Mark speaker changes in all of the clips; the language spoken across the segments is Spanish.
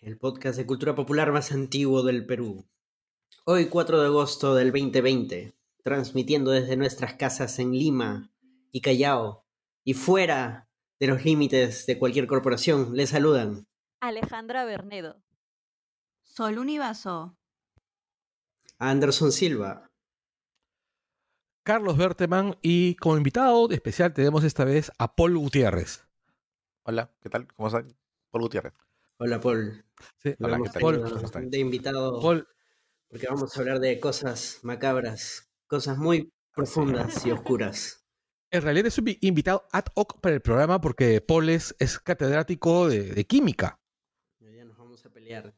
Speaker 1: el podcast de cultura popular más antiguo del Perú. Hoy 4 de agosto del 2020, transmitiendo desde nuestras casas en Lima y Callao y fuera de los límites de cualquier corporación, les saludan
Speaker 2: Alejandra Bernedo,
Speaker 3: Sol Univaso,
Speaker 1: Anderson Silva,
Speaker 4: Carlos Berteman y como invitado especial tenemos esta vez a Paul Gutiérrez.
Speaker 5: Hola, ¿qué tal? ¿Cómo están? Paul Gutiérrez.
Speaker 1: Hola Paul.
Speaker 4: Sí,
Speaker 5: Hola,
Speaker 1: de invitado
Speaker 4: Paul,
Speaker 1: porque vamos a hablar de cosas macabras, cosas muy profundas y oscuras.
Speaker 4: en realidad es un vi- invitado ad hoc para el programa porque Paul es, es catedrático de, de química.
Speaker 1: Ya nos vamos a pelear.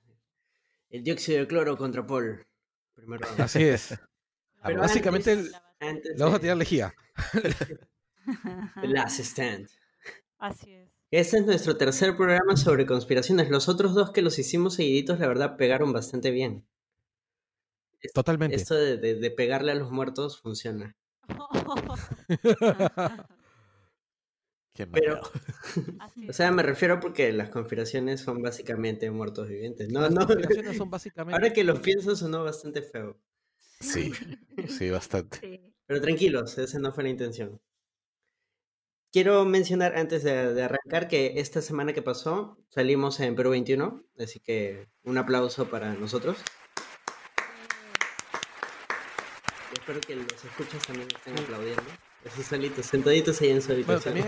Speaker 1: El dióxido de cloro contra Paul. Primer round.
Speaker 4: Así es.
Speaker 1: Pero
Speaker 4: Básicamente
Speaker 1: antes-
Speaker 4: el-
Speaker 1: Antes
Speaker 4: le vamos a tirar lejía.
Speaker 1: The Last Stand.
Speaker 2: Así es.
Speaker 1: Este es nuestro tercer programa sobre conspiraciones. Los otros dos que los hicimos seguiditos, la verdad, pegaron bastante bien.
Speaker 4: Totalmente.
Speaker 1: Esto de, de- de pegarle a los muertos funciona.
Speaker 5: Qué
Speaker 1: Pero, o sea, me refiero porque las conspiraciones son básicamente muertos vivientes. No,
Speaker 4: Las
Speaker 1: no.
Speaker 4: conspiraciones son básicamente...
Speaker 1: Ahora que lo pienso, sonó bastante feo.
Speaker 5: Sí, sí, bastante.
Speaker 2: Sí.
Speaker 1: Pero tranquilos, esa no fue la intención. Quiero mencionar antes de, de arrancar que esta semana que pasó salimos en Perú 21, así que un aplauso para nosotros. Y espero que los escuchas también estén aplaudiendo. Así solitos, sentaditos ahí en solitos.
Speaker 4: Bueno, también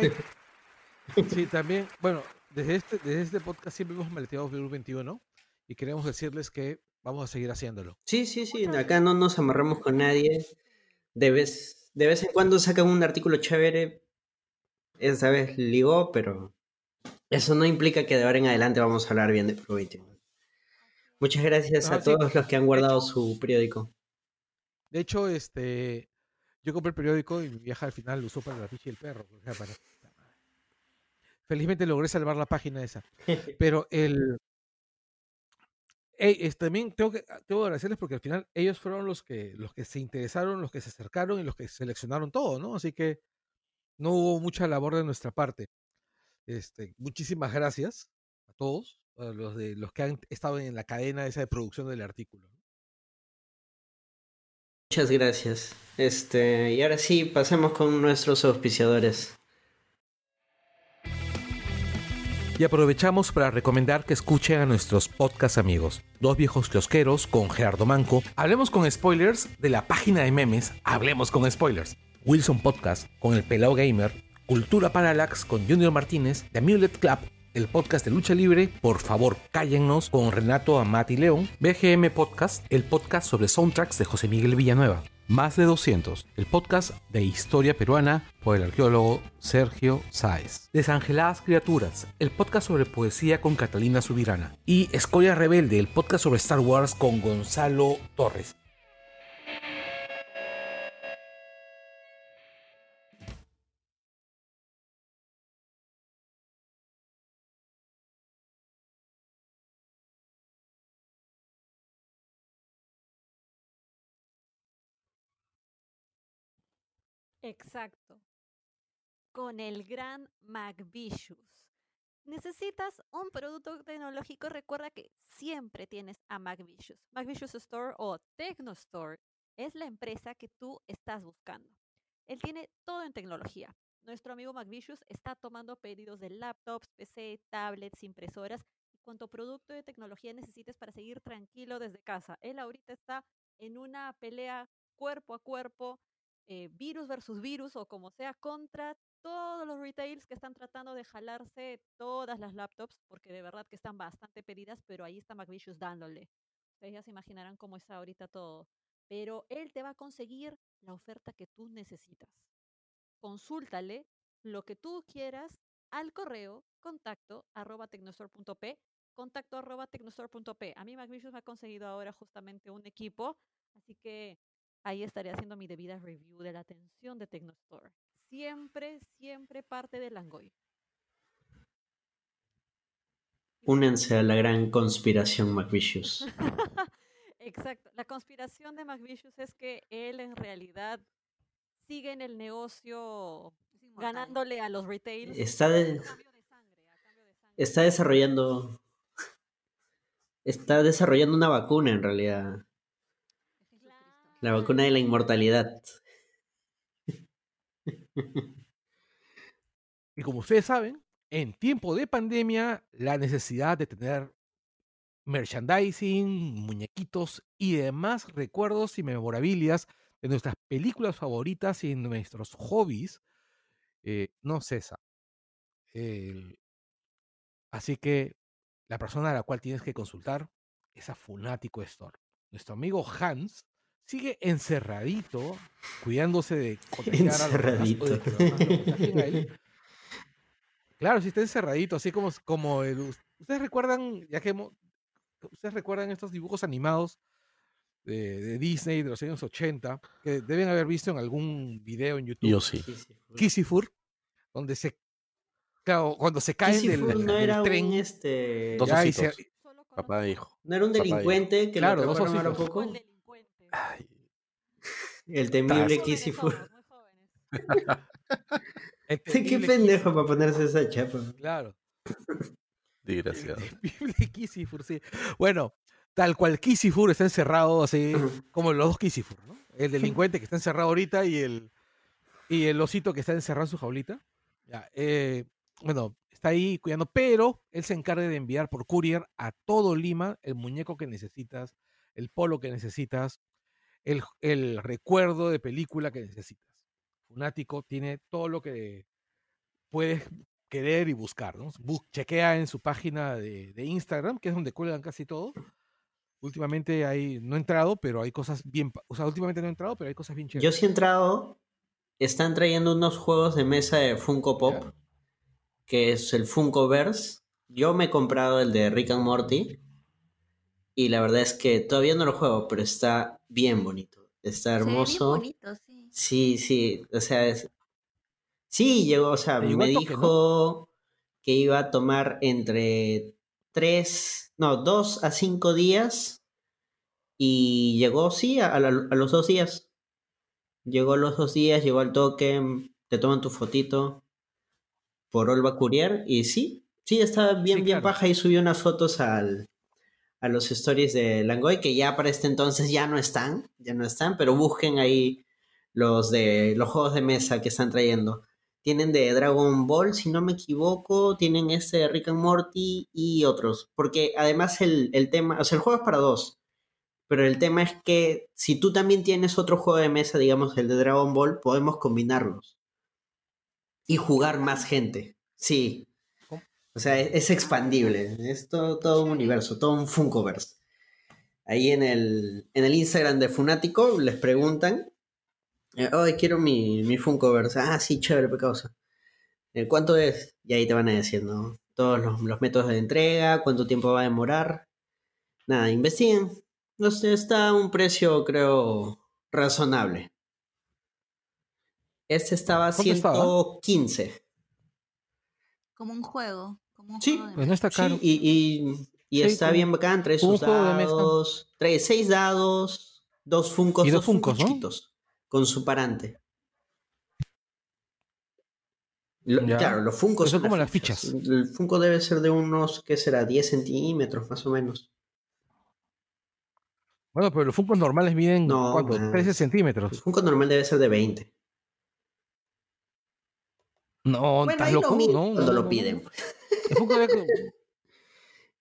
Speaker 4: hay- Sí, también, bueno, desde este, desde este podcast siempre hemos maleteado Perú 21 y queremos decirles que vamos a seguir haciéndolo.
Speaker 1: Sí, sí, sí, acá no nos amarramos con nadie. De vez, de vez en cuando sacan un artículo chévere. Esta vez ligó, pero eso no implica que de ahora en adelante vamos a hablar bien de 21. Muchas gracias
Speaker 4: Ah,
Speaker 1: a
Speaker 4: sí.
Speaker 1: todos los que han guardado su periódico.
Speaker 4: De hecho, este, yo compré el periódico y mi vieja al final lo usó para la ficha y el perro. para- Felizmente logré salvar la página esa. Pero el... Es- también tengo que, tengo que agradecerles porque al final ellos fueron los que, los que se interesaron, los que se acercaron y los que seleccionaron todo, ¿no? Así que no hubo mucha labor de nuestra parte. Este, muchísimas gracias a todos, a los, de, los que han estado en la cadena esa de producción del artículo.
Speaker 1: Muchas gracias. Este, y ahora sí, pasemos con nuestros auspiciadores.
Speaker 6: Y aprovechamos para recomendar que escuchen a nuestros podcast amigos. Dos viejos kiosqueros con Gerardo Manco. Hablemos con spoilers de la página de memes. Hablemos con spoilers. Wilson Podcast con el Pelao Gamer. Cultura Parallax con Junior Martínez. The Amulet Club. El podcast de lucha libre, por favor cállennos con Renato Amati León, BGM Podcast, el podcast sobre soundtracks de José Miguel Villanueva, Más de 200, el podcast de historia peruana por el arqueólogo Sergio Sáez. Desangeladas Criaturas, el podcast sobre poesía con Catalina Subirana. Y Escoria Rebelde, el podcast sobre Star Wars con Gonzalo Torres.
Speaker 2: Exacto. Con el gran MacVicious. ¿Necesitas un producto tecnológico? Recuerda que siempre tienes a MacVicious. MacVicious Store o TecnoStore es la empresa que tú estás buscando. Él tiene todo en tecnología. Nuestro amigo MacVicious está tomando pedidos de laptops, PC, tablets, impresoras y cuanto producto de tecnología necesites para seguir tranquilo desde casa. Él ahorita está en una pelea cuerpo a cuerpo, eh, virus versus virus o como sea, contra todos los retails que están tratando de jalarse todas las laptops, porque de verdad que están bastante pedidas, pero ahí está McVicious dándole. Ustedes ya se imaginarán cómo está ahorita todo. Pero él te va a conseguir la oferta que tú necesitas. Consúltale lo que tú quieras al correo contacto arroba tecnostor.p contacto arroba tecnostore.p. A mí MacVicious me ha conseguido ahora justamente un equipo, así que ahí estaré haciendo mi debida review de la atención de Tecnostore. Siempre, siempre parte de Langoy.
Speaker 1: Únense a la gran conspiración McVicious.
Speaker 2: Exacto. La conspiración de McVicious es que él en realidad sigue en el negocio ganándole a los retails.
Speaker 1: Está, de-
Speaker 2: a cambio de sangre, a cambio de sangre.
Speaker 1: está desarrollando. Está desarrollando una vacuna en realidad. La vacuna de la inmortalidad.
Speaker 4: Y como ustedes saben, en tiempo de pandemia, la necesidad de tener merchandising, muñequitos y demás recuerdos y memorabilias de nuestras películas favoritas y nuestros hobbies eh, no cesa. El- así que la persona a la cual tienes que consultar es a Funático Store. Nuestro amigo Hans sigue encerradito, cuidándose de contagiar a los de él. Claro, si está encerradito, así como, como el. ¿Ustedes recuerdan, ya que hemos- ustedes recuerdan estos dibujos animados de, de Disney de los años 80, que deben haber visto en algún video en YouTube?
Speaker 5: Yo sí.
Speaker 4: Kissifur, donde se. Claro, cuando se caen del,
Speaker 1: no
Speaker 4: del
Speaker 1: era
Speaker 4: tren.
Speaker 1: un este.
Speaker 5: Dos
Speaker 4: ya, y se-
Speaker 5: ositos.
Speaker 2: Solo
Speaker 5: Papá dijo.
Speaker 1: No era un delincuente que
Speaker 4: Claro,
Speaker 1: lo
Speaker 4: dos
Speaker 1: atraparon a lo
Speaker 4: ositos.
Speaker 1: poco.
Speaker 2: El.
Speaker 5: Ay,
Speaker 1: temible
Speaker 4: el
Speaker 1: Qué pendejo para ponerse esa chapa.
Speaker 4: Claro.
Speaker 5: desgraciado.
Speaker 4: El temible Kissifur, sí. Bueno, tal cual Kissifur está encerrado así, como los dos Kissifur, ¿no? El delincuente que está encerrado ahorita y el, y el osito que está encerrado en su jaulita. Ya, eh, bueno, está ahí cuidando, pero él se encarga de enviar por courier a todo Lima el muñeco que necesitas, el polo que necesitas, el, el recuerdo de película que necesitas. Funático tiene todo lo que puedes querer y buscar, ¿no? Bu- chequea en su página de, de Instagram, que es donde cuelgan casi todo. Últimamente hay, no he entrado, pero hay cosas bien, o sea, últimamente no he entrado, pero hay cosas bien
Speaker 1: Yo
Speaker 4: chéveres.
Speaker 1: sí he entrado. Están trayendo unos juegos de mesa de Funko Pop. Que es el Funko Verse. Yo me he comprado el de Rick and Morty. Y la verdad es que todavía no lo juego, pero está bien bonito. Está
Speaker 3: bien
Speaker 1: hermoso.
Speaker 3: bonito, sí.
Speaker 1: Sí, sí, o sea, es... sí, llegó, o sea, me dijo que iba a tomar entre tres, no, dos a cinco días y llegó, sí, a, a la- a los dos días. Llegó a los dos días, llegó al toque, te toman tu fotito por Olva Courier y sí, sí, está bien,
Speaker 4: Sí,
Speaker 1: bien
Speaker 4: claro.
Speaker 1: paja y subió unas fotos al, a los stories de Langoy que ya para este entonces ya no están, ya no están, pero busquen ahí los de los juegos de mesa que están trayendo. Tienen de Dragon Ball, si no me equivoco, tienen este de Rick and Morty y otros, porque además el, el tema, o sea, el juego es para dos, pero el tema es que si tú también tienes otro juego de mesa, digamos el de Dragon Ball, podemos combinarlos y jugar más gente. Sí. O sea, es, es expandible. Es todo, todo un universo, todo un Funkoverse. Ahí en el, en el Instagram de Funático les preguntan. eh, Ay, quiero mi, mi Funkoverse. Ah, sí, chévere, qué causa. Eh, ¿Cuánto es? Y ahí te van a decir, ¿no? Todos los, los métodos de entrega, cuánto tiempo va a demorar. Nada, investiguen. No sé, está a un precio, creo, razonable. Este estaba a
Speaker 4: ¿Cuánto estaba?
Speaker 1: 115.
Speaker 3: Como un juego. Como un
Speaker 1: Sí,
Speaker 3: juego de
Speaker 4: Pues no está caro.
Speaker 1: Sí, y, y, y
Speaker 4: Sí,
Speaker 1: está bien bacán, trae sus dados, trae seis dados, dos funcos,
Speaker 4: Y dos
Speaker 1: dos funcos
Speaker 4: Funkos, ¿no?
Speaker 1: chiquitos, con su parante. Lo-. Claro, los funcos
Speaker 4: Son como las fichas.
Speaker 1: El funco debe ser de unos, ¿qué será? 10 centímetros más o menos.
Speaker 4: Bueno, pero los Funkos normales miden,
Speaker 1: No,
Speaker 4: ¿cuánto?
Speaker 1: más.
Speaker 4: 13
Speaker 1: El
Speaker 4: centímetros.
Speaker 1: funco normal debe ser de 20.
Speaker 4: No,
Speaker 1: Bueno,
Speaker 4: ¿estás
Speaker 1: ahí lo
Speaker 4: loco? No,
Speaker 1: cuando
Speaker 4: no,
Speaker 1: lo piden.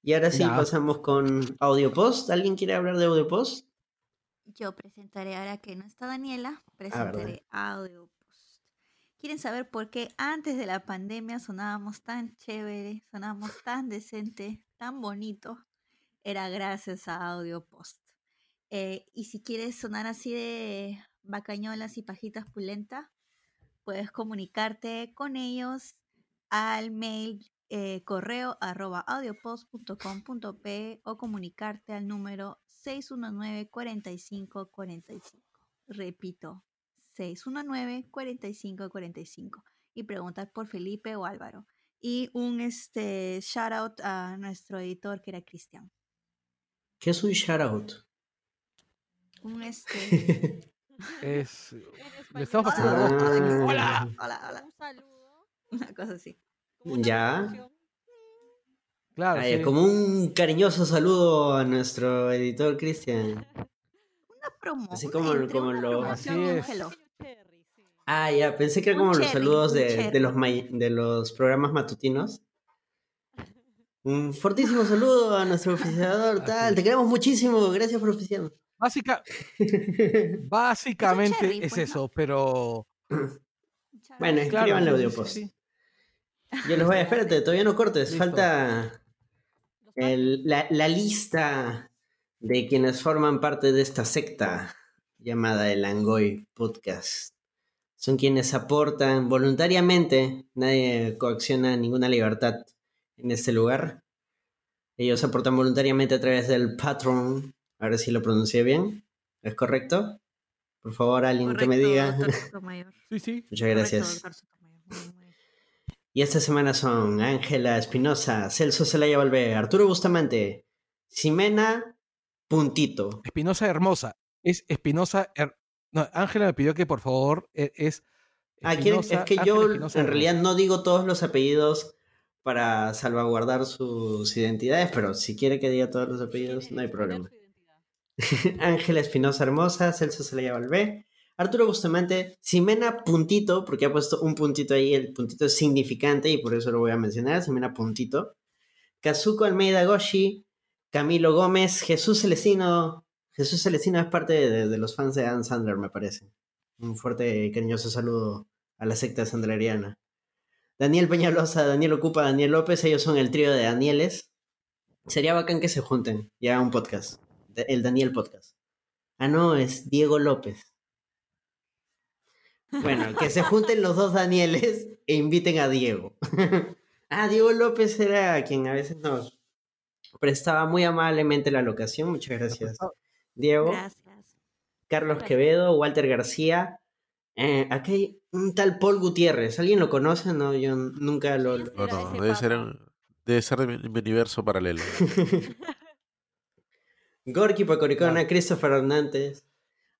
Speaker 1: Y ahora sí,
Speaker 4: Ya.
Speaker 1: pasamos con AudioPost. ¿Alguien quiere hablar de AudioPost?
Speaker 3: Yo presentaré, ahora que no está Daniela,
Speaker 1: Ah,
Speaker 3: presentaré audio post. ¿Quieren saber por qué antes de la pandemia sonábamos tan chévere, sonábamos tan decente, tan bonito? Era gracias a audio post. Eh, y si quieres sonar así de bacañolas y pajitas pulenta, puedes comunicarte con ellos al mail eh, correo arroba audiopost.com.pe o comunicarte al número 619-4545. Repito, 619-4545 y preguntar por Felipe o Álvaro. Y un este, shout out a nuestro editor que era Cristian.
Speaker 1: ¿Qué es un shoutout?
Speaker 3: Un este.
Speaker 4: Es, estamos pasando
Speaker 1: Ah.
Speaker 4: ¡Hola!
Speaker 3: Hola, hola.
Speaker 2: Un saludo.
Speaker 3: Una cosa así.
Speaker 2: una
Speaker 1: Ya.
Speaker 4: Claro,
Speaker 1: Ay,
Speaker 4: sí.
Speaker 1: Como un cariñoso saludo a nuestro editor Cristian.
Speaker 3: Una promo.
Speaker 1: Así como- como
Speaker 3: una
Speaker 1: lo-
Speaker 3: promoción
Speaker 4: Así es.
Speaker 1: Ah, ya, pensé que era
Speaker 3: Un
Speaker 1: como los
Speaker 3: cherry,
Speaker 1: saludos de, los, de los programas matutinos. Un fortísimo saludo a nuestro oficiador,
Speaker 4: Así
Speaker 1: tal.
Speaker 4: es.
Speaker 1: Te queremos muchísimo, gracias por oficiarnos.
Speaker 4: Básica, básicamente
Speaker 3: cherry,
Speaker 4: es
Speaker 3: pues, ¿no?
Speaker 4: eso, pero.
Speaker 1: Bueno,
Speaker 3: Claro.
Speaker 1: escriban el audio post.
Speaker 4: sí.
Speaker 1: Yo les voy a, espérate, todavía no cortes,
Speaker 4: Listo.
Speaker 1: falta
Speaker 2: Los
Speaker 1: el- la, la lista de quienes forman parte de esta secta llamada el Angoy Podcast. Son quienes aportan voluntariamente, nadie coacciona ninguna libertad en este lugar. Ellos aportan voluntariamente a través del Patreon. Ahora sí lo pronuncié bien. ¿Es correcto? Por favor, alguien que me diga.
Speaker 4: Sí, sí.
Speaker 1: Muchas gracias.
Speaker 3: Correcto. Muy, muy.
Speaker 1: Y esta semana son Ángela Espinosa, Celso Celaya Valvé, Arturo Bustamante, Ximena Puntito.
Speaker 4: Espinosa Hermosa. Es Espinosa. Her- No, Ángela me pidió que por favor e- es.
Speaker 1: Ah, es que
Speaker 4: Ángela
Speaker 1: yo
Speaker 4: Espinosa
Speaker 1: en
Speaker 4: Hermosa.
Speaker 1: realidad no digo todos los apellidos para salvaguardar sus identidades, pero si quiere que diga todos los apellidos, no hay problema. Ángela Espinosa Hermosa, Celso Celaya Valvé, Arturo Bustamante, Ximena Puntito, porque ha puesto un puntito ahí, el puntito es significante y por eso lo voy a mencionar, Ximena Puntito, Kazuko Almeida Goshi, Camilo Gómez, Jesús Celestino, Jesús Celestino es parte de, los fans de Adam Sandler, me parece. Un fuerte y cariñoso saludo a la secta sandleriana. Daniel Peñalosa, Daniel Ocupa, Daniel López, ellos son el trío de Danieles. Sería bacán que se junten y hagan un podcast, el Daniel Podcast. Ah, no, es Diego López. Bueno, que se junten los dos Danieles e inviten a Diego. ah, Diego López era quien a veces nos prestaba muy amablemente la locación. Muchas gracias, Diego.
Speaker 3: Gracias.
Speaker 1: Carlos
Speaker 2: Gracias.
Speaker 1: Quevedo, Walter García. Eh, aquí hay un tal Paul Gutiérrez. ¿Alguien lo conoce? No, yo nunca lo...
Speaker 2: Sí,
Speaker 5: No, no, debe ser, debe ser de mi universo paralelo.
Speaker 1: Gorky Pacoricona, Christopher Hernández,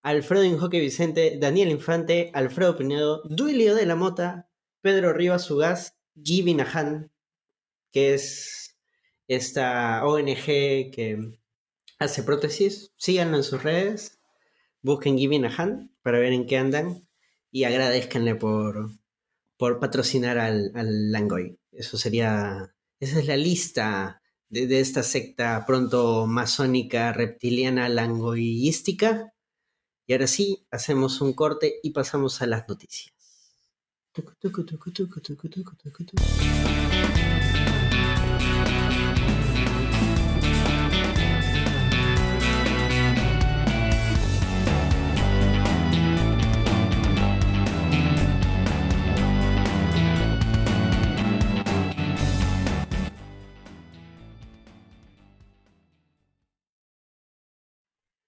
Speaker 1: Alfredo Injoque Vicente, Daniel Infante, Alfredo Pinedo, Duilio de la Mota, Pedro Rivas Ugaz, Gibi Nahan, que es esta ONG que hace prótesis. Síganlo en sus redes, busquen Gibi Nahan para ver en qué andan y agradezcanle por, por patrocinar al, al Langoy. Eso sería, esa es la lista de, esta secta pronto masónica reptiliana langoística. Y ahora sí, hacemos un corte y pasamos a las noticias.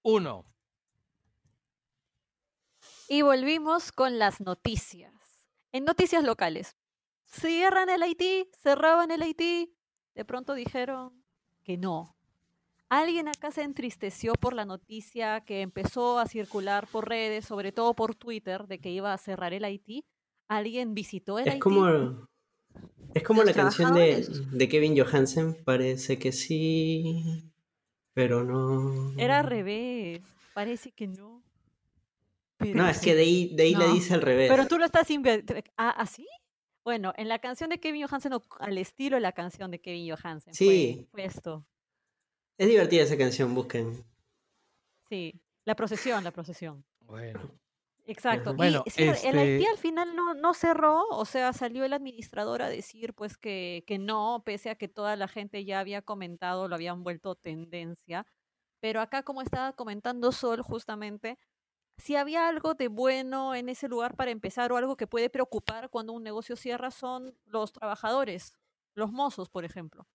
Speaker 1: Tucu, tucu, tucu, tucu, tucu.
Speaker 4: Uno.
Speaker 2: Y volvimos con las noticias. En noticias locales. Cierran el Haití, cerraban el Haití. De pronto dijeron que no. Alguien acá se entristeció por la noticia que empezó a circular por redes, sobre todo por Twitter, de que iba a cerrar el Haití. Alguien visitó el
Speaker 1: Es
Speaker 2: Haití.
Speaker 1: como, es como la canción de, de Kevin Johansen. Parece que sí, pero no.
Speaker 2: Era al revés. Parece que no. Pero
Speaker 1: No, es
Speaker 2: sí.
Speaker 1: que de ahí, de ahí le dice al revés.
Speaker 2: Pero tú lo estás inventando. ¿Ah, ¿así? Bueno, en la canción de Kevin Johansen, o al estilo de la canción de Kevin Johansen.
Speaker 1: Sí.
Speaker 2: Fue, fue esto.
Speaker 1: Es divertida esa canción, busquen.
Speaker 2: Sí. La procesión, la procesión.
Speaker 4: Bueno.
Speaker 2: Exacto. Y el Haití
Speaker 4: este-
Speaker 2: al final no, no cerró, o sea, salió el administrador a decir pues que, que no, pese a que toda la gente ya había comentado, lo habían vuelto tendencia. Pero acá, como estaba comentando Sol justamente, si había algo de bueno en ese lugar para empezar o algo que puede preocupar cuando un negocio cierra son los trabajadores. Los mozos, por ejemplo.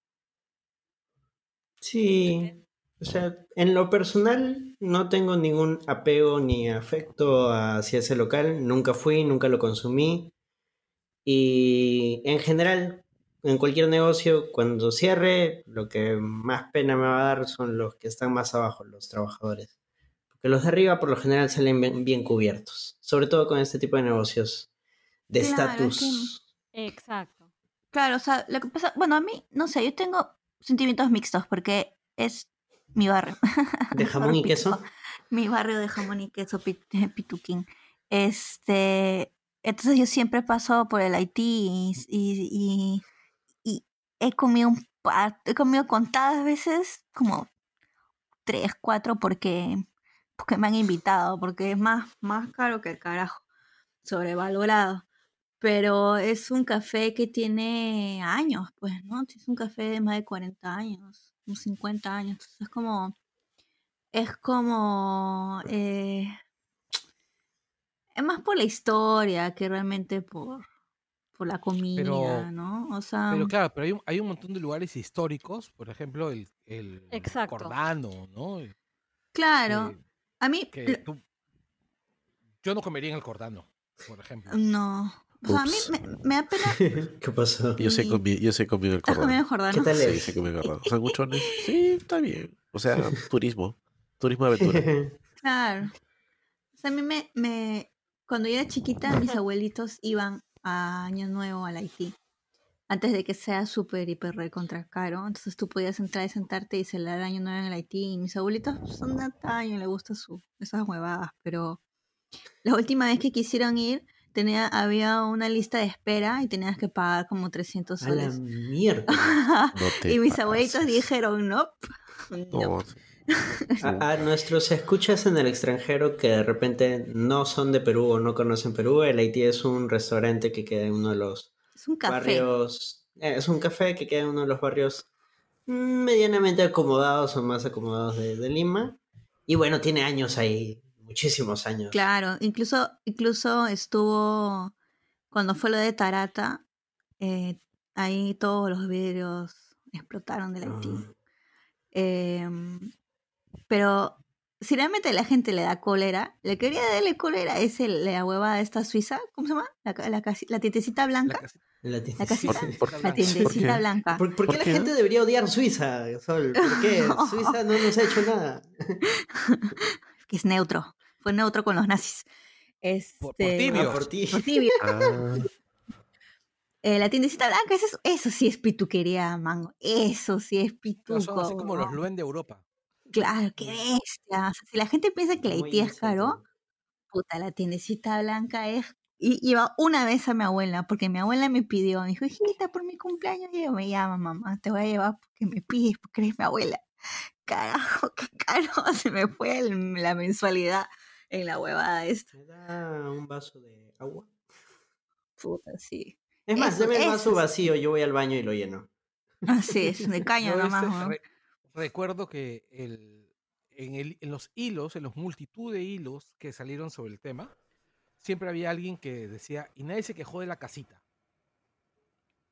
Speaker 1: Sí, o sea, en lo personal no tengo ningún apego ni afecto hacia ese local, nunca fui, nunca lo consumí y en general en cualquier negocio cuando cierre lo que más pena me va a dar son los que están más abajo, los trabajadores, porque los de arriba por lo general salen bien, bien cubiertos, sobre todo con este tipo de negocios de
Speaker 3: Claro, es
Speaker 1: estatus.
Speaker 2: Exacto.
Speaker 3: Claro, o sea, lo que pasa, bueno, a mí, no sé, yo tengo sentimientos mixtos porque es mi barrio.
Speaker 1: ¿De jamón y queso?
Speaker 3: mi barrio de jamón y queso Pit- Pituquín. Este, entonces yo siempre paso por el Haití y, y, y- y he comido un par, he comido contadas veces, como tres, cuatro, porque, porque me han invitado, porque es más, más caro que el carajo, sobrevalorado. Pero es un café que tiene años, pues, ¿no? Es un café de más de 40 años, unos 50 años. Entonces es como, es como, eh, es más por la historia que realmente por, por la comida,
Speaker 4: Pero-
Speaker 3: ¿no? O sea,
Speaker 4: Pero claro, pero hay un, hay un montón de lugares históricos, por ejemplo, el, el
Speaker 2: Exacto.
Speaker 4: Cordano, ¿no? Eh,
Speaker 3: claro, a mí,
Speaker 4: que
Speaker 3: lo-
Speaker 4: tú- yo no comería en el Cordano, por ejemplo.
Speaker 3: no, o sea, a mí me, me da pena.
Speaker 1: ¿Qué pasó?
Speaker 5: Yo sé
Speaker 3: Y-
Speaker 5: comi, yo sé comido el
Speaker 3: ¿Estás comiendo
Speaker 5: cordón.
Speaker 1: ¿Qué tal
Speaker 5: Sí,
Speaker 1: es?
Speaker 5: sé comido el cordón. ¿Sanguchones? Sí, está bien. O sea, turismo. Turismo de aventura.
Speaker 3: Claro. O sea, a mí me, me, cuando yo era chiquita, mis abuelitos iban a Año Nuevo al Haití. Antes de que sea súper, hiper, recontra caro. Entonces tú podías entrar y sentarte y celebrar Año Nuevo en el Haití. Y mis abuelitos pues, son de antaño, les gusta su, esas huevadas. Pero la última vez que quisieron ir, tenía, había una lista de espera y tenías que pagar como 300
Speaker 1: A la
Speaker 3: soles.
Speaker 1: mierda.
Speaker 5: No te
Speaker 3: y mis abuelitos dijeron, no.
Speaker 5: No,
Speaker 1: A, a nuestros escuchas en el extranjero que de repente no son de Perú o no conocen Perú, el Haití es un restaurante que queda en uno de los
Speaker 3: Es un café.
Speaker 1: barrios. eh, es un café que queda en uno de los barrios mm, medianamente acomodados o más acomodados de, de Lima. Y bueno, tiene años ahí, muchísimos años.
Speaker 3: Claro, incluso, incluso estuvo cuando fue lo de Tarata, eh, ahí todos los vidrios explotaron del Haití.
Speaker 1: Ah,
Speaker 3: Em, pero si realmente la gente le da cólera, le quería darle cólera es el, la huevada esta suiza, ¿cómo se llama? La, ca- la, casi- la
Speaker 4: La
Speaker 3: blanca.
Speaker 4: casi-
Speaker 1: la
Speaker 3: La
Speaker 1: tienda-
Speaker 3: casita.
Speaker 5: Por-
Speaker 3: La
Speaker 4: blanca.
Speaker 3: tiendecita blanca.
Speaker 1: ¿Por, por qué
Speaker 5: ¿Por
Speaker 1: la
Speaker 5: qué?
Speaker 1: gente debería odiar Suiza, Sol? ¿Por qué? Suiza no nos ha hecho nada.
Speaker 3: Que es neutro. Fue neutro con los nazis. Este,
Speaker 4: Por- por tibio.
Speaker 1: Ah, por ti.
Speaker 3: por tibio.
Speaker 5: Ah,
Speaker 3: Eh, la tiendecita blanca, eso, eso sí es pituquería, mango. Eso sí es pituco.
Speaker 4: son así como los. Luen de Europa.
Speaker 3: Claro, qué bestia. O sea, si la gente piensa que
Speaker 1: Muy
Speaker 3: Haití es caro, puta, la tiendecita blanca es. Y iba una vez a mi abuela, porque mi abuela me pidió, me dijo, hijita, por mi cumpleaños, y yo me llama, mamá, te voy a llevar porque me pides, porque eres mi abuela. Carajo, qué caro, se me fue el- la mensualidad en la huevada esta.
Speaker 1: ¿Me da un vaso de agua?
Speaker 3: Puta, sí.
Speaker 1: Es más,
Speaker 3: Eso-
Speaker 1: dame el vaso vacío, yo voy al baño y lo lleno.
Speaker 3: Así es, de caña
Speaker 4: Yo
Speaker 3: nomás.
Speaker 4: re- recuerdo que el, en, el- en los hilos, en los multitud de hilos que salieron sobre el tema, siempre había alguien que decía, y nadie se quejó de la casita.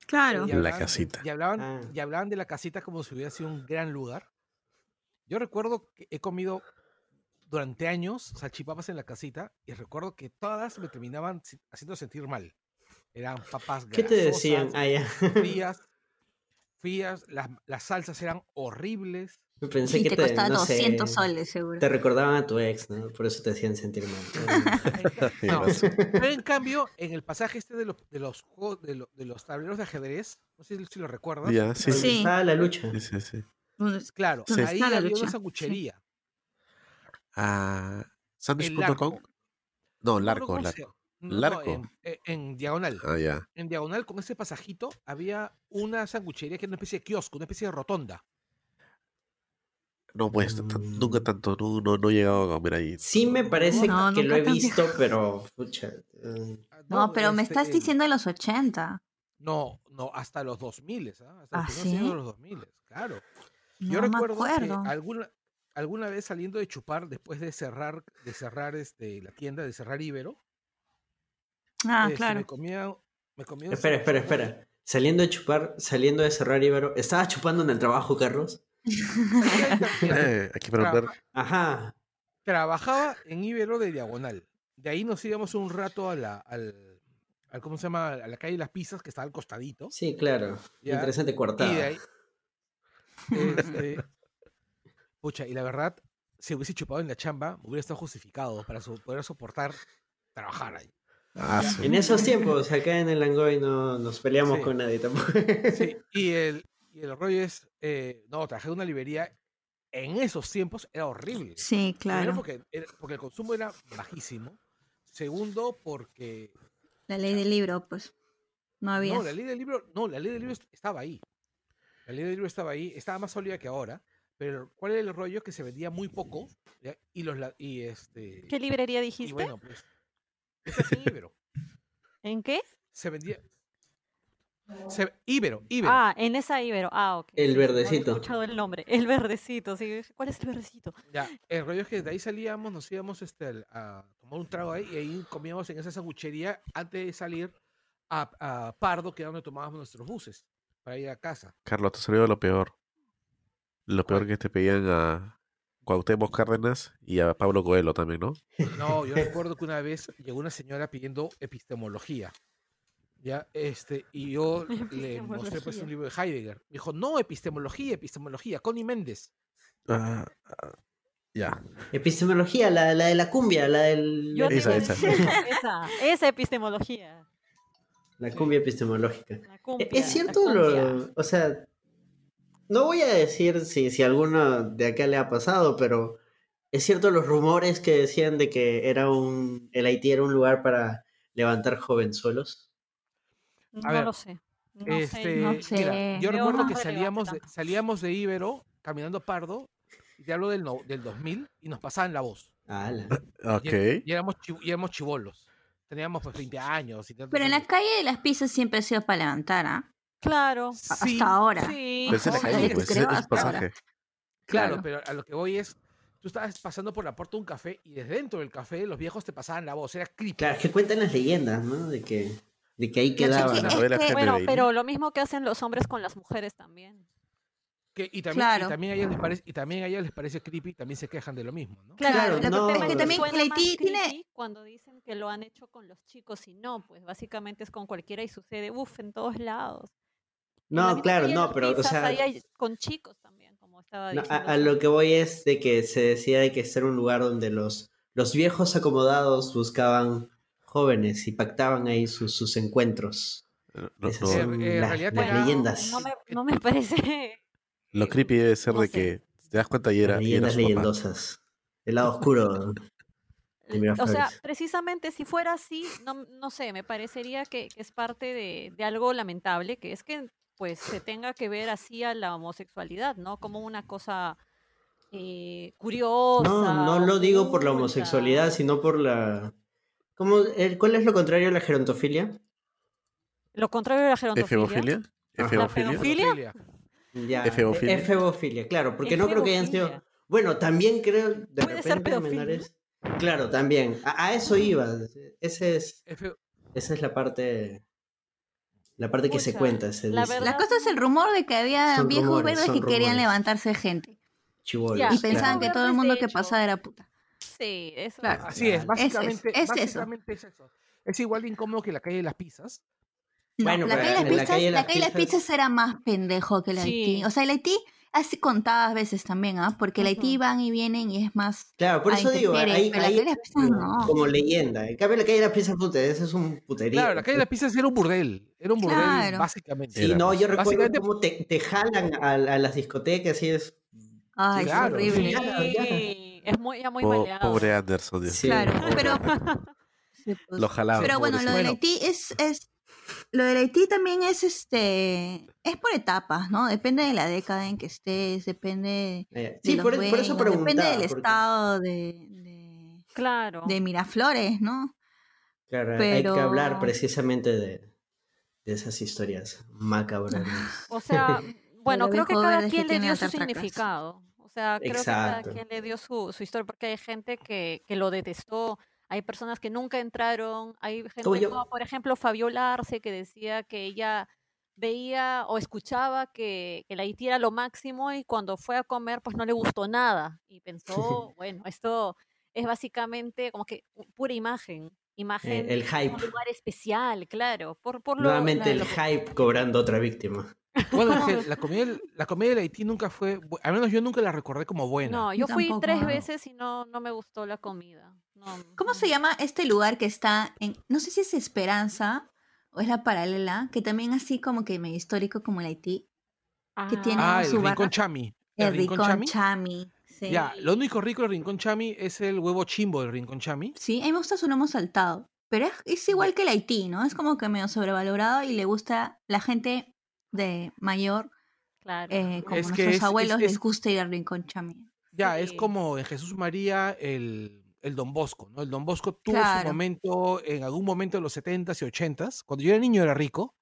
Speaker 3: Claro.
Speaker 4: Y
Speaker 5: La casita.
Speaker 4: Y hablaban,
Speaker 1: Ah.
Speaker 4: y hablaban de la casita como si hubiera sido un gran lugar. Yo recuerdo que he comido durante años salchipapas en la casita y recuerdo que todas me terminaban haciendo sentir mal. Eran papas
Speaker 1: ¿Qué te decían? Ah, ya.
Speaker 4: frías, frías, las, las salsas eran horribles.
Speaker 1: Pensé
Speaker 3: Y
Speaker 1: que
Speaker 3: te
Speaker 1: te,
Speaker 3: costaba
Speaker 1: no
Speaker 3: 200
Speaker 1: sé,
Speaker 3: soles, seguro.
Speaker 1: Te recordaban a tu ex, ¿no? Por eso te hacían sentir mal.
Speaker 4: No, pero en cambio, en el pasaje este de los, de los juegos, de, lo- de los tableros de ajedrez, no sé si lo recuerdas.
Speaker 5: ya, sí, sí.
Speaker 1: Estaba la lucha.
Speaker 5: Sí, sí, sí.
Speaker 4: Claro,
Speaker 3: ¿Dónde
Speaker 4: ahí había
Speaker 3: lucha?
Speaker 4: una
Speaker 3: Sí.
Speaker 4: sanguchería. El
Speaker 5: ¿Sandwich.com? No, Larco,
Speaker 4: ¿cómo se
Speaker 5: Larco.
Speaker 4: No,
Speaker 5: Larco.
Speaker 4: en, en- en diagonal.
Speaker 5: Ah, ya.
Speaker 4: En diagonal, con ese pasajito, había una sanguchería que era una especie de kiosco, una especie de rotonda.
Speaker 5: No, pues, t-
Speaker 1: Mm.
Speaker 5: nunca tanto, no, no, no he llegado a comer ahí.
Speaker 1: Sí me parece
Speaker 3: No,
Speaker 1: que lo
Speaker 3: nunca
Speaker 1: he visto, pero... Pucha, eh,
Speaker 4: Ah,
Speaker 3: No, pero me
Speaker 4: este,
Speaker 3: estás
Speaker 4: en-
Speaker 3: diciendo de los 80.
Speaker 4: No, no, hasta los 2000, ¿ah? Hasta
Speaker 3: ¿Ah,
Speaker 4: los
Speaker 3: sí?
Speaker 4: de los 2000, claro.
Speaker 3: No
Speaker 4: Yo
Speaker 3: me
Speaker 4: recuerdo
Speaker 3: acuerdo.
Speaker 4: que alguna, alguna vez saliendo de chupar, después de cerrar, de cerrar este, la tienda, de cerrar Ibero,
Speaker 3: Ah,
Speaker 4: este,
Speaker 3: claro.
Speaker 4: me comía, me comía
Speaker 1: Espera, espera, espera. Saliendo de chupar, saliendo de cerrar Ibero. ¿Estaba chupando en el trabajo, Carlos?
Speaker 5: Eh, aquí para ver.
Speaker 1: Ajá.
Speaker 4: Trabajaba en Ibero de Diagonal. De ahí nos íbamos un rato a la, al, al- ¿cómo se llama? A la calle de las Pizzas, que está al costadito.
Speaker 1: Sí, claro.
Speaker 4: Ya.
Speaker 1: Interesante
Speaker 4: Y
Speaker 1: coartada.
Speaker 4: de ahí. este, pucha, y la verdad, si hubiese chupado en la chamba, hubiera estado justificado para so- poder soportar trabajar ahí.
Speaker 5: Ah, su-
Speaker 1: En esos tiempos, acá en el Langoy no nos peleamos
Speaker 4: Sí.
Speaker 1: con nadie tampoco.
Speaker 4: Sí, y el, y el rollo es, eh, no, trabajé en una librería, en esos tiempos era horrible.
Speaker 3: Sí,
Speaker 4: Primero
Speaker 3: claro.
Speaker 4: porque, era- porque el consumo era bajísimo. Segundo, porque
Speaker 3: La ley del libro, pues. No había.
Speaker 4: no, la ley del libro, no, la ley del libro est- estaba ahí. La ley del libro estaba ahí, estaba más sólida que ahora. Pero ¿cuál era el rollo? Que se vendía muy poco. ¿ya? Y los la- y este
Speaker 2: ¿Qué librería
Speaker 4: y
Speaker 2: dijiste?
Speaker 4: bueno, pues es en Ibero.
Speaker 2: ¿En qué?
Speaker 4: Se vendía se, Ibero, Ibero.
Speaker 2: Ah, en esa Ibero. Ah, ok.
Speaker 1: El
Speaker 2: sí, no
Speaker 1: verdecito.
Speaker 2: escuchado el nombre. El verdecito, sí. ¿Cuál es el verdecito?
Speaker 4: Ya, el rollo es que de ahí salíamos, nos íbamos este, al- a tomar un trago ahí y ahí comíamos en esa sanguchería antes de salir a, a Pardo, que era donde tomábamos nuestros buses para ir a casa.
Speaker 5: Carlos, te salió lo peor. Lo peor que te pedían a Cuauhtémoc Cárdenas y a Pablo Coelho también, ¿no?
Speaker 4: No, yo recuerdo que una vez llegó una señora pidiendo epistemología. Ya, este, y yo le mostré pues un libro de Heidegger. Me dijo, no, epistemología, epistemología, Connie Méndez.
Speaker 5: Ah, ah, ya.
Speaker 1: Epistemología, la, la de la cumbia, la del...
Speaker 2: Yo
Speaker 5: Esa, esa.
Speaker 2: esa. Esa epistemología.
Speaker 1: La cumbia epistemológica.
Speaker 2: La cumbia,
Speaker 1: Es
Speaker 2: la
Speaker 1: cierto,
Speaker 2: cumbia.
Speaker 1: lo, o sea, no voy a decir si, si a alguno de acá le ha pasado, pero es cierto los rumores que decían de que era un, el Haití era un lugar para levantar jovenzuelos.
Speaker 2: No
Speaker 4: ver,
Speaker 2: lo sé. No
Speaker 4: este,
Speaker 2: sé.
Speaker 3: no
Speaker 4: mira,
Speaker 3: sé.
Speaker 4: yo
Speaker 2: Veo
Speaker 4: recuerdo que salíamos de, salíamos de Ibero caminando Pardo, y te hablo del, no- del 2000, y nos pasaban la voz.
Speaker 1: Ala.
Speaker 5: Ok.
Speaker 4: Y éramos, y éramos chivolos. Teníamos pues 20 años. Y tantos
Speaker 3: Pero en la calle de las pizzas siempre ha sido para levantar, ¿ah?
Speaker 2: Claro.
Speaker 3: Hasta ahora.
Speaker 2: Sí.
Speaker 5: Pero esa es la
Speaker 3: Ojalá
Speaker 5: calle,
Speaker 3: que
Speaker 5: pues.
Speaker 3: creo
Speaker 5: Es es
Speaker 3: hasta ahora.
Speaker 5: pasaje.
Speaker 4: Claro,
Speaker 3: Claro.
Speaker 4: pero a lo que voy es, tú estabas pasando por la puerta de un café y desde dentro del café los viejos te pasaban la voz, era creepy.
Speaker 1: Claro, es que cuentan las leyendas, ¿no? De que, de que ahí quedaban.
Speaker 3: es que-
Speaker 2: Bueno, pero lo mismo que hacen los hombres con las mujeres también.
Speaker 4: Que, y, también,
Speaker 3: Claro.
Speaker 4: y, también a ellas les parece, y también a ellas les parece creepy, también se quejan de lo mismo, ¿no?
Speaker 1: Claro,
Speaker 3: que
Speaker 1: no,
Speaker 3: que también tiene...
Speaker 2: cuando dicen que lo han hecho con los chicos y no, pues básicamente es con cualquiera y sucede, uff, en todos lados. La
Speaker 1: No, claro, no, pero, o sea,
Speaker 2: ahí hay con chicos también, como estaba
Speaker 1: no,
Speaker 2: diciendo.
Speaker 1: a lo que voy es de que se decía de que ser un lugar donde los, los viejos acomodados buscaban jóvenes y pactaban ahí sus, sus encuentros.
Speaker 5: No- no-
Speaker 1: Esas
Speaker 5: no-
Speaker 1: son
Speaker 4: Eh,
Speaker 1: las,
Speaker 4: realidad
Speaker 1: las
Speaker 4: era-
Speaker 1: leyendas.
Speaker 2: No me, no me parece...
Speaker 5: lo creepy debe ser
Speaker 2: no
Speaker 5: de
Speaker 2: sé.
Speaker 5: que te das cuenta y era,
Speaker 1: Las
Speaker 5: y era
Speaker 1: leyendas leyendosas. El lado oscuro.
Speaker 2: O sea, precisamente si fuera así, no, no sé, me parecería que, que es parte de, de algo lamentable, que es que pues se tenga que ver así a la homosexualidad, ¿no? Como una cosa eh, curiosa.
Speaker 1: No, no lo digo por la homosexualidad, sino por la... ¿Cómo, el- ¿Cuál es lo contrario a la gerontofilia?
Speaker 2: Lo contrario de la gerontofilia.
Speaker 5: ¿Efebofilia? ¿Efebofilia?
Speaker 2: pedofilia?
Speaker 1: Ya,
Speaker 5: Efebofilia.
Speaker 1: efebofilia, claro, porque no creo que hayan sido... Bueno, también creo, de
Speaker 2: Puede ser
Speaker 1: repente,
Speaker 2: pedofilia.
Speaker 1: menores... Claro, también. A, a eso iba. Ese es, esa es la parte... La parte que se cuenta, se
Speaker 2: la
Speaker 1: dice.
Speaker 2: verdad-
Speaker 3: La cosa es el rumor de que había
Speaker 1: Son
Speaker 3: viejos
Speaker 1: rumores,
Speaker 3: verdes que querían
Speaker 1: rumores.
Speaker 3: levantarse gente.
Speaker 1: Chibolos,
Speaker 3: Y
Speaker 2: claro.
Speaker 3: pensaban que todo el mundo que pasaba era puta.
Speaker 2: Sí, eso.
Speaker 3: Claro.
Speaker 4: Así es,
Speaker 1: Claro.
Speaker 4: básicamente,
Speaker 3: es eso.
Speaker 4: básicamente es eso. Es igual de incómodo que la calle de las pizzas.
Speaker 3: No,
Speaker 1: Bueno,
Speaker 3: la, calle de las pizzas,
Speaker 1: calle de
Speaker 3: la calle de las
Speaker 1: pizzas-
Speaker 3: pizzas era más pendejo que el
Speaker 2: Sí.
Speaker 3: Haití. O sea, el Haití hace contadas veces también, ¿ah? Porque el Haití van y vienen y es más...
Speaker 1: Claro, por eso digo, ahí,
Speaker 3: de no.
Speaker 1: como leyenda. En cambio, la calle de las pizzas, puta, ese es un puterío.
Speaker 4: Claro, la calle de las pizzas era un burdel. Era un burdel,
Speaker 3: Claro.
Speaker 4: básicamente.
Speaker 1: Sí, no, yo recuerdo
Speaker 4: Básicamente-
Speaker 1: cómo te, te jalan a, a las discotecas y es...
Speaker 3: Ay, es horrible.
Speaker 2: Sí, es muy, ya muy
Speaker 5: Po-
Speaker 2: maleado.
Speaker 5: pobre Anderson, Dios
Speaker 1: Sí.
Speaker 3: Claro,
Speaker 5: Pobre
Speaker 3: pero...
Speaker 5: Lo jalaba.
Speaker 3: Pero bueno, lo
Speaker 4: Bueno.
Speaker 3: Haití es, es lo del Haití también es este es por etapas, ¿no? Depende de la década en que estés, depende
Speaker 1: Eh,
Speaker 3: de
Speaker 1: Sí,
Speaker 3: los
Speaker 1: por, por eso
Speaker 3: dueños,
Speaker 1: preguntaba.
Speaker 3: depende del
Speaker 1: porque,
Speaker 3: estado de, de,
Speaker 2: Claro.
Speaker 3: de Miraflores, ¿no?
Speaker 1: Claro, hay que hablar precisamente de, de esas historias macabras.
Speaker 2: O sea, bueno, creo que cada
Speaker 3: que
Speaker 2: quien le
Speaker 3: tiene
Speaker 2: dio su significado. O sea, creo que
Speaker 1: Exacto.
Speaker 2: cada quien le dio su, su historia, porque hay gente que, que lo detestó, hay personas que nunca entraron, hay gente
Speaker 1: Como yo.
Speaker 2: como, por ejemplo, Fabiola Arce, que decía que ella veía o escuchaba que, que la Haití era lo máximo y cuando fue a comer pues no le gustó nada y pensó, bueno, esto es básicamente como que pura imagen, imagen
Speaker 1: el hype.
Speaker 2: un lugar especial, claro, por, por lo,
Speaker 1: Nuevamente
Speaker 2: lo-
Speaker 1: el hype cobrando otra víctima.
Speaker 4: Bueno, es que la comida, del- la comida de Haití nunca fue, al menos yo nunca la recordé como buena.
Speaker 2: No, yo
Speaker 3: Yo
Speaker 2: fui
Speaker 3: tampoco.
Speaker 2: tres veces y no, no me gustó la comida. No,
Speaker 3: ¿Cómo se
Speaker 2: no.
Speaker 3: llama este lugar que está en, no sé si es Esperanza o es la paralela, que también así como que medio histórico como el Haití, que tiene
Speaker 4: Ah, el
Speaker 3: su
Speaker 4: Rincón
Speaker 3: barra-
Speaker 4: Chami.
Speaker 3: el
Speaker 4: Rincón
Speaker 3: Rincón
Speaker 4: Chami.
Speaker 3: Chami. Sí.
Speaker 4: Ya, lo único rico del Rincón Chami es el huevo chimbo del Rincón Chami.
Speaker 3: Sí, a mí me gusta su lomo saltado, pero es, es igual que el Haití, ¿no? Es como que medio sobrevalorado y le gusta la gente de mayor,
Speaker 2: Claro.
Speaker 3: eh, como
Speaker 4: Es que
Speaker 3: nuestros
Speaker 4: es- es-
Speaker 3: abuelos,
Speaker 4: es-
Speaker 3: les gusta ir al Rincón Chami.
Speaker 4: Ya, es como en Jesús María el, el Don Bosco, ¿no? El Don Bosco tuvo su momento, en algún momento de los 70s y 80s. Cuando yo era niño era rico,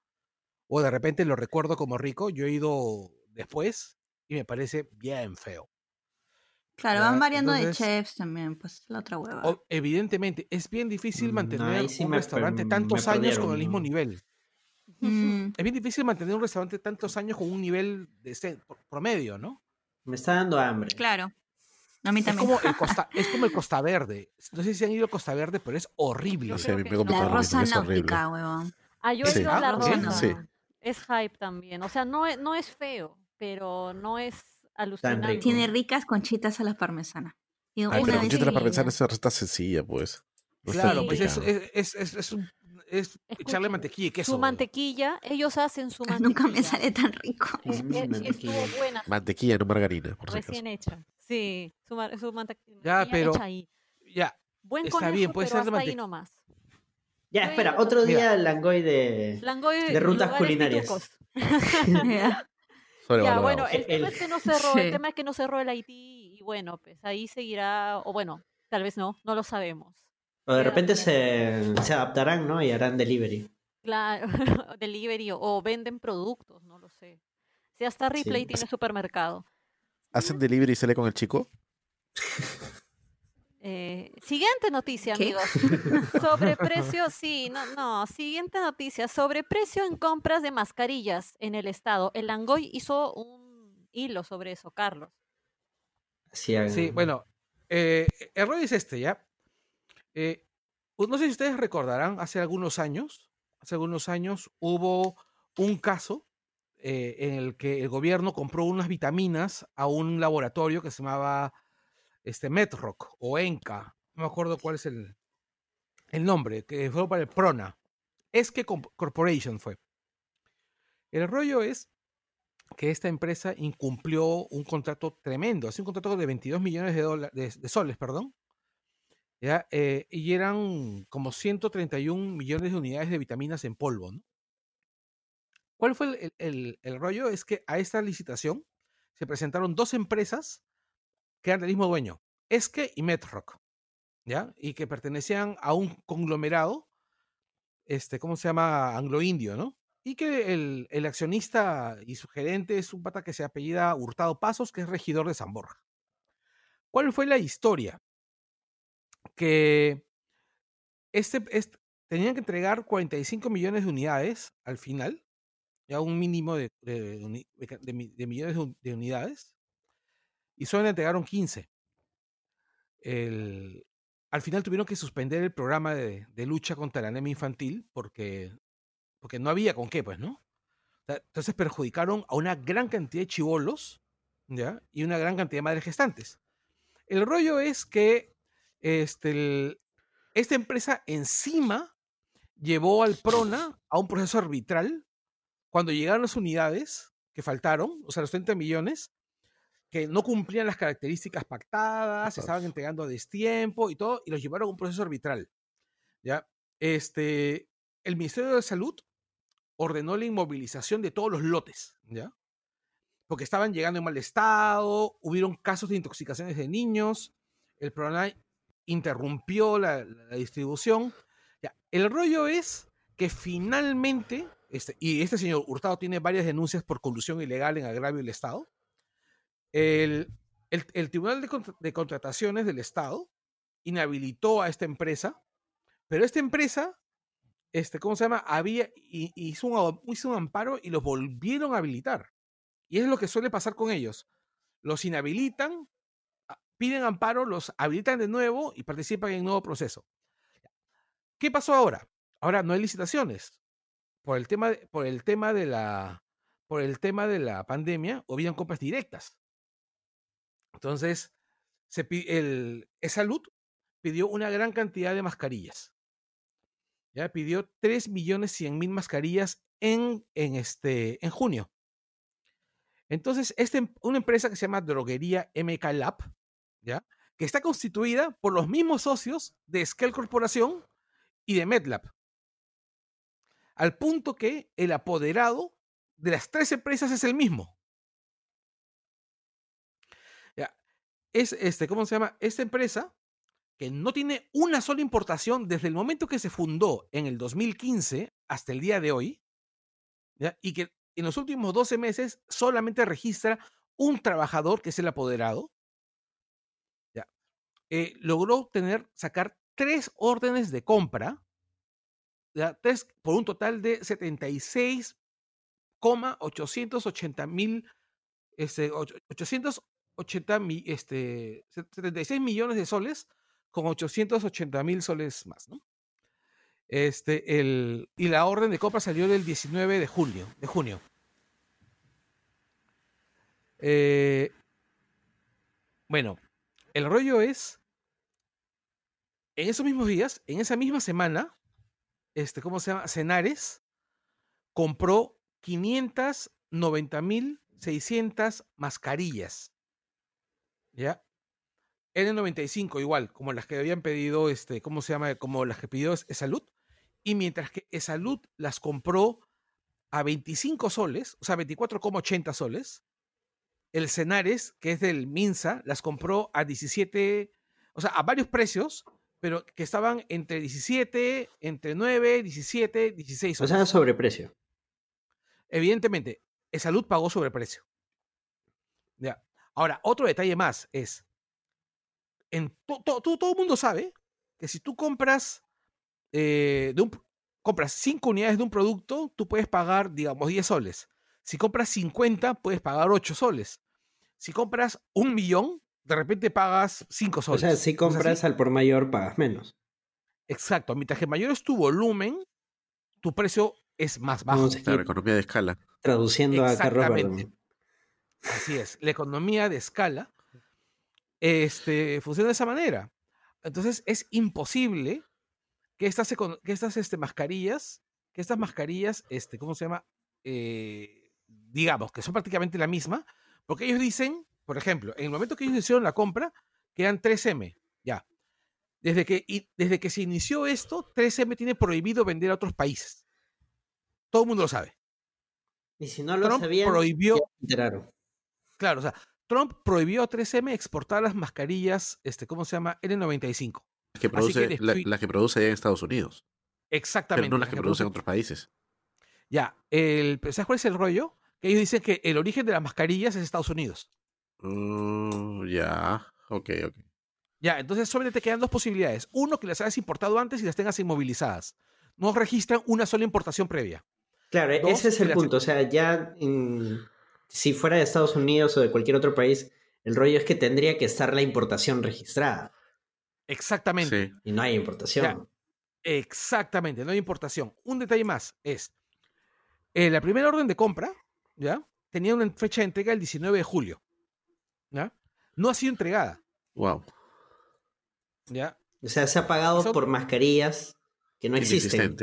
Speaker 4: o de repente lo recuerdo como rico. Yo he ido después y me parece bien feo.
Speaker 3: Claro, van variando de chefs también, pues la otra hueva.
Speaker 4: Evidentemente, es bien difícil
Speaker 1: Mm, no,
Speaker 4: mantener
Speaker 1: sí
Speaker 4: un
Speaker 1: me
Speaker 4: restaurante tantos
Speaker 1: me
Speaker 4: años con el mismo nivel.
Speaker 3: Mm,
Speaker 4: Es bien difícil mantener un restaurante tantos años con un nivel de promedio, ¿no?
Speaker 1: Me está dando hambre.
Speaker 3: claro. A mí
Speaker 4: Es
Speaker 3: también.
Speaker 4: como, el Costa, es como el Costa Verde. No sé si han ido a Costa Verde, pero es horrible.
Speaker 5: No a
Speaker 2: que
Speaker 5: me
Speaker 2: no.
Speaker 3: La rosa
Speaker 5: es
Speaker 3: náutica, huevón.
Speaker 2: Ah, yo he
Speaker 5: Sí.
Speaker 2: ido a la
Speaker 4: Ah,
Speaker 2: rosa.
Speaker 5: sí.
Speaker 2: Es hype también. O sea, no es, no es feo, pero no es alucinante.
Speaker 3: Tiene ricas conchitas a la parmesana. Y
Speaker 5: Ay,
Speaker 3: una
Speaker 5: pero
Speaker 3: vez
Speaker 5: conchita de la parmesana es una receta sencilla, pues. No es
Speaker 4: Claro, pues es, es, es, es, es un- es echarle
Speaker 2: Escuchen,
Speaker 4: mantequilla y queso.
Speaker 2: Su mantequilla, ellos hacen su mantequilla.
Speaker 3: Nunca me sale tan rico.
Speaker 2: Es-
Speaker 1: Mm, mantequilla.
Speaker 2: estuvo buena,
Speaker 5: Mantequilla, no margarina, por
Speaker 2: recién hecha. Sí, su, su mantequilla
Speaker 4: Ya, pero-
Speaker 2: hecha ahí.
Speaker 4: Ya,
Speaker 2: Buen
Speaker 4: está
Speaker 2: conejo,
Speaker 4: bien, puede
Speaker 2: pero
Speaker 4: ser de
Speaker 2: hasta ahí nomás.
Speaker 1: Ya, espera, otro
Speaker 4: mira.
Speaker 1: día el Langoy de...
Speaker 2: Langoy,
Speaker 1: De rutas culinarias.
Speaker 3: Ya.
Speaker 2: Bueno, el
Speaker 1: El-
Speaker 2: tema es que no cerró,
Speaker 3: Sí.
Speaker 2: el tema es que no cerró el Haití y bueno, pues ahí seguirá, o bueno, tal vez no, no lo sabemos.
Speaker 1: O de repente
Speaker 2: pendiente.
Speaker 1: se, se adaptarán, ¿no? Y harán delivery.
Speaker 2: Claro, delivery o, venden productos, no lo sé. Si hasta Ripley
Speaker 1: Sí.
Speaker 2: tiene supermercado.
Speaker 5: ¿Hacen delivery y sale con el chico?
Speaker 2: Eh, siguiente noticia,
Speaker 3: ¿Qué?
Speaker 2: amigos. Sobreprecio, sí, no, no. Siguiente noticia. Sobreprecio en compras de mascarillas en el estado. El Langoy hizo un hilo sobre eso, Carlos.
Speaker 4: Sí, bueno, eh, el rollo es este, ¿ya? Eh, pues no sé si ustedes recordarán, hace algunos años, hace algunos años hubo un caso eh, en el que el gobierno compró unas vitaminas a un laboratorio que se llamaba este, o Enca, no me acuerdo cuál es el, el nombre, que fue para el Prona. Es que Corporation fue. El rollo es que esta empresa incumplió un contrato tremendo, así un contrato de 22 millones de, de, de soles, perdón, Eh, y eran como 131 millones de unidades de vitaminas en polvo. ¿no? ¿Cuál fue el, el- el- rollo? Es que a esta licitación se presentaron dos empresas que eran del mismo dueño, Esque y Medrock, ¿ya? Y que pertenecían a un conglomerado, este, ¿cómo se llama? Anglo-indio, ¿no? Y que el, el accionista y su gerente es un pata que se apellida Hurtado Pasos, que es regidor de San Borja. ¿Cuál fue la historia? Que este, tenían que entregar 45 millones de unidades al final, ya un mínimo de, millones de, un- de unidades, y solo entregaron 15. El- al final tuvieron que suspender el programa de, lucha contra la anemia infantil porque, porque no había con qué, pues, ¿no? Entonces perjudicaron a una gran cantidad de chivolos, ¿ya? Y una gran cantidad de madres gestantes. El rollo es que este, el- esta empresa encima llevó al PRONA a un proceso arbitral cuando llegaron las unidades que faltaron, o sea, los 30 millones, que no cumplían las características pactadas, se estaban entregando a destiempo y todo, y los llevaron a un proceso arbitral. ¿ya? Este, el Ministerio de Salud ordenó la inmovilización de todos los lotes, ¿ya? Porque estaban llegando en mal estado, hubieron casos de intoxicaciones de niños, el programa interrumpió la, distribución. El rollo es que finalmente, este, y este señor Hurtado tiene varias denuncias por colusión ilegal en agravio del Estado, el, el- Tribunal de, de Contrataciones del Estado inhabilitó a esta empresa, pero esta empresa este, ¿cómo se llama? Había, hizo, un, hizo un amparo y los volvieron a habilitar. Y es lo que suele pasar con ellos. Los inhabilitan, piden amparo, los habilitan de nuevo y participan en un nuevo proceso. ¿Qué pasó ahora? Ahora no hay licitaciones. Por el tema, de- por el tema de la por el tema de la pandemia, habían compras directas. Entonces, se, el, salud pidió una gran cantidad de mascarillas. Ya pidió 3 millones 100 mil mascarillas en, en, este, en junio. Entonces, este, una empresa que se llama Droguería MK Lab, que está constituida por los mismos socios de Skell Corporación y de MedLab. Al punto que el apoderado de las tres empresas es el mismo. Es este, ¿cómo se llama? Esta empresa que no tiene una sola importación desde el momento que se fundó en el 2015 hasta el día de hoy, y que en los últimos 12 meses solamente registra un trabajador que es el apoderado. Eh, logró tener, sacar tres órdenes de compra. Tres, por un total de 76,880 mil, este, och- 880 mi- este, 76 millones de soles con 880 mil soles más. Este, el, y la orden de compra salió del 19 de julio, de junio. Eh, bueno, el rollo es, en esos mismos días, en esa misma semana, este, ¿cómo se llama? Cenares compró 590.600 mascarillas. ¿Ya? N95 igual, como las que habían pedido, este, ¿cómo se llama? Como las que pidió Salud. Y mientras que Salud las compró a 25 soles, o sea, 24,80 soles, el Cenares, que es del Minsa, las compró a 17, o sea, a varios precios, pero que estaban entre 17, entre 9, 17, 16
Speaker 1: O
Speaker 4: soles.
Speaker 1: sea, sobreprecio.
Speaker 4: Evidentemente, Salud pagó sobreprecio. Ya. Ahora, otro detalle más es, en to- to- to- todo el mundo sabe que si tú compras, eh, de un, compras 5 unidades de un producto, tú puedes pagar, digamos, 10 soles. Si compras 50, puedes pagar 8 soles. Si compras un millón, de repente pagas 5
Speaker 1: O
Speaker 4: soles.
Speaker 1: sea, si
Speaker 4: ¿No
Speaker 1: compras al por mayor, pagas menos.
Speaker 4: Exacto. Mientras que mayor es tu volumen, tu precio es más bajo.
Speaker 5: Claro, economía de escala.
Speaker 1: traduciendo a Carlos.
Speaker 4: Así es, la economía de escala este, funciona de esa manera. Entonces es imposible que estas, que estas este, mascarillas, que estas mascarillas, este, ¿cómo se llama? Eh, digamos, que son prácticamente la misma, porque ellos dicen, por ejemplo, en el momento que ellos hicieron la compra, quedan 3M, ya. Desde que, y desde que se inició esto, 3M tiene prohibido vender a otros países. Todo el mundo lo sabe.
Speaker 1: Y si no lo
Speaker 4: Trump
Speaker 1: sabían,
Speaker 4: prohibió
Speaker 1: enteraron.
Speaker 4: Claro, o sea, Trump prohibió a 3M exportar las mascarillas, este, ¿cómo se llama? N95.
Speaker 5: Las que
Speaker 4: que
Speaker 5: produce, la, la que produce allá en Estados Unidos.
Speaker 4: Exactamente.
Speaker 5: Pero no las que producen en
Speaker 4: produce-
Speaker 5: otros países.
Speaker 4: Ya, el, ¿sabes cuál es el rollo? Que ellos dicen que el origen de las mascarillas es Estados Unidos.
Speaker 5: Mm, ya. Ok, ok.
Speaker 4: Ya, entonces solamente te quedan dos posibilidades. Uno, que las hayas importado antes y las tengas inmovilizadas. No registran una sola importación previa.
Speaker 1: Claro, e-
Speaker 4: Dos,
Speaker 1: ese es el punto. O sea, ya en- si fuera de Estados Unidos o de cualquier otro país, el rollo es que tendría que estar la importación registrada.
Speaker 4: Exactamente.
Speaker 5: Sí.
Speaker 1: Y no hay importación.
Speaker 4: Exactamente, no hay importación. Un detalle más es, eh, la primera orden de compra, ¿ya? Tenía una fecha de entrega el 19 de julio, ¿ya? No ha sido entregada,
Speaker 5: Wow.
Speaker 4: ¿ya?
Speaker 1: O sea, se ha pagado por mascarillas que no existen.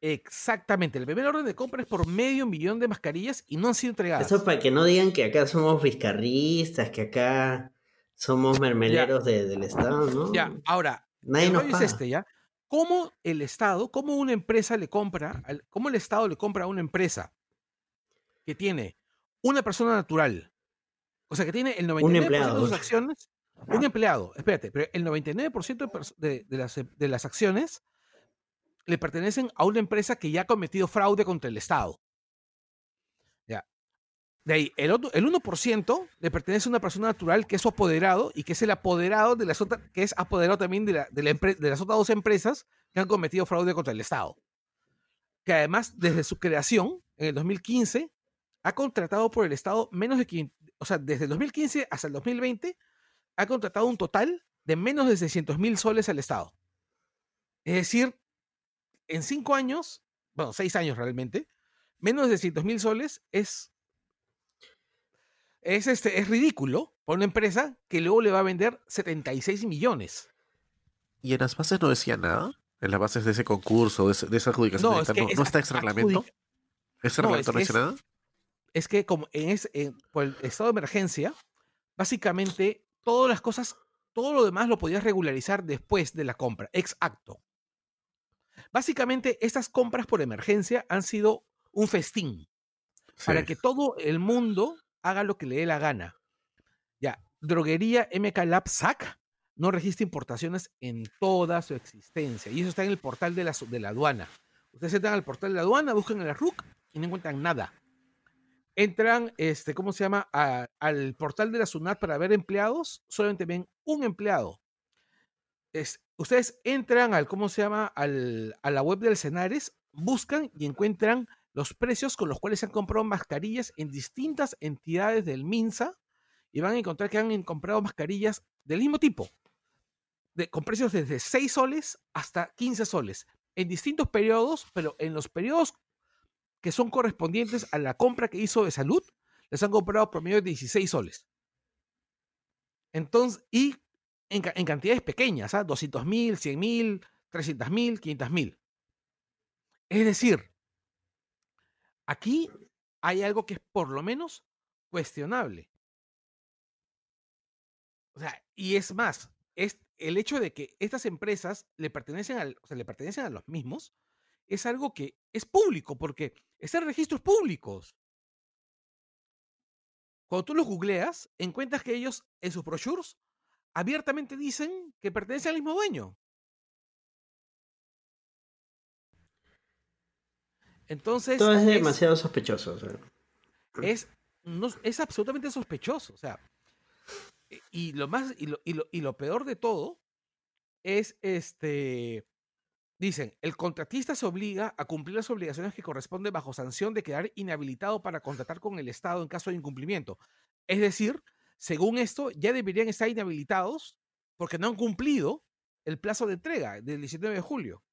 Speaker 4: Exactamente, la primera orden de compra es por medio millón de mascarillas y no han sido entregadas.
Speaker 1: Eso para que no digan que acá somos vizcarristas, que acá somos mermeleros de- del Estado, ¿no?
Speaker 4: Ya, ahora,
Speaker 1: Nadie
Speaker 4: el
Speaker 1: nos
Speaker 4: rollo es
Speaker 1: paga.
Speaker 4: este, ¿ya? ¿Cómo el Estado, cómo una empresa le compra, al- cómo el Estado le compra a una empresa que tiene una persona natural, o sea, que tiene el 99% de sus acciones, un empleado, espérate, pero el 99% de, de- de las, de las acciones le pertenecen a una empresa que ya ha cometido fraude contra el Estado. Ya. De ahí, el, otro- el 1% le pertenece a una persona natural que es su apoderado y que es el apoderado de las otras, que es apoderado también de, la- de, la empre- de las otras dos empresas que han cometido fraude contra el Estado. que además desde su creación, en el 2015, ha contratado por el Estado menos de 500, o sea, desde el 2015 hasta el 2020, ha contratado un total de menos de 600 mil soles al Estado. Es decir, en cinco años, bueno, seis años realmente, menos de 600 mil soles es, es, este, es ridículo para una empresa que luego le va a vender 76 millones.
Speaker 5: ¿Y en las bases no decía nada? En las bases de ese concurso, de, ese- de esa adjudicación
Speaker 4: No, es que
Speaker 5: ¿no,
Speaker 4: es
Speaker 5: no está
Speaker 4: adjudic-
Speaker 5: reglamento? ¿Ese
Speaker 4: No,
Speaker 5: reglamento
Speaker 4: es
Speaker 5: no
Speaker 4: que
Speaker 5: dice nada?
Speaker 4: Es que como en por el estado de emergencia, básicamente todas las cosas, todo lo demás lo podías regularizar después de la compra, ex acto. Básicamente, estas compras por emergencia han sido un festín para que todo el mundo haga lo que le dé la gana. Ya, droguería MK Lab SAC no registra importaciones en toda su existencia. Y eso está en el portal de la, de la aduana. Ustedes entran al portal de la aduana, buscan en la RUC y no encuentran nada. Entran, este, ¿cómo se llama? Al portal de la SUNAT para ver empleados, solamente ven un empleado. Es- ustedes entran al, ¿cómo se llama? Al, a la web del Cenares, buscan y encuentran los precios con los cuales se han comprado mascarillas en distintas entidades del MINSA y van a encontrar que han comprado mascarillas del mismo tipo, de, con precios desde 6 soles hasta 15 soles, en distintos periodos, pero en los periodos que son correspondientes a la compra que hizo de salud, les han comprado promedio de 16 soles. Entonces, y en, ca- en cantidades pequeñas, ¿ah? 200 mil, 100 mil, 300 mil, 500 mil. Es decir, aquí hay algo que es por lo menos cuestionable. O sea, y es más, es el hecho de que estas empresas le pertenecen al, o sea, le pertenecen a los mismos, es algo que es público, porque están en registros públicos. Cuando tú los googleas, encuentras que ellos en sus brochures abiertamente dicen que pertenecen al mismo dueño. Entonces,
Speaker 1: Todo es
Speaker 4: es-
Speaker 1: demasiado sospechoso. o sea.
Speaker 4: es, no- es absolutamente sospechoso. O sea, y lo más, y lo, y lo- y lo peor de todo es este. Dicen, el contratista se obliga a cumplir las obligaciones que corresponden bajo sanción de quedar inhabilitado para contratar con el Estado en caso de incumplimiento. Es decir, según esto, ya deberían estar inhabilitados porque no han cumplido el plazo de entrega del 19 de julio.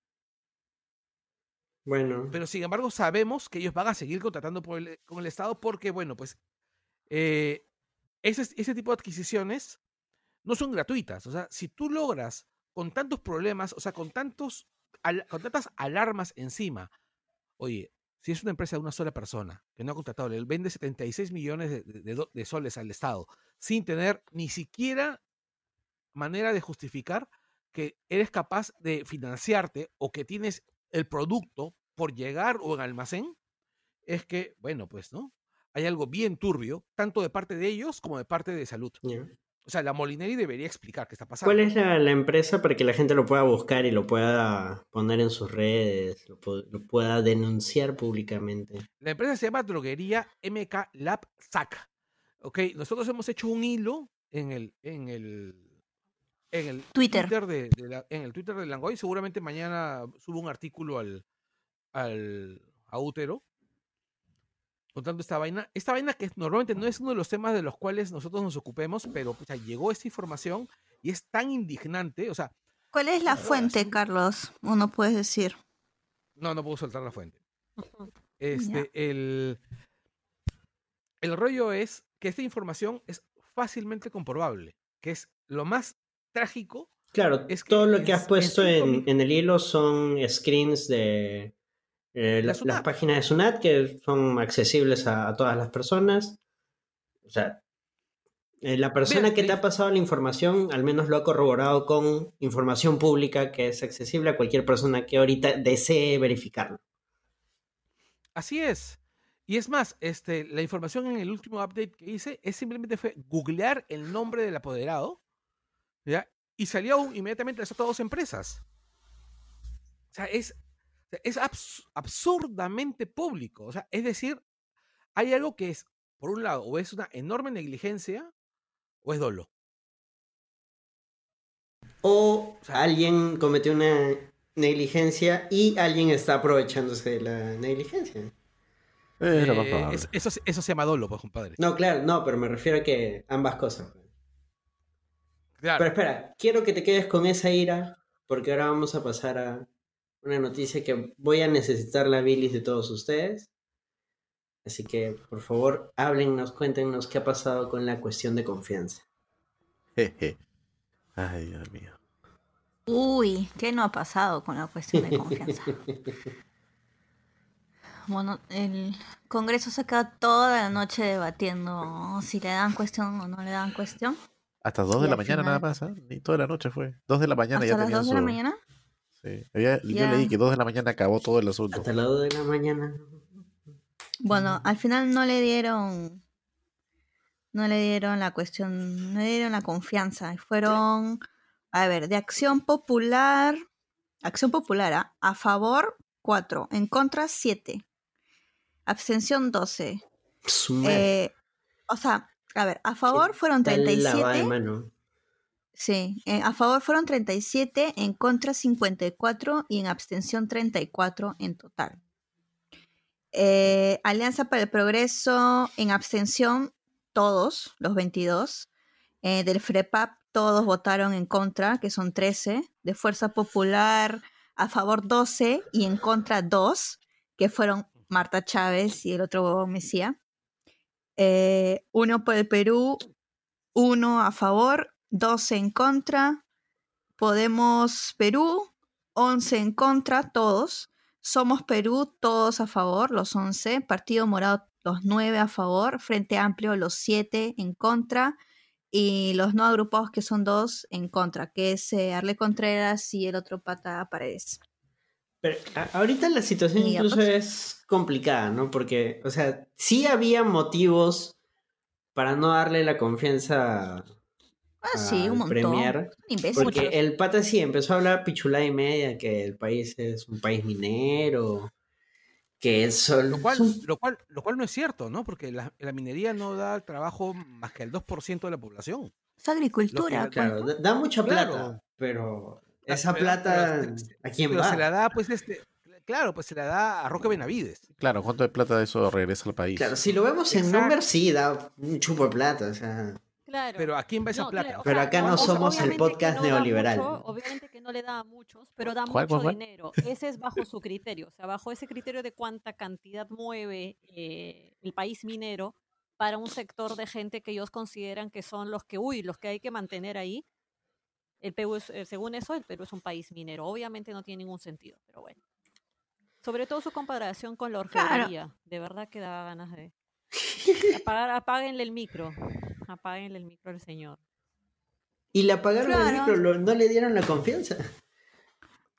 Speaker 1: Bueno,
Speaker 4: Pero sin embargo, sabemos que ellos van a seguir contratando por el- con el Estado porque, bueno, pues eh, ese, ese tipo de adquisiciones no son gratuitas. O sea, si tú logras con tantos problemas, o sea, con, tantos, al- con tantas alarmas encima, oye, si es una empresa de una sola persona que no ha contratado, le vende 76 millones de, de- de soles al Estado sin tener ni siquiera manera de justificar que eres capaz de financiarte o que tienes el producto por llegar o en almacén, es que, bueno, pues, ¿no? Hay algo bien turbio, tanto de parte de ellos como de parte de salud. O sea, la Molineri debería explicar qué está pasando.
Speaker 1: ¿cuál es la, la empresa para que la gente lo pueda buscar y lo pueda poner en sus redes, lo, pu- lo pueda denunciar públicamente?
Speaker 4: La empresa se llama Droguería MK Lab SAC. Ok, nosotros hemos hecho un hilo en el, en el, en el
Speaker 3: Twitter.
Speaker 4: de, de la- en el Twitter de Langoy. Seguramente mañana subo un artículo al, al a Útero contando esta vaina. Esta vaina que normalmente no es uno de los temas de los cuales nosotros nos ocupemos, pero llegó esta información y es tan indignante. O sea,
Speaker 3: ¿Cuál es la fuente, Carlos? Uno puede decir.
Speaker 4: No, no puedo soltar la fuente. Este, el, el rollo es que esta información es fácilmente comprobable, que es lo más trágico.
Speaker 1: Claro,
Speaker 4: Es que
Speaker 1: todo lo que has
Speaker 4: en
Speaker 1: puesto en el hilo son screens de eh,
Speaker 4: La
Speaker 1: la- las páginas de SUNAT que son accesibles a, a todas las personas. O sea, eh, la persona que te ha pasado la información al menos lo ha corroborado con información pública que es accesible a cualquier persona que ahorita desee verificarlo.
Speaker 4: Así es. Y es más, este, la información en el último update que hice es simplemente fue googlear el nombre del apoderado, ¿ya? Y salió inmediatamente las otras dos empresas. O sea, es, sea, es abs- absurdamente público. O sea, es decir, hay algo que es, por un lado, o es una enorme negligencia o es dolo.
Speaker 1: O alguien cometió una negligencia y alguien está aprovechándose de la negligencia.
Speaker 4: Eh, es- eso, se- eso se llama dolo, pues, compadre.
Speaker 1: No, claro, no, pero me refiero a que ambas cosas.
Speaker 4: Claro.
Speaker 1: Pero espera, quiero que te quedes con esa ira, porque ahora vamos a pasar a una noticia que voy a necesitar la bilis de todos ustedes. Así que, por favor, háblennos, cuéntenos qué ha pasado con la cuestión de confianza.
Speaker 5: Jeje. Ay, Dios mío.
Speaker 3: Uy, ¿qué no ha pasado con la cuestión de confianza? Bueno, el Congreso se queda toda la noche debatiendo si le dan cuestión o no le dan cuestión.
Speaker 5: Hasta dos
Speaker 3: Y
Speaker 5: de la mañana
Speaker 3: final-
Speaker 5: nada más, ¿ah? Ni toda la noche fue. Dos de la mañana
Speaker 3: Hasta
Speaker 5: ya
Speaker 3: las
Speaker 5: tenían
Speaker 3: 2 de la mañana.
Speaker 5: Sí. Había- Yo leí que dos de la mañana acabó todo el asunto.
Speaker 1: Hasta las 2 de la mañana.
Speaker 3: Bueno, al final no le dieron, no le dieron la cuestión, no le dieron la confianza. Fueron, a ver, de Acción Popular, Acción Popular, ¿ah? a favor 4, en contra 7, abstención 12.
Speaker 1: Su madre,
Speaker 3: Eh, o sea, a ver, a favor fueron
Speaker 1: está lavada de
Speaker 3: 37,
Speaker 1: mano.
Speaker 3: Sí, eh, a favor fueron 37, en contra 54 y en abstención 34 en total. Eh, Alianza para el Progreso en abstención, todos, los 22. Eh, del FREPAP, todos votaron en contra, que son 13. De Fuerza Popular, a favor 12 y en contra 2, que fueron Marta Chávez y el otro Mesía. Eh, uno por el Perú, uno a favor, 12 en contra. Podemos Perú, 11 en contra, todos. Somos Perú, todos a favor, los 11. Partido Morado, los 9 a favor. Frente Amplio, los 7 en contra. Y los no agrupados, que son dos en contra, que es eh, Arle Contreras y el otro pata Paredes.
Speaker 1: Pero ahorita la situación
Speaker 3: Y
Speaker 1: incluso
Speaker 3: otros.
Speaker 1: es complicada, ¿no? Porque, o sea, sí había motivos para no darle la confianza
Speaker 3: Ah, sí, un montón.
Speaker 1: Premier.
Speaker 3: Imbécil.
Speaker 1: Porque el pata sí empezó a hablar pichulada y media que el país es un país minero, que es solo...
Speaker 4: Lo cual, lo, cual, lo cual no es cierto, ¿no? Porque la, la minería no da trabajo más que al 2% de la población.
Speaker 3: Es agricultura.
Speaker 4: Que-
Speaker 1: Claro, da, da mucha
Speaker 4: Claro.
Speaker 1: plata, pero esa
Speaker 4: pero-
Speaker 1: plata,
Speaker 4: pero
Speaker 1: ¿a quién
Speaker 4: Pero
Speaker 1: va?
Speaker 4: se la da, pues, este. Claro, pues se la da a Roque Benavides.
Speaker 5: Claro, ¿cuánto de plata de eso regresa al país?
Speaker 1: Claro, si lo vemos en números, sí, da un chupo de plata, o sea...
Speaker 2: Claro.
Speaker 4: Pero ¿a quién va esa
Speaker 2: No,
Speaker 4: plata?
Speaker 2: claro,
Speaker 1: Pero acá no
Speaker 2: o- o sea,
Speaker 1: somos el podcast
Speaker 2: no
Speaker 1: neoliberal.
Speaker 2: mucho, obviamente que no le da a muchos, pero da
Speaker 5: ¿Cuál,
Speaker 2: mucho
Speaker 5: cuál, cuál?
Speaker 2: dinero. Ese es bajo su criterio. O sea, bajo ese criterio de cuánta cantidad mueve eh, el país minero para un sector de gente que ellos consideran que son los que, uy, los que hay que mantener ahí. El Perú es, eh, según eso, el Perú es un país minero. Obviamente no tiene ningún sentido, pero bueno. Sobre todo su comparación con la
Speaker 3: Claro.
Speaker 2: orfebrería. De verdad que da ganas de... Apagar, apáguenle el micro. Apáguenle el micro al señor.
Speaker 1: Y le apagaron el micro, lo- no le dieron la confianza.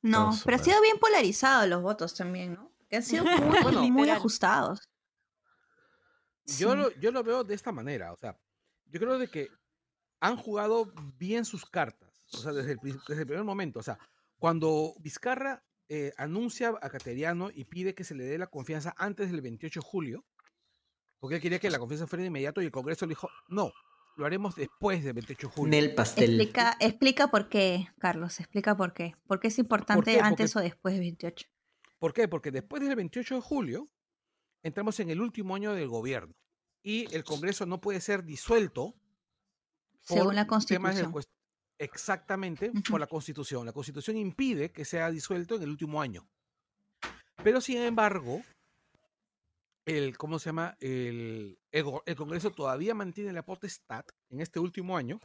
Speaker 3: No, pero ha sido bien polarizados los votos también, ¿no? Que han sido muy,
Speaker 4: Bueno,
Speaker 3: muy ajustados.
Speaker 4: Yo,
Speaker 3: Sí.
Speaker 4: lo, yo lo veo de esta manera. O sea, yo creo de que han jugado bien sus cartas. O sea, desde el, desde el primer momento. O sea, cuando Vizcarra eh, anuncia a Cateriano y pide que se le dé la confianza antes del 28 de julio, porque él quería que la confianza fuera de inmediato y el Congreso le dijo, no, lo haremos después del 28 de julio.
Speaker 1: Nel pastel.
Speaker 3: Explica, explica por qué, Carlos, explica por qué. ¿Por qué es importante
Speaker 4: qué?
Speaker 3: antes
Speaker 4: Porque-
Speaker 3: o después del 28?
Speaker 4: ¿Por qué? Porque después del 28 de julio entramos en el último año del gobierno y el Congreso no puede ser disuelto
Speaker 3: Según la
Speaker 4: del
Speaker 3: Constitución.
Speaker 4: Exactamente, por la Constitución. La Constitución impide que sea disuelto en el último año. Pero sin embargo, el, ¿cómo se llama? El, el el Congreso todavía mantiene la potestad en este último año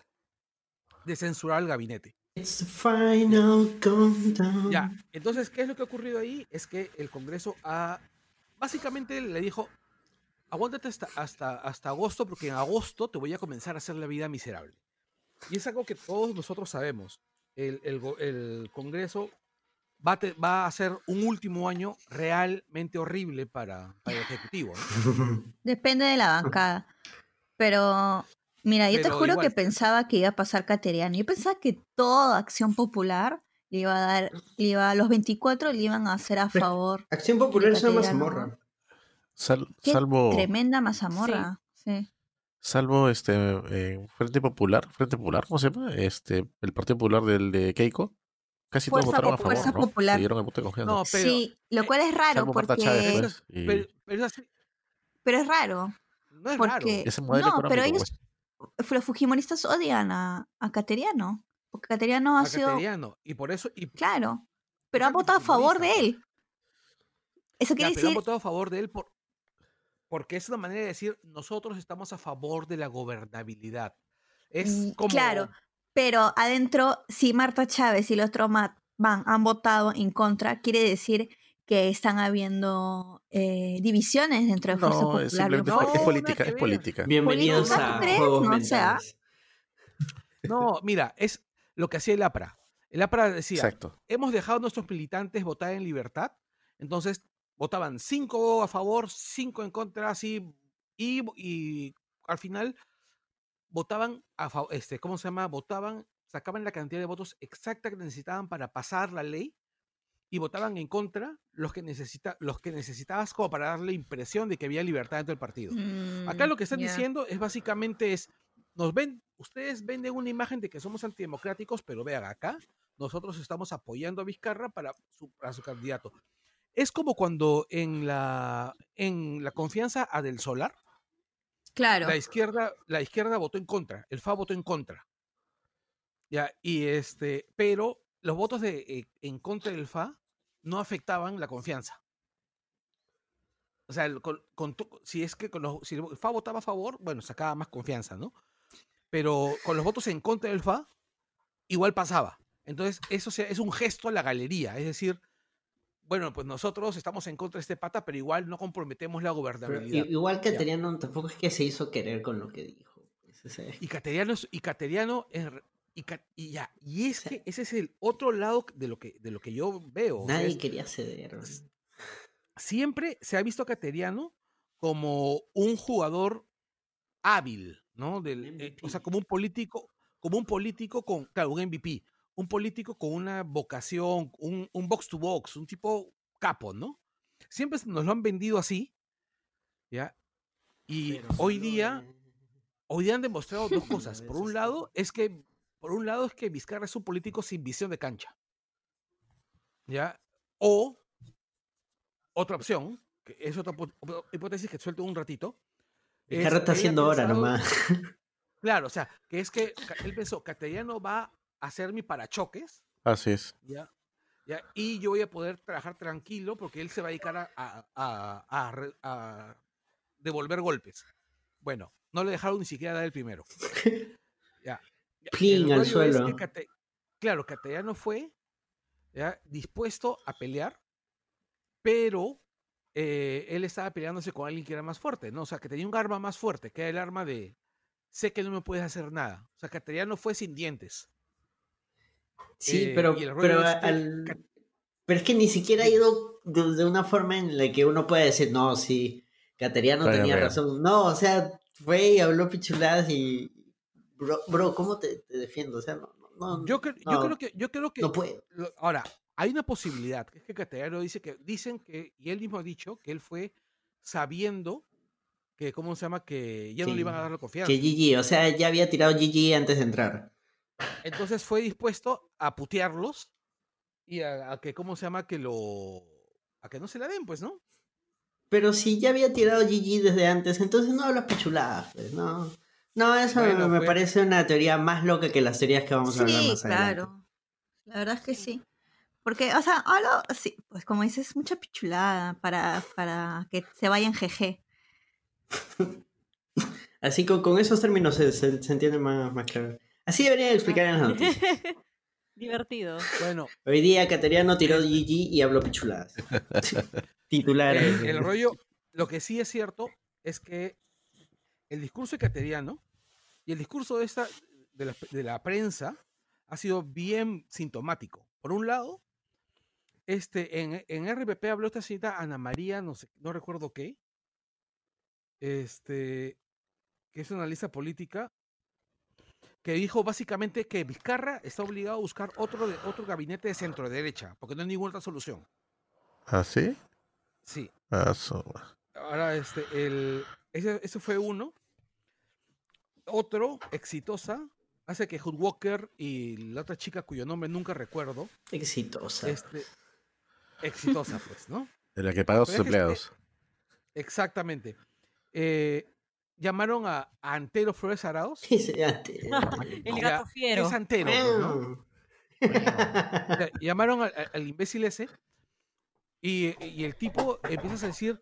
Speaker 4: de censurar al gabinete.
Speaker 1: It's the final countdown.
Speaker 4: Ya, entonces, ¿qué es lo que ha ocurrido ahí? Es que el Congreso ha, básicamente le dijo, aguántate hasta, hasta, hasta agosto, porque en agosto te voy a comenzar a hacer la vida miserable. Y es algo que todos nosotros sabemos. El, el el Congreso va a, te- va a hacer un último año realmente horrible para, para el Ejecutivo. ¿no?
Speaker 3: Depende de la bancada. Pero, mira, yo te juro
Speaker 4: igual.
Speaker 3: que pensaba que iba a pasar Cateriano. Yo pensaba que toda acción popular le iba a dar, le iba, los 24 le iban a hacer a favor.
Speaker 1: Acción Popular es una mazamorra.
Speaker 5: Sal- salvo,
Speaker 3: tremenda mazamorra. Sí.
Speaker 5: salvo este eh, Frente Popular, Frente Popular, ¿cómo se llama? Este, el Partido Popular del de Keiko. Casi todos
Speaker 3: Fuerza
Speaker 5: votaron a favor, ¿no?
Speaker 3: Popular.
Speaker 5: Le dieron el voto de confianza.
Speaker 4: No, pero,
Speaker 3: sí, lo cual es raro porque...
Speaker 5: Chávez, pues, y-
Speaker 4: pero, pero es así,
Speaker 3: Pero es raro.
Speaker 4: no es raro.
Speaker 5: Modelo
Speaker 3: no, pero ellos,
Speaker 5: pues.
Speaker 3: los fujimoristas odian a, a Cateriano. Porque Cateriano ha
Speaker 4: a
Speaker 3: sido...
Speaker 4: Cateriano, Y por eso, y,
Speaker 3: Claro. Pero han votado a favor de él. Eso
Speaker 4: Ya,
Speaker 3: quiere
Speaker 4: pero han
Speaker 3: decir...
Speaker 4: votado a favor de él por, porque es una manera de decir nosotros estamos a favor de la gobernabilidad. Es
Speaker 3: Mm,
Speaker 4: como
Speaker 3: Claro, pero adentro, si Marta Chávez y los otros ma- van, han votado en contra, quiere decir que están habiendo eh, divisiones dentro de Fuerza
Speaker 5: No, es
Speaker 3: Popular.
Speaker 5: simplemente
Speaker 4: No,
Speaker 5: es política, es política.
Speaker 1: Bienvenidos a. Juegos
Speaker 3: No, o sea,
Speaker 1: Mentales.
Speaker 4: No, mira, es lo que hacía el APRA. El APRA decía,
Speaker 5: Exacto.
Speaker 4: hemos dejado a nuestros militantes votar en libertad, entonces votaban cinco a favor, cinco en contra, así, y, y al final votaban a favor, este, ¿cómo se llama? Votaban, sacaban la cantidad de votos exacta que necesitaban para pasar la ley y votaban en contra los que necesita, los que necesitabas como para darle impresión de que había libertad dentro del partido. Acá
Speaker 3: Mm,
Speaker 4: lo que están diciendo es básicamente es, nos ven, ustedes venden una imagen de que somos antidemocráticos, pero vean acá, nosotros estamos apoyando a Vizcarra para su, para su candidato. Es como cuando en la, en la confianza a Del Solar,
Speaker 3: Claro.
Speaker 4: la izquierda, la izquierda votó en contra, el FA votó en contra. Ya, y este, pero los votos de eh, en contra del FA no afectaban la confianza. O sea, con- con si es que con los, si el FA votaba a favor, bueno, sacaba más confianza, ¿no? Pero con los votos en contra del FA, igual pasaba. Entonces, eso es un gesto a la galería, es decir, bueno, pues nosotros estamos en contra de este pata, pero igual no comprometemos la
Speaker 1: Pero
Speaker 4: gobernabilidad.
Speaker 1: i- igual Cateriano tampoco es que se hizo querer con lo que dijo.
Speaker 4: Y Cateriano, es- y Cateriano re- y, ya, y es
Speaker 1: sea,
Speaker 4: que ese es el otro lado de lo que, de lo que yo veo.
Speaker 1: nadie
Speaker 4: es-
Speaker 1: quería ceder.
Speaker 4: siempre se ha visto a Cateriano como un jugador hábil, ¿no? Del, eh, o sea, como un político, como un político con, claro, un MVP, un político con una vocación, un, un box to box, un tipo capo, ¿no? Siempre nos lo han vendido así, ¿ya? Y
Speaker 1: Pero
Speaker 4: hoy día,
Speaker 1: eh,
Speaker 4: hoy día han demostrado dos cosas. Por un lado, es que, por un lado es que Vizcarra es un político sin visión de cancha. ¿Ya? O otra opción, que es otra hipótesis que suelto un ratito. es
Speaker 1: Vizcarra está
Speaker 4: él ha
Speaker 1: haciendo hora
Speaker 4: pensado-
Speaker 1: nomás.
Speaker 4: Claro, o sea, que es que él pensó, Cateriano va hacer mi parachoques,
Speaker 5: Así es.
Speaker 4: ¿ya? ¿ya? Y yo voy a poder trabajar tranquilo porque él se va a dedicar a, a- a- devolver golpes. Bueno, no le dejaron ni siquiera dar el primero. Ya. ya,
Speaker 1: Plin
Speaker 4: el
Speaker 1: al
Speaker 4: es que
Speaker 1: suelo.
Speaker 4: Cate- claro, Cateriano fue ¿ya? dispuesto a pelear, pero eh, él estaba peleándose con alguien que era más fuerte, ¿no? O sea, que tenía un arma más fuerte, que era el arma de sé que no me puedes hacer nada. O sea, Cateriano fue sin dientes.
Speaker 1: Sí,
Speaker 4: Eh,
Speaker 1: pero, pero,
Speaker 4: es que
Speaker 1: al- pero es que ni siquiera ha ido de, de una forma en la que uno puede decir, no, sí, Cateriano tenía razón. No, o sea, fue y habló pichuladas y... Bro, bro ¿cómo te, te defiendo? O sea, no, no, no,
Speaker 4: Yo, cre- yo
Speaker 1: no,
Speaker 4: creo que, yo creo que
Speaker 1: no puedo.
Speaker 4: ahora, hay una posibilidad, que es que Cateriano dice que, dicen que, y él mismo ha dicho que él fue sabiendo que, ¿cómo se llama? Que ya no
Speaker 1: Sí,
Speaker 4: le iban a dar la confianza.
Speaker 1: Que GG, o sea, ya había tirado GG antes de entrar.
Speaker 4: Entonces fue dispuesto a putearlos y a, a que, ¿cómo se llama? Que lo. a que no se la den, pues, ¿no?
Speaker 1: Pero si ya había tirado GG desde antes, entonces no hablas pichuladas, pues, no. No, eso
Speaker 4: Bueno,
Speaker 1: me
Speaker 4: pues.
Speaker 1: parece una teoría más loca que las teorías que vamos a hablar
Speaker 3: Sí,
Speaker 1: más adelante.
Speaker 3: claro. La verdad es que sí. Porque, o sea, hablo, sí, pues como dices, mucha pichulada para, para que se vayan GG.
Speaker 1: Así que con esos términos se, se- se entiende más, más claro. Así deberían explicar en las noticias.
Speaker 2: Divertido.
Speaker 4: Bueno,
Speaker 1: Hoy día Cateriano tiró GG y habló pichuladas. Titular.
Speaker 4: el, el rollo, lo que sí es cierto es que el discurso de Cateriano y el discurso de, esta, de, la, de la prensa ha sido bien sintomático. Por un lado, este, en, en RPP habló esta cita Ana María, no sé, no recuerdo qué, este, que es una analista política, que dijo básicamente que Vizcarra está obligado a buscar otro, de, otro gabinete de centro derecha, porque no hay ninguna otra solución.
Speaker 5: ¿Ah, sí?
Speaker 4: Sí.
Speaker 5: Ah,
Speaker 4: Ahora, este, el, ese, ese fue uno. Otro, exitosa, hace que Hood Walker y la otra chica cuyo nombre nunca recuerdo,
Speaker 1: Exitosa.
Speaker 4: este, exitosa, pues, ¿no?
Speaker 5: De la que paga a sus
Speaker 4: Pero es que
Speaker 5: empleados.
Speaker 4: Exactamente. Eh, llamaron a, a Antero Flores Araos.
Speaker 1: Dice antes.
Speaker 2: El
Speaker 4: Ya,
Speaker 2: gato fiero.
Speaker 4: Es Antero, llamaron al, al- al imbécil ese y, y el tipo empieza a decir,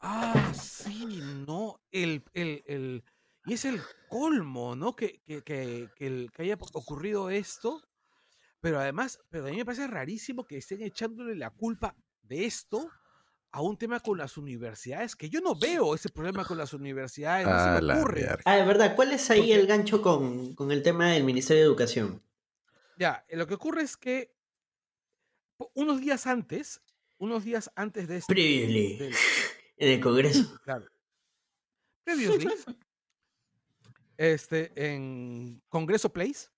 Speaker 4: ah, sí, no, el, el, el- y es el colmo, ¿no? Que, que, que, que el- que haya ocurrido esto, pero además, pero a mí me parece rarísimo que estén echándole la culpa de esto a un tema con las universidades, que yo no veo ese problema con las universidades, no
Speaker 5: A
Speaker 4: se me
Speaker 5: la
Speaker 4: ocurre.
Speaker 1: Ah, de verdad, ¿cuál es ahí
Speaker 4: Porque-
Speaker 1: el gancho con, con el tema del Ministerio de Educación?
Speaker 4: Ya, eh, lo que ocurre es que unos días antes, unos días antes de esto,
Speaker 1: Previously,
Speaker 4: del-
Speaker 1: en el Congreso.
Speaker 4: claro, previously, este, en Congreso Place,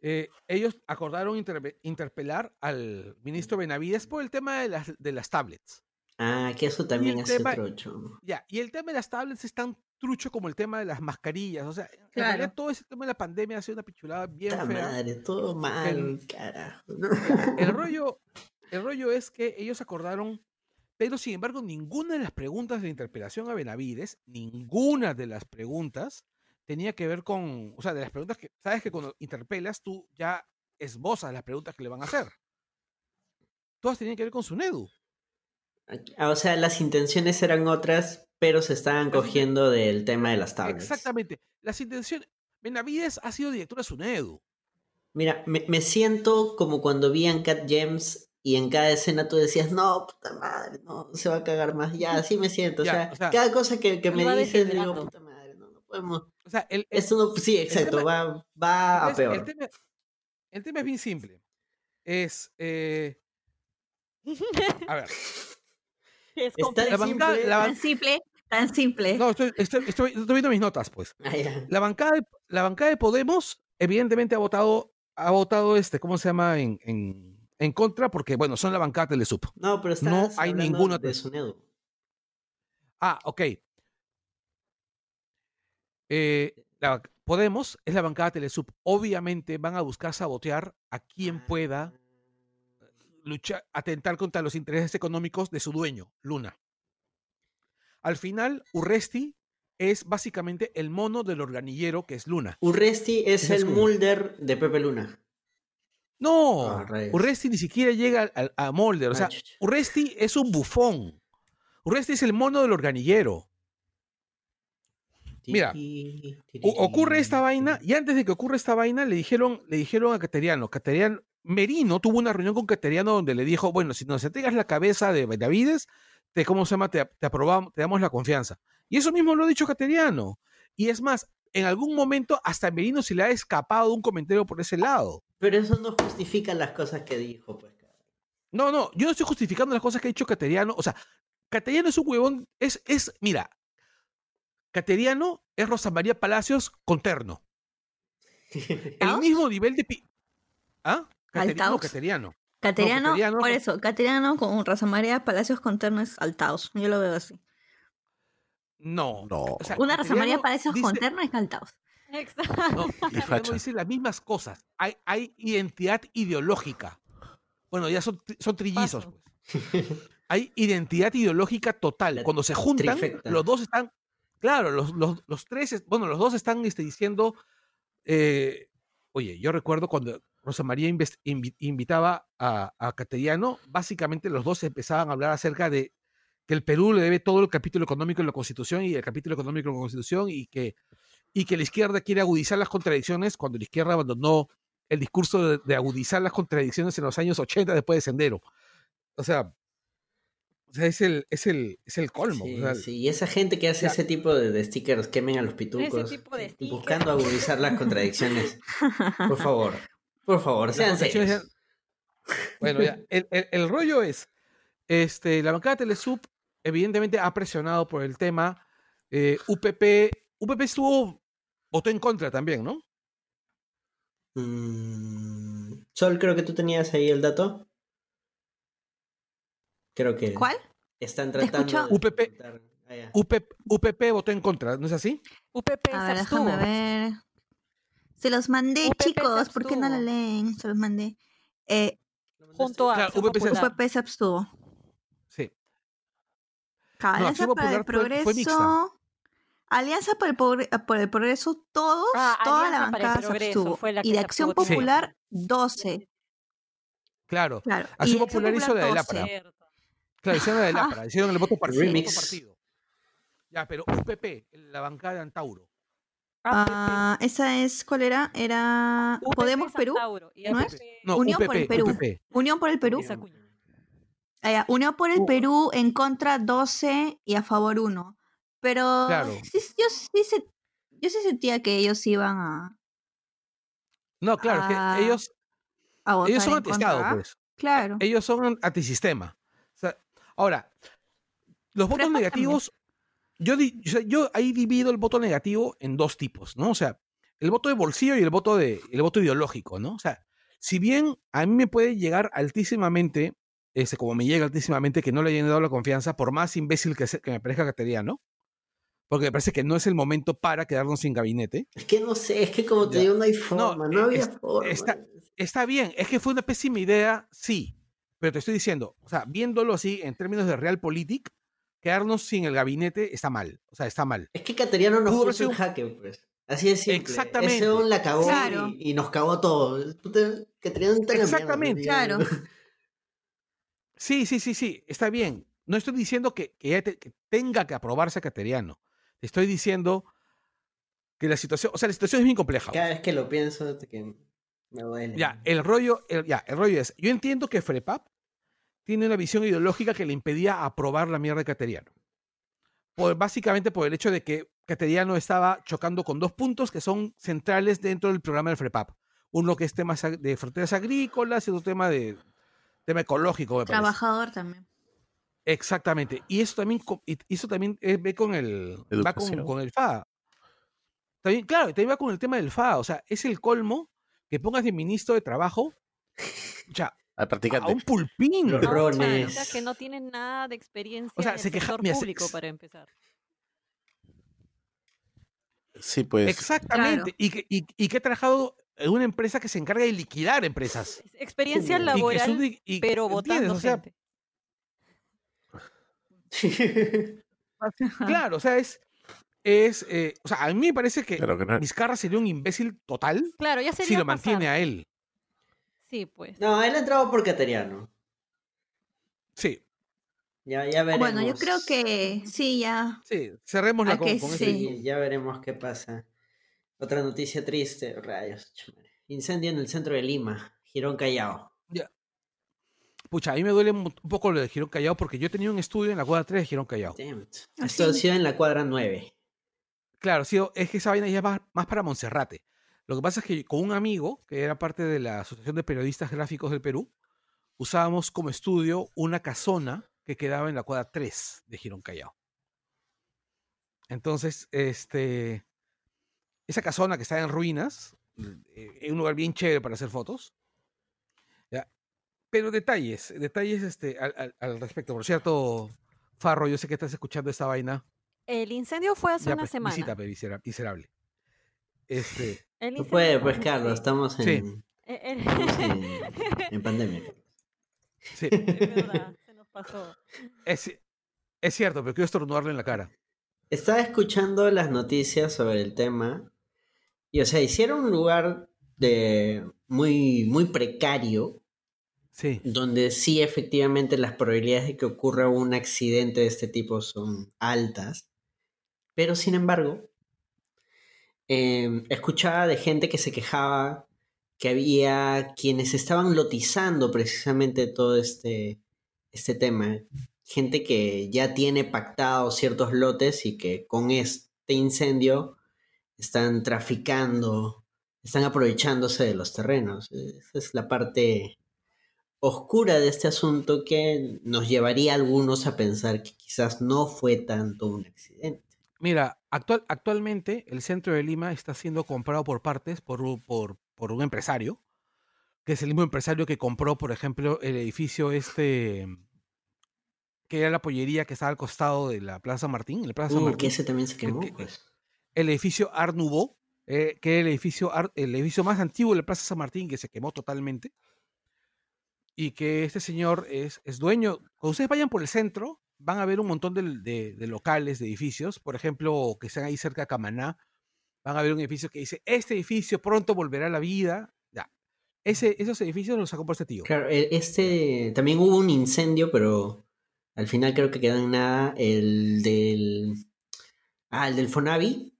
Speaker 4: eh, ellos acordaron interpelar al ministro Benavides por el tema de las, de las tablets.
Speaker 1: Ah, que eso también
Speaker 4: el
Speaker 1: hace
Speaker 4: tema-
Speaker 1: trocho.
Speaker 4: Ya, y el tema de las tablets es tan trucho como el tema de las mascarillas. O sea, en
Speaker 3: Claro.
Speaker 4: realidad todo ese tema de la pandemia ha sido una pichulada bien fea.
Speaker 1: madre, todo mal, carajo.
Speaker 4: El rollo, el rollo es que ellos acordaron, pero sin embargo, ninguna de las preguntas de interpelación a Benavides, ninguna de las preguntas tenía que ver con, o sea, de las preguntas que, sabes que cuando interpelas tú ya esbozas las preguntas que le van a hacer. Todas tenían que ver con su NEDU.
Speaker 1: Ah, O sea, las intenciones eran otras, pero se estaban cogiendo del tema de las tablets.
Speaker 4: Exactamente. Las intenciones. Benavides ha sido director de SUNEDU.
Speaker 1: Mira, me, me siento como cuando vi Cat Gems y en cada escena tú decías, no, puta madre, no, se va a cagar más. Ya, así me siento.
Speaker 4: Ya,
Speaker 1: o, sea,
Speaker 4: o sea,
Speaker 1: cada cosa que, que me dices, digo, puta madre, no, no podemos.
Speaker 4: O sea, el, el-
Speaker 1: Esto no, sí, exacto,
Speaker 4: tema-
Speaker 1: va, va a peor.
Speaker 4: El tema, el tema es bien simple. Es. eh, a ver.
Speaker 2: Es
Speaker 1: Está
Speaker 2: complejo.
Speaker 4: La bancada,
Speaker 1: simple.
Speaker 4: la ban-
Speaker 3: Tan simple, tan simple.
Speaker 4: no, estoy, estoy- estoy- estoy viendo mis notas, pues.
Speaker 1: Ah, ya.
Speaker 4: La bancada de, la bancada de Podemos, evidentemente, ha votado, ha votado este, ¿cómo se llama? En, en, en contra, porque, bueno, son la bancada Telesup.
Speaker 1: No, pero
Speaker 4: No
Speaker 1: estás
Speaker 4: hay ninguna
Speaker 1: de
Speaker 4: otra-
Speaker 1: su Nedu.
Speaker 4: Ah, ok. Eh, la- Podemos es la bancada Telesup. Obviamente van a buscar sabotear a quien pueda luchar, atentar contra los intereses económicos de su dueño, Luna. Al final, Urresti es básicamente el mono del organillero que es Luna.
Speaker 1: Urresti es el. Mulder de Pepe Luna.
Speaker 4: No,
Speaker 1: Ah.
Speaker 4: Urresti ni siquiera llega al- al- a, Mulder. O sea,
Speaker 1: Ah, chucha.
Speaker 4: Urresti es un bufón. Urresti es el mono del organillero. Mira, ocurre esta vaina y antes de que ocurra esta vaina le dijeron, le dijeron a Cateriano, Cateriano, Merino tuvo una reunión con Cateriano donde le dijo, bueno, si nos entregas la cabeza de Benavides, te, ¿cómo se llama? Te, te aprobamos, te damos la confianza. Y eso mismo lo ha dicho Cateriano. Y es más, en algún momento hasta a Merino se le ha escapado un comentario por ese lado.
Speaker 1: Pero eso no justifica las cosas que dijo, pues.
Speaker 4: No, no, yo no estoy justificando las cosas que ha dicho Cateriano. O sea, Cateriano es un huevón, es, es, mira, Cateriano es Rosa María Palacios con terno. El
Speaker 3: ¿Caos?
Speaker 4: mismo nivel de... pi- ¿Ah? Cateriano. Cateriano.
Speaker 3: Cateriano,
Speaker 4: Cateriano
Speaker 3: por
Speaker 4: con-
Speaker 3: eso, Cateriano con Rosa María Palacios con terno es altaos. Yo lo veo así.
Speaker 4: No.
Speaker 5: No.
Speaker 4: o sea,
Speaker 3: Una Rosa María Palacios con
Speaker 4: dice-
Speaker 3: terno es altaos.
Speaker 2: Exacto.
Speaker 4: No, dice las mismas cosas. Hay, hay identidad ideológica. Bueno, ya son, son trillizos. Pues. Hay identidad ideológica total. Cuando se juntan,
Speaker 1: trifecta.
Speaker 4: los dos están, claro, los, los, los tres, es- bueno, los dos están este, diciendo, eh, oye, yo recuerdo cuando Rosa María invitaba a, a Cateriano, básicamente los dos empezaban a hablar acerca de que el Perú le debe todo el capítulo económico en la Constitución y el capítulo económico en la Constitución y que, y que la izquierda quiere agudizar las contradicciones cuando la izquierda abandonó el discurso de, de agudizar las contradicciones en los años 80 después de Sendero. O sea, o sea, es el, es el, es el colmo.
Speaker 1: Sí,
Speaker 4: o sea,
Speaker 1: sí, y esa gente que hace
Speaker 4: Ya.
Speaker 1: ese tipo de, de stickers quemen a los pitucos.
Speaker 2: tipo de stickers.
Speaker 1: Buscando agudizar las contradicciones. Por favor. Por favor, sean serios.
Speaker 4: Bueno, ya, el, el- el rollo es, este, la bancada Telesub evidentemente ha presionado por el tema. eh, UPP, UPP estuvo, votó en contra también, ¿no?
Speaker 1: Mm, Sol, creo que tú tenías ahí el dato. Creo que
Speaker 3: ¿Cuál?
Speaker 1: están tratando de
Speaker 4: UPP.
Speaker 1: ah.
Speaker 4: UPP, UPP votó en contra, ¿no es así?
Speaker 2: UPP
Speaker 3: A
Speaker 2: se
Speaker 3: ver,
Speaker 2: abstuvo.
Speaker 3: déjame ver. Se los mandé,
Speaker 2: UPP
Speaker 3: chicos. ¿Por qué no la leen? Se los mandé. Eh,
Speaker 2: Junto a
Speaker 4: Claro, UPP se-
Speaker 2: Popular.
Speaker 3: UPP se abstuvo.
Speaker 4: Sí. No,
Speaker 3: Alianza para el
Speaker 4: fue- fue.
Speaker 3: Progreso. Alianza para el, por el Progreso, todos,
Speaker 2: Ah,
Speaker 3: toda la
Speaker 2: Alianza el
Speaker 3: bancada se abstuvo.
Speaker 2: fue la
Speaker 3: Y de Acción. Popular, 12.
Speaker 4: Claro.
Speaker 3: Claro. y
Speaker 4: Acción Popular hizo la de
Speaker 3: 12.
Speaker 4: Lápara. Claro, hicieron la de. Lápara, hicieron el voto partido. el
Speaker 1: Remix.
Speaker 4: voto partido. Ya, pero UPP, la bancada de Antauro.
Speaker 3: Ah, esa es, ¿cuál era? Era
Speaker 2: UPP
Speaker 3: Podemos Perú.
Speaker 2: Y
Speaker 3: ¿no es?
Speaker 4: No,
Speaker 3: Unión
Speaker 4: UPP,
Speaker 3: por el Perú.
Speaker 4: UPP.
Speaker 3: Unión por el Perú.
Speaker 2: Cuña.
Speaker 3: Ah, Unión por el
Speaker 4: Uh.
Speaker 3: Perú en contra 12 y a favor 1. Pero
Speaker 4: Claro.
Speaker 3: sí, yo, sí se- yo sí sentía que ellos iban a,
Speaker 4: No, claro,
Speaker 3: Ah,
Speaker 4: que ellos,
Speaker 3: a votar
Speaker 4: ellos son anti-Estado,
Speaker 3: contra.
Speaker 4: pues.
Speaker 3: Claro.
Speaker 4: Ellos son antisistema. Ahora, los votos negativos, yo, di- o sea, yo ahí divido el voto negativo en dos tipos, ¿no? O sea, el voto de bolsillo y el voto de el voto ideológico, ¿no? O sea, si bien a mí me puede llegar altísimamente, ese, como me llega altísimamente que no le hayan dado la confianza, por más imbécil que, se- que me parezca Cateriano, porque me parece que no es el momento para quedarnos sin gabinete.
Speaker 1: Es que no sé, es que como te digo, no hay forma, no,
Speaker 4: eh,
Speaker 1: había
Speaker 4: es-
Speaker 1: forma.
Speaker 4: está- Está bien, es que fue una pésima idea, sí, pero te estoy diciendo, o sea, viéndolo así en términos de realpolitik, quedarnos sin el gabinete está mal, o sea, está mal.
Speaker 1: Es que Cateriano nos puso en
Speaker 4: sido-
Speaker 1: jaque, pues. Así es simple.
Speaker 4: Exactamente.
Speaker 1: Ese la cagó
Speaker 3: Claro.
Speaker 1: y, y nos cagó todo. Cateriano está mierda,
Speaker 4: Exactamente.
Speaker 3: Claro.
Speaker 4: Sí, sí, sí, sí, está bien. No estoy diciendo que, que ya te- que tenga que aprobarse Cateriano. Te estoy diciendo que la situación, o sea, la situación es bien compleja.
Speaker 1: Cada vez que lo pienso, te- que me duele.
Speaker 4: Ya, el rollo, el- ya, el rollo es, yo entiendo que FREPAP tiene una visión ideológica que le impedía aprobar la mierda de Cateriano. Por, básicamente por el hecho de que Cateriano estaba chocando con dos puntos que son centrales dentro del programa del FREPAP. Uno que es tema de fronteras agrícolas y otro tema de tema ecológico, me parece.
Speaker 3: Trabajador también.
Speaker 4: Exactamente. Y eso también, eso también eh, ve con el, va con, el FA. También, claro, y también va con el tema del FA. O sea, es el colmo que pongas de ministro de trabajo ya,
Speaker 5: Al
Speaker 4: a
Speaker 5: practicante.
Speaker 4: un pulpín.
Speaker 1: Los
Speaker 4: ¿no?
Speaker 2: O sea, que no tienen nada de experiencia
Speaker 4: O sea,
Speaker 2: en el
Speaker 4: se queja-
Speaker 2: sector
Speaker 4: mira, se-
Speaker 2: público para empezar.
Speaker 5: Sí, pues.
Speaker 4: Exactamente. Y, que, y, y que ha trabajado en una empresa que se encarga de liquidar empresas.
Speaker 2: Experiencia
Speaker 1: Y
Speaker 2: laboral,
Speaker 4: y-
Speaker 2: pero votando
Speaker 4: O sea,
Speaker 2: gente.
Speaker 4: Claro, o sea, es. Es eh, o sea, a mí me parece que
Speaker 5: Claro que no.
Speaker 4: Vizcarra sería un imbécil total
Speaker 2: Claro, ya sería
Speaker 4: si lo mantiene
Speaker 2: pasar.
Speaker 4: a él.
Speaker 2: Sí, pues.
Speaker 1: no, él ha entrado por Cateriano.
Speaker 4: Sí,
Speaker 1: Ya, ya veremos.
Speaker 3: Bueno, yo creo que sí, ya.
Speaker 4: sí. Cerrémosla
Speaker 3: ¿A
Speaker 4: con,
Speaker 3: que
Speaker 4: con
Speaker 3: sí?
Speaker 1: ya veremos qué pasa. Otra noticia triste, rayos. Incendio en el centro de Lima, Girón Callao.
Speaker 4: Pucha, a mí me duele un poco lo de Girón Callao porque yo tenía un estudio en la cuadra 3 de Girón Callao.
Speaker 1: Damn it.
Speaker 3: ¿Ah,
Speaker 1: Esto ha sido en la cuadra 9.
Speaker 4: Claro, sí, es que esa vaina ya es más, para Monserrate. Lo que pasa es que con un amigo, que era parte de la Asociación de Periodistas Gráficos del Perú, usábamos como estudio una casona que quedaba en la cuadra 3 de Girón Callao. Entonces, este, esa casona que está en ruinas, eh, en un lugar bien chévere para hacer fotos. Pero detalles, detalles este, al, al- al respecto. Por cierto, Farro, yo sé que estás escuchando esta vaina.
Speaker 2: El incendio fue hace
Speaker 4: Ya,
Speaker 2: una
Speaker 4: pues,
Speaker 2: semana.
Speaker 4: visítame, misera- miserable. Este,
Speaker 2: El
Speaker 1: No puede,
Speaker 2: fue-
Speaker 1: pues Carlos,
Speaker 2: sí.
Speaker 1: estamos en,
Speaker 4: Sí.
Speaker 2: Eh, el-
Speaker 1: estamos en, en pandemia.
Speaker 4: sí,
Speaker 2: es verdad, se nos pasó.
Speaker 4: es, es cierto, pero quiero estornudarle en la cara.
Speaker 1: Estaba escuchando las noticias sobre el tema y, o sea, hicieron un lugar de muy, muy precario
Speaker 4: Sí,
Speaker 1: donde sí efectivamente las probabilidades de que ocurra un accidente de este tipo son altas, pero sin embargo, eh, escuchaba de gente que se quejaba que había quienes estaban lotizando precisamente todo este, este tema, gente que ya tiene pactados ciertos lotes y que con este incendio están traficando, están aprovechándose de los terrenos. Esa es la parte oscura de este asunto que nos llevaría a algunos a pensar que quizás no fue tanto un accidente.
Speaker 4: Mira, actual, actualmente el centro de Lima está siendo comprado por partes por, un- por, por un empresario, que es el mismo empresario que compró, por ejemplo, el edificio este, que era la pollería que estaba al costado de la Plaza Martín, la Plaza San
Speaker 1: Uh,
Speaker 4: Martín.
Speaker 1: que ese también se quemó,
Speaker 4: que-
Speaker 1: pues.
Speaker 4: el edificio Art Nouveau, eh, que era el edificio, ar- el edificio más antiguo de la Plaza San Martín, que se quemó totalmente. Y que este señor es, es dueño. Cuando ustedes vayan por el centro, van a ver un montón de, de- de locales, de edificios. Por ejemplo, que están ahí cerca de Camaná. Van a ver un edificio que dice, este edificio pronto volverá a la vida. Ya. Ese, esos edificios los sacó por este tío.
Speaker 1: Claro, e- este también hubo un incendio, pero al final creo que quedó en nada el del ah, el del Fonavi,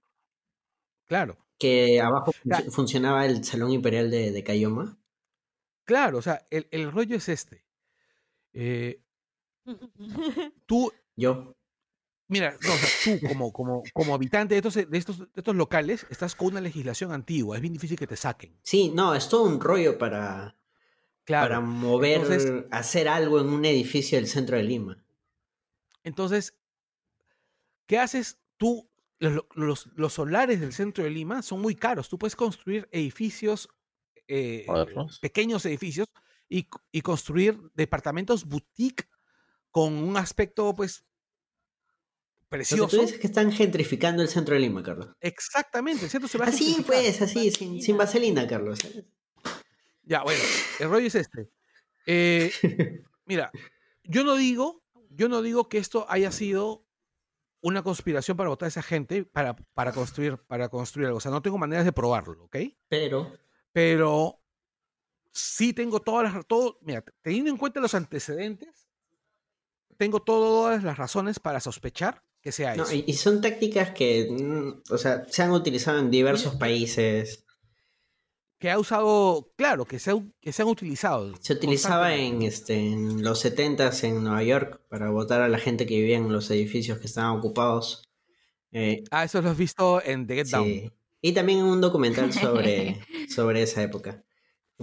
Speaker 4: Claro.
Speaker 1: que abajo
Speaker 4: Claro.
Speaker 1: funcionaba el Salón Imperial de, de Cayoma.
Speaker 4: Claro, o sea, el, el rollo es este. Eh, tú
Speaker 1: Yo,
Speaker 4: Mira, no, o sea, tú como, como, como habitante de estos, de, estos, de estos locales estás con una legislación antigua, es bien difícil que te saquen.
Speaker 1: sí, no, es todo un rollo para,
Speaker 4: Claro.
Speaker 1: para mover,
Speaker 4: entonces-
Speaker 1: hacer algo en un edificio del centro de Lima.
Speaker 4: Entonces, ¿qué haces tú? Los, lo- los, los solares del centro de Lima son muy caros. Tú puedes construir edificios, eh, pequeños edificios, y, y construir departamentos boutique con un aspecto, pues,
Speaker 1: Lo que
Speaker 4: precioso.
Speaker 1: tú dices que están gentrificando el centro de Lima, Carlos.
Speaker 4: Exactamente, el centro se va a
Speaker 1: Así
Speaker 4: gentrificar.
Speaker 1: pues, así, sin, sin vaselina, Carlos.
Speaker 4: Ya, bueno, el rollo es este. Eh, mira, yo no digo, yo no digo que esto haya sido una conspiración para votar a esa gente para, para construir, para construir algo. O sea, no tengo maneras de probarlo, ¿ok?
Speaker 1: Pero,
Speaker 4: Pero sí tengo todas las, todo, mira, teniendo en cuenta los antecedentes, tengo todas las razones para sospechar que sea
Speaker 1: no,
Speaker 4: eso.
Speaker 1: y, son tácticas que, mm, o sea, se han utilizado en diversos países.
Speaker 4: Que ha usado, claro, que se, ha- que se han utilizado.
Speaker 1: Se utilizaba en, este, en los 70s en Nueva York para votar a la gente que vivía en los edificios que estaban ocupados. Eh,
Speaker 4: Ah, eso lo has visto en The Get Down.
Speaker 1: sí. Y también en un documental sobre, sobre esa época.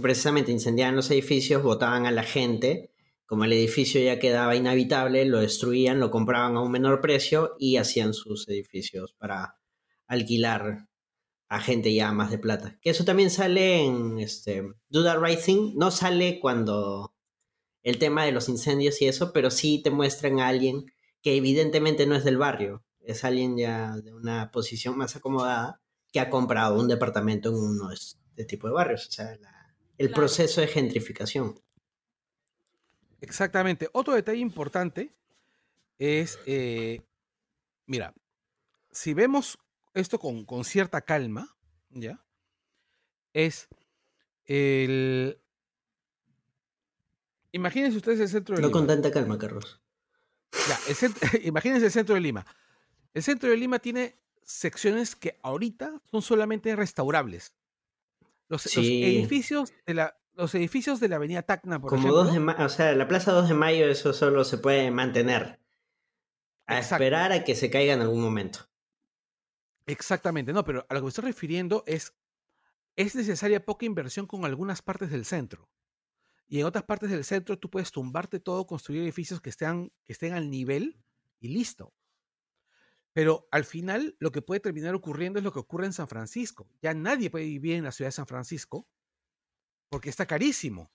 Speaker 1: Precisamente incendiaban los edificios, votaban a la gente. Como el edificio ya quedaba inhabitable, lo destruían, lo compraban a un menor precio y hacían sus edificios para alquilar a gente ya más de plata. Que eso también sale en este, Do the Right Thing. No sale cuando el tema de los incendios y eso, pero sí te muestran a alguien que evidentemente no es del barrio. Es alguien ya de una posición más acomodada que ha comprado un departamento en uno de este tipo de barrios. O sea, la- el
Speaker 2: Claro.
Speaker 1: proceso de gentrificación.
Speaker 4: Exactamente. Otro detalle importante es, eh, mira, si vemos esto con, con cierta calma, ¿ya? Es el... Imagínense ustedes el centro de
Speaker 1: No
Speaker 4: Lima.
Speaker 1: con tanta calma, Carlos.
Speaker 4: Ya, el cent- imagínense el centro de Lima. El centro de Lima tiene secciones que ahorita son solamente restaurables. Los, edificios de la, los edificios de la avenida Tacna, por
Speaker 1: Como
Speaker 4: ejemplo.
Speaker 1: 2 de o sea, la plaza 2 de mayo eso solo se puede mantener. A
Speaker 4: Exacto.
Speaker 1: esperar a que se caiga en algún momento.
Speaker 4: Exactamente, no, pero a lo que me estoy refiriendo es, es necesaria poca inversión con algunas partes del centro. Y en otras partes del centro tú puedes tumbarte todo, construir edificios que estén, que estén al nivel y listo. Pero al final lo que puede terminar ocurriendo es lo que ocurre en San Francisco. Ya nadie puede vivir en la ciudad de San Francisco porque está carísimo.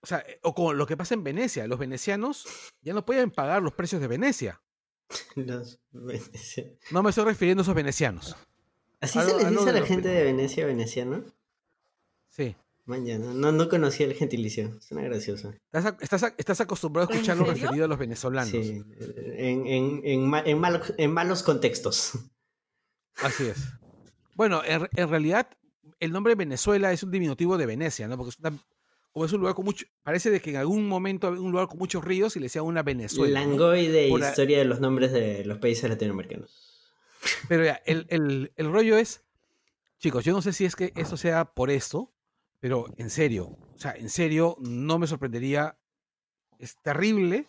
Speaker 4: O sea, eh, o con lo que pasa en Venecia. Los venecianos ya no pueden pagar los precios de Venecia.
Speaker 1: Los-
Speaker 4: No me estoy refiriendo a esos venecianos.
Speaker 1: ¿Así
Speaker 4: Algo-
Speaker 1: se les dice a la gente de Venecia veneciano?
Speaker 4: Sí.
Speaker 1: Man, ya, no, no, no conocía el gentilicio. Suena gracioso.
Speaker 4: Estás, estás, estás acostumbrado a
Speaker 2: ¿En
Speaker 4: escuchar lo
Speaker 2: serio?
Speaker 4: referido a los venezolanos.
Speaker 1: Sí, en, en, en, en malos, en malos contextos.
Speaker 4: Así es. Bueno, en, en realidad, el nombre Venezuela es un diminutivo de Venecia, ¿no? Porque es una- como es un lugar con mucho. Parece de que en algún momento había un lugar con muchos ríos y le decía una Venezuela.
Speaker 1: Langoy de historia de los nombres de los países latinoamericanos.
Speaker 4: Pero ya, el, el- el rollo es. Chicos, yo no sé si es que esto sea por esto, pero en serio, o sea, en serio, no me sorprendería. Es terrible.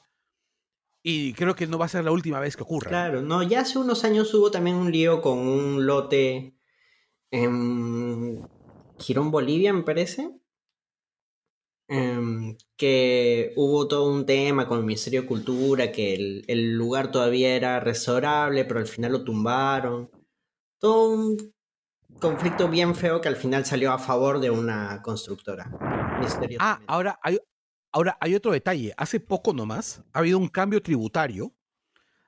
Speaker 4: Y creo que no va a ser la última vez que ocurra.
Speaker 1: Claro, no, ya hace unos años hubo también un lío con un lote en Girón, Bolivia, me parece. Em, que hubo todo un tema con el Ministerio de Cultura, que el, el lugar todavía era restaurable, pero al final lo tumbaron. Todo un conflicto bien feo que al final salió a favor de una constructora.
Speaker 4: Ah, ahora hay, ahora hay otro detalle. Hace poco nomás ha habido un cambio tributario.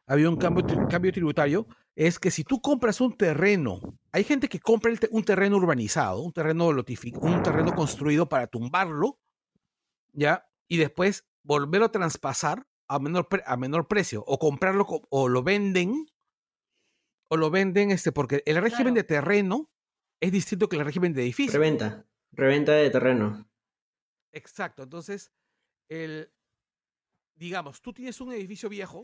Speaker 4: Ha habido un cambio, tri- cambio tributario. Es que si tú compras un terreno, hay gente que compra te- un terreno urbanizado, un terreno un terreno construido para tumbarlo, ¿ya? Y después volverlo a traspasar a menor, pre- a menor precio, o comprarlo co- o lo venden, o lo venden, este, porque el régimen
Speaker 2: Claro.
Speaker 4: de terreno es distinto que el régimen de edificio.
Speaker 1: Reventa. Reventa de terreno.
Speaker 4: Exacto, entonces, el, digamos, tú tienes un edificio viejo,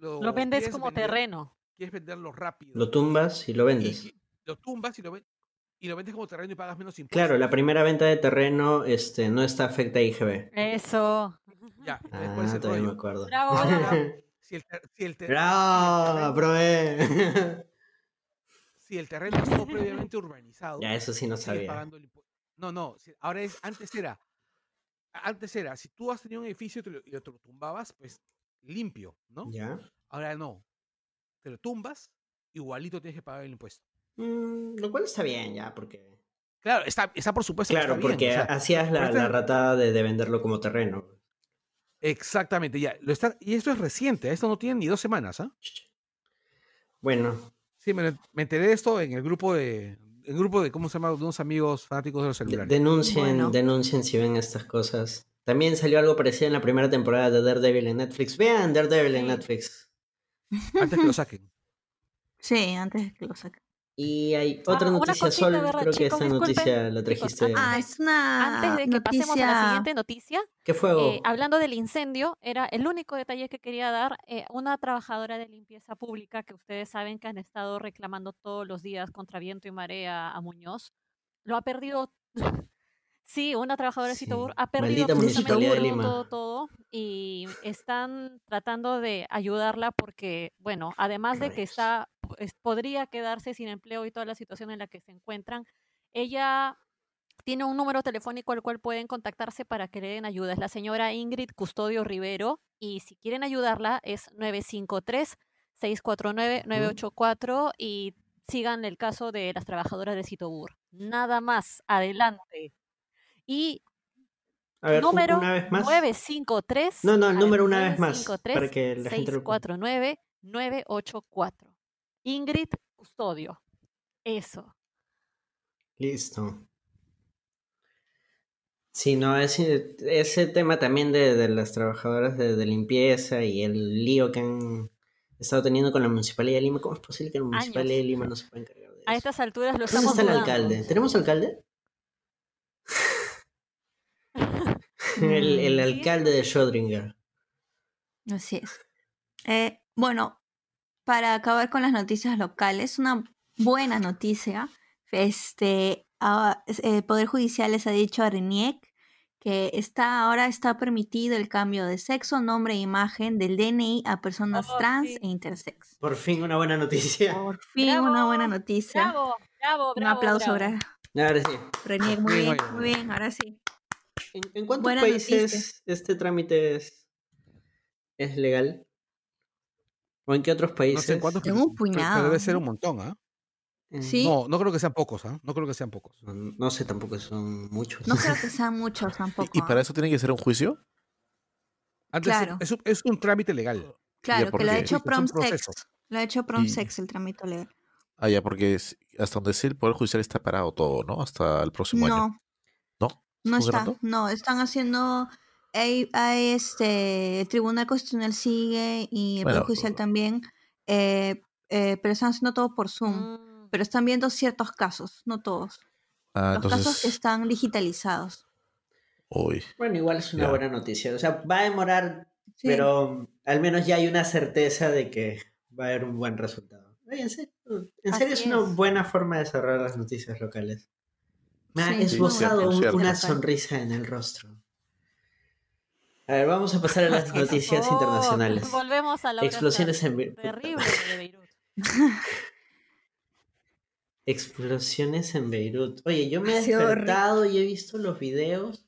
Speaker 4: lo,
Speaker 2: Lo vendes como
Speaker 4: vender-
Speaker 2: terreno.
Speaker 4: Quieres venderlo rápido.
Speaker 1: Lo tumbas y lo vendes.
Speaker 4: y lo tumbas y lo, ven- y lo vendes como terreno y pagas menos impuestos.
Speaker 1: Claro, la primera venta de terreno este, no está afecta a IGB.
Speaker 2: Eso.
Speaker 4: Ya, entonces, ¿cuál es
Speaker 1: Ah, todavía me acuerdo.
Speaker 2: Bravo,
Speaker 4: bravo. Si el, si el
Speaker 1: ¡Bravo!
Speaker 4: terreno-
Speaker 1: ¡Aprobé!
Speaker 4: si el terreno estuvo previamente urbanizado,
Speaker 1: ya, eso sí no sabía.
Speaker 4: No, no, ahora es, antes era, antes era, si tú has tenido un edificio y te lo, y lo tumbabas, pues limpio, ¿no?
Speaker 1: ¿Ya?
Speaker 4: Ahora no, te lo tumbas, igualito tienes que pagar el impuesto.
Speaker 1: Mm, lo cual está bien, ya, porque.
Speaker 4: Claro, está, está por supuesto. que
Speaker 1: Claro,
Speaker 4: está bien,
Speaker 1: porque
Speaker 4: o sea,
Speaker 1: hacías la, la ratada de, de venderlo como terreno.
Speaker 4: Exactamente, ya. Lo está, y esto es reciente, esto no tiene ni dos semanas, ¿ah?
Speaker 1: Bueno,
Speaker 4: Sí, me, me enteré de esto en el grupo de. En el grupo de, ¿cómo se llama? De unos amigos fanáticos de los celulares.
Speaker 1: denuncien,
Speaker 3: Bueno.
Speaker 1: denuncien si ven estas cosas. También salió algo parecido en la primera temporada de Daredevil en Netflix. Vean Daredevil en. Netflix.
Speaker 4: Antes que lo saquen.
Speaker 3: Sí, antes de que lo saque.
Speaker 1: Y hay
Speaker 2: Ah,
Speaker 1: otra
Speaker 2: una
Speaker 1: noticia,
Speaker 2: cosita,
Speaker 1: Sol.
Speaker 2: ¿verdad,
Speaker 1: Creo que esta noticia la trajiste.
Speaker 2: antes-
Speaker 3: Ah, es una
Speaker 2: Antes de que pasemos a la siguiente noticia,
Speaker 1: ¿Qué fuego?
Speaker 2: eh, hablando del incendio, era el único detalle que quería dar. eh, una trabajadora de limpieza pública que ustedes saben que han estado reclamando todos los días contra viento y marea a Muñoz, lo ha perdido. Sí, una trabajadora de Citobur ha perdido absolutamente todo, todo, y están tratando de ayudarla porque, bueno, además de que está, es- podría quedarse sin empleo y toda la situación en la que se encuentran, ella tiene un número telefónico al cual pueden contactarse para que le den ayuda. Es la señora Ingrid Custodio Rivero y si quieren ayudarla es 953-649-984 y sigan el caso de las trabajadoras de Citobur. Nada más, adelante. Y
Speaker 1: A ver,
Speaker 2: número
Speaker 1: una vez más.
Speaker 2: 953.
Speaker 1: No, no, el
Speaker 2: ver,
Speaker 1: número una vez más,
Speaker 2: 953
Speaker 1: para que la gente lo-
Speaker 2: 649-984. Ingrid Custodio. Eso.
Speaker 1: Listo. Sí, no, ese, ese tema también de, de las trabajadoras de, de limpieza y el lío que han estado teniendo con la Municipalidad de Lima, ¿cómo es posible que la Municipalidad de Lima no se pueda encargar de eso?
Speaker 2: A estas alturas lo
Speaker 1: ¿Dónde
Speaker 2: estamos
Speaker 1: está el
Speaker 2: dudando.
Speaker 1: alcalde? ¿Tenemos alcalde? El, el
Speaker 3: Mm,
Speaker 1: alcalde de Schrödinger.
Speaker 3: Así es. Eh, bueno, para acabar con las noticias locales, una buena noticia. Este, ah, es- el Poder Judicial les ha dicho a RENIEC que está, ahora está permitido el cambio de sexo, nombre e imagen del DNI a personas
Speaker 2: Oh,
Speaker 3: trans
Speaker 2: sí.
Speaker 3: e intersex.
Speaker 1: Por fin una buena noticia.
Speaker 3: Por fin una buena noticia.
Speaker 2: Bravo, bravo,
Speaker 3: Un
Speaker 2: bravo.
Speaker 3: aplauso
Speaker 2: bravo.
Speaker 3: para
Speaker 1: Ahora sí.
Speaker 3: RENIEC. Muy
Speaker 4: Bien,
Speaker 3: muy bien, ahora sí.
Speaker 1: ¿En, en cuántos
Speaker 3: Buena
Speaker 1: países
Speaker 3: noticia.
Speaker 1: este trámite es, es legal? ¿O en qué otros
Speaker 4: No
Speaker 1: países?
Speaker 4: sé en cuántos,
Speaker 3: Tengo
Speaker 4: pero-
Speaker 3: un
Speaker 4: pero
Speaker 3: puñado,
Speaker 4: debe ser
Speaker 3: ¿no?
Speaker 4: un montón, ¿ah?
Speaker 3: Sí.
Speaker 4: No, no creo que sean pocos, ¿ah? No creo que sean pocos.
Speaker 1: No, no sé tampoco, son muchos.
Speaker 3: No creo que sean muchos tampoco.
Speaker 5: ¿Y, y para eso tiene que ser un juicio?
Speaker 4: Antes
Speaker 3: Claro.
Speaker 4: es, un- es un trámite legal.
Speaker 3: Claro, que lo ha hecho Promsex. Lo ha hecho Promsex el trámite legal.
Speaker 5: Ah, ya, porque es- hasta donde sé el Poder Judicial está parado todo, ¿no? Hasta el próximo año.
Speaker 3: No,
Speaker 5: ¿No?
Speaker 3: está. No, están haciendo. Hay, hay, este, el Tribunal Constitucional sigue y el
Speaker 5: Bueno,
Speaker 3: Poder Judicial también, eh, eh, pero están haciendo todo por Zoom.
Speaker 2: Mm,
Speaker 3: Pero están viendo ciertos casos, no todos.
Speaker 5: Ah,
Speaker 3: Los casos están digitalizados.
Speaker 5: Uy.
Speaker 1: Bueno, igual es una
Speaker 5: Ya.
Speaker 1: buena noticia. O sea, va a demorar,
Speaker 3: Sí.
Speaker 1: pero al menos ya hay una certeza de que va a haber un buen resultado. Oye, en serio, en serio es
Speaker 2: Así
Speaker 1: una
Speaker 2: es.
Speaker 1: buena forma de cerrar las noticias locales. Me ha
Speaker 3: Sí,
Speaker 1: esbozado una sonrisa en el rostro. A ver, vamos a pasar a las noticias
Speaker 2: oh,
Speaker 1: internacionales.
Speaker 2: Volvemos a la
Speaker 1: Explosiones en Be-
Speaker 2: terrible de Beirut.
Speaker 1: Explosiones en Beirut. Oye, yo me he despertado y he visto los videos.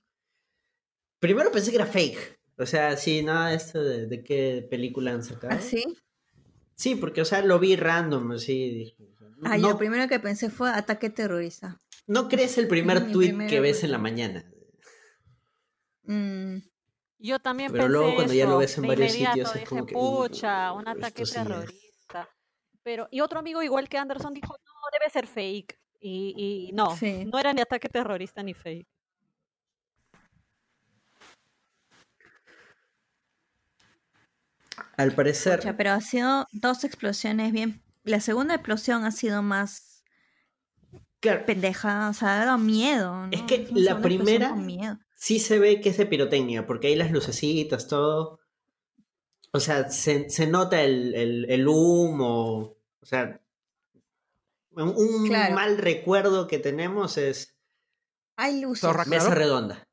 Speaker 1: Primero pensé que era fake. O sea, sí, nada de esto de, de qué película han sacado.
Speaker 3: ¿Así?
Speaker 1: Sí, porque, o sea, lo vi random, así. dije,
Speaker 3: Ah,
Speaker 1: no,
Speaker 3: yo primero que pensé fue ataque terrorista.
Speaker 1: No crees el primer
Speaker 3: Mi
Speaker 1: tweet que ves en la mañana.
Speaker 3: Mm,
Speaker 2: Yo también
Speaker 1: Pero
Speaker 2: pensé
Speaker 1: luego cuando ya lo ves en varios sitios es
Speaker 2: dije,
Speaker 1: como que,
Speaker 2: pucha,
Speaker 1: "Uh,
Speaker 2: un ataque
Speaker 1: esto sí es".
Speaker 2: terrorista. Pero, y otro amigo, igual que Anderson, dijo, no, debe ser fake. Y, y no,
Speaker 3: Sí.
Speaker 2: no era ni ataque terrorista ni fake.
Speaker 1: Al parecer,
Speaker 3: Pucha, pero ha sido dos explosiones bien. La segunda explosión ha sido más
Speaker 1: claro,
Speaker 3: pendeja, o sea, ha dado miedo.
Speaker 1: Es
Speaker 3: ¿no?
Speaker 1: que
Speaker 3: Es
Speaker 1: la primera- sí se ve que es de pirotecnia, porque hay las lucecitas, todo. O sea, se, se nota el, el- el humo. O sea, un, un
Speaker 3: Claro.
Speaker 1: mal recuerdo que tenemos es
Speaker 3: Hay luces.
Speaker 4: Zorra-
Speaker 1: mesa
Speaker 4: ¿Claro?
Speaker 1: redonda.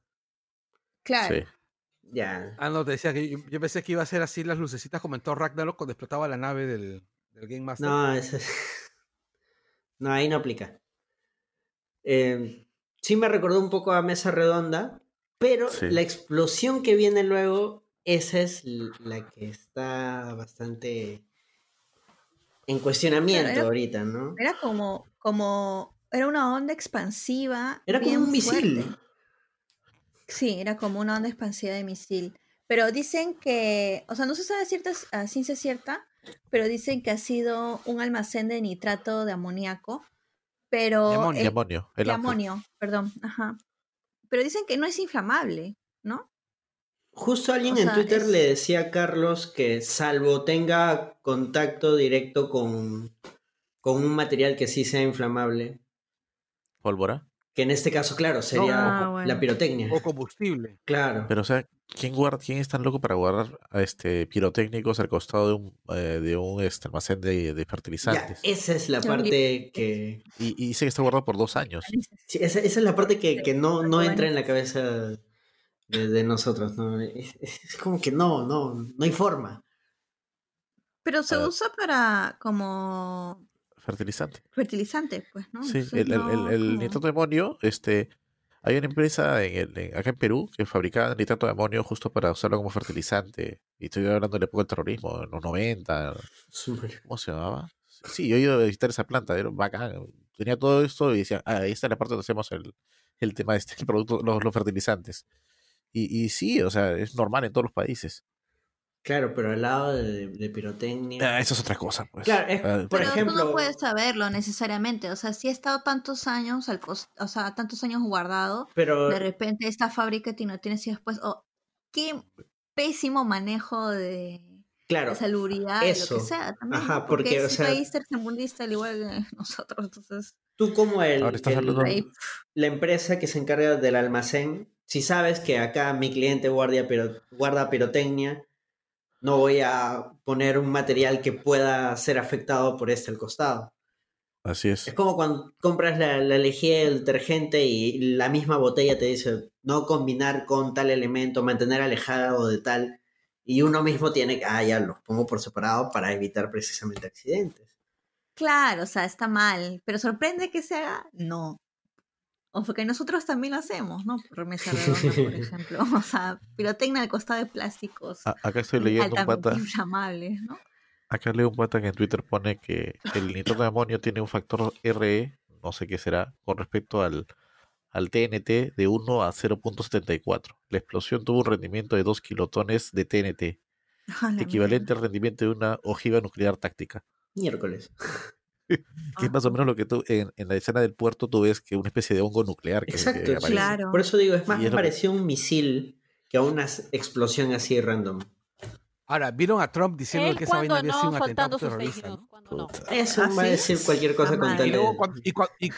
Speaker 3: Claro.
Speaker 5: Sí.
Speaker 1: Ya.
Speaker 4: Ah, no, te decía que yo, yo pensé que iba a ser así las lucecitas como en Thor Ragnarok cuando explotaba la nave del, del Game Master.
Speaker 1: No, eso es- no, ahí no aplica. Eh, sí me recordó un poco a Mesa Redonda, pero
Speaker 5: Sí.
Speaker 1: la explosión que viene luego, esa es la que está bastante en cuestionamiento
Speaker 3: era-
Speaker 1: ahorita, ¿no?
Speaker 3: Era como, como, era una onda expansiva.
Speaker 1: Era como un misil.
Speaker 3: Sí, era como una onda expansiva de misil. Pero dicen que, o sea, no se sabe cierta, a ciencia cierta, pero dicen que ha sido un almacén de nitrato de amoníaco. Pero
Speaker 4: De amonio.
Speaker 5: Y
Speaker 3: el- perdón, ajá. Pero dicen que no es inflamable, ¿no?
Speaker 1: Justo alguien
Speaker 3: O
Speaker 1: en Twitter
Speaker 3: es-
Speaker 1: le decía a Carlos que salvo tenga contacto directo con, con un material que sí sea inflamable,
Speaker 5: Pólvora.
Speaker 1: que en este caso, claro, sería
Speaker 3: Ah, bueno.
Speaker 1: la pirotecnia.
Speaker 4: O combustible.
Speaker 1: Claro.
Speaker 5: Pero, o sea, ¿quién, guarda, quién es tan loco para guardar a este pirotécnicos al costado de un, eh, de un este, almacén de, de
Speaker 1: Ya,
Speaker 5: fertilizantes?
Speaker 1: esa es la parte que...
Speaker 5: Y, y dice que está guardado por dos años.
Speaker 1: sí, esa, esa es la parte que, que no, no entra en la cabeza de, de nosotros, ¿no? Es, es como que no, no, no hay forma.
Speaker 3: Pero se
Speaker 5: Ah.
Speaker 3: usa para como
Speaker 5: Fertilizante.
Speaker 3: fertilizante, pues, ¿no?
Speaker 5: Sí,
Speaker 3: Entonces,
Speaker 5: el, el, el,
Speaker 3: no
Speaker 5: el
Speaker 3: como-
Speaker 5: nitrato de amonio, este, hay una empresa en el- en- acá en Perú que fabricaba nitrato de amonio justo para usarlo como fertilizante. Y estoy hablando de la época del terrorismo, en los 90,
Speaker 1: Súper.
Speaker 5: ¿cómo se llamaba? Sí, yo he ido a visitar esa planta, era bacán. Tenía todo esto y decían, ah, ahí está la parte donde hacemos el, el tema este, el producto, los, los fertilizantes. Y, y sí, o sea, es normal en todos los países.
Speaker 1: Claro, pero al lado de, de pirotecnia...
Speaker 5: Ah, eso es otra cosa, pues.
Speaker 1: Claro, es-
Speaker 5: Ah,
Speaker 1: por
Speaker 3: Pero tú
Speaker 1: ejemplo-
Speaker 3: no puedes saberlo necesariamente. O sea, si ha estado tantos años, al cos- o sea, tantos años guardado,
Speaker 1: Pero
Speaker 3: de repente esta fábrica tiene, tiene así después, oh, qué pésimo manejo de,
Speaker 1: claro,
Speaker 3: de salubridad, de lo
Speaker 1: eso.
Speaker 3: que sea. También,
Speaker 1: Ajá,
Speaker 3: ¿no?
Speaker 1: porque,
Speaker 3: es
Speaker 1: o
Speaker 3: un
Speaker 1: sea-
Speaker 3: país tercermundista al igual que nosotros, entonces
Speaker 1: tú como el,
Speaker 5: Ahora estás
Speaker 1: el- la empresa que se encarga del almacén, si sabes que acá mi cliente guardia piro- guarda pirotecnia, no voy a poner un material que pueda ser afectado por este al costado.
Speaker 5: Así es.
Speaker 1: Es como cuando compras la, la lejía del detergente y la misma botella te dice no combinar con tal elemento, mantener alejado de tal, y uno mismo tiene que, ah, ya los pongo por separado para evitar precisamente accidentes.
Speaker 3: claro, o sea, está mal, pero sorprende que se haga, no. O porque nosotros también lo hacemos, ¿no? Por mesa redonda, por ejemplo. O sea, pirotecnia al costado de plásticos.
Speaker 5: A- acá estoy leyendo un
Speaker 3: altamente
Speaker 5: pata.
Speaker 3: inflamables, ¿no?
Speaker 5: Acá leo un pata que en Twitter pone que el nitrato de amonio tiene un factor RE, no sé qué será, con respecto al, al TNT de 1 a 0.74. La explosión tuvo un rendimiento de 2 kilotones de TNT, equivalente al rendimiento de una ojiva nuclear táctica.
Speaker 1: Miércoles.
Speaker 5: Que es más o menos lo que tú en, en la escena del puerto tú ves que una especie de hongo nuclear que, que
Speaker 1: Exacto, sí.
Speaker 5: aparece.
Speaker 3: Claro.
Speaker 1: Por eso digo, es más
Speaker 5: que-
Speaker 1: parecido a un misil que a una explosión así random.
Speaker 4: Ahora, ¿vieron a Trump diciendo
Speaker 2: Él
Speaker 4: que esa vaina
Speaker 2: cuando
Speaker 4: había sido
Speaker 2: no,
Speaker 4: un atentado terrorista? ¿no?
Speaker 2: no.
Speaker 1: Eso
Speaker 3: ¿Ah,
Speaker 1: va a
Speaker 3: sí?
Speaker 1: decir cualquier cosa con tal
Speaker 4: Y
Speaker 1: de...
Speaker 4: cuando, y, y-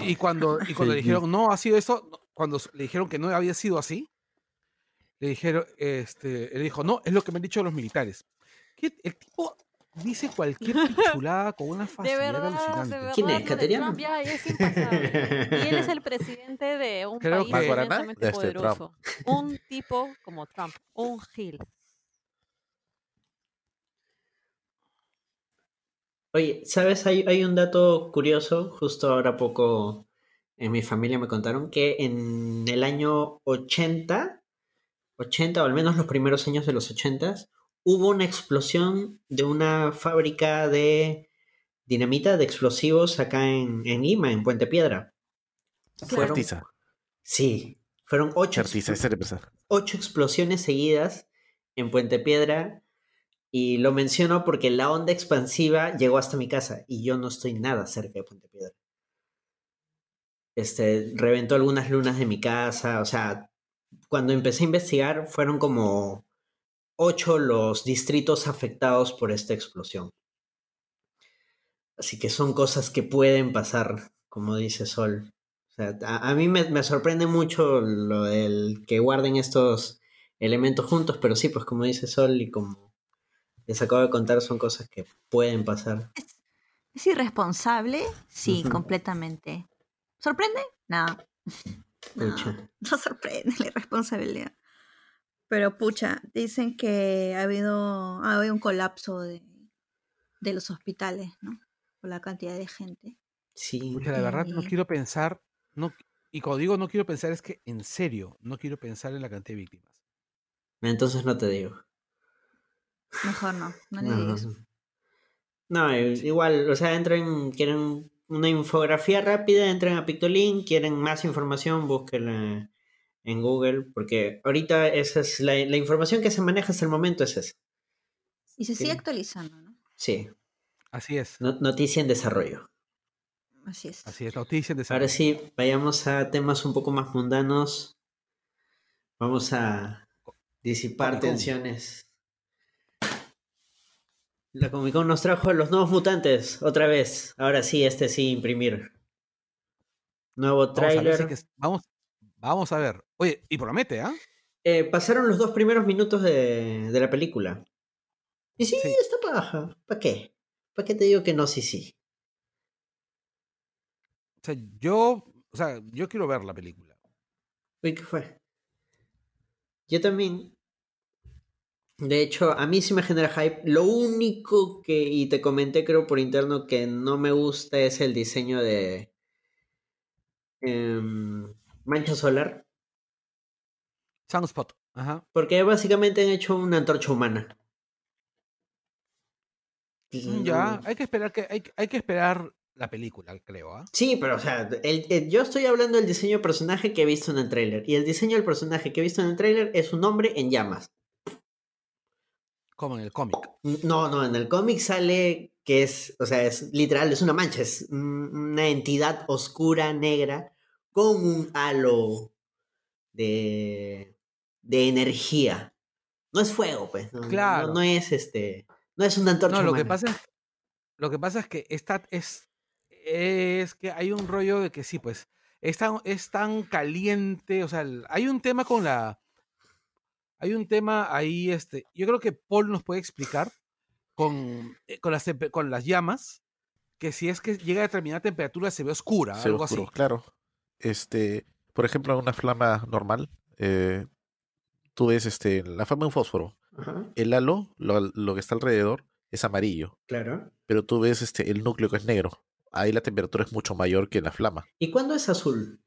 Speaker 4: y cuando, y cuando le dijeron, no, ha sido eso, cuando le dijeron que no había sido así, le dijeron, este, él dijo, no, es lo que me han dicho los militares. ¿Qué? El tipo dice cualquier pichulada con una
Speaker 2: De
Speaker 4: facilidad
Speaker 2: verdad, de
Speaker 4: alucinante.
Speaker 2: verdad.
Speaker 1: ¿Quién es,
Speaker 2: lo de
Speaker 1: Cateriano?
Speaker 2: Trump ya es. Y él es el presidente de un
Speaker 4: Creo
Speaker 2: país inmensamente
Speaker 5: este Trump.
Speaker 2: poderoso. Un tipo como Trump, un Gil.
Speaker 1: Oye, ¿sabes? Hay, hay un dato curioso, justo ahora poco en mi familia me contaron que en el año 80, 80 o al menos los primeros años de los 80, hubo una explosión de una fábrica de dinamita, de explosivos acá en, en Lima, en Puente Piedra. Fueron,
Speaker 5: Fertiza.
Speaker 1: sí, fueron ocho,
Speaker 5: empresa.
Speaker 1: ocho explosiones seguidas en Puente Piedra Y lo menciono porque la onda expansiva llegó hasta mi casa y yo no estoy nada cerca de Puente Piedra. Este, reventó algunas lunas de mi casa, o sea, cuando empecé a investigar fueron como ocho los distritos afectados por esta explosión. Así que son cosas que pueden pasar, como dice Sol. O sea, a, a mí me, me sorprende mucho lo del que guarden estos elementos juntos, pero sí, pues como dice Sol y como les acabo de contar, son cosas que pueden pasar.
Speaker 3: ¿Es irresponsable? Sí, completamente. ¿Sorprende? No. No, no sorprende la irresponsabilidad. Pero pucha, dicen que ha habido, ha habido un colapso de, de los hospitales, ¿no? Por la cantidad de gente.
Speaker 1: Sí.
Speaker 4: Pucha, la verdad no
Speaker 3: Eh.
Speaker 4: quiero pensar, no, y cuando digo no quiero pensar es que en serio, no quiero pensar en la cantidad de víctimas.
Speaker 1: Entonces no te digo.
Speaker 3: Mejor no, no le
Speaker 1: No,
Speaker 3: digas.
Speaker 1: no, igual, o sea, entren, quieren una infografía rápida, entren a Pictolink, quieren más información, búsquenla en Google, porque ahorita esa es la, la información que se maneja hasta el momento es esa.
Speaker 3: Y se sigue
Speaker 1: Sí.
Speaker 3: actualizando, ¿no?
Speaker 1: Sí,
Speaker 4: Así es,
Speaker 1: no- noticia en desarrollo.
Speaker 3: Así es.
Speaker 4: así es, noticia de
Speaker 1: Ahora sí, vayamos a temas un poco más mundanos. Vamos a disipar tensiones. La Comic Con nos trajo los nuevos mutantes, otra vez. Ahora sí, este sí, imprimir. Nuevo
Speaker 4: Vamos a ver si
Speaker 1: tráiler.
Speaker 4: vamos, vamos a ver. Oye, y promete, ¿ah?
Speaker 1: Eh, pasaron los dos primeros minutos de, de la película. Y sí,
Speaker 4: Sí.
Speaker 1: está paja. ¿Para qué? ¿Para qué te digo que no? Sí, sí.
Speaker 4: O sea, yo, o sea, yo quiero ver la película.
Speaker 1: Uy, ¿qué fue? Yo también. De hecho, a mí sí me genera hype. Lo único que, y te comenté creo por interno, que no me gusta es el diseño de em, Mancha Solar.
Speaker 4: Sunspot, ajá.
Speaker 1: Porque básicamente han hecho una antorcha humana.
Speaker 4: Mm, Ya, hay que esperar que, hay, hay que esperar la película, creo, ¿ah?
Speaker 1: Sí, pero o sea, el- el- yo estoy hablando del diseño de personaje que he visto en el tráiler. Y el diseño del personaje que he visto en el tráiler es un hombre en llamas.
Speaker 4: Como en el cómic.
Speaker 1: No, no, en el cómic sale que es, o sea, es literal, es una mancha, es un- una entidad oscura, negra, con un halo de, de energía. No es fuego, pues, no,
Speaker 4: Claro.
Speaker 1: no, es este, no es una antorcha
Speaker 4: No, lo que pasa es, lo que pasa es que esta es, es que hay un rollo de que sí, pues, es tan, es tan caliente, o sea, hay un tema con la, hay un tema ahí, este, yo creo que Paul nos puede explicar con, eh, con, las, con las llamas, que si es que llega a determinada temperatura se ve oscura,
Speaker 5: Se
Speaker 4: algo
Speaker 5: oscuro,
Speaker 4: así.
Speaker 5: claro. Este, por ejemplo, una flama normal, eh, tú ves este, la flama de un fósforo.
Speaker 1: Ajá,
Speaker 5: El halo, lo, lo que está alrededor, es amarillo,
Speaker 1: claro.
Speaker 5: pero tú ves este, el núcleo que es negro. Ahí la temperatura es mucho mayor que en la flama.
Speaker 1: ¿Y cuándo es azul?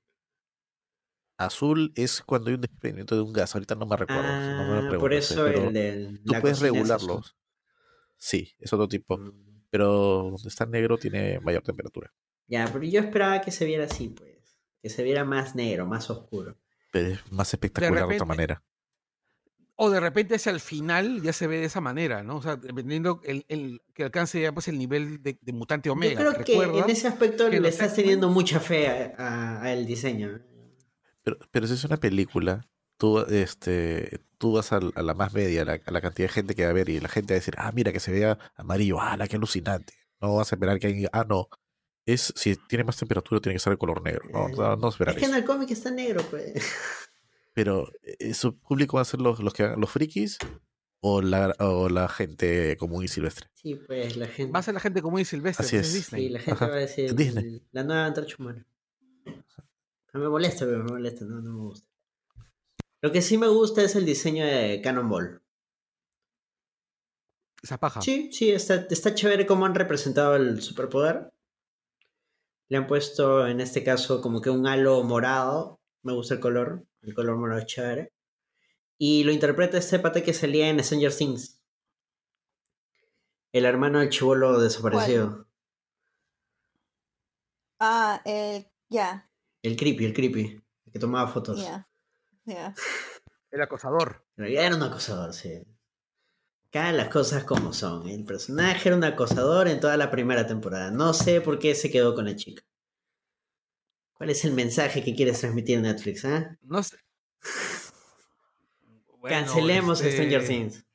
Speaker 5: Azul es cuando hay un desprendimiento de un gas. Ahorita no me recuerdo. no me lo
Speaker 1: Ah, por eso el del.
Speaker 5: Tú
Speaker 1: la
Speaker 5: puedes
Speaker 1: es
Speaker 5: regularlos. Sí, es otro tipo.
Speaker 1: Mm.
Speaker 5: Pero donde está negro tiene mayor temperatura.
Speaker 1: Ya, pero yo esperaba que se viera así, pues. Que se viera más negro, más oscuro.
Speaker 5: Pero es más espectacular de, otra manera.
Speaker 4: O de repente hacia el final ya se ve de esa manera, ¿no? O sea, dependiendo el, el- que alcance ya pues el nivel de, de mutante omega.
Speaker 1: Yo creo que en ese aspecto le estás teniendo mucha fe a- a- al diseño.
Speaker 5: Pero, pero si es una película, tú, este, tú vas al- a, la más media, a la, a la cantidad de gente que va a ver, y la gente va a decir, ah, mira que se vea amarillo, ah, la que alucinante. No vas a esperar que alguien diga, ah, no. Es, si tiene más temperatura, tiene que ser de color negro. No, no, no esperar
Speaker 1: es que en el cómic está negro, pues.
Speaker 5: Pero eh, su público va a ser los, los, que, los frikis o la, o la gente común y silvestre.
Speaker 1: Sí, pues la gente.
Speaker 4: Va a ser la gente común y silvestre,
Speaker 5: Así
Speaker 4: pues,
Speaker 5: es.
Speaker 4: Disney.
Speaker 1: Sí, la gente
Speaker 5: Ajá.
Speaker 1: va a decir
Speaker 5: Disney.
Speaker 1: la nueva antorcha humana. No me molesta, pero me molesta, no, no me gusta. Lo que sí me gusta es el diseño de Cannonball.
Speaker 4: Esa paja.
Speaker 1: Sí, sí, está, está chévere cómo han representado el superpoder. Le han puesto en este caso como que un halo morado. Me gusta el color. El color morado es chévere. Y lo interpreta este pata que salía en Stranger Things. El hermano del chivolo desaparecido.
Speaker 3: Ah, eh, ya,
Speaker 1: El creepy, el creepy. El que tomaba fotos.
Speaker 3: ya, ya.
Speaker 4: El acosador.
Speaker 1: Era un acosador, sí. Acá las cosas como son. El personaje era un acosador en toda la primera temporada. No sé por qué se quedó con la chica. ¿Cuál es el mensaje que quieres transmitir Netflix? ah?
Speaker 4: No sé. Bueno,
Speaker 1: Cancelemos
Speaker 4: este,
Speaker 1: Stranger Things.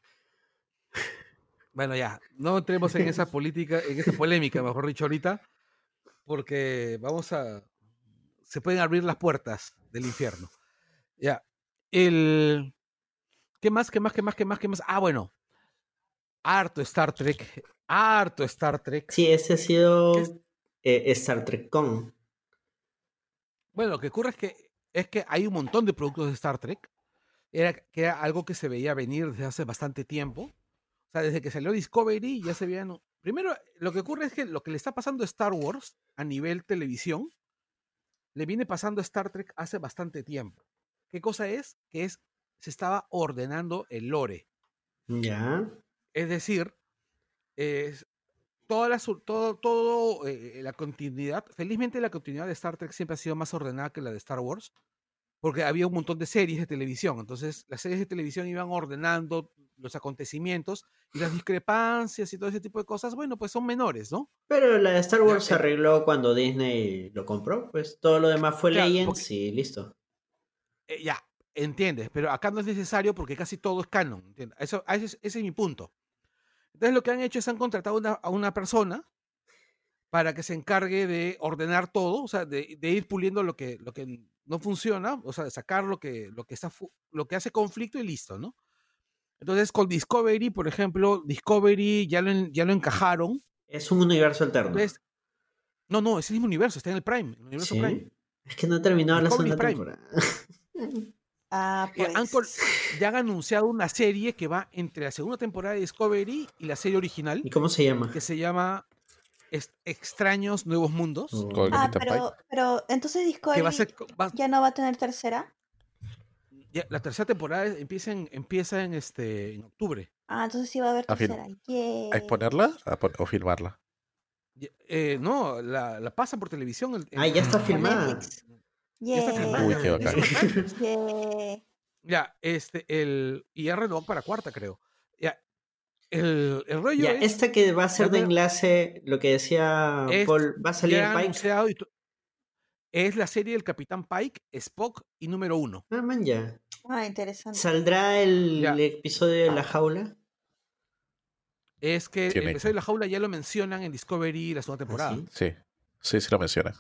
Speaker 4: Bueno, ya, no entremos en esa política, en esa polémica, mejor dicho, ahorita, porque vamos a. Se pueden abrir las puertas del infierno. Ya. El. ¿Qué más? ¿Qué más? ¿Qué más? ¿Qué más? ¿Qué más? Ah, bueno. Harto Star Trek. Harto Star Trek.
Speaker 1: Sí, ese ha sido eh, Star Trek Con.
Speaker 4: Bueno, lo que ocurre es que, es que hay un montón de productos de Star Trek. Era, que era algo que se veía venir desde hace bastante tiempo. O sea, desde que salió Discovery ya se veían. Primero, lo que ocurre es que lo que le está pasando a Star Wars a nivel televisión le viene pasando a Star Trek hace bastante tiempo. ¿Qué cosa es? Que es se estaba ordenando el lore.
Speaker 1: Ya.
Speaker 4: Es decir, es toda la, todo, todo eh, la continuidad, felizmente la continuidad de Star Trek siempre ha sido más ordenada que la de Star Wars, porque había un montón de series de televisión, entonces las series de televisión iban ordenando los acontecimientos y las discrepancias y todo ese tipo de cosas, bueno, pues son menores, ¿no?
Speaker 1: Pero la de Star Wars se
Speaker 4: eh.
Speaker 1: arregló cuando Disney lo compró. Pues todo lo demás fue
Speaker 4: Claro,
Speaker 1: Legends
Speaker 4: porque-
Speaker 1: y listo.
Speaker 4: Eh, ya, entiendes, pero acá no es necesario porque casi todo es canon, ¿entiendes? Eso, ese es mi punto. Entonces lo que han hecho es han contratado una- a una persona para que se encargue de ordenar todo, o sea, de, de ir puliendo lo que, lo que no funciona, o sea, de sacar lo que, lo que está lo que hace conflicto y listo, ¿no? Entonces con Discovery, por ejemplo, Discovery ya lo, ya lo encajaron.
Speaker 1: Es un universo alterno.
Speaker 4: Entonces, no, no, es el mismo universo, está en el Prime, el universo
Speaker 1: Sí.
Speaker 4: Prime.
Speaker 1: Es que no ha terminado la
Speaker 4: Discovery
Speaker 1: segunda
Speaker 4: Prime.
Speaker 1: temporada.
Speaker 3: Ah,
Speaker 4: Eh,
Speaker 3: pues.
Speaker 4: ya han anunciado una serie que va entre la segunda temporada de Discovery y la serie original,
Speaker 1: ¿Y cómo se llama?
Speaker 4: que se llama Es- Extraños Nuevos Mundos,
Speaker 1: Oh.
Speaker 3: Ah, pero, pero entonces
Speaker 4: que
Speaker 3: Discovery
Speaker 4: va a ser... co- va-
Speaker 3: ya no va a tener tercera.
Speaker 4: ya- la tercera temporada empieza en, empieza en, este, en octubre.
Speaker 3: Ah, entonces sí va a haber
Speaker 5: A fin-
Speaker 3: tercera.
Speaker 5: ¿A exponerla a pon- o filmarla?
Speaker 4: Eh, no, la, la pasan por televisión. el-
Speaker 1: Ah, ya está filmada.
Speaker 3: Netflix.
Speaker 5: Uy,
Speaker 4: ya-
Speaker 5: qué bacán.
Speaker 4: este, el... Y ya renovó para cuarta, creo. Ya, el, el rollo
Speaker 1: Ya,
Speaker 4: es...
Speaker 1: esta que va a ser de enlace, lo que decía
Speaker 4: Es-
Speaker 1: Paul, va a salir
Speaker 4: ya
Speaker 1: en Pike.
Speaker 4: es la serie del Capitán Pike, Spock y número uno.
Speaker 1: Ah, man, ya.
Speaker 3: Ah, interesante.
Speaker 1: ¿Saldrá el episodio de la jaula?
Speaker 4: Es que el episodio de la jaula ya lo mencionan en Discovery la segunda temporada.
Speaker 1: sí?
Speaker 5: Sí, sí, sí lo menciona.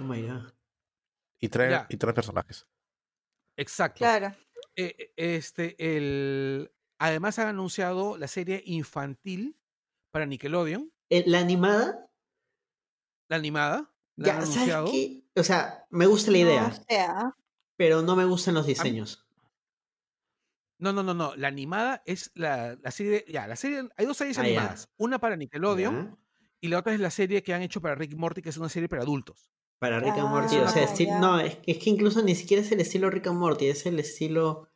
Speaker 1: Oh my god.
Speaker 5: Y trae,
Speaker 4: Ya.
Speaker 5: y trae personajes.
Speaker 4: Exacto.
Speaker 3: Claro.
Speaker 4: Eh, eh, este, el... Además han anunciado la serie infantil para Nickelodeon,
Speaker 1: Eh, ¿La animada?
Speaker 4: la animada. La han
Speaker 1: Ya, ¿sabes
Speaker 4: anunciado.
Speaker 1: qué? O sea, me gusta la idea,
Speaker 3: No, o sea,
Speaker 1: pero no me gustan los diseños.
Speaker 4: No, no, no, no. La animada es la, la serie. Ya, la serie. Hay dos series
Speaker 1: Ah, ya.
Speaker 4: animadas. Una para Nickelodeon
Speaker 1: ¿Ya?
Speaker 4: y la otra es la serie que han hecho para Rick Morty, que es una serie para adultos.
Speaker 1: Para Rick and
Speaker 3: Ah,
Speaker 1: Morty. O sea, no, es, es que incluso ni siquiera es el estilo Rick and Morty, es el estilo.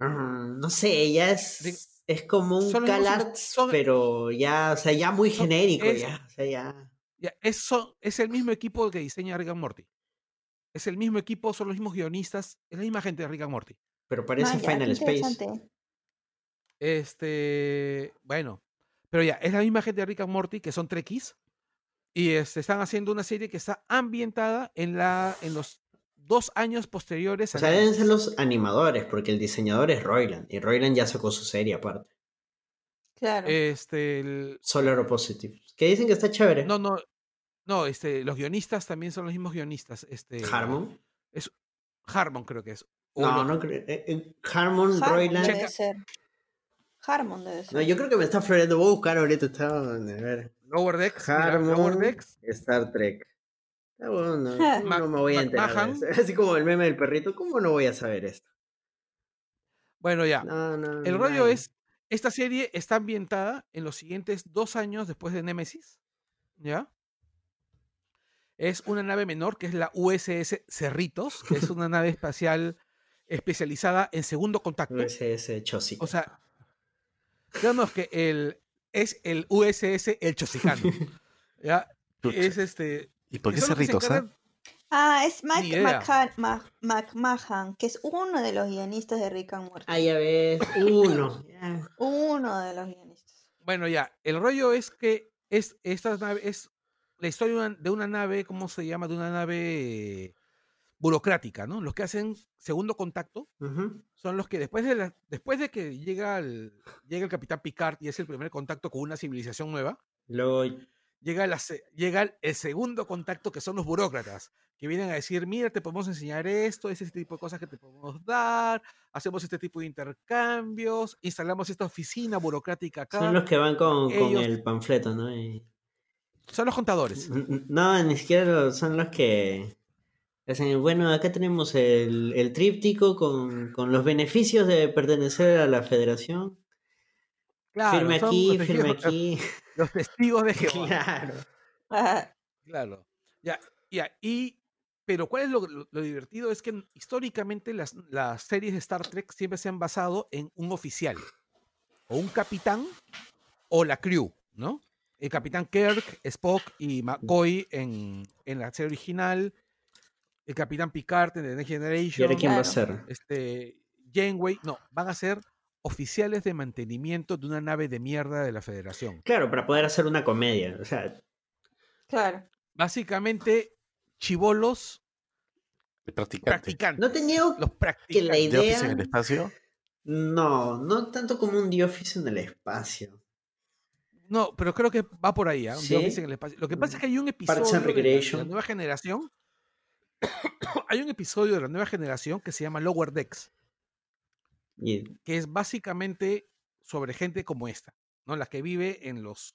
Speaker 1: Mm, no sé, ya
Speaker 4: Rick-
Speaker 1: es, es como un CalArts,
Speaker 4: son-
Speaker 1: pero ya, o sea, ya muy
Speaker 4: son-
Speaker 1: genérico,
Speaker 4: es-
Speaker 1: ya. O sea, ya.
Speaker 4: Ya, es, son- es el mismo equipo que diseña Rick and Morty. Es el mismo equipo, son los mismos guionistas, es la misma gente de Rick and Morty.
Speaker 1: Pero parece Final Space.
Speaker 4: Este, bueno, pero ya, es la misma gente de Rick and Morty que son trekkies y este, están haciendo una serie que está ambientada en, la, en los dos años posteriores
Speaker 1: O
Speaker 4: a
Speaker 1: sea, deben ser los animadores, porque el diseñador es Royland. Y Royland ya sacó su serie aparte.
Speaker 3: Claro.
Speaker 4: Este, el-
Speaker 1: Solar Oppositive. Que dicen que está chévere.
Speaker 4: no, no, no, este, los guionistas también son los mismos guionistas. Este,
Speaker 1: Harmon.
Speaker 4: Harmon creo que es. o
Speaker 1: No, no creo. eh, eh, Harmon,
Speaker 3: Harmon
Speaker 1: Royland.
Speaker 3: debe ser. Harmon debe ser.
Speaker 1: No, yo creo que me está floreando. Voy a buscar ahorita. Está, a ver.
Speaker 4: Lower Decks, mira, Lower
Speaker 1: Harmon,
Speaker 4: Decks,
Speaker 1: Star Trek. Está bueno.
Speaker 3: Ja.
Speaker 1: ¿Cómo
Speaker 4: Mac-
Speaker 1: no me voy a enterar. Así como el meme del perrito. ¿Cómo no voy a saber esto?
Speaker 4: Bueno, ya.
Speaker 1: No, no.
Speaker 4: El rollo es, esta serie está ambientada en los siguientes dos años después de Nemesis, ¿ya? Es una nave menor que es la USS Cerritos, que es una nave espacial especializada en segundo contacto.
Speaker 1: USS Chosica.
Speaker 4: O sea, digamos que el, es el USS El Chosicano, ¿ya? Es este...
Speaker 5: ¿Y por qué
Speaker 4: se
Speaker 5: cerritos, ah?
Speaker 3: es Mike Mac- McMahon, que es uno de los guionistas de Rick and Morty.
Speaker 1: Ah, ya ves, uno.
Speaker 3: Uno de los guionistas.
Speaker 4: Bueno, ya, el rollo es que es, esta nave es la historia de una, de una nave, ¿cómo se llama? De una nave burocrática, ¿no? Los que hacen segundo contacto son los que después de, la- después de que llega el, llega el capitán Picard y es el primer contacto con una civilización nueva,
Speaker 1: Luego,
Speaker 4: llega, la, llega el- segundo contacto que son los burócratas, que vienen a decir, mira, te podemos enseñar esto, es este tipo de cosas que te podemos dar, hacemos este tipo de intercambios, instalamos esta oficina burocrática acá.
Speaker 1: son los que van con, con el panfleto, ¿no? Y-
Speaker 4: Son los contadores.
Speaker 1: No, ni siquiera lo- son los que bueno, acá tenemos el, el tríptico con, con los beneficios de pertenecer a la federación.
Speaker 4: Claro,
Speaker 1: firme aquí, firme aquí.
Speaker 4: Los testigos de Jehová.
Speaker 1: claro.
Speaker 4: Claro. Ya, ya. Y, pero ¿cuál es lo, lo- lo divertido? Es que históricamente las, las series de Star Trek siempre se han basado en un oficial, o un capitán, o la crew, ¿no? El capitán Kirk, Spock y McCoy en, en la serie original, el capitán Picard en The Next
Speaker 1: ¿Y
Speaker 4: Generation,
Speaker 1: ahora quién va a ser?
Speaker 4: este, Janeway, no, van a ser oficiales de mantenimiento de una nave de mierda de la Federación.
Speaker 1: Claro, para poder hacer una comedia. O sea,
Speaker 3: claro.
Speaker 4: Básicamente, chivolos practicantes.
Speaker 1: no te niego
Speaker 4: los
Speaker 1: que la.
Speaker 5: ¿De
Speaker 1: idea...
Speaker 5: Office en el espacio?
Speaker 1: No, no tanto como un The Office en el espacio.
Speaker 4: No, pero creo que va por ahí, ¿ah? Un The
Speaker 1: ¿Sí?
Speaker 4: Office en el espacio. Lo que pasa es que hay un
Speaker 1: Parks and
Speaker 4: episodio de la, de nueva generación. hay un episodio de la nueva generación que se llama Lower Decks, que es básicamente sobre gente como esta, ¿no? La que vive en los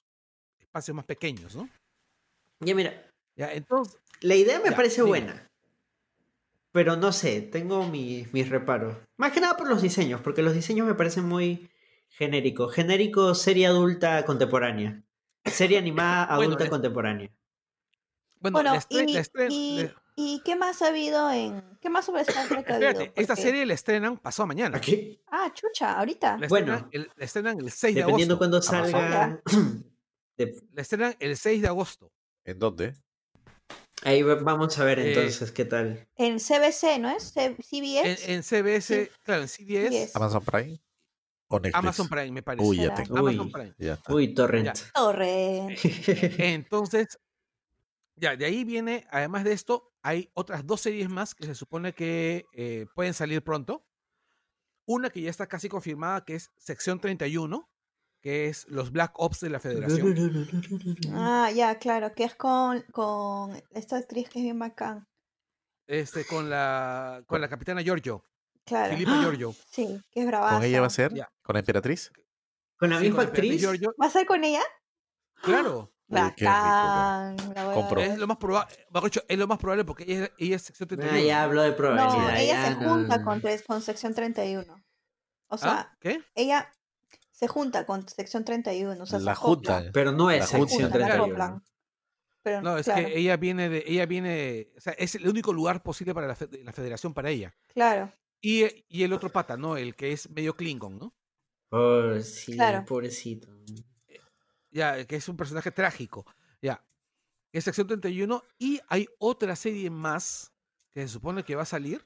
Speaker 4: espacios más pequeños, ¿no?
Speaker 1: ya mira,
Speaker 4: Ya, entonces,
Speaker 1: la idea me
Speaker 4: Ya,
Speaker 1: parece buena. Pero no sé, tengo mi- mis reparos. Más que nada por los diseños, porque los diseños me parecen muy genéricos. Genérico, serie adulta contemporánea. Serie animada adulta contemporánea.
Speaker 4: bueno,
Speaker 3: Bueno,
Speaker 4: la
Speaker 3: y,
Speaker 4: la
Speaker 3: ¿y qué más ha habido en... ¿Qué más sobre Star Trek ha habido?
Speaker 4: espérate, esta serie la estrenan pasado mañana.
Speaker 1: Aquí,
Speaker 3: Ah, chucha, ahorita.
Speaker 4: La
Speaker 1: Bueno.
Speaker 4: estrenan, el, la estrenan el 6 de
Speaker 1: dependiendo
Speaker 4: agosto.
Speaker 1: cuando
Speaker 5: Amazon.
Speaker 1: salga. de-
Speaker 4: La estrenan el 6 de agosto.
Speaker 5: ¿En dónde?
Speaker 1: ahí va- vamos a ver
Speaker 4: Eh,
Speaker 1: entonces qué tal.
Speaker 3: En CBC, ¿no es? C-
Speaker 4: En,
Speaker 3: CBS.
Speaker 4: en CBS,
Speaker 3: Sí.
Speaker 4: claro, en CBS,
Speaker 3: CBS.
Speaker 5: ¿Amazon Prime? ¿O Netflix?
Speaker 4: Amazon Prime, me parece.
Speaker 5: Uy, ya tengo.
Speaker 4: Amazon
Speaker 1: Uy.
Speaker 4: Prime.
Speaker 5: Ya.
Speaker 1: Uy, Torrent.
Speaker 3: Torre.
Speaker 4: Entonces, ya, de ahí viene, además de esto, hay otras dos series más que se supone que eh, pueden salir pronto. Una que ya está casi confirmada, que es Sección 31, que es los Black Ops de la Federación.
Speaker 3: Ah, ya, claro, que es con, con esta actriz que es bien bacán.
Speaker 4: Este, con la, con la capitana Giorgio,
Speaker 3: Claro.
Speaker 4: Filipa Giorgio.
Speaker 3: Sí, que es bravaza.
Speaker 5: ¿Con ella va a ser? ¿Con la emperatriz?
Speaker 1: Con la
Speaker 4: Sí,
Speaker 1: misma
Speaker 4: con la capitana
Speaker 1: actriz.
Speaker 3: ¿Va a ser con ella?
Speaker 4: Claro,
Speaker 5: Uy, rico,
Speaker 3: Bacán. la voy a
Speaker 5: Compro.
Speaker 3: ver.
Speaker 4: es lo más probable, es lo más probable porque ella, es- ella es Sección 31.
Speaker 1: Ah, ya habló de probabilidad.
Speaker 3: No, ella
Speaker 1: ya
Speaker 3: se
Speaker 1: no-
Speaker 3: junta con, con sección 31. O sea,
Speaker 4: ¿Ah? ¿Qué?
Speaker 3: ella se junta con sección 31. O sea, se
Speaker 5: La
Speaker 3: acopla.
Speaker 5: junta.
Speaker 1: Pero no es
Speaker 5: La
Speaker 1: sección
Speaker 5: junta,
Speaker 3: Juntan, la
Speaker 1: 31.
Speaker 3: acoplan. Pero,
Speaker 4: No, es
Speaker 3: claro,
Speaker 4: que ella viene de, ella viene, o sea, es el único lugar posible para la, fe- la federación para ella.
Speaker 3: claro.
Speaker 4: Y, y el otro pata, ¿no? El que es medio Klingon, ¿no?
Speaker 1: Oh, sí,
Speaker 3: Claro.
Speaker 1: pobrecito.
Speaker 4: Ya, que es un personaje trágico. Ya. Es sección 31 y hay otra serie más que se supone que va a salir,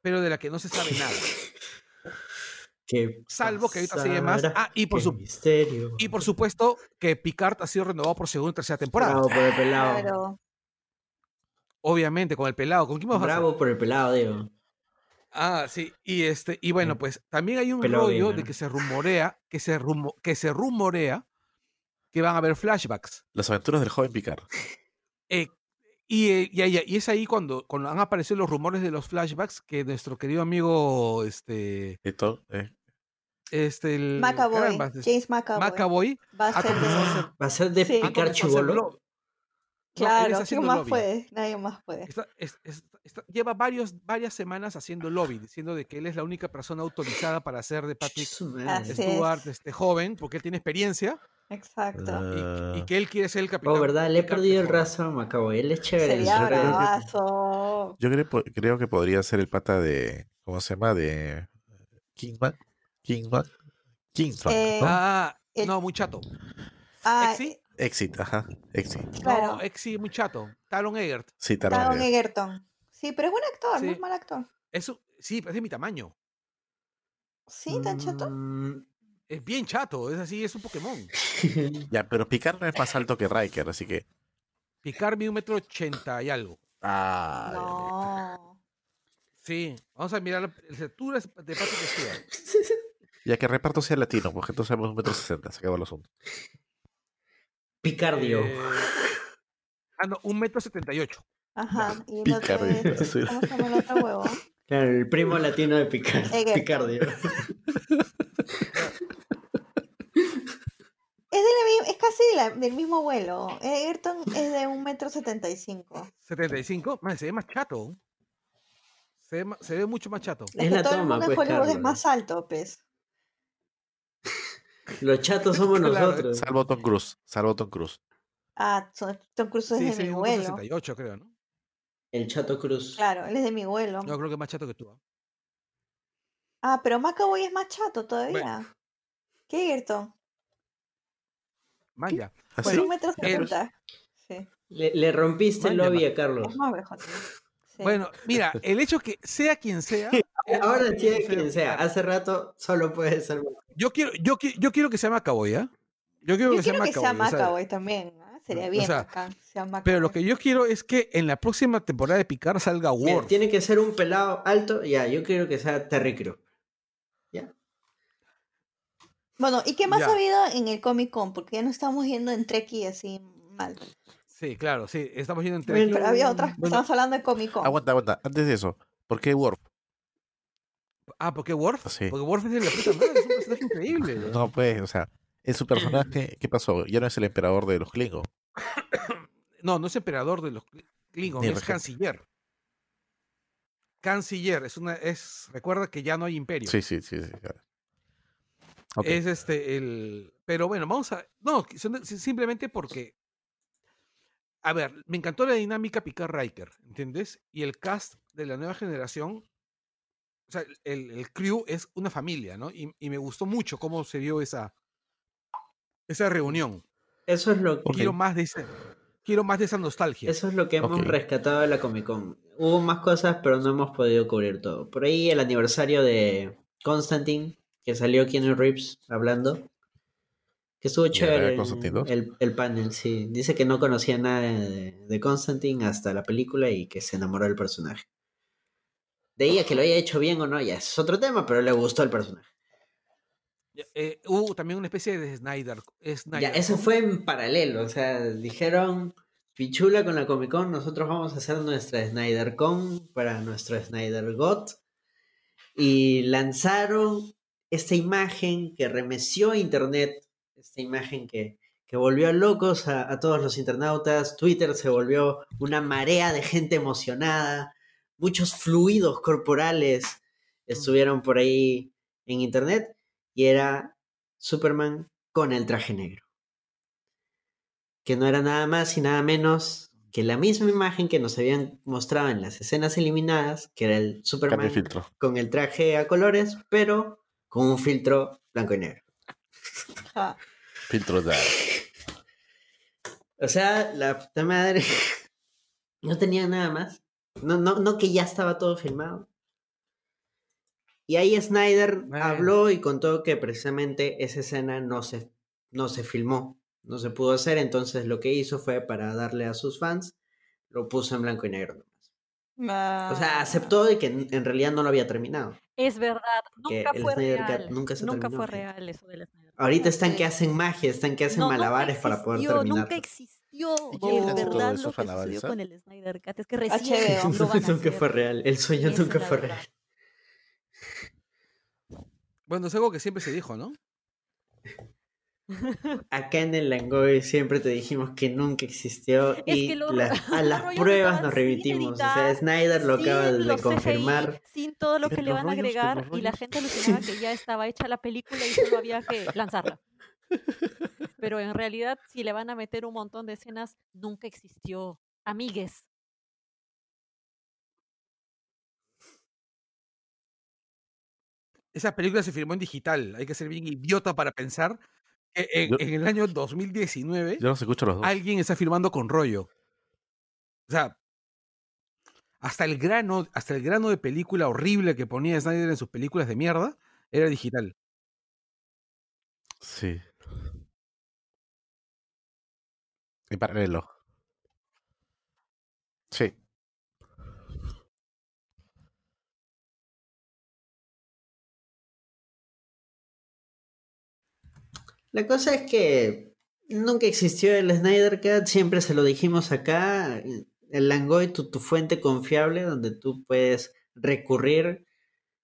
Speaker 4: pero de la que no se sabe nada.
Speaker 1: ¿Qué
Speaker 4: Salvo que hay otra serie más. Ah, y por, su-
Speaker 1: misterio.
Speaker 4: y por supuesto que Picard ha sido renovado por segunda y tercera temporada.
Speaker 1: Bravo por el pelado.
Speaker 3: Claro.
Speaker 4: Obviamente, con el pelado. ¿Con quién más vas a hacer?
Speaker 1: Bravo por el pelado, digo.
Speaker 4: Ah, sí. Y este, y bueno,
Speaker 1: Mm.
Speaker 4: pues también hay un
Speaker 1: Pelado
Speaker 4: rollo de que se rumorea, que se rumo- que se rumorea que van a haber flashbacks.
Speaker 5: Las aventuras del joven Picard.
Speaker 4: Eh, y, eh, y, y- y es ahí cuando, cuando han aparecido los rumores de los flashbacks que nuestro querido amigo, este,
Speaker 5: Esto, eh,
Speaker 4: este, el
Speaker 3: McAvoy.
Speaker 4: caramba, este,
Speaker 3: James McAvoy.
Speaker 4: McAvoy
Speaker 3: Va a ser.
Speaker 4: hacer,
Speaker 1: Va a ser de
Speaker 3: Sí.
Speaker 4: ha
Speaker 1: picar chivolo.
Speaker 4: No,
Speaker 3: Claro,
Speaker 4: está
Speaker 3: ¿quién
Speaker 4: haciendo
Speaker 3: más
Speaker 4: lobby.
Speaker 3: puede? Nadie más puede.
Speaker 4: Está- es- es- está- lleva varios, varias semanas haciendo lobby, diciendo de que él es la única persona autorizada para hacer de Patrick
Speaker 3: es.
Speaker 4: Stewart este joven, porque él tiene experiencia
Speaker 3: Exacto.
Speaker 4: y, y que él quiere ser el capitán.
Speaker 1: Oh, verdad, le he perdido el a Macaboy. Él es chévere.
Speaker 3: Sería bravazo.
Speaker 5: yo creo, creo que podría ser el pata de. ¿Cómo se llama? De. Kingman. Kingman. Kingsman.
Speaker 3: Eh,
Speaker 5: ¿no?
Speaker 4: Ah,
Speaker 3: El-
Speaker 4: no, muy chato.
Speaker 3: Ah,
Speaker 4: ¿Exi?
Speaker 5: Exit, ajá. Exit.
Speaker 3: Claro.
Speaker 4: No, Exi muy chato. Talon Eggert.
Speaker 5: Sí, Taron
Speaker 3: Taron
Speaker 5: Egerton.
Speaker 3: Egerton. Sí, pero es buen actor, no
Speaker 4: Sí.
Speaker 3: es mal actor.
Speaker 4: Eso, sí, pero es de mi tamaño.
Speaker 3: ¿Sí, tan chato?
Speaker 1: Mm,
Speaker 4: Es bien chato, es así, es un Pokémon.
Speaker 5: Ya, pero Picard no es más alto que Riker, así que.
Speaker 4: Picar mide un metro ochenta y algo.
Speaker 5: Ah,
Speaker 3: No.
Speaker 4: Sí, vamos a mirar la altura de Patrick Stewart.
Speaker 5: Ya que el reparto sea latino, porque entonces sabemos un metro sesenta, se acabó el asunto.
Speaker 1: Picardio.
Speaker 4: Eh, ah, no, un metro setenta y ocho.
Speaker 3: Ajá. Y el
Speaker 5: Picardio,
Speaker 3: otro es-. ¿Cómo se llama el otro huevo?
Speaker 1: Claro, el primo latino de Picar-. Picardio.
Speaker 3: Es, de la es casi de la- del mismo vuelo. Egerton es de un metro setenta y cinco.
Speaker 4: 75, man, se ve más chato. Se ve, ma- se ve mucho más chato.
Speaker 1: Es
Speaker 3: Es
Speaker 1: la
Speaker 3: el
Speaker 1: toma,
Speaker 3: mundo
Speaker 1: pues,
Speaker 3: Hollywood es más alto, pues.
Speaker 1: Los chatos somos
Speaker 4: Claro,
Speaker 1: nosotros.
Speaker 5: Salvo Tom Cruise, salvo Tom Cruise.
Speaker 3: Ah, Son- Tom Cruise es
Speaker 4: Sí,
Speaker 3: de
Speaker 4: sí,
Speaker 3: mi vuelo.
Speaker 4: 68 creo, ¿no?
Speaker 1: El chato cruz.
Speaker 3: Claro, él es de mi vuelo.
Speaker 4: Yo creo que es más chato que tú. ¿ah?
Speaker 3: Ah, pero Macaboy es más chato todavía. ¿Qué Egerton?
Speaker 4: Man, ya.
Speaker 5: Así.
Speaker 3: Es
Speaker 4: Bueno,
Speaker 3: un metro
Speaker 4: el-
Speaker 3: setenta. Sí,
Speaker 1: Le, le rompiste el lobby a Carlos.
Speaker 3: es más tío. Sí.
Speaker 4: Bueno, mira, el hecho que sea quien sea.
Speaker 1: Ahora sí,
Speaker 4: sea
Speaker 1: quien sea. Hace rato solo puede ser.
Speaker 4: Yo quiero, yo, yo quiero que sea Macaboy, ¿ah? Yo quiero
Speaker 3: Yo
Speaker 4: que sea
Speaker 3: quiero que sea
Speaker 4: Macaboy. o sea,
Speaker 3: Macaboy también. ¿ah? Sería
Speaker 4: o
Speaker 3: bien
Speaker 4: sea,
Speaker 3: acá, sea Macaboy.
Speaker 4: pero lo que yo quiero es que en la próxima temporada de Picard salga
Speaker 1: Mira,
Speaker 4: Worf.
Speaker 1: tiene que ser un pelado alto. Ya, yo quiero que sea Terry Crew.
Speaker 3: Bueno, ¿y qué más
Speaker 4: Ya.
Speaker 3: ha habido en el Comic Con? Porque ya no estamos yendo en Trekkie así mal.
Speaker 4: Sí, claro, sí. Estamos yendo en
Speaker 1: Bueno,
Speaker 3: Pero había otras,
Speaker 4: Bueno.
Speaker 3: estamos hablando de Comic Con.
Speaker 5: Aguanta, aguanta. Antes de eso, ¿por qué Worf?
Speaker 4: Ah, ¿por qué Worf?
Speaker 5: Sí.
Speaker 4: Porque Worf es de la puta madre, es un personaje increíble. ¿no?
Speaker 5: No, pues, o sea, es su personaje. ¿Qué pasó? Ya no es el emperador de los Klingons.
Speaker 4: No, no es emperador de los Klingons, es canciller. Canciller, es una, es, recuerda que ya no hay imperio.
Speaker 5: Sí, sí, sí. sí. claro.
Speaker 4: Es este el. Pero bueno, vamos a. No, simplemente porque. A ver, me encantó la dinámica Picard Riker, ¿entiendes? Y el cast de la nueva generación. O sea, el, el crew es una familia, ¿no? Y, y me gustó mucho cómo se dio esa. Esa reunión.
Speaker 1: Eso es lo que.
Speaker 4: Quiero más de ese, Quiero más de esa nostalgia.
Speaker 1: Eso es lo que hemos rescatado de la Comic Con. Hubo más cosas, pero no hemos podido cubrir todo. Por ahí el aniversario de Constantine, que salió Keanu Reeves hablando. Que estuvo
Speaker 5: ¿Y era
Speaker 1: chévere el, el- el panel, sí. Dice que no conocía nada de, de Constantine hasta la película y que se enamoró del personaje. De ella que lo haya hecho bien o no, ya es otro tema, pero le gustó el personaje.
Speaker 4: Eh, hubo también una especie de Snyder. Snyder
Speaker 1: Ya, eso fue en paralelo, o sea, dijeron, Pichula con la Comic Con, nosotros vamos a hacer nuestra Snyder Con para nuestro Snyder God. Y lanzaron esta imagen que remeció a internet, esta imagen que, que volvió locos a, a todos los internautas, Twitter se volvió una marea de gente emocionada, muchos fluidos corporales estuvieron por ahí en internet y era Superman con el traje negro. Que no era nada más y nada menos que la misma imagen que nos habían mostrado en las escenas eliminadas, que era el Superman con el traje a colores, pero con un filtro blanco y negro.
Speaker 3: Ajá.
Speaker 5: Filtro de.
Speaker 1: O sea, la puta madre no tenía nada más. No, no, no que ya estaba todo filmado. Y ahí Snyder
Speaker 4: Bueno.
Speaker 1: habló y contó que precisamente esa escena no se, no se filmó, no se pudo hacer, entonces lo que hizo fue para darle a sus fans, lo puso en blanco y negro nomás. O sea,
Speaker 3: Ah.
Speaker 1: aceptó de que en, realidad no lo había terminado.
Speaker 2: Es verdad,
Speaker 1: Que
Speaker 2: nunca
Speaker 1: el
Speaker 2: fue real.
Speaker 1: nunca se
Speaker 2: nunca
Speaker 1: terminó,
Speaker 2: fue real eso del Snyder Cut.
Speaker 1: Ahorita están que hacen magia, están que hacen
Speaker 2: No,
Speaker 1: malabares para poder terminar.
Speaker 2: Nunca existió.
Speaker 5: ¿Y
Speaker 2: De
Speaker 5: quién hace todo
Speaker 2: verdad
Speaker 5: eso,
Speaker 2: lo que sucedió con el Snyder Cut es que recién lo van a
Speaker 1: nunca fue real. El sueño
Speaker 2: es
Speaker 1: nunca
Speaker 2: la
Speaker 1: fue real.
Speaker 4: Bueno, es algo que siempre se dijo, ¿no?
Speaker 1: Acá en el Langoy siempre te dijimos que nunca existió
Speaker 2: Es
Speaker 1: y
Speaker 2: que lo-
Speaker 1: la- a las pruebas nos remitimos. O sea, Snyder lo acaba de confirmar.
Speaker 2: CGI, sin todo lo
Speaker 5: Que
Speaker 2: le van a agregar y la gente alucinaba que ya estaba hecha la película y solo había que lanzarla. Pero en realidad, si le van a meter un montón de escenas, nunca existió. Amigues.
Speaker 4: Esa película se filmó en digital. Hay que ser bien idiota para pensar
Speaker 6: en,
Speaker 5: Yo-
Speaker 6: en el año 2019
Speaker 5: Yo escucho los dos.
Speaker 6: alguien está firmando con rollo. O sea, hasta el grano, hasta el grano de película horrible que ponía Snyder en sus películas de mierda era digital.
Speaker 5: Sí. En paralelo. Sí.
Speaker 1: La cosa es que nunca existió el Snyder Cut, siempre se lo dijimos acá. El Langoy, tu, tu fuente confiable, donde tú puedes recurrir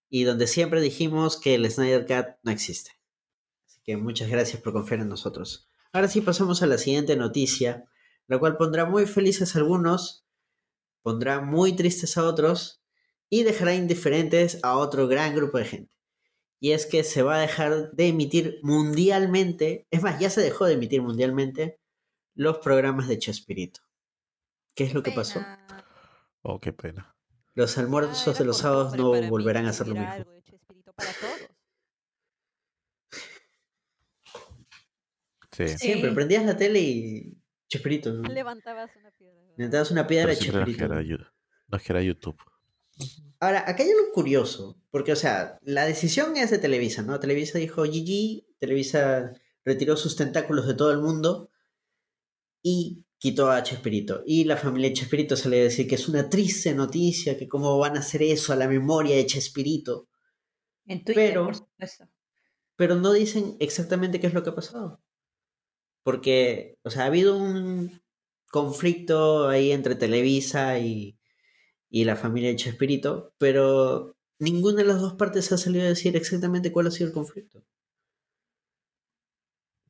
Speaker 1: y donde siempre dijimos que el Snyder Cut no existe. Así que muchas gracias por confiar en nosotros. Ahora sí pasamos a la siguiente noticia, la cual pondrá muy felices a algunos, pondrá muy tristes a otros y dejará indiferentes a otro gran grupo de gente. Y es que se va a dejar de emitir mundialmente, es más, ya se dejó de emitir mundialmente los programas de Chespirito. ¿Qué es lo que pasó?
Speaker 5: Oh, qué pena.
Speaker 1: Los
Speaker 2: Ah,
Speaker 1: almuerzos de
Speaker 2: era
Speaker 1: los sábados no volverán a
Speaker 2: que
Speaker 1: ser lo mismo.
Speaker 2: algo de Chespirito para todos.
Speaker 5: Sí.
Speaker 1: Siempre
Speaker 3: Sí.
Speaker 1: prendías la tele y Chespirito. ¿no?
Speaker 2: Levantabas una piedra.
Speaker 1: Levantabas una piedra
Speaker 5: nos
Speaker 1: Chespirito.
Speaker 5: quedará Yu- nos quedará YouTube.
Speaker 1: Ahora, acá hay algo curioso, porque, o sea, la decisión es de Televisa, ¿no? Televisa dijo GG, Televisa retiró sus tentáculos de todo el mundo y quitó a Chespirito. Y la familia de Chespirito sale a decir que es una triste noticia, que cómo van a hacer eso a la memoria de Chespirito,
Speaker 3: En Twitter,
Speaker 1: Pero-
Speaker 3: por supuesto.
Speaker 1: pero no dicen exactamente qué es lo que ha pasado. Porque, o sea, ha habido un conflicto ahí entre Televisa y, y la familia de Chespirito, pero ninguna de las dos partes ha salido a decir exactamente cuál ha sido el conflicto.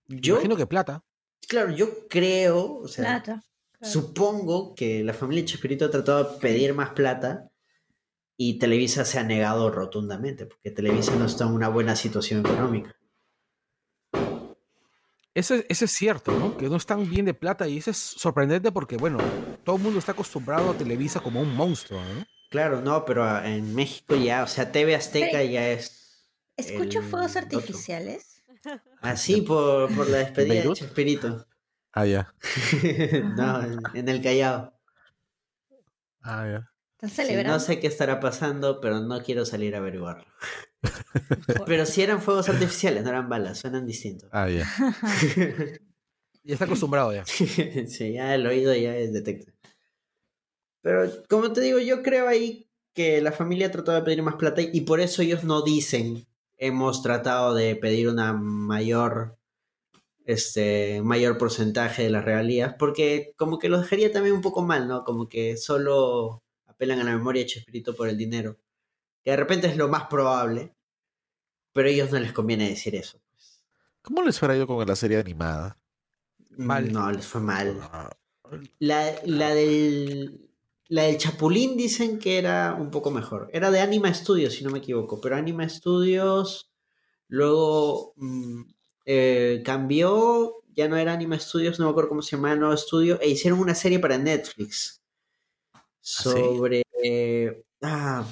Speaker 1: Yo,
Speaker 6: Imagino que plata.
Speaker 1: claro, yo creo, o sea,
Speaker 3: Plata. claro.
Speaker 1: supongo que la familia de Chespirito ha tratado de pedir más plata y Televisa se ha negado rotundamente, porque Televisa no está en una buena situación económica.
Speaker 6: Eso, es- eso es cierto, ¿no? Que no están bien de plata y eso es sorprendente porque, bueno, todo el mundo está acostumbrado a Televisa como un monstruo, ¿no?
Speaker 1: Claro, no, pero ah, en México ya, o sea, TV Azteca ya es
Speaker 3: Escucho fuegos
Speaker 1: otro.
Speaker 3: artificiales.
Speaker 1: así por, por la despedida de? Chespirito.
Speaker 5: Ah, ya.
Speaker 1: no, en, en el Callao.
Speaker 5: Ah, ya.
Speaker 3: ¿Están
Speaker 1: Sí,
Speaker 3: celebrando?
Speaker 1: no sé qué estará pasando, pero no quiero salir a averiguarlo. Pero si eran fuegos artificiales, no eran balas, suenan distintos.
Speaker 5: Ah, ya.
Speaker 6: Y está acostumbrado ya.
Speaker 1: sí, ya el oído ya es detecta. Pero como te digo, yo creo ahí que la familia trató de pedir más plata y por eso ellos no dicen hemos tratado de pedir una mayor este mayor porcentaje de las regalías porque como que lo dejaría también un poco mal, ¿no? Como que solo apelan a la memoria de Chespirito por el dinero. Que de repente es lo más probable, pero a ellos no les conviene decir eso.
Speaker 5: ¿Cómo les fuera ido con la serie animada?
Speaker 6: Mal.
Speaker 1: No, les fue mal.
Speaker 5: Ah,
Speaker 1: La, la del. La del Chapulín dicen que era un poco mejor. Era de Anima Studios, si no me equivoco. Pero Anima Studios luego mm, eh, cambió. Ya no era Anima Studios, no me acuerdo cómo se llamaba el nuevo estudio. E hicieron una serie para Netflix.
Speaker 5: sí?
Speaker 1: Sobre. eh, ah,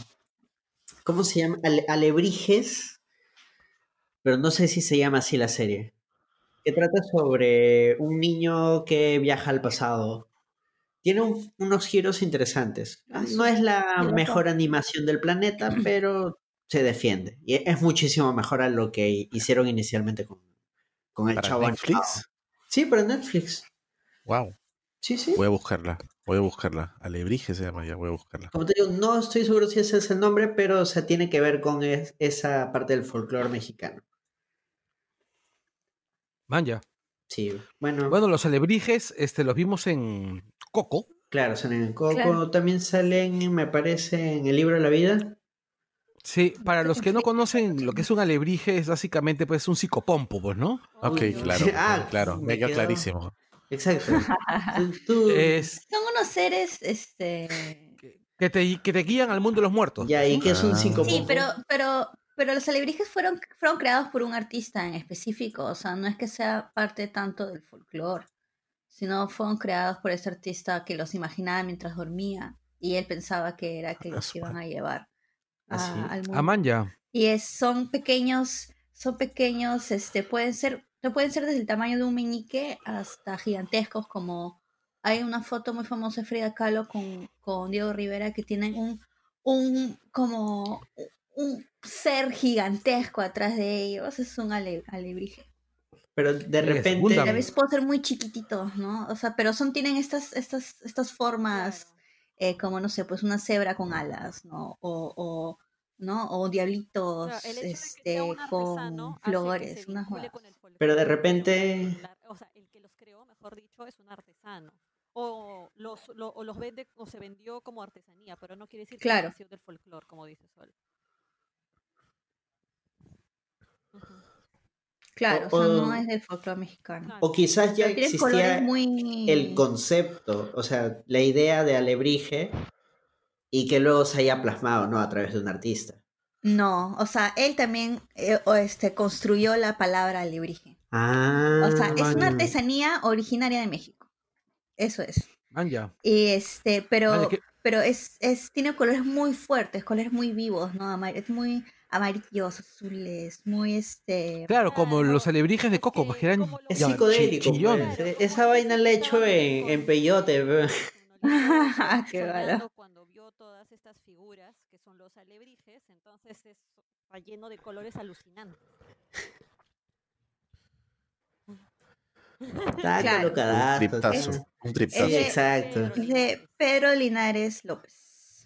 Speaker 1: ¿Cómo se llama? Ale- Alebrijes. Pero no sé si se llama así la serie. Que trata sobre un niño que viaja al pasado. Tiene un- unos giros interesantes.
Speaker 3: Ah,
Speaker 1: No es la mejor animación del planeta, pero se defiende. Y es muchísimo mejor a lo que hicieron inicialmente con, con el
Speaker 5: ¿Para
Speaker 1: chavo
Speaker 5: Netflix?
Speaker 1: animado. Sí, para Netflix.
Speaker 5: Wow.
Speaker 1: Sí, sí.
Speaker 5: Voy a buscarla. Voy a buscarla. Alebrije se llama ya. Voy a buscarla.
Speaker 1: Como te digo, no estoy seguro si ese es el nombre, pero o sea, tiene que ver con es- esa parte del folclore mexicano.
Speaker 6: Man, ya.
Speaker 1: Sí, bueno,
Speaker 6: Bueno, los alebrijes este, los vimos en Coco.
Speaker 1: claro, salen en Coco,
Speaker 3: Claro.
Speaker 1: también salen, me parece, en el libro de la vida.
Speaker 6: Sí, para los que no conocen lo que es un alebrije, es básicamente pues un psicopompo, pues, ¿no?
Speaker 5: Ok,
Speaker 1: Uy,
Speaker 5: claro.
Speaker 1: ah,
Speaker 5: claro.
Speaker 1: me
Speaker 5: Me quedó- clarísimo.
Speaker 1: Exacto. Tú- tú-
Speaker 6: Es
Speaker 3: Son unos seres, este...
Speaker 6: que te, que te guían al mundo de los muertos.
Speaker 1: ya, ¿y qué es un
Speaker 5: Ah.
Speaker 1: psicopompo?
Speaker 3: Sí, pero, pero, pero los alebrijes fueron, fueron creados por un artista en específico, o sea, no es que sea parte tanto del folclore, sino fueron creados por ese artista que los imaginaba mientras dormía y él pensaba que era que
Speaker 5: Ah,
Speaker 3: los iban a llevar a-
Speaker 1: Ah,
Speaker 3: al mundo.
Speaker 6: Ah, man, ya.
Speaker 3: Y es, son pequeños, son pequeños, este, pueden ser sea, pueden ser desde el tamaño de un meñique hasta gigantescos como hay una foto muy famosa de Frida Kahlo con, con Diego Rivera que tienen un, un como un ser gigantesco atrás de ellos. Es un ale- alebrije.
Speaker 1: Pero de repente.
Speaker 3: A veces pueden ser muy chiquititos, ¿no? O sea, pero son, tienen estas, estas, estas formas, eh, como no sé, pues una cebra con alas, ¿no? O, o ¿no? O diablitos este,
Speaker 2: sea
Speaker 3: con flores, unas
Speaker 1: Pero de repente-.
Speaker 2: O sea, el que los creó, mejor dicho, es un artesano. O los, lo- o los vende o se vendió como artesanía, pero no quiere decir
Speaker 3: Claro.
Speaker 2: que del folclore, como dice Sol.
Speaker 3: Claro,
Speaker 1: O-
Speaker 3: o, sea,
Speaker 1: o-
Speaker 3: no es del folclore mexicano.
Speaker 1: O quizás ya existía
Speaker 3: muy...
Speaker 1: el concepto, o sea, la idea de alebrije y que luego se haya plasmado, ¿no? A través de un artista.
Speaker 3: No, o sea, él también eh, o este, construyó la palabra alebrije.
Speaker 1: Ah,
Speaker 3: O sea, es una
Speaker 1: vale.
Speaker 3: artesanía originaria de México. Eso es.
Speaker 4: Man, ya.
Speaker 3: Y este, pero,
Speaker 4: que-
Speaker 3: pero es, es, tiene colores muy fuertes, colores muy vivos, ¿no? Amar- es muy amarillos, azules, muy este.
Speaker 4: Claro, como los alebrijes de coco,
Speaker 2: que
Speaker 4: pues que eran
Speaker 1: Es psicodélico, pues. Esa vaina la he hecho en, en peyote. pe.
Speaker 3: Qué bala.
Speaker 2: Todas estas figuras que son los alebrijes, entonces es, está lleno de colores alucinantes.
Speaker 1: Está
Speaker 3: Claro.
Speaker 5: Un triptazo. Un triptazo.
Speaker 1: Exacto.
Speaker 2: Pedro
Speaker 3: Es de Pedro Linares López.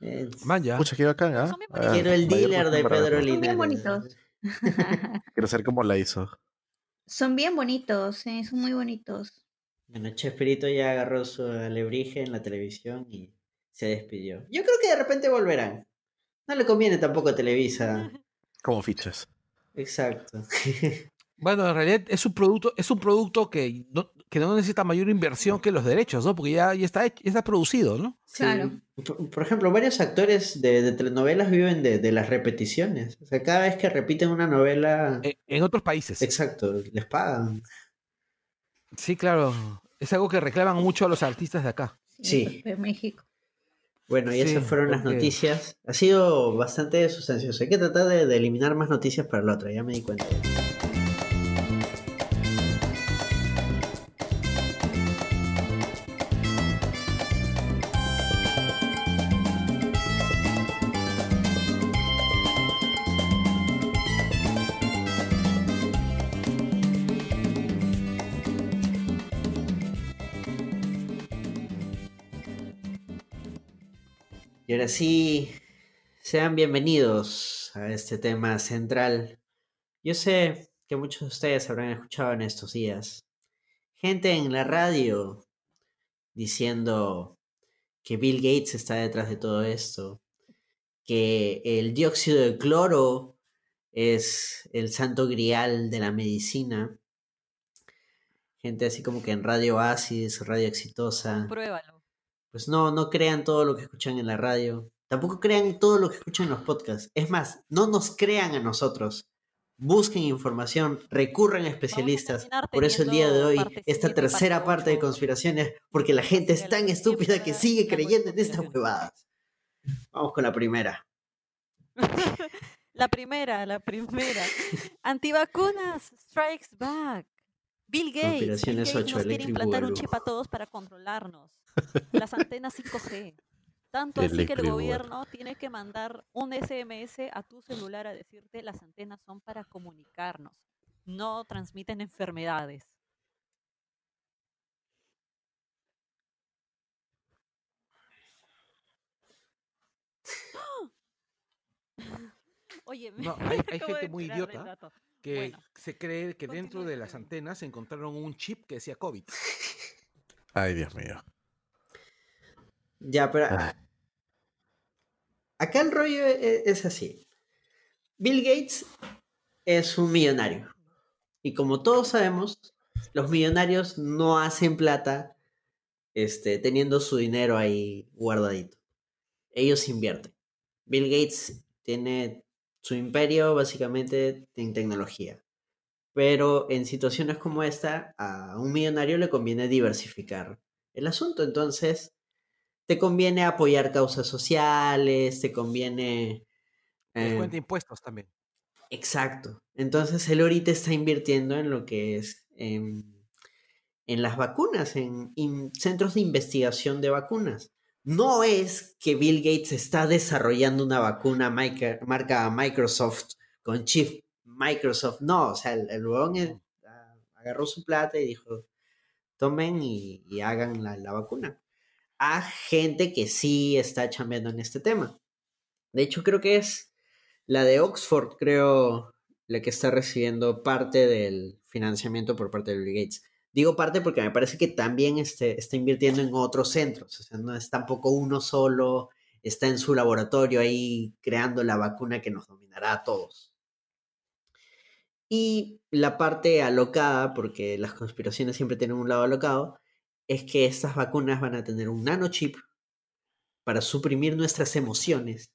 Speaker 1: Es-
Speaker 4: Man, ya.
Speaker 5: Pucha, qué bacán, ¿ah? Ah.
Speaker 1: Quiero el dealer de Pedro
Speaker 5: verlo.
Speaker 3: Son bien
Speaker 1: Linares.
Speaker 3: bonitos.
Speaker 5: Quiero saber cómo la hizo.
Speaker 3: Son bien bonitos, sí, son muy bonitos.
Speaker 1: Bueno, Chespirito ya agarró su alebrije en la televisión y se despidió. Yo creo que de repente volverán. No le conviene tampoco a Televisa.
Speaker 5: Como fichas.
Speaker 1: Exacto.
Speaker 4: Bueno, en realidad es un producto, es un producto que no, que no necesita mayor inversión que los derechos, ¿no? Porque ya, ya está hecho- ya está producido, ¿no?
Speaker 1: Sí.
Speaker 3: Claro.
Speaker 1: Por, por ejemplo, varios actores de, de telenovelas viven de, de las repeticiones. O sea, cada vez que repiten una novela,
Speaker 4: En, en otros países.
Speaker 1: exacto, les pagan.
Speaker 4: Sí, claro. Es algo que reclaman mucho a los artistas de acá.
Speaker 1: Sí.
Speaker 3: De México.
Speaker 1: Bueno, y
Speaker 4: Sí,
Speaker 1: esas fueron las noticias. Ha sido bastante sustancioso. Hay que tratar de, de eliminar más noticias para la otra, ya me di cuenta. Ahora sí, sean bienvenidos a este tema central. Yo sé que muchos de ustedes habrán escuchado en estos días gente en la radio diciendo que Bill Gates está detrás de todo esto, que el dióxido de cloro es el santo grial de la medicina. Gente así como que en Radio Oasis, Radio Exitosa.
Speaker 2: Pruébalo.
Speaker 1: Pues no, no crean todo lo que escuchan en la radio. Tampoco crean todo lo que escuchan en los podcasts. Es más, no nos crean a nosotros. Busquen información, recurran a especialistas. Por eso el día de hoy, esta tercera
Speaker 2: parte
Speaker 1: de conspiraciones, porque la gente es tan estúpida que sigue creyendo en estas huevadas. Vamos con la primera.
Speaker 2: la primera, la primera. Antivacunas strikes back. Bill Gates, Bill
Speaker 1: Conspiraciones
Speaker 2: Gates
Speaker 1: 8,
Speaker 2: nos quiere implantar un chip a todos para controlarnos. Las antenas 5G. Tanto así que el gobierno tiene que mandar un SMS a tu celular a decirte las antenas son para comunicarnos. No transmiten enfermedades. Oye, me
Speaker 4: No, hay- gente muy idiota. Que
Speaker 2: Bueno,
Speaker 4: se cree que dentro de las antenas encontraron un chip que decía COVID.
Speaker 5: Ay, Dios mío.
Speaker 1: Ya, pero
Speaker 5: Ay.
Speaker 1: acá el rollo e- es así. Bill Gates es un millonario. Y como todos sabemos, los millonarios no hacen plata este, teniendo su dinero ahí guardadito. Ellos invierten. Bill Gates tiene su imperio básicamente en tecnología. Pero en situaciones como esta, a un millonario le conviene diversificar el asunto. Entonces, te conviene apoyar causas sociales, te conviene... eh,
Speaker 4: Descuenta impuestos también.
Speaker 1: Exacto. Entonces él ahorita está invirtiendo en lo que es en, en las vacunas, en, centros de investigación de vacunas. No es que Bill Gates está desarrollando una vacuna marca Microsoft con chip Microsoft. No, o sea, el, el huevón es- a- agarró su plata y dijo, tomen y, y hagan la, la vacuna. A gente que sí está chambeando en este tema. De hecho, creo que es la de Oxford, creo, la que está recibiendo parte del financiamiento por parte de Bill Gates. Digo parte porque me parece que también este, está invirtiendo en otros centros. O sea, no es tampoco uno solo, está en su laboratorio ahí creando la vacuna que nos dominará a todos. Y la parte alocada, porque las conspiraciones siempre tienen un lado alocado, es que estas vacunas van a tener un nanochip para suprimir nuestras emociones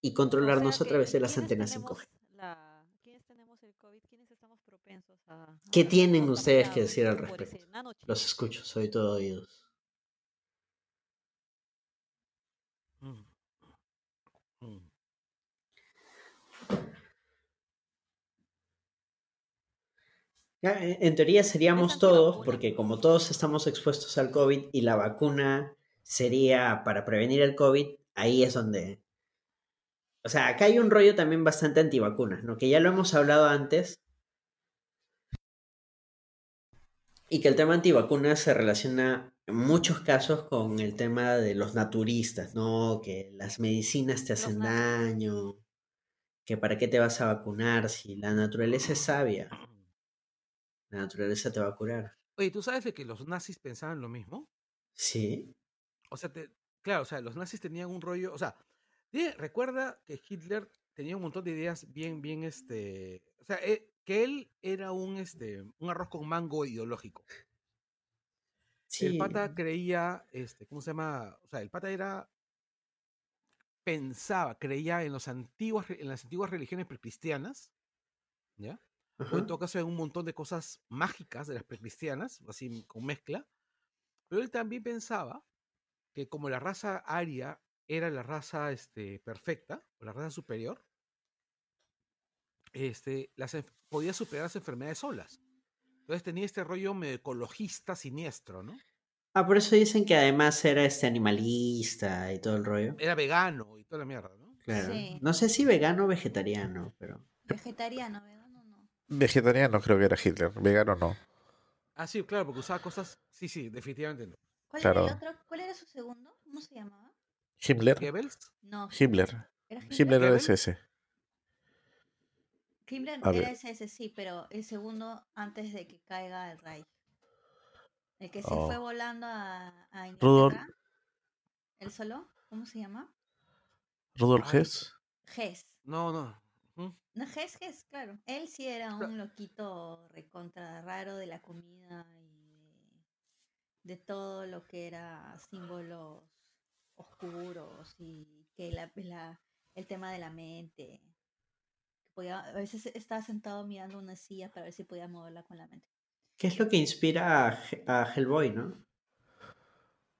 Speaker 1: y
Speaker 2: O sea
Speaker 1: controlarnos a través de las
Speaker 2: ¿quiénes
Speaker 1: antenas
Speaker 2: tenemos
Speaker 1: 5G.
Speaker 2: la- ¿Quiénes tenemos el COVID? ¿Quiénes estamos propensos a,
Speaker 1: ¿Qué tienen ustedes que decir al respecto? Los escucho, soy todo oídos.
Speaker 4: Mm. Mm.
Speaker 1: Ya, En teoría seríamos todos, porque como todos estamos expuestos al COVID y la vacuna sería para prevenir el COVID, ahí es donde... O sea, acá hay un rollo también bastante antivacunas, ¿no? Que ya lo hemos hablado antes. Y que el tema antivacunas se relaciona en muchos casos con el tema de los naturistas, ¿no? Que las medicinas te hacen daño, que para qué te vas a vacunar si la naturaleza es sabia, la naturaleza te va a curar.
Speaker 4: Oye, ¿tú sabes de que los nazis pensaban lo mismo?
Speaker 1: Sí.
Speaker 4: O sea, te- claro, o sea, los nazis tenían un rollo, o sea, recuerda que Hitler tenía un montón de ideas bien, bien, este, o sea, eh, que él era un, este, un arroz con mango ideológico. El
Speaker 1: Sí.
Speaker 4: pata creía, este, ¿cómo se llama? O sea, el pata era, pensaba, creía en los antiguas, re- en las antiguas religiones precristianas, ¿ya? O en todo caso en un montón de cosas mágicas de las precristianas, así con mezcla. Pero él también pensaba que como la raza aria era la raza este, perfecta, o la raza superior, este, las, podía superar las enfermedades solas. Entonces tenía este rollo medio ecologista siniestro, ¿no?
Speaker 1: Ah, por eso dicen que además era este animalista y todo el rollo.
Speaker 4: Era vegano y toda la mierda, ¿no?
Speaker 1: Claro.
Speaker 3: Sí.
Speaker 1: No sé si vegano o vegetariano, pero.
Speaker 3: Vegetariano, vegano no.
Speaker 5: Vegetariano creo que era Hitler, vegano no.
Speaker 4: Ah, sí, claro, porque usaba cosas. Sí, sí, definitivamente no.
Speaker 3: ¿Cuál era
Speaker 5: Claro.
Speaker 3: el otro? ¿Cuál era su segundo? ¿Cómo se llamaba?
Speaker 5: Himmler,
Speaker 4: Goebbels,
Speaker 3: No.
Speaker 5: Himmler,
Speaker 3: ¿Era Himmler?
Speaker 5: Himmler era ese.
Speaker 3: Himmler
Speaker 5: A
Speaker 3: era ese sí, pero el segundo antes de que caiga el Reich. El que se
Speaker 5: Oh.
Speaker 3: fue volando a, a
Speaker 5: Rudolf.
Speaker 3: Inglaterra. ¿El solo? ¿Cómo se llama?
Speaker 5: Rudolf. Hess.
Speaker 3: Hess.
Speaker 4: no, no.
Speaker 3: Hess, Hess, claro. Él sí era un loquito recontra raro de la comida y de, de todo lo que era símbolos oscuros y que la, la- el tema de la mente. que podía- a veces estaba sentado mirando una silla para ver si podía moverla con la mente.
Speaker 1: ¿Qué es lo que inspira a, a Hellboy, no?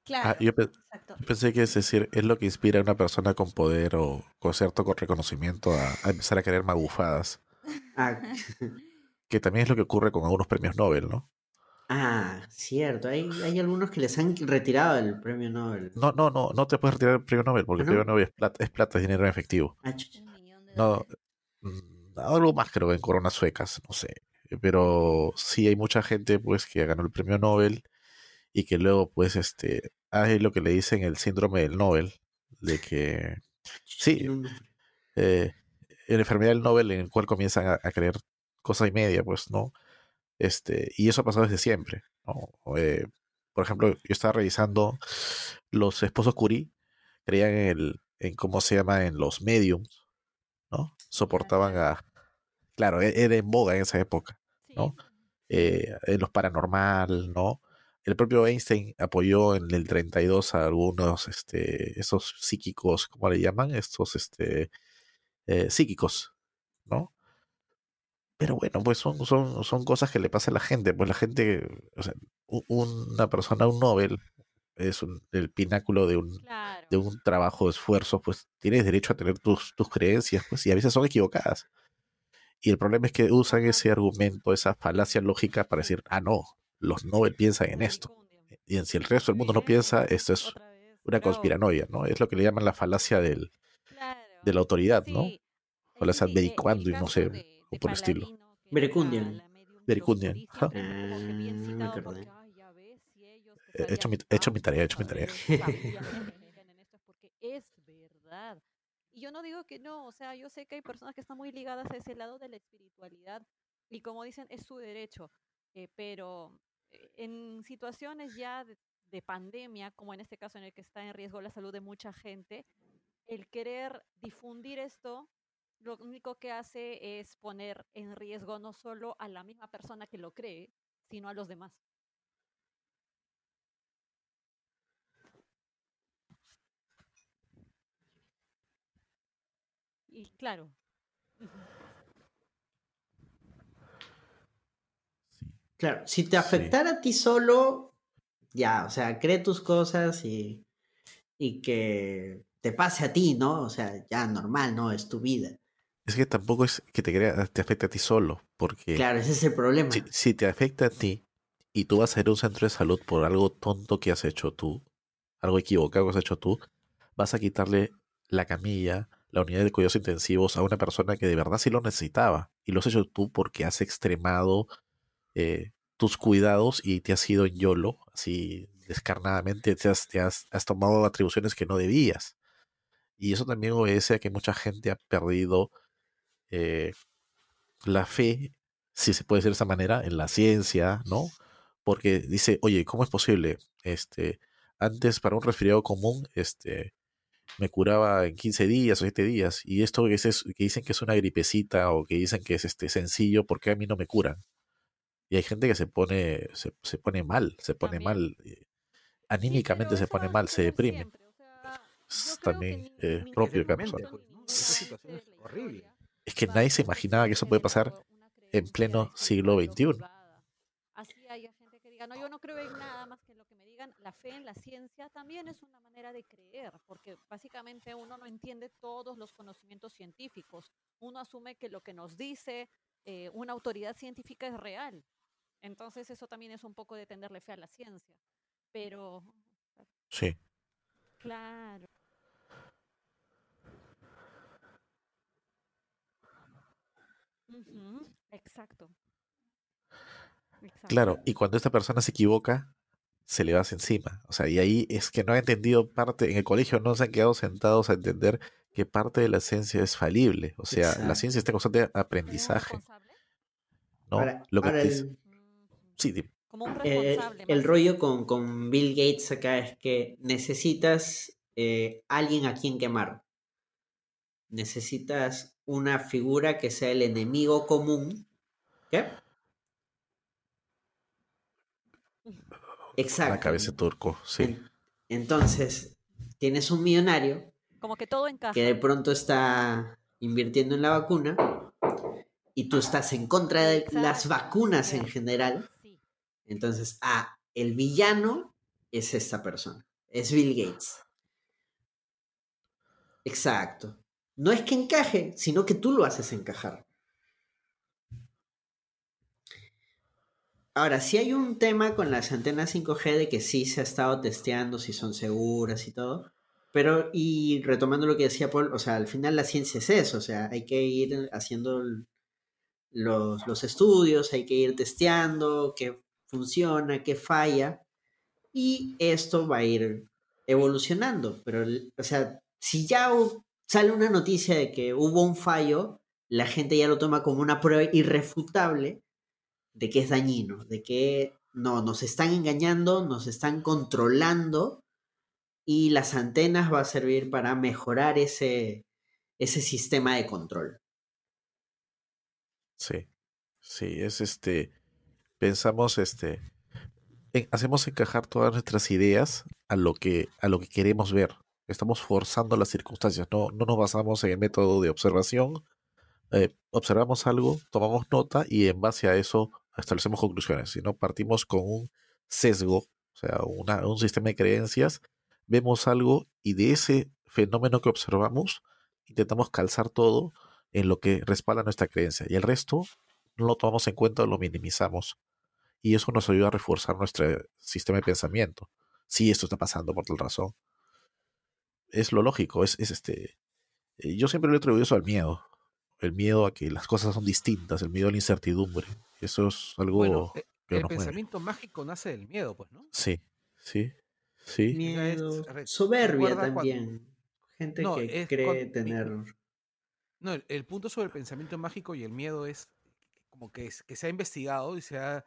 Speaker 3: Claro,
Speaker 5: Ah, yo pe-
Speaker 3: exacto.
Speaker 5: pensé que es decir, es lo que inspira a una persona con poder o con cierto con reconocimiento a, a empezar a querer magufadas.
Speaker 1: Ah,
Speaker 5: Que también es lo que ocurre con algunos premios Nobel, ¿no?
Speaker 1: ah, cierto. Hay, hay algunos que les han retirado el premio Nobel.
Speaker 5: No, no, no, no te puedes retirar el premio Nobel porque
Speaker 1: ¿Ah,
Speaker 5: el premio Nobel es plata, es plata, es dinero en efectivo.
Speaker 1: Ah,
Speaker 5: No, mm, algo más creo que en coronas suecas, no sé. Pero sí hay mucha gente pues que ganó el premio Nobel y que luego pues este hay lo que le dicen el síndrome del Nobel, de que sí, eh, la enfermedad del Nobel en el cual comienzan a, a creer cosa y media, pues, ¿no? Este, y eso ha pasado desde siempre, ¿no? Eh, por ejemplo, yo estaba revisando los esposos Curie, creían en el, en cómo se llama, en los mediums, ¿no? Soportaban a, claro, e- era en boga en esa época, ¿no? eh, en los paranormal, ¿no? El propio Einstein apoyó en el 32 a algunos, este, esos psíquicos, ¿cómo le llaman? Estos, este, eh, psíquicos, ¿no? Pero bueno, pues son, son, son cosas que le pasa a la gente. Pues la gente, o sea, u- una persona, un Nobel, es un- el pináculo de un,
Speaker 2: Claro.
Speaker 5: de un trabajo de esfuerzo, pues tienes derecho a tener tus, tus creencias, pues, y a veces son equivocadas. Y el problema es que usan ese argumento, esa falacia lógica para decir, ah, no, los Nobel piensan en esto. Y si el resto del mundo no piensa, esto es una conspiranoia, ¿no? Es lo que le llaman la falacia del, de la autoridad, ¿no? Falacia vericuando y no sé, o por el estilo.
Speaker 1: Verecundian.
Speaker 5: Verecundian.
Speaker 1: Ah.
Speaker 5: He hecho mi, he hecho mi tarea, he hecho mi tarea.
Speaker 2: es verdad. Y yo no digo que no, o sea, yo sé que hay personas que están muy ligadas a ese lado de la espiritualidad y como dicen, es su derecho, eh, pero eh, en situaciones ya de, de, pandemia, como en este caso en el que está en riesgo la salud de mucha gente, el querer difundir esto, lo único que hace es poner en riesgo no solo a la misma persona que lo cree, sino a los demás. Y claro.
Speaker 1: Claro, si te afectara sí. a ti solo, ya, o sea, cree tus cosas y, y que te pase a ti, ¿no? O sea, ya normal, ¿no? Es tu vida.
Speaker 5: Es que tampoco es que te, crea, te afecte a ti solo, porque...
Speaker 1: Claro, ese es el problema.
Speaker 5: Si, si, te afecta a ti y tú vas a ir a un centro de salud por algo tonto que has hecho tú, algo equivocado que has hecho tú, vas a quitarle la camilla, la unidad de cuidados intensivos a una persona que de verdad sí lo necesitaba. Y lo has hecho tú porque has extremado eh, tus cuidados y te has ido YOLO, así descarnadamente, te has, te has, has tomado atribuciones que no debías. Y eso también obedece a que mucha gente ha perdido eh, la fe, si se puede decir de esa manera, en la ciencia, ¿no? Porque dice, oye, ¿cómo es posible? Este, antes para un resfriado común, este, me curaba en 15 días o 7 días. Y esto que, es, que dicen que es una gripecita o que dicen que es este sencillo, ¿por qué a mí no me curan? Y hay gente que se pone, se, se pone mal, se pone también. mal, eh, anímicamente sí, se pone mal, se deprime. O sea, es también eh, propio de. Sí. Es que nadie se imaginaba que eso puede pasar en pleno siglo XXI.
Speaker 2: Así hay gente que diga, no, yo no creo en nada más que lo que me digan. La fe en la ciencia también es una manera de creer, porque básicamente uno no entiende todos los conocimientos científicos. Uno asume que lo que nos dice eh, una autoridad científica es real. Entonces eso también es un poco de tenerle fe a la ciencia. Pero...
Speaker 5: Sí.
Speaker 2: Claro. Uh -huh. Exacto.
Speaker 5: Exacto. Claro, y cuando esta persona se equivoca, se le vas encima. O sea, y ahí es que no ha entendido parte, en el colegio no se han quedado sentados a entender que parte de la ciencia es falible. O sea, Exacto. la ciencia está en constante aprendizaje. ¿No?
Speaker 1: Ahora,
Speaker 5: Lo que
Speaker 1: ahora el,
Speaker 5: Sí, dime.
Speaker 2: Como un
Speaker 1: eh, el rollo con, con Bill Gates acá es que necesitas eh, alguien a quien quemar. Necesitas una figura que sea el enemigo común. ¿Qué? Exacto.
Speaker 5: La cabeza de turco, sí.
Speaker 1: En- entonces, tienes un millonario
Speaker 2: Como que todo encaja.
Speaker 1: que de pronto está invirtiendo en la vacuna y tú estás en contra de las vacunas en general.
Speaker 2: Sí.
Speaker 1: Entonces, ah, el villano es esta persona, es Bill Gates. Exacto. No es que encaje, sino que tú lo haces encajar. Ahora, sí hay un tema con las antenas 5G de que sí se ha estado testeando si son seguras y todo. Pero, y retomando lo que decía Paul, o sea, al final la ciencia es eso, o sea, hay que ir haciendo los, los estudios, hay que ir testeando qué funciona, qué falla, y esto va a ir evolucionando. Pero, o sea, si ya sale una noticia de que hubo un fallo, la gente ya lo toma como una prueba irrefutable de que es dañino, de que no, nos están engañando, nos están controlando y las antenas va a servir para mejorar ese, ese sistema de control.
Speaker 5: Sí, sí, es este, pensamos este, hacemos encajar todas nuestras ideas a lo que, a lo que queremos ver. Estamos forzando las circunstancias, no, no nos basamos en el método de observación. eh, observamos algo, tomamos nota y en base a eso establecemos conclusiones, sino partimos con un sesgo, o sea, una- un sistema de creencias, vemos algo y de ese fenómeno que observamos intentamos calzar todo en lo que respalda nuestra creencia. Y el resto no lo tomamos en cuenta o lo minimizamos. Y eso nos ayuda a reforzar nuestro sistema de pensamiento. Si esto está pasando por tal razón. Es lo lógico, es, es este. eh, Yo siempre lo he atribuido eso al miedo. El miedo a que las cosas son distintas, el miedo a la incertidumbre. Eso es algo
Speaker 4: Bueno, eh,
Speaker 5: que
Speaker 4: el
Speaker 5: nos mueve.
Speaker 4: pensamiento mágico nace del miedo, pues, ¿no?
Speaker 5: Sí, sí, sí.
Speaker 1: Miedo, soberbia
Speaker 4: cuando-
Speaker 1: también. Gente
Speaker 4: No,
Speaker 1: que cree
Speaker 4: cuando-
Speaker 1: tener...
Speaker 4: No, el, el punto sobre el pensamiento mágico y el miedo es como que, es- que se ha investigado y se ha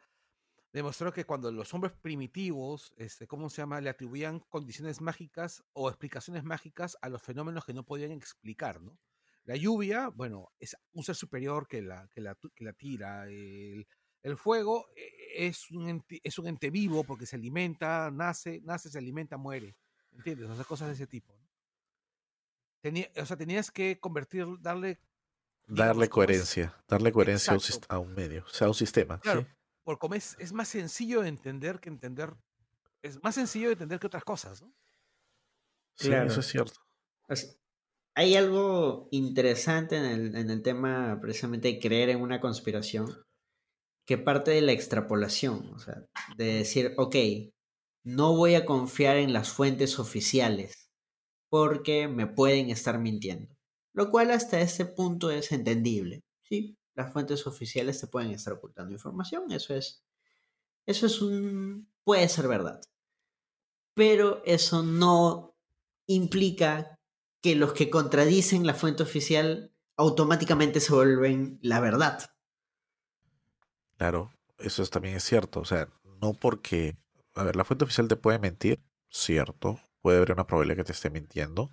Speaker 4: demostrado que cuando los hombres primitivos, este, ¿cómo se llama?, le atribuían condiciones mágicas o explicaciones mágicas a los fenómenos que no podían explicar, ¿no? La lluvia, bueno, es un ser superior que la, que la, que la tira. El, el fuego eh, es un, ente, es un ente vivo porque se alimenta, nace, nace, se alimenta, muere. ¿Entiendes? O sea, cosas de ese tipo. ¿no? Tenía, o sea, tenías que convertir, darle
Speaker 5: Darle coherencia, darle coherencia a un,
Speaker 4: Exacto.
Speaker 5: sist- a un medio, o sea, a un sistema.
Speaker 4: Claro,
Speaker 5: ¿sí?
Speaker 4: por como es, es más sencillo de entender que entender. Es más sencillo de entender que otras cosas, ¿no?
Speaker 5: Sí,
Speaker 1: Claro.
Speaker 5: eso es cierto.
Speaker 1: Sea, hay algo interesante en el, en el tema precisamente de creer en una conspiración que parte de la extrapolación, o sea, de decir, ok, no voy a confiar en las fuentes oficiales porque me pueden estar mintiendo. Lo cual hasta este punto es entendible. Sí, las fuentes oficiales te pueden estar ocultando información, eso es, eso es un, puede ser verdad. Pero eso no implica que los que contradicen la fuente oficial automáticamente se vuelven la verdad.
Speaker 5: Claro, eso es- también es cierto. O sea, no porque, a ver, la fuente oficial te puede mentir, cierto, puede haber una probabilidad que te esté mintiendo.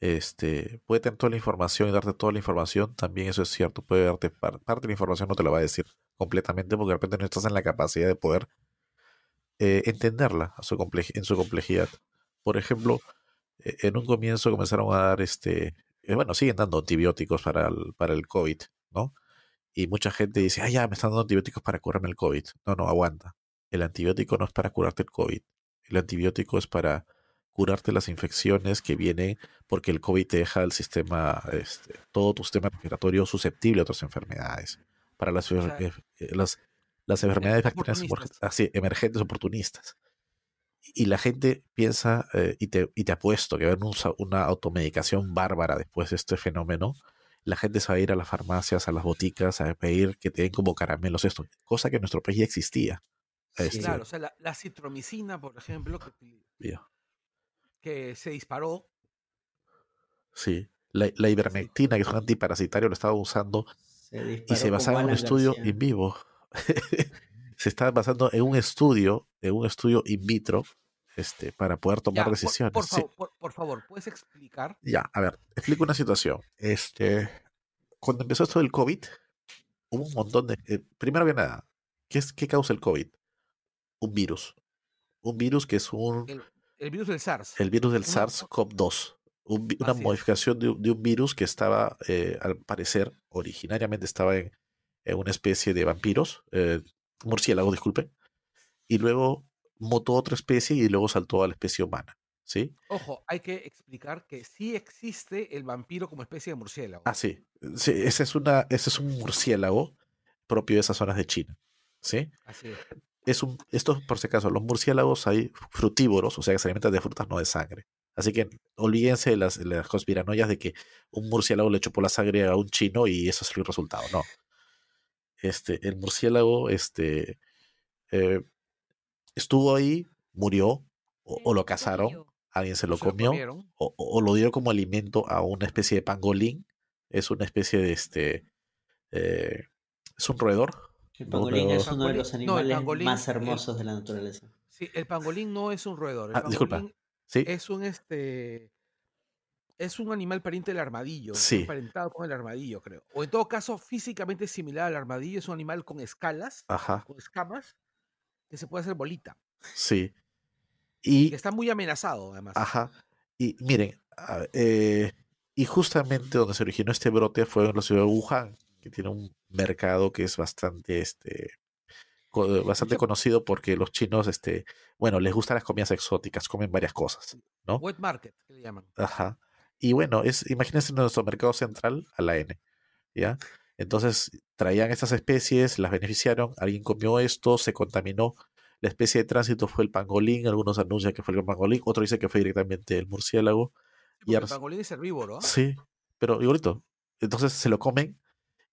Speaker 5: Este, puede tener toda la información y darte toda la información, también eso es cierto, puede darte par- parte de la información, no te la va a decir completamente porque de repente no estás en la capacidad de poder eh, entenderla en su complejidad. Por ejemplo, eh, en un comienzo comenzaron a dar este, eh, bueno, siguen dando antibióticos para el, para el COVID, ¿no? Y mucha gente dice, ah, ya, me están dando antibióticos para curarme el COVID. No, no, aguanta. El antibiótico no es para curarte el COVID. El antibiótico es para curarte las infecciones que vienen porque el COVID te deja el sistema, este, todo tu sistema respiratorio susceptible a otras enfermedades. Para las,
Speaker 4: O sea,
Speaker 5: eh, las, las enfermedades bacterianas así, emergentes oportunistas. Y la gente piensa, eh, y, te, y te apuesto que va a haber un una automedicación bárbara después de este fenómeno, la gente se va a ir a las farmacias, a las boticas, a pedir que te den como caramelos esto, cosa que en nuestro país ya existía. Este,
Speaker 4: Claro, o sea, la, la citromicina, por ejemplo, que, se disparó.
Speaker 5: Sí. La, la ivermectina, que es un antiparasitario, lo estaba usando
Speaker 1: Se
Speaker 5: y se basaba en un estudio
Speaker 1: García.
Speaker 5: in vivo. se estaba basando en un estudio, en un estudio in vitro, este, para poder tomar
Speaker 4: Ya,
Speaker 5: decisiones.
Speaker 4: Por, favor, por, por favor, ¿puedes explicar?
Speaker 5: Ya, a ver, explico una situación. Este, cuando empezó esto del COVID, hubo un montón de. eh, primero que nada, ¿qué, es, ¿qué causa el COVID? Un virus. Un virus que es un,
Speaker 4: El, el virus del SARS.
Speaker 5: el virus del
Speaker 4: una-
Speaker 5: SARS-CoV-2. un vi- una
Speaker 4: Así
Speaker 5: modificación de, un- de un virus que estaba, eh, al parecer, originariamente estaba en, en una especie de vampiros, eh, disculpe, y luego mutó a otra especie y luego saltó a la especie humana. ¿Sí?
Speaker 4: Ojo, hay que explicar que sí existe el vampiro como especie de murciélago.
Speaker 5: Ah, sí. sí ese, es una, ese es un murciélago propio de esas zonas de China. ¿Sí?
Speaker 4: Así es.
Speaker 5: Es un, esto, por si acaso, los murciélagos hay frutívoros, o sea, que se alimentan de frutas, no de sangre. Así que olvídense de las, de las conspiranoias de que un murciélago le chupó la sangre a un chino y eso es el resultado. No. Este, el murciélago este, eh, estuvo ahí, murió, o, o lo cazaron, alguien se lo comió, o, o lo dio como alimento a una especie de pangolín. Es una especie de este. eh, es un roedor.
Speaker 1: El pangolín es uno de los
Speaker 4: no,
Speaker 1: animales
Speaker 4: pangolín,
Speaker 1: más
Speaker 4: el-
Speaker 1: hermosos de la naturaleza.
Speaker 4: Sí, el pangolín no es un roedor. El
Speaker 5: Ah, disculpa. Sí.
Speaker 4: es un este. Es un animal pariente del armadillo.
Speaker 5: Sí.
Speaker 4: Emparentado con el armadillo, creo. O en todo caso, físicamente similar al armadillo. Es un animal con escalas,
Speaker 5: Ajá.
Speaker 4: con escamas, que se puede hacer bolita.
Speaker 5: Sí.
Speaker 4: Y que está muy amenazado, además.
Speaker 5: Ajá. Y miren. eh, y justamente donde se originó este brote fue en la ciudad de Wuhan, que tiene un mercado que es bastante este. bastante conocido porque los chinos, este, bueno, les gustan las comidas exóticas, comen varias cosas, ¿no?
Speaker 4: Wet market, que le llaman.
Speaker 5: Ajá. Y bueno, es, imagínense nuestro mercado central a la N. ¿ya? Entonces traían estas especies, las beneficiaron, alguien comió esto, se contaminó. La especie de tránsito fue el pangolín, algunos anuncian que fue el pangolín, otros dicen que fue directamente el murciélago.
Speaker 4: Sí, porque el pangolín es herbívoro. ¿ah?
Speaker 5: Sí, pero igualito. Entonces se lo comen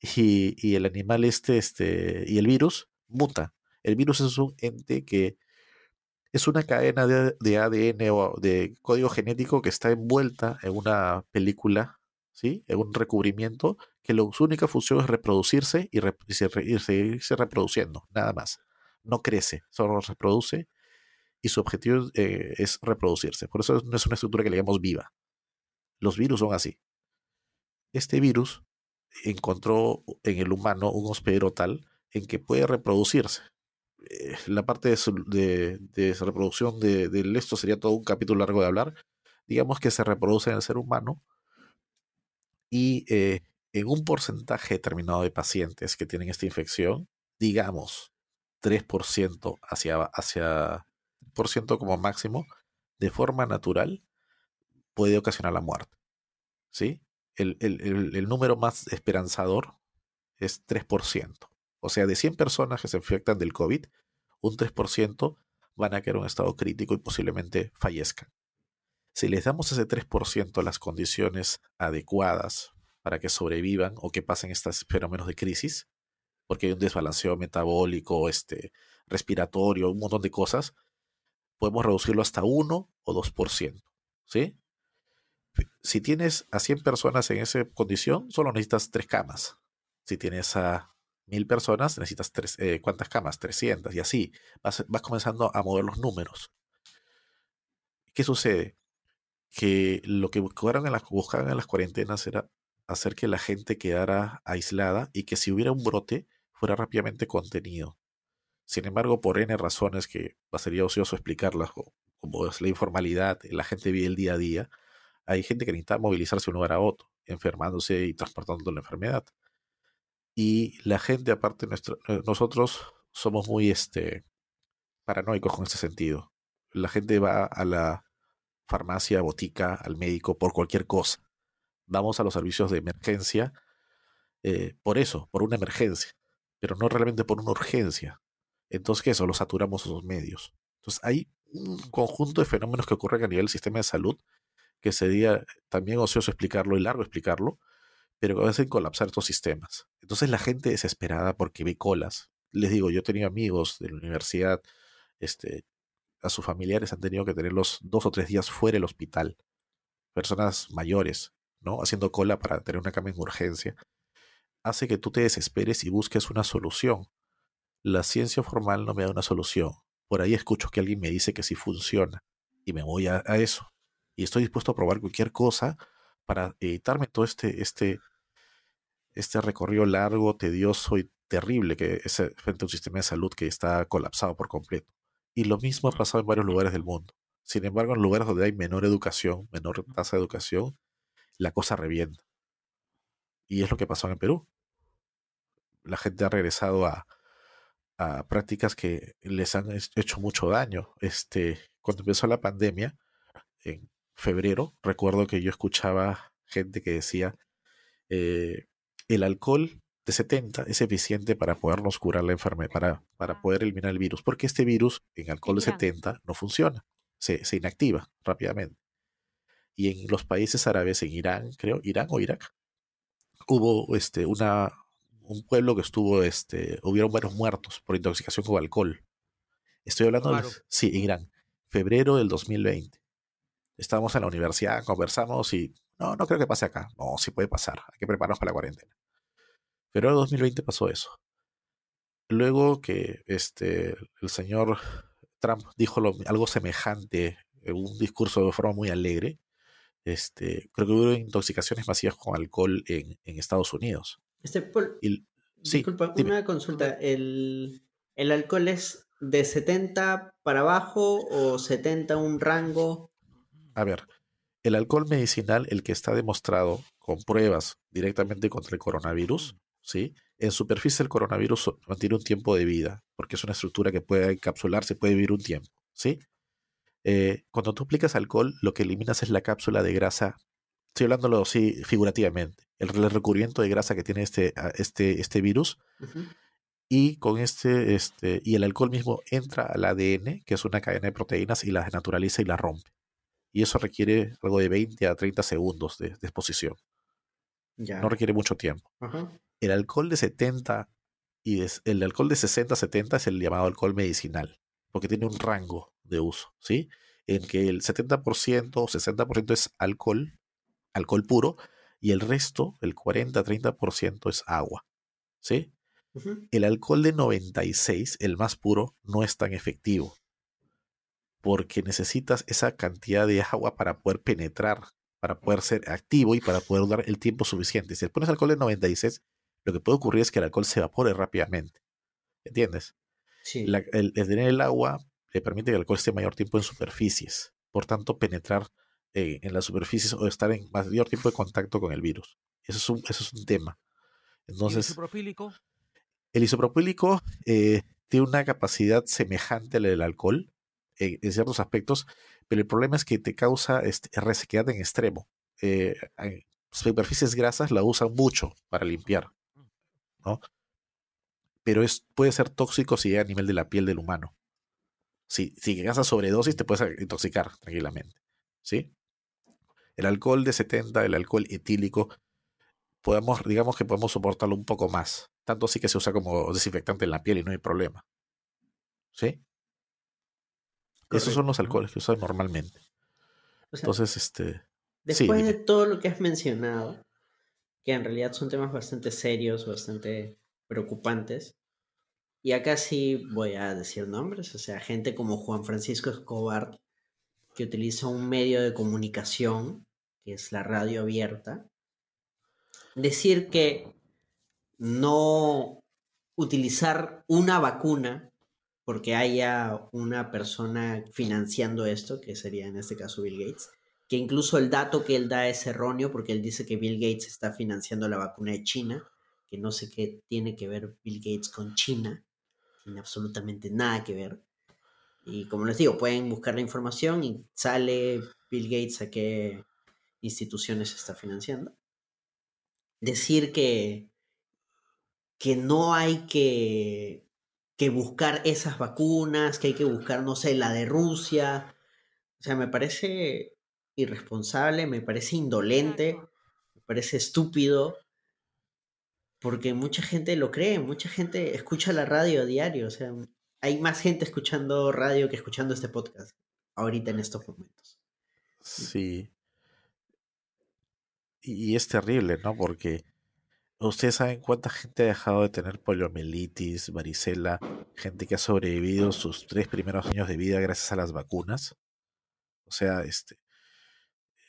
Speaker 5: y, y el animal este, este, y el virus muta. El virus es un ente que es una cadena de, de ADN o de código genético que está envuelta en una película, ¿sí? En un recubrimiento que su única función es reproducirse y, seguirse reproduciendo, nada más. No crece, solo reproduce y su objetivo eh, es reproducirse. Por eso no es una estructura que le llamamos viva. Los virus son así. Este virus encontró en el humano un hospedero tal en que puede reproducirse. Eh, La parte de, reproducción de, esto sería todo un capítulo largo de hablar. Digamos que se reproduce en el ser humano y eh, en un porcentaje determinado de pacientes que tienen esta infección, digamos 3% hacia, hacia por ciento como máximo, de forma natural, puede ocasionar la muerte. ¿Sí? El, número más esperanzador es 3%. O sea, de 100 personas que se infectan del COVID, un 3% van a quedar en un estado crítico y posiblemente fallezcan. Si les damos ese 3% las condiciones adecuadas para que sobrevivan o que pasen estos fenómenos de crisis, porque hay un desbalanceo metabólico, este, respiratorio, un montón de cosas, podemos reducirlo hasta 1 o 2%. ¿Sí? Si tienes a 100 personas en esa condición, solo necesitas 3 camas. Si tienes a 1000 personas, necesitas tres, eh, ¿cuántas camas? 300 y así. Vas, vas comenzando a mover los números. ¿Qué sucede? Que lo que buscaron en las, buscaban en las cuarentenas era hacer que la gente quedara aislada y que si hubiera un brote fuera rápidamente contenido. Sin embargo, por N razones que sería ocioso explicarlas, como es la informalidad, la gente vive el día a día, hay gente que necesita movilizarse de un lugar a otro, enfermándose y transportando la enfermedad. Y la gente, aparte, nuestro- eh, nosotros somos muy este, paranoicos con este sentido. La gente va a la farmacia, botica, al médico por cualquier cosa. Vamos a los servicios de emergencia eh, por eso, por una emergencia, pero no realmente por una urgencia. Entonces, ¿qué eso? Lo saturamos esos medios. Entonces, hay un conjunto de fenómenos que ocurren a nivel del sistema de salud que sería también ocioso explicarlo y largo explicarlo, pero que hacen colapsar estos sistemas. Entonces, la gente desesperada porque ve colas. Les digo, yo tenido amigos de la universidad, este, a sus familiares han tenido que tenerlos dos o tres días fuera del hospital. Personas mayores, ¿no? Haciendo cola para tener una cama en urgencia. Hace que tú te desesperes y busques una solución. La ciencia formal no me da una solución. Por ahí escucho que alguien me dice que sí funciona y me voy a, eso. Y estoy dispuesto a probar cualquier cosa para evitarme todo este, este, este recorrido largo, tedioso y terrible que es eh, frente a un sistema de salud que está colapsado por completo. Y lo mismo ha pasado en varios lugares del mundo. Sin embargo, en lugares donde hay menor educación, menor tasa de educación, la cosa revienta. Y es lo que pasó en Perú. La gente ha regresado a, a prácticas que les han hecho mucho daño. Este, cuando empezó la pandemia, en febrero, recuerdo que yo escuchaba gente que decía, eh, el alcohol de 70 es eficiente para podernos curar la enfermedad, para, para poder eliminar el virus, porque este virus en alcohol de
Speaker 2: Irán.
Speaker 5: 70 no funciona, se, se inactiva rápidamente. Y en los países árabes, en Irán, creo, Irán o Irak, hubo este, una, un pueblo que estuvo, este, hubieron varios muertos por intoxicación con alcohol. Estoy hablando,
Speaker 4: Raro.
Speaker 5: sí, en Irán, febrero del 2020. Estábamos en la universidad, conversamos y no, no creo que pase acá. No, sí puede pasar, hay que prepararnos para la cuarentena. Febrero del 2020 pasó eso. Luego que este, el señor Trump dijo lo- algo semejante en un discurso de forma muy alegre, este, creo que hubo intoxicaciones masivas con alcohol en, en Estados Unidos.
Speaker 1: Este, Paul,
Speaker 5: Y, sí,
Speaker 1: disculpa,
Speaker 5: dime.
Speaker 1: una consulta. ¿El, ¿El alcohol es de 70 para abajo o 70 un rango?
Speaker 5: A ver, el alcohol medicinal, el que está demostrado con pruebas directamente contra el coronavirus, ¿sí? En superficie el coronavirus mantiene un tiempo de vida, porque es una estructura que puede encapsularse, puede vivir un tiempo, ¿sí? Eh, cuando tú aplicas alcohol, lo que eliminas es la cápsula de grasa Estoy hablándolo así figurativamente. El recubrimiento de grasa que tiene este, este, este virus. Y con este, este, y el alcohol mismo entra al ADN, que es una cadena de proteínas, y la naturaliza y la rompe. Y eso requiere algo de 20 a 30 segundos de, exposición. No requiere mucho tiempo. El alcohol de 70 y el alcohol de 60 a 70 es el llamado alcohol medicinal, porque tiene un rango de uso, ¿sí? En que el 70% o 60% es alcohol, alcohol puro, y el resto, el 40-30% es agua, ¿sí? El alcohol de 96, el más puro, no es tan efectivo, porque necesitas esa cantidad de agua para poder penetrar, para poder ser activo y para poder dar el tiempo suficiente. Si le pones alcohol de 96, lo que puede ocurrir es que el alcohol se evapore rápidamente. ¿Entiendes? Sí. el, tener el agua le permite que el alcohol esté mayor tiempo en superficies. Por tanto, penetrar eh, en las superficies o estar en mayor tiempo de contacto con el virus. Eso es un, eso es un tema. Entonces,
Speaker 4: ¿El isopropílico?
Speaker 5: El isopropílico eh, tiene una capacidad semejante a la del alcohol eh, en ciertos aspectos, pero el problema es que te causa este, resequedad en extremo. superficies grasas la usan mucho para limpiar. ¿no? Pero es, puede ser tóxico si llega a nivel de la piel del humano. Si, si llegas a sobredosis, te puedes intoxicar tranquilamente. ¿Sí? El alcohol de 70, el alcohol etílico, podemos, digamos que podemos soportarlo un poco más. Tanto así que se usa como desinfectante en la piel y no hay problema. ¿Sí? Esos son los alcoholes que usan normalmente. Entonces, este.
Speaker 1: Después de todo lo que has mencionado, que en realidad son temas bastante serios, bastante preocupantes. Y acá sí voy a decir nombres, o sea, gente como Juan Francisco Escobar, que utiliza un medio de comunicación, que es la radio abierta, decir que no utilizar una vacuna porque haya una persona financiando esto, que sería en este caso Bill Gates, que incluso el dato que él da es erróneo porque él dice que Bill Gates está financiando la vacuna de China, que no sé qué tiene que ver Bill Gates con China, tiene absolutamente nada que ver. Y como les digo, pueden buscar la información y sale Bill Gates a qué instituciones está financiando. Decir que, que no hay que, que buscar esas vacunas, que hay que buscar, no sé, la de Rusia. O sea, me parece irresponsable, me parece indolente, me parece estúpido, porque mucha gente lo cree, mucha gente escucha la radio a diario, o sea, hay más gente escuchando radio que escuchando este podcast ahorita en estos momentos.
Speaker 5: Sí. Y es terrible, ¿no? Porque ustedes saben cuánta gente ha dejado de tener poliomielitis, varicela, gente que ha sobrevivido sus tres primeros años de vida gracias a las vacunas. O sea, este,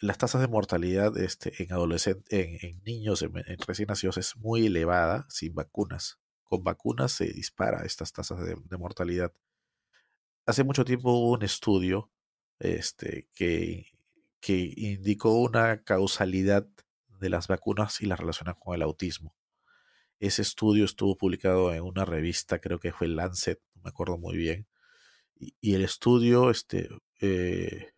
Speaker 5: las tasas de mortalidad este, en adolescentes, en, niños, en, recién nacidos es muy elevada sin vacunas. Con vacunas se dispara estas tasas de, mortalidad. Hace mucho tiempo hubo un estudio este, que, que indicó una causalidad de las vacunas y la relaciona con el autismo. Ese estudio estuvo publicado en una revista, creo que fue Lancet, no me acuerdo muy bien. Y, el estudio este, eh,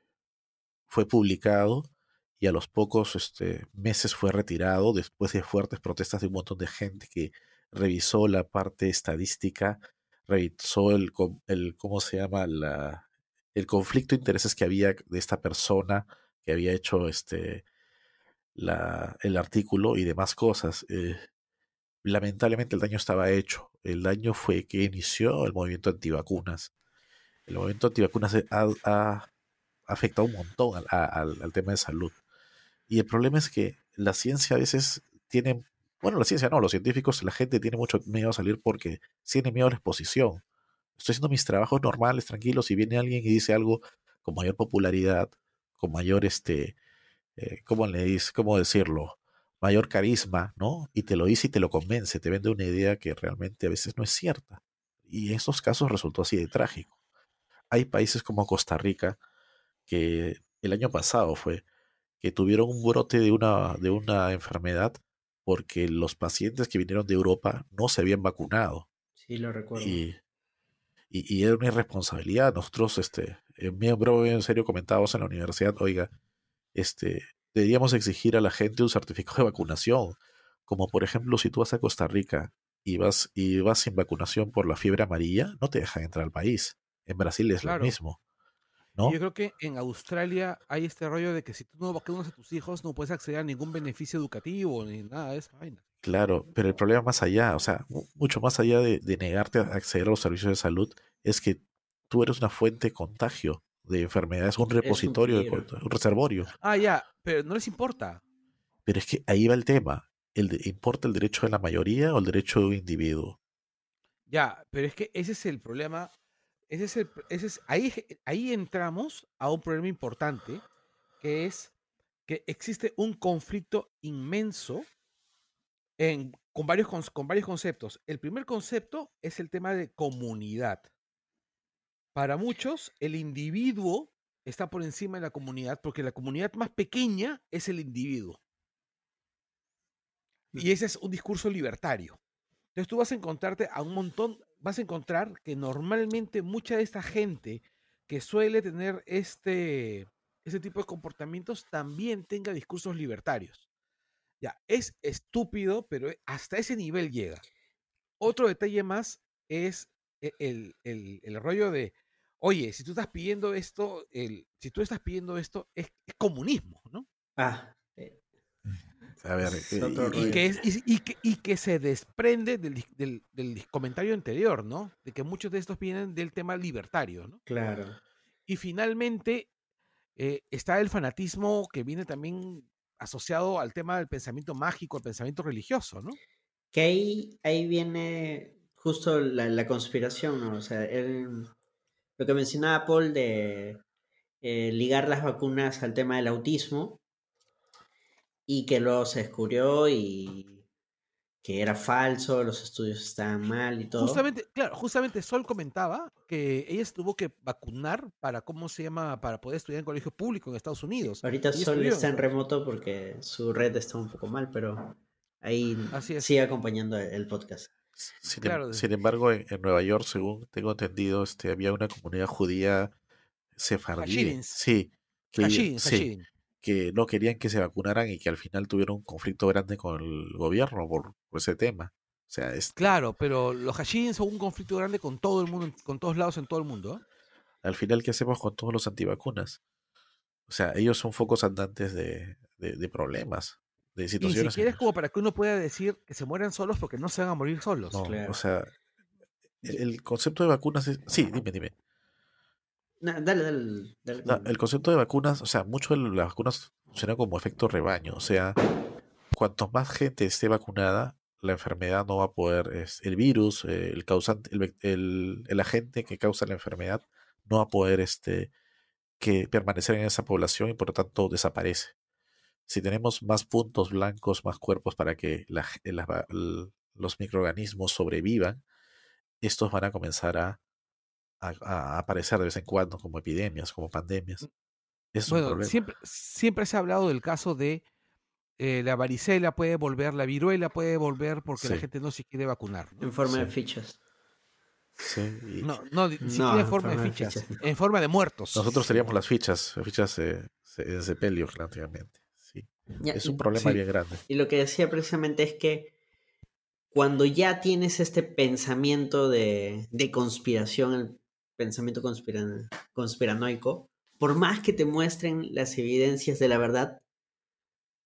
Speaker 5: fue publicado y a los pocos este, meses fue retirado después de fuertes protestas de un montón de gente que revisó la parte estadística, revisó el, el ¿cómo se llama? La, el conflicto de intereses que había de esta persona que había hecho este, la, el artículo y demás cosas. Eh, lamentablemente el daño estaba hecho. El daño fue que inició el movimiento antivacunas. El movimiento antivacunas ha, afectado un montón al, tema de salud. Y el problema es que la ciencia a veces tiene, bueno, la ciencia no, los científicos, la gente tiene mucho miedo a salir porque tiene miedo a la exposición. Estoy haciendo mis trabajos normales, tranquilos, y viene alguien y dice algo con mayor popularidad, con mayor, este, eh, ¿cómo le dice, cómo decirlo? Mayor carisma, ¿no? Y te lo dice y te lo convence, te vende una idea que realmente a veces no es cierta. Y en estos casos resultó así de trágico. Hay países como Costa Rica que el año pasado fue que tuvieron un brote de una, de una enfermedad porque los pacientes que vinieron de Europa no se habían vacunado.
Speaker 1: Sí, lo recuerdo.
Speaker 5: Y, y, era una irresponsabilidad. Nosotros, este, en miembro en serio comentábamos en la universidad, oiga, este, deberíamos exigir a la gente un certificado de vacunación. Como por ejemplo, si tú vas a Costa Rica y vas, y vas sin vacunación por la fiebre amarilla, no te dejan entrar al país. En Brasil es
Speaker 4: Claro.
Speaker 5: lo mismo.
Speaker 4: Yo creo que en Australia hay este rollo de que si tú no vacunas a tus hijos no puedes acceder a ningún beneficio educativo ni nada de esa vaina.
Speaker 5: Claro, pero el problema más allá, o sea, mu- mucho más allá de, de negarte a acceder a los servicios de salud, es que tú eres una fuente de contagio de enfermedades, un
Speaker 1: un
Speaker 5: repositorio, de
Speaker 1: peligro.
Speaker 5: contagio, un reservorio.
Speaker 4: Ah, ya, pero no les importa.
Speaker 5: Pero es que ahí va el tema. El de- ¿Importa el derecho de la mayoría o el derecho de un individuo?
Speaker 4: Ya, pero es que ese es el problema. Ese es el, ese es, ahí, ahí entramos a un problema importante, que es que existe un conflicto inmenso en, con, varios, con varios conceptos. El primer concepto es el tema de comunidad. Para muchos, el individuo está por encima de la comunidad porque la comunidad más pequeña es el individuo. Y ese es un discurso libertario. Entonces tú vas a encontrarte a un montón, vas a encontrar que normalmente mucha de esta gente que suele tener este, este tipo de comportamientos también tenga discursos libertarios. Ya, es estúpido, pero hasta ese nivel llega. Otro detalle más es e- el, el- el rollo de, oye, si tú estás pidiendo esto, el, si tú estás pidiendo esto, es, es comunismo, ¿no?
Speaker 1: Ah,
Speaker 5: A ver, y-
Speaker 4: que, es, y, que, y que se desprende del, del- comentario anterior, ¿no? De que muchos de estos vienen del tema libertario, ¿no?
Speaker 1: claro.
Speaker 4: Y finalmente eh, está el fanatismo que viene también asociado al tema del pensamiento mágico, al pensamiento religioso, ¿no?
Speaker 1: Que ahí, ahí viene justo la, la conspiración, ¿no? O sea, el- lo que mencionaba Paul de eh, ligar las vacunas al tema del autismo y que luego se descubrió y que era falso, los estudios estaban mal y todo.
Speaker 4: Justamente, claro, justamente Sol comentaba que ella se tuvo que vacunar para, ¿cómo se llama? Para poder estudiar en colegio público en Estados Unidos.
Speaker 1: Ahorita Sol
Speaker 4: estudió
Speaker 1: está en remoto porque su red está un poco mal, pero ahí
Speaker 4: Así es.
Speaker 1: sigue acompañando el- podcast.
Speaker 5: sin, em-
Speaker 4: claro,
Speaker 5: sin embargo, en, en Nueva York, según tengo entendido, este, había una comunidad judía sefardí.
Speaker 4: Hashidins.
Speaker 5: Sí, sí. Que no querían que se vacunaran y que al final tuvieron un conflicto grande con el gobierno por, por ese tema. O sea, es,
Speaker 4: Claro, pero los Hashidin son un conflicto grande con todo el mundo, con todos lados en todo el mundo. ¿eh?
Speaker 5: al final, ¿qué hacemos con todos los antivacunas? O sea, ellos son focos andantes de, de- de problemas, de
Speaker 4: Y ni
Speaker 5: situaciones.
Speaker 4: siquiera es
Speaker 5: en-
Speaker 4: como para que uno pueda decir que se mueran solos porque no se van a morir solos.
Speaker 5: no,
Speaker 1: claro.
Speaker 5: o sea, el, el concepto de vacunas es... Sí, dime, dime.
Speaker 1: No, dale, dale, dale.
Speaker 5: No, el concepto de vacunas, o sea, mucho de las vacunas funcionan como efecto rebaño. O sea, cuanto más gente esté vacunada, la enfermedad no va a poder, es- el virus, eh, el causante, el, el- el agente que causa la enfermedad no va a poder este, que permanecer en esa población y por lo tanto desaparece. Si tenemos más puntos blancos, más cuerpos para que la l- los microorganismos sobrevivan, estos van a comenzar a, a- a aparecer de vez en cuando como epidemias, como pandemias. Es un
Speaker 4: Bueno,
Speaker 5: problema.
Speaker 4: siempre, siempre se ha hablado del caso de eh, la varicela puede volver, la viruela puede volver porque la gente no se quiere vacunar. ¿no?
Speaker 1: En forma de fichas.
Speaker 5: Sí, y
Speaker 4: No, no, ni
Speaker 1: No,
Speaker 4: siquiera en
Speaker 1: en
Speaker 4: forma de fichas, en forma de muertos.
Speaker 5: Nosotros teníamos las fichas, las fichas eh, se- en sepelio prácticamente. Sí.
Speaker 1: Ya,
Speaker 5: Es un problema
Speaker 4: sí.
Speaker 5: bien grande.
Speaker 1: Y lo que decía precisamente es que cuando ya tienes este pensamiento de, de conspiración, el pensamiento conspira- conspiranoico, por más que te muestren las evidencias de la verdad,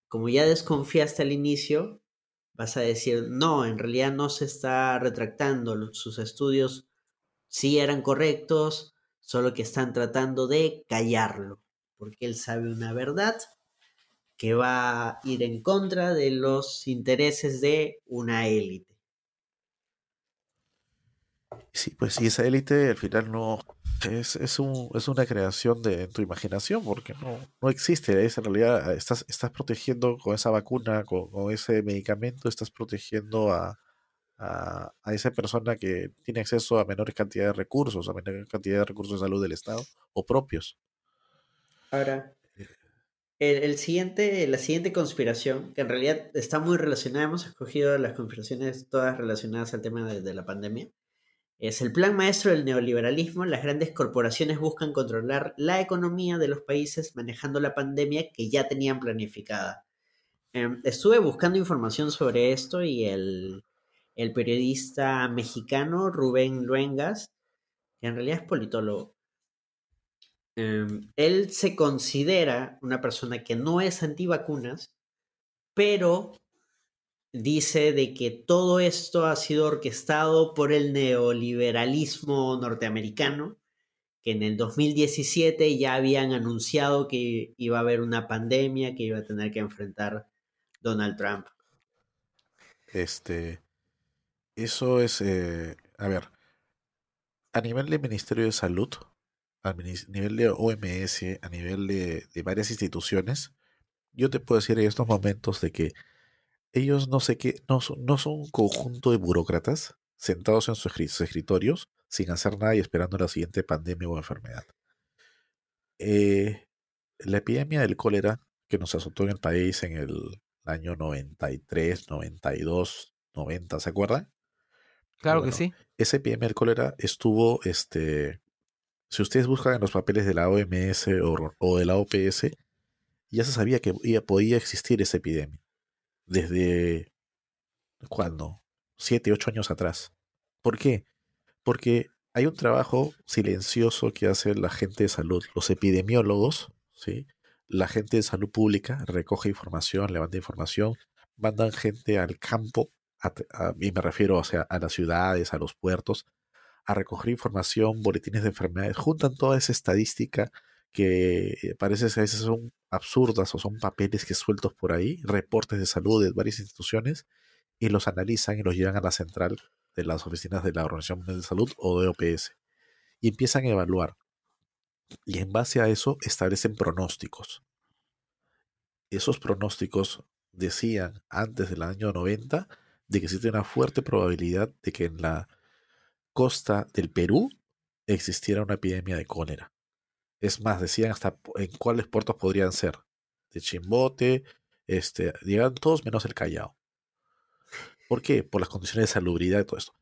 Speaker 1: como ya desconfiaste al inicio, vas a decir, no, en realidad no se está retractando, sus estudios sí eran correctos, solo que están tratando de callarlo, porque él sabe una verdad que va a ir en contra de los intereses de una élite.
Speaker 5: Sí, pues sí, esa élite al final no es, es, un, es una creación de tu imaginación, porque no, no existe. Es en realidad estás, estás protegiendo con esa vacuna, con, con ese medicamento, estás protegiendo a, a, a esa persona que tiene acceso a menores cantidades de recursos, a menor cantidad de recursos de salud del Estado o propios.
Speaker 1: Ahora, el, el siguiente, la siguiente conspiración, que en realidad está muy relacionada, hemos escogido las conspiraciones todas relacionadas al tema de, de la pandemia, Es el plan maestro del neoliberalismo. Las grandes corporaciones buscan controlar la economía de los países manejando la pandemia que ya tenían planificada. Em, estuve buscando información sobre esto y el, periodista mexicano Rubén Luengas, que en realidad es politólogo, em, él se considera una persona que no es antivacunas, pero dice de que todo esto ha sido orquestado por el neoliberalismo norteamericano, que en el 2017 ya habían anunciado que iba a haber una pandemia que iba a tener que enfrentar Donald Trump.
Speaker 5: Este, eso es, eh, a ver, a nivel del Ministerio de Salud, a nivel de OMS, a nivel de, varias instituciones, yo te puedo decir en estos momentos de que ellos no sé qué, no son, no son un conjunto de burócratas sentados en sus escritorios sin hacer nada y esperando la siguiente pandemia o enfermedad. Eh, la epidemia del cólera que nos azotó en el país en el año 93, 92, 90, ¿se acuerdan?
Speaker 4: Claro que sí.
Speaker 5: Esa epidemia del cólera estuvo, este, si ustedes buscan en los papeles de la OMS o, de la OPS, ya se sabía que podía existir esa epidemia. Desde, ¿cuándo? Siete, ocho años atrás. ¿Por qué? Porque hay un trabajo silencioso que hace la gente de salud, los epidemiólogos, ¿sí? la gente de salud pública recoge información, levanta información, mandan gente al campo, y me refiero o sea, a las ciudades, a los puertos, a recoger información, boletines de enfermedades, juntan toda esa estadística que parece que a veces son absurdas o son papeles que sueltos por ahí, reportes de salud de varias instituciones, y los analizan y los llevan a la central de las oficinas de la Organización Mundial de Salud o de OPS. Y empiezan a evaluar y en base a eso establecen pronósticos. Esos pronósticos decían antes del año 90 de que existe una fuerte probabilidad de que en la costa del Perú existiera una epidemia de cólera. Es más, decían hasta en cuáles puertos podrían ser. De Chimbote, este, llegan todos menos el Callao. ¿Por qué? Por las condiciones de salubridad y todo esto.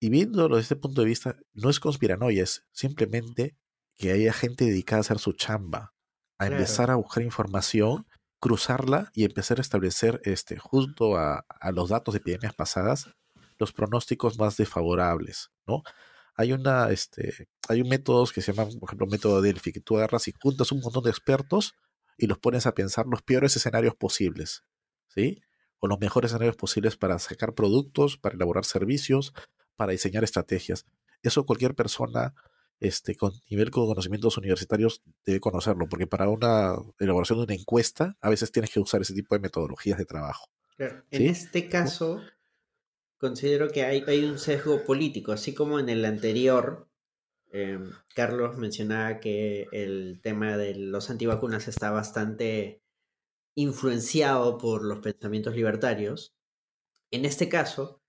Speaker 5: Y viéndolo desde este punto de vista, no es conspiranoia, es simplemente que haya gente dedicada a hacer su chamba, a empezar a buscar información, cruzarla y empezar a establecer, este, junto a, los datos de epidemias pasadas, los pronósticos más desfavorables, ¿no? Hay una, este, hay un método que se llama, por ejemplo, método Delphi, que tú agarras y juntas un montón de expertos y los pones a pensar los peores escenarios posibles, ¿sí? O los mejores escenarios posibles para sacar productos, para elaborar servicios, para diseñar estrategias. Eso cualquier persona este, con nivel con conocimientos universitarios debe conocerlo, porque para una elaboración de una encuesta a veces tienes que usar ese tipo de metodologías de trabajo.
Speaker 1: En este caso, considero que hay, hay, un sesgo político, así como en el anterior, em, Carlos mencionaba que el tema de los antivacunas está bastante influenciado por los pensamientos libertarios. En este caso,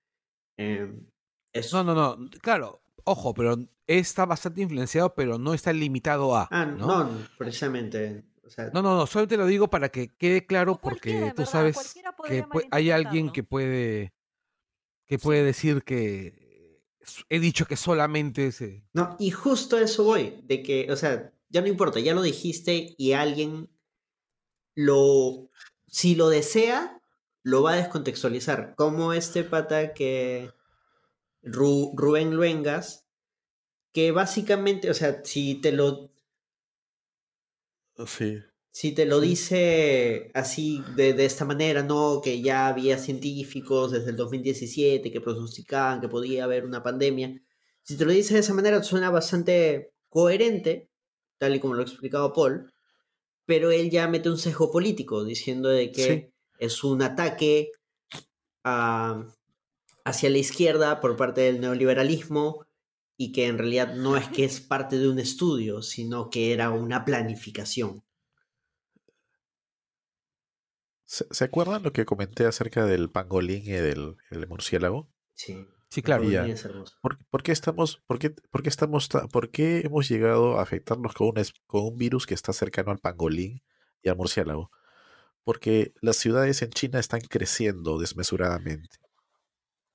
Speaker 1: em,
Speaker 4: es... No, no, no, claro, ojo, pero está bastante influenciado, pero no está limitado a.
Speaker 1: Ah, no, precisamente.
Speaker 4: no, no, no, solo te lo digo para que quede claro porque tú sabes que hay alguien que puede que puede decir que he dicho que solamente ese.
Speaker 1: No, y justo a eso voy, de que, o sea, ya no importa, ya lo dijiste y alguien lo, si lo desea, lo va a descontextualizar. Como este pata que Rubén Luengas, que básicamente, o sea, si te lo...
Speaker 5: Sí.
Speaker 1: Si te lo dice así, de, de, esta manera, ¿no? Que ya había científicos desde el 2017 que pronosticaban que podía haber una pandemia. Si te lo dice de esa manera, suena bastante coherente, tal y como lo ha explicado Paul, pero él ya mete un sesgo político diciendo de que es un ataque a, hacia la izquierda por parte del neoliberalismo y que en realidad no es que es parte de un estudio, sino que era una planificación.
Speaker 5: ¿Se, acuerdan lo que comenté acerca del pangolín y del murciélago?
Speaker 1: Sí.
Speaker 4: Sí, claro.
Speaker 5: ¿Por, qué estamos, por qué, por qué estamos, por qué hemos llegado a afectarnos con un, con un virus que está cercano al pangolín y al murciélago? Porque las ciudades en China están creciendo desmesuradamente.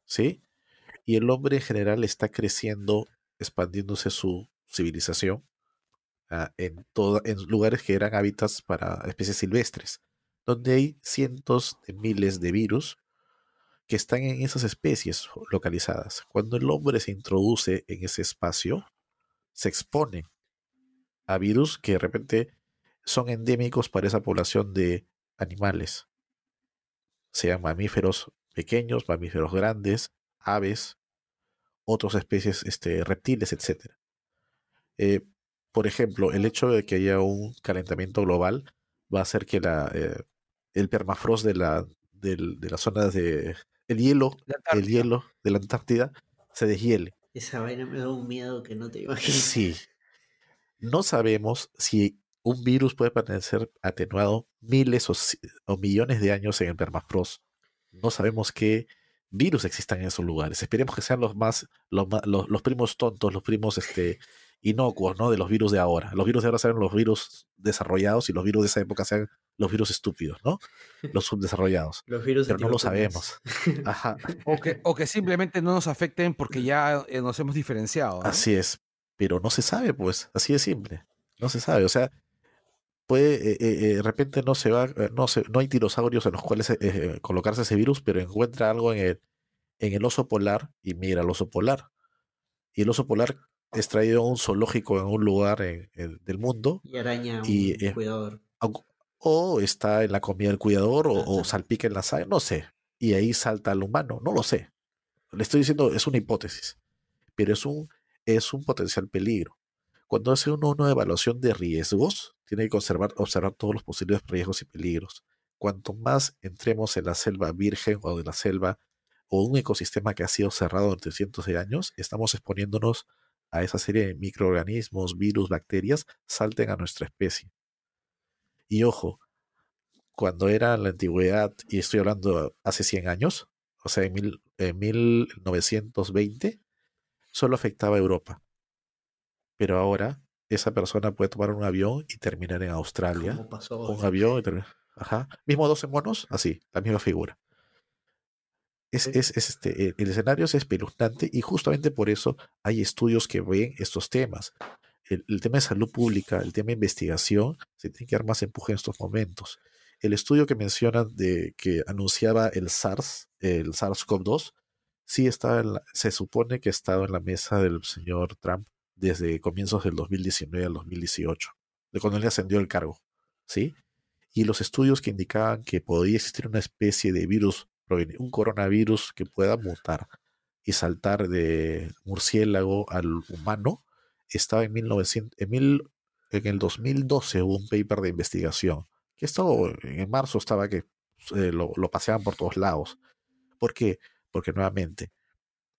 Speaker 5: ¿sí? y el hombre en general está creciendo, expandiéndose su civilización ah, en, toda- en lugares que eran hábitats para especies silvestres, donde hay cientos de miles de virus que están en esas especies localizadas. Cuando el hombre se introduce en ese espacio, se expone a virus que de repente son endémicos para esa población de animales, sean mamíferos pequeños, mamíferos grandes, aves, otras especies, este, reptiles, etc. Eh, por ejemplo, el hecho de que haya un calentamiento global va a hacer que la, eh, el permafrost de la, de las zonas de... El hielo,
Speaker 4: La
Speaker 5: el hielo de la Antártida se deshiele.
Speaker 1: Esa vaina me da un miedo que no te imaginas.
Speaker 5: Sí. No sabemos si un virus puede permanecer atenuado miles o, o millones de años en el permafrost. No sabemos qué virus existan en esos lugares. Esperemos que sean los más, los, los, los primos tontos, los primos este, inocuos, ¿no? De los virus de ahora. Los virus de ahora sean los virus desarrollados y los virus de esa época sean los virus estúpidos, ¿no? Los subdesarrollados.
Speaker 1: Los virus
Speaker 5: Pero no lo sabemos. Ajá.
Speaker 4: O que, o que simplemente no nos afecten porque ya eh, nos hemos diferenciado. ¿no?
Speaker 5: Así es, pero no se sabe, pues, así de simple. No se sabe, o sea, puede, eh, eh, eh, de repente no se va, no se, no hay dinosaurios en los cuales eh, colocarse ese virus, pero encuentra algo en el, en el oso polar y mira al oso polar. Y el oso polar es traído a un zoológico en un lugar en- en- del mundo,
Speaker 1: Y araña a un
Speaker 5: Y, eh,
Speaker 1: cuidador.
Speaker 5: O está en la comida del cuidador, o, salpica en la sangre, no sé. Y ahí salta al humano, no lo sé. Le estoy diciendo, es una hipótesis, pero es un, es un potencial peligro. Cuando hace uno una evaluación de riesgos, tiene que conservar, observar todos los posibles riesgos y peligros. Cuanto más entremos en la selva virgen o de la selva o un ecosistema que ha sido cerrado durante cientos de años, estamos exponiéndonos a esa serie de microorganismos, virus, bacterias, salten a nuestra especie. Y ojo, cuando era la antigüedad, y estoy hablando hace 100 años, o sea, en, mil- en 1920, solo afectaba a Europa. Pero ahora esa persona puede tomar un avión y terminar en Australia.
Speaker 1: Como pasó
Speaker 5: Un avión y terminar. Ajá. Mismo 12 monos, así, la misma figura. Es, es, es este, el, el escenario es espeluznante y justamente por eso hay estudios que ven estos temas. El, tema de salud pública, el tema de investigación, se tiene que dar más empuje en estos momentos. El estudio que mencionan de que anunciaba el SARS, el SARS-CoV-2, sí estaba en la- se supone que ha estado en la mesa del señor Trump desde comienzos del 2019 al 2018, de cuando él ascendió el cargo, ¿sí? Y los estudios que indicaban que podía existir una especie de virus, un coronavirus que pueda mutar y saltar de murciélago al humano, estaba en 1900, en, mil- en el 2012 hubo un paper de investigación, que esto en marzo estaba que eh, lo, lo paseaban por todos lados. ¿Por qué? Porque nuevamente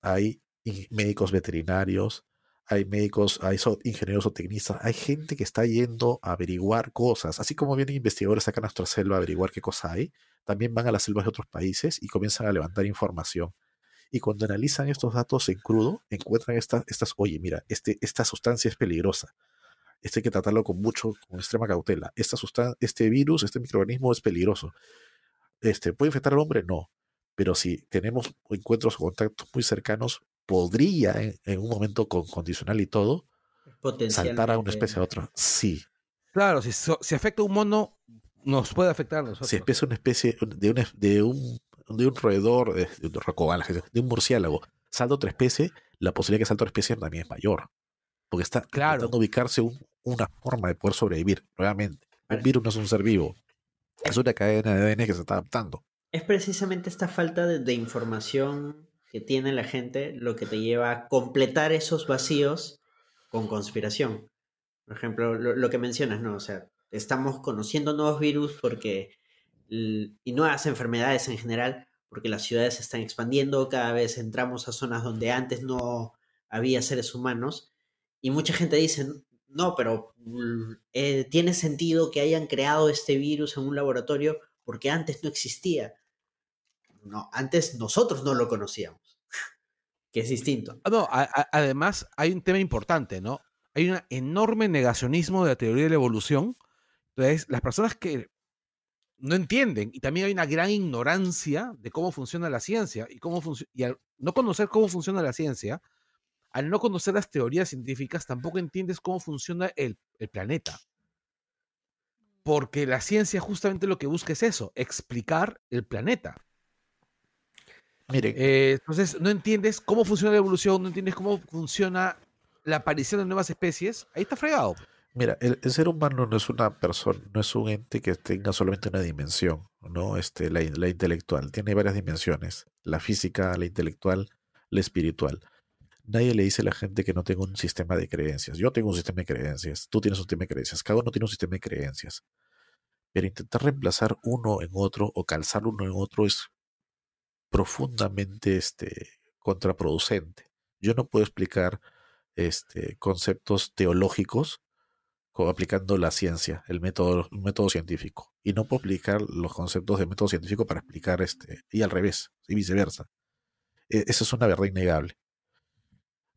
Speaker 5: hay médicos veterinarios, hay médicos, hay ingenieros o tecnistas, hay gente que está yendo a averiguar cosas, así como vienen investigadores acá a nuestra selva a averiguar qué cosa hay, también van a las selvas de otros países y comienzan a levantar información. Y cuando analizan estos datos en crudo, encuentran estas, estas oye, mira, este, esta sustancia es peligrosa. Esto hay que tratarlo con mucho, con extrema cautela. Esta sustan- este virus, este microorganismo es peligroso. Este, ¿Puede infectar al hombre? No. Pero si tenemos encuentros o contactos muy cercanos, podría en, en un momento con condicional y todo, saltar a una especie a otra. Sí.
Speaker 4: Claro, si, so- si afecta a un mono, nos puede afectar a nosotros.
Speaker 5: Si empieza una especie de, una- de, un, de un roedor, de, de un rocobal, de un murciélago, salta otra especie, la posibilidad que salte otra especie también es mayor. Porque está
Speaker 4: Claro.
Speaker 5: intentando ubicarse un- una forma de poder sobrevivir. Nuevamente, un virus no es un ser vivo. Es una cadena de ADN que se está adaptando.
Speaker 1: Es precisamente esta falta de, de información que tiene la gente lo que te lleva a completar esos vacíos con conspiración. Por ejemplo, lo, lo que mencionas, ¿no? O sea, estamos conociendo nuevos virus porque y nuevas enfermedades en general, porque las ciudades se están expandiendo, cada vez entramos a zonas donde antes no había seres humanos, y mucha gente dice, no, pero mm, eh, tiene sentido que hayan creado este virus en un laboratorio porque antes no existía. No, antes nosotros no lo conocíamos, que es distinto.
Speaker 4: Ah, además hay un tema importante, ¿no? Hay un enorme negacionismo de la teoría de la evolución. Entonces, las personas que no entienden. Y también hay una gran ignorancia de cómo funciona la ciencia. Y, cómo y al no conocer cómo funciona la ciencia, al no conocer las teorías científicas, tampoco entiendes cómo funciona el, el planeta. Porque la ciencia justamente lo que busca es eso, explicar el planeta.
Speaker 5: Miren,
Speaker 4: Eh, entonces, no entiendes cómo funciona la evolución, no entiendes cómo funciona la aparición de nuevas especies, ahí está fregado.
Speaker 5: Mira, el, ser humano no es una persona, no es un ente que tenga solamente una dimensión, ¿no? Este, la, la intelectual, tiene varias dimensiones, la física, la intelectual, la espiritual. Nadie le dice a la gente que no tenga un sistema de creencias. Yo tengo un sistema de creencias, tú tienes un sistema de creencias, cada uno tiene un sistema de creencias. Pero intentar reemplazar uno en otro o calzar uno en otro es profundamente este, contraproducente. Yo no puedo explicar este, conceptos teológicos co- aplicando la ciencia, el método, científico. Y no puedo aplicar los conceptos de método científico para explicar este, y al revés, y viceversa. E- Eso es una verdad innegable.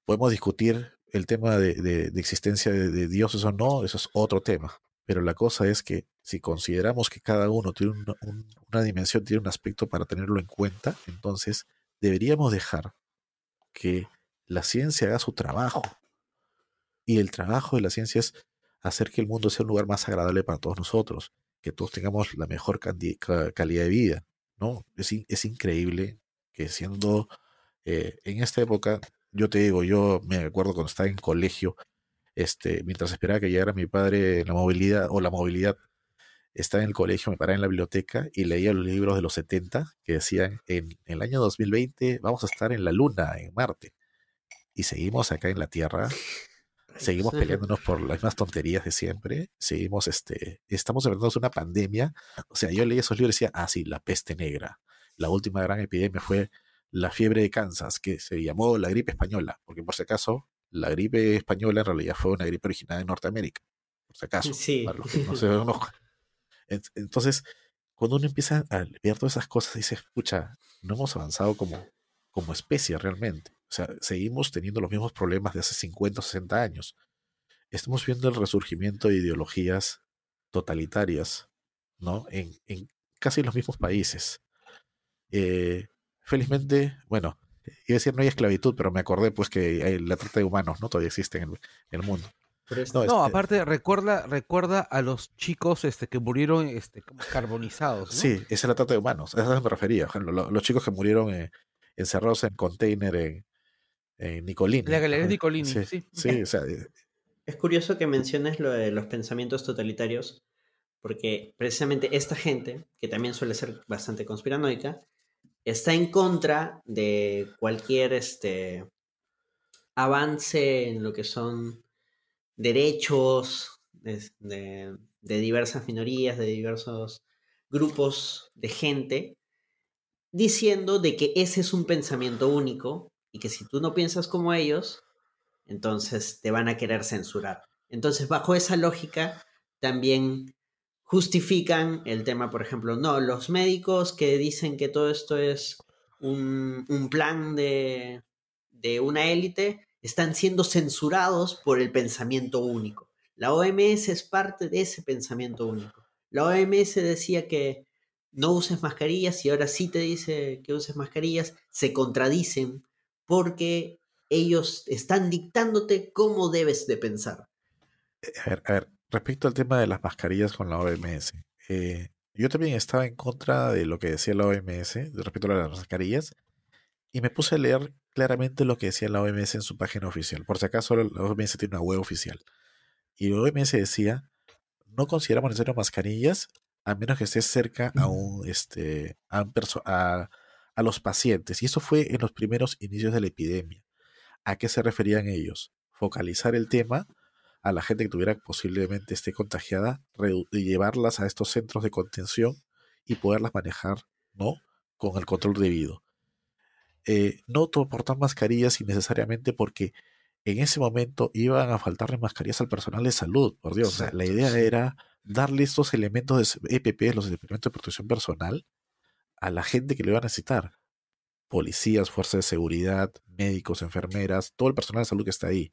Speaker 5: Podemos discutir el tema de, de- existencia de, de dioses o no, eso es otro tema. Pero la cosa es que si consideramos que cada uno tiene una, un- una dimensión, tiene un aspecto para tenerlo en cuenta, entonces deberíamos dejar que la ciencia haga su trabajo. Y el trabajo de la ciencia es hacer que el mundo sea un lugar más agradable para todos nosotros, que todos tengamos la mejor calidad de vida, ¿no? Es, es increíble que siendo eh, en esta época, yo te digo, yo me acuerdo cuando estaba en colegio, este, mientras esperaba que llegara mi padre en la movilidad o la movilidad, estaba en el colegio, me paraba en la biblioteca y leía los libros de los 70 que decían en el año 2020 vamos a estar en la luna, en Marte. Y seguimos acá en la Tierra seguimos peleándonos por las mismas tonterías de siempre, seguimos, este, estamos enfrentándonos a una pandemia, o sea, yo leí esos libros y decía, ah, sí, la peste negra, la última gran epidemia fue la fiebre de Kansas, que se llamó la gripe española, porque por si acaso, la gripe española en realidad fue una gripe originada en Norteamérica, por si acaso,
Speaker 1: Sí.
Speaker 5: para los que no se Entonces, cuando uno empieza a ver todas esas cosas, dice, escucha, no hemos avanzado como, como especie realmente. O sea, seguimos teniendo los mismos problemas de hace 50 o 60 años. Estamos viendo el resurgimiento de ideologías totalitarias, ¿no? En, en casi los mismos países. Eh, felizmente, bueno, iba a decir no hay esclavitud, pero me acordé pues que la trata de humanos, ¿no? Todavía existe en el, en el mundo.
Speaker 1: Pero
Speaker 5: No, este-
Speaker 4: aparte recuerda, recuerda a los chicos este, que murieron este, carbonizados. ¿no?
Speaker 5: Sí, esa es la trata de humanos. A eso me refería. Los chicos que murieron eh, encerrados en container en, en Nicolini.
Speaker 4: La galería
Speaker 5: Ajá.
Speaker 4: Nicolini,
Speaker 5: Sí,
Speaker 4: sí.
Speaker 5: sí, o sea, eh,
Speaker 1: Es curioso que menciones lo de los pensamientos totalitarios, porque precisamente esta gente, que también suele ser bastante conspiranoica, está en contra de cualquier este, avance en lo que son derechos de, de- de diversas minorías, de diversos grupos de gente, diciendo de que ese es un pensamiento único y que si tú no piensas como ellos, entonces te van a querer censurar. Entonces, bajo esa lógica, también justifican el tema, por ejemplo, no, los médicos que dicen que todo esto es un, un plan de, de una élite, están siendo censurados por el pensamiento único. La OMS es parte de ese pensamiento único. La OMS decía que no uses mascarillas y ahora sí te dice que uses mascarillas, se contradicen porque ellos están dictándote cómo debes de pensar.
Speaker 5: a ver, a ver, respecto al tema de las mascarillas con la OMS, eh, yo también estaba en contra de lo que decía la OMS respecto a las mascarillas y me puse a leer claramente lo que decía la OMS en su página oficial. Por si acaso, la OMS tiene una web oficial. Y la OMS decía, no consideramos necesario mascarillas a menos que estés cerca a un este a, un a, a los pacientes. Y eso fue en los primeros inicios de la epidemia. ¿A qué se referían ellos? Focalizar el tema a la gente que tuviera posiblemente esté contagiada, y llevarlas a estos centros de contención y poderlas manejar, ¿no? Con el control debido. Eh, no portar mascarillas innecesariamente porque en ese momento iban a faltarle mascarillas al personal de salud, por Dios. O sea, la idea
Speaker 1: sí.
Speaker 5: era darle estos elementos de EPP, los elementos de protección personal, a la gente que lo iba a necesitar. Policías, fuerzas de seguridad, médicos, enfermeras, todo el personal de salud que está ahí.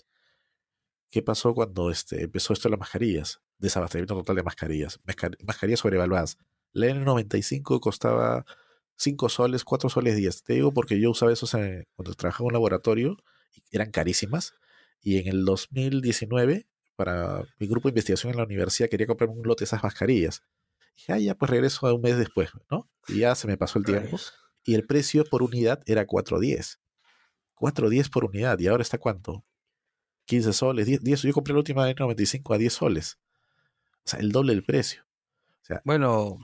Speaker 5: ¿Qué pasó cuando este, empezó esto de las mascarillas? Desabastecimiento total de mascarillas. Mascar- mascarillas sobrevaluadas. La N95 costaba 5 soles, 4 soles 10. Te digo porque yo usaba esos en- cuando trabajaba en un laboratorio, y eran carísimas. Y en el 2019, para mi grupo de investigación en la universidad, quería comprarme un lote de esas mascarillas. Dije, ah, ya, pues regreso a un mes después, ¿no? Y ya se me pasó el tiempo. Y el precio por unidad era 4.10. 4.10 por unidad. ¿Y ahora está cuánto? 15 soles, 10, 10. Yo compré la última N95 a 10 soles. O sea, el doble del precio.
Speaker 4: Bueno,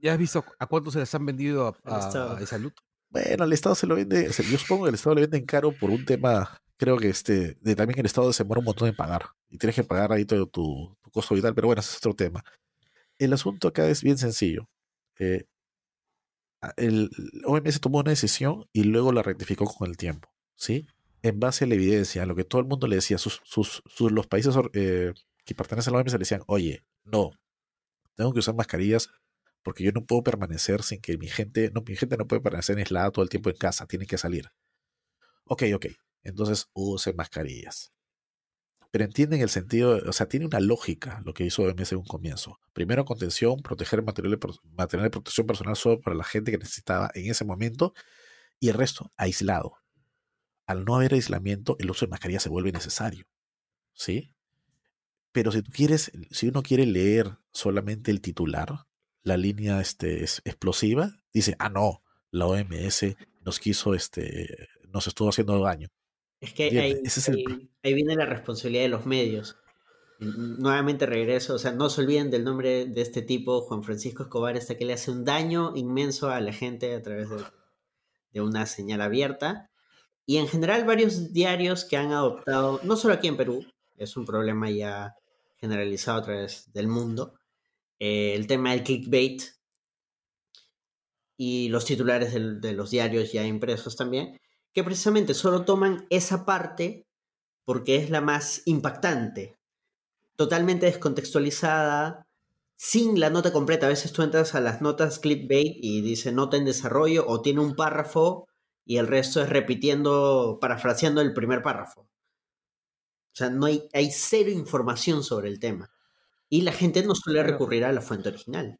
Speaker 4: ¿ya has visto a cuánto se las han vendido a,
Speaker 1: Al
Speaker 4: a, a salud?
Speaker 5: Bueno, el Estado se lo vende, o sea, yo supongo que el Estado le venden caro por un tema, creo que este, también el Estado demora un montón en pagar. Y tienes que pagar ahí todo tu, costo vital, pero bueno, ese es otro tema. El asunto acá es bien sencillo. Eh, el OMS tomó una decisión y luego la rectificó con el tiempo, ¿sí? En base a la evidencia, a lo que todo el mundo le decía, sus, sus, sus- los países eh, que pertenecen a la OMS le decían, oye, no, tengo que usar mascarillas porque yo no puedo permanecer sin que mi gente, no, mi gente no puede permanecer aislada todo el tiempo en casa, tiene que salir. Ok, ok, entonces usen mascarillas. Pero entienden el sentido, o sea, tiene una lógica lo que hizo OMS en un comienzo. Primero contención, proteger material material de protección personal solo para la gente que necesitaba en ese momento y el resto aislado. Al no haber aislamiento, el uso de mascarilla se vuelve necesario. ¿Sí? Pero si tú quieres, si uno quiere leer solamente el titular, la línea este, es- explosiva, dice, ah, no, la OMS nos quiso, este, nos estuvo haciendo daño.
Speaker 1: Es que ahí,
Speaker 5: Entiende, ese es el
Speaker 1: ahí- ahí viene la responsabilidad de los medios. Nuevamente regreso, o sea, no se olviden del nombre de este tipo, Juan Francisco Escobar, hasta que le hace un daño inmenso a la gente a través de, de una señal abierta. Y en general varios diarios que han adoptado, no solo aquí en Perú, es un problema ya generalizado a través del mundo, eh, el tema del clickbait y los titulares de los diarios ya impresos también, que precisamente solo toman esa parte porque es la más impactante, totalmente descontextualizada, sin la nota completa. A veces tú entras a las notas clickbait y dice nota en desarrollo o tiene un párrafo y el resto es repitiendo, parafraseando el primer párrafo. O sea, no hay, hay cero información sobre el tema. Y la gente no suele recurrir a la fuente original.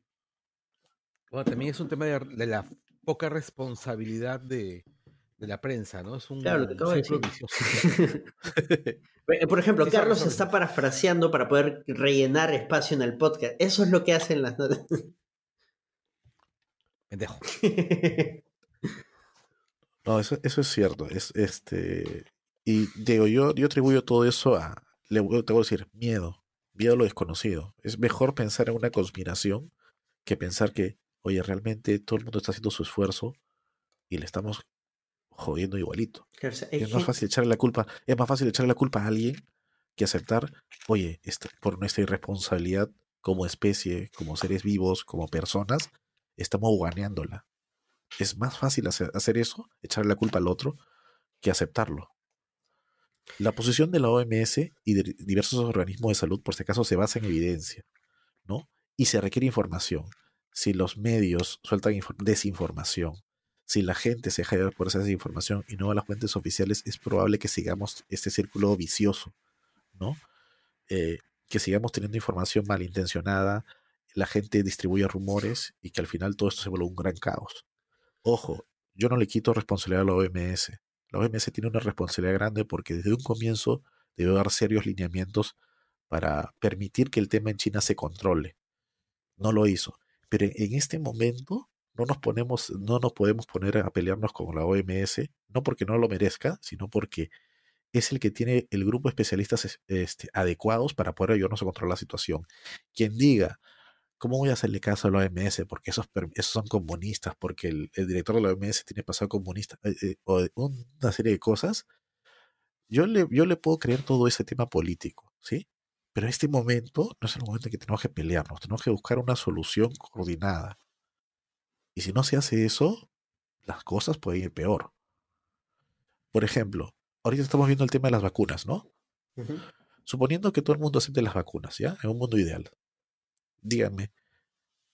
Speaker 4: Bueno, también es un tema de, de la poca responsabilidad de, de la prensa, ¿no? Es un
Speaker 1: Claro, lo que acabo de decir.
Speaker 4: vicioso.
Speaker 1: Eh, Por ejemplo,
Speaker 4: Sí,
Speaker 1: Carlos está parafraseando para poder rellenar espacio en el podcast. Eso es lo que hacen las notas.
Speaker 4: Pendejo.
Speaker 5: No, eso, eso es cierto. Es, este, y digo, yo, yo atribuyo todo eso a, le voy- te voy a decir, miedo. Miedo a lo desconocido. Es mejor pensar en una conspiración que pensar que, oye, realmente todo el mundo está haciendo su esfuerzo y le estamos jodiendo igualito.
Speaker 1: Claro, o sea, hay
Speaker 5: Es más fácil echarle la culpa, es más fácil echarle la culpa a alguien que aceptar, oye, este, por nuestra irresponsabilidad como especie, como seres vivos, como personas, estamos guaneándola. Es más fácil hacer, hacer eso, echarle la culpa al otro, que aceptarlo. La posición de la OMS y de diversos organismos de salud, por si acaso, se basa en evidencia, ¿no? Y se requiere información. Si los medios sueltan infor- desinformación, si la gente se deja llevar por esa desinformación y no a las fuentes oficiales, es probable que sigamos este círculo vicioso, ¿no? Eh, que sigamos teniendo información malintencionada, la gente distribuye rumores y que al final todo esto se vuelve un gran caos. Ojo, yo no le quito responsabilidad a la OMS. La OMS tiene una responsabilidad grande porque desde un comienzo debe dar serios lineamientos para permitir que el tema en China se controle. No lo hizo. Pero en este momento no nos ponemos, no nos podemos poner a pelearnos con la OMS, no porque no lo merezca, sino porque es el que tiene el grupo de especialistas es- este, adecuados para poder ayudarnos a controlar la situación. Quien diga, ¿cómo voy a hacerle caso a la OMS? Porque esos, esos son comunistas, porque el, director de la OMS tiene pasado comunista, eh, eh, o una serie de cosas. Yo le, yo le puedo creer todo ese tema político, ¿sí? Pero este momento no es el momento en que tenemos que pelearnos, tenemos que buscar una solución coordinada. Y si no se hace eso, las cosas pueden ir peor. Por ejemplo, ahorita estamos viendo el tema de las vacunas, ¿no? Suponiendo que todo el mundo acepte las vacunas, ¿ya? En un mundo ideal. Díganme,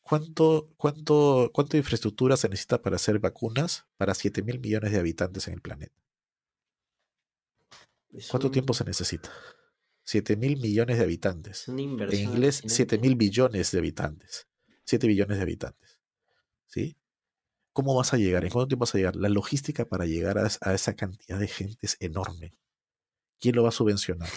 Speaker 5: ¿cuánto, cuánto, ¿cuánta infraestructura se necesita para hacer vacunas para 7 mil millones de habitantes en el planeta? ¿Cuánto
Speaker 1: un-
Speaker 5: tiempo se necesita? 7 mil millones de habitantes. En inglés,
Speaker 1: alucinante.
Speaker 5: 7 mil billones de habitantes. 7 billones de habitantes. ¿Cómo vas a llegar? ¿En cuánto tiempo vas a llegar? La logística para llegar a, esa cantidad de gente es enorme. ¿Quién lo va a subvencionar?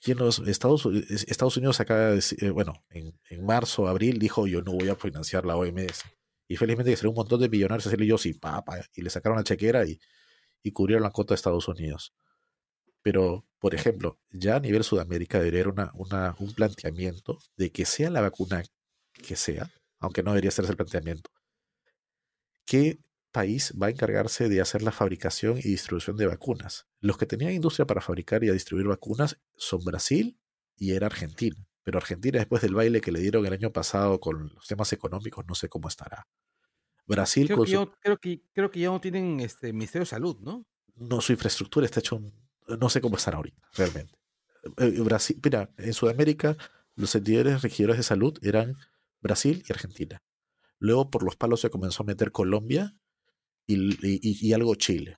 Speaker 5: ¿Quién los, Estados, Estados Unidos acaba de eh, bueno, en, en marzo, abril dijo yo no voy a financiar la OMS. Y felizmente que un montón de millonarios a decirle yo sí, papá, y le sacaron la chequera y, cubrieron la cuota de Estados Unidos. Pero, por ejemplo, ya a nivel Sudamérica debería haber una, un planteamiento de que sea la vacuna que sea, aunque no debería ser ese el planteamiento, ¿qué país va a encargarse de hacer la fabricación y distribución de vacunas? Los que tenían industria para fabricar y distribuir vacunas son Brasil y era Argentina. Pero Argentina, después del baile que le dieron el año pasado con los temas económicos, no sé cómo estará. Brasil
Speaker 4: Creo
Speaker 5: con
Speaker 4: que,
Speaker 5: su-
Speaker 4: ya, creo, que, creo que ya no tienen este Ministerio de Salud, ¿no?
Speaker 5: no, su infraestructura está hecho un- no sé cómo estará ahorita, realmente. Eh, Brasil, mira, en Sudamérica los entidades regidores de salud eran Brasil y Argentina. Luego por los palos se comenzó a meter Colombia y, y- algo Chile.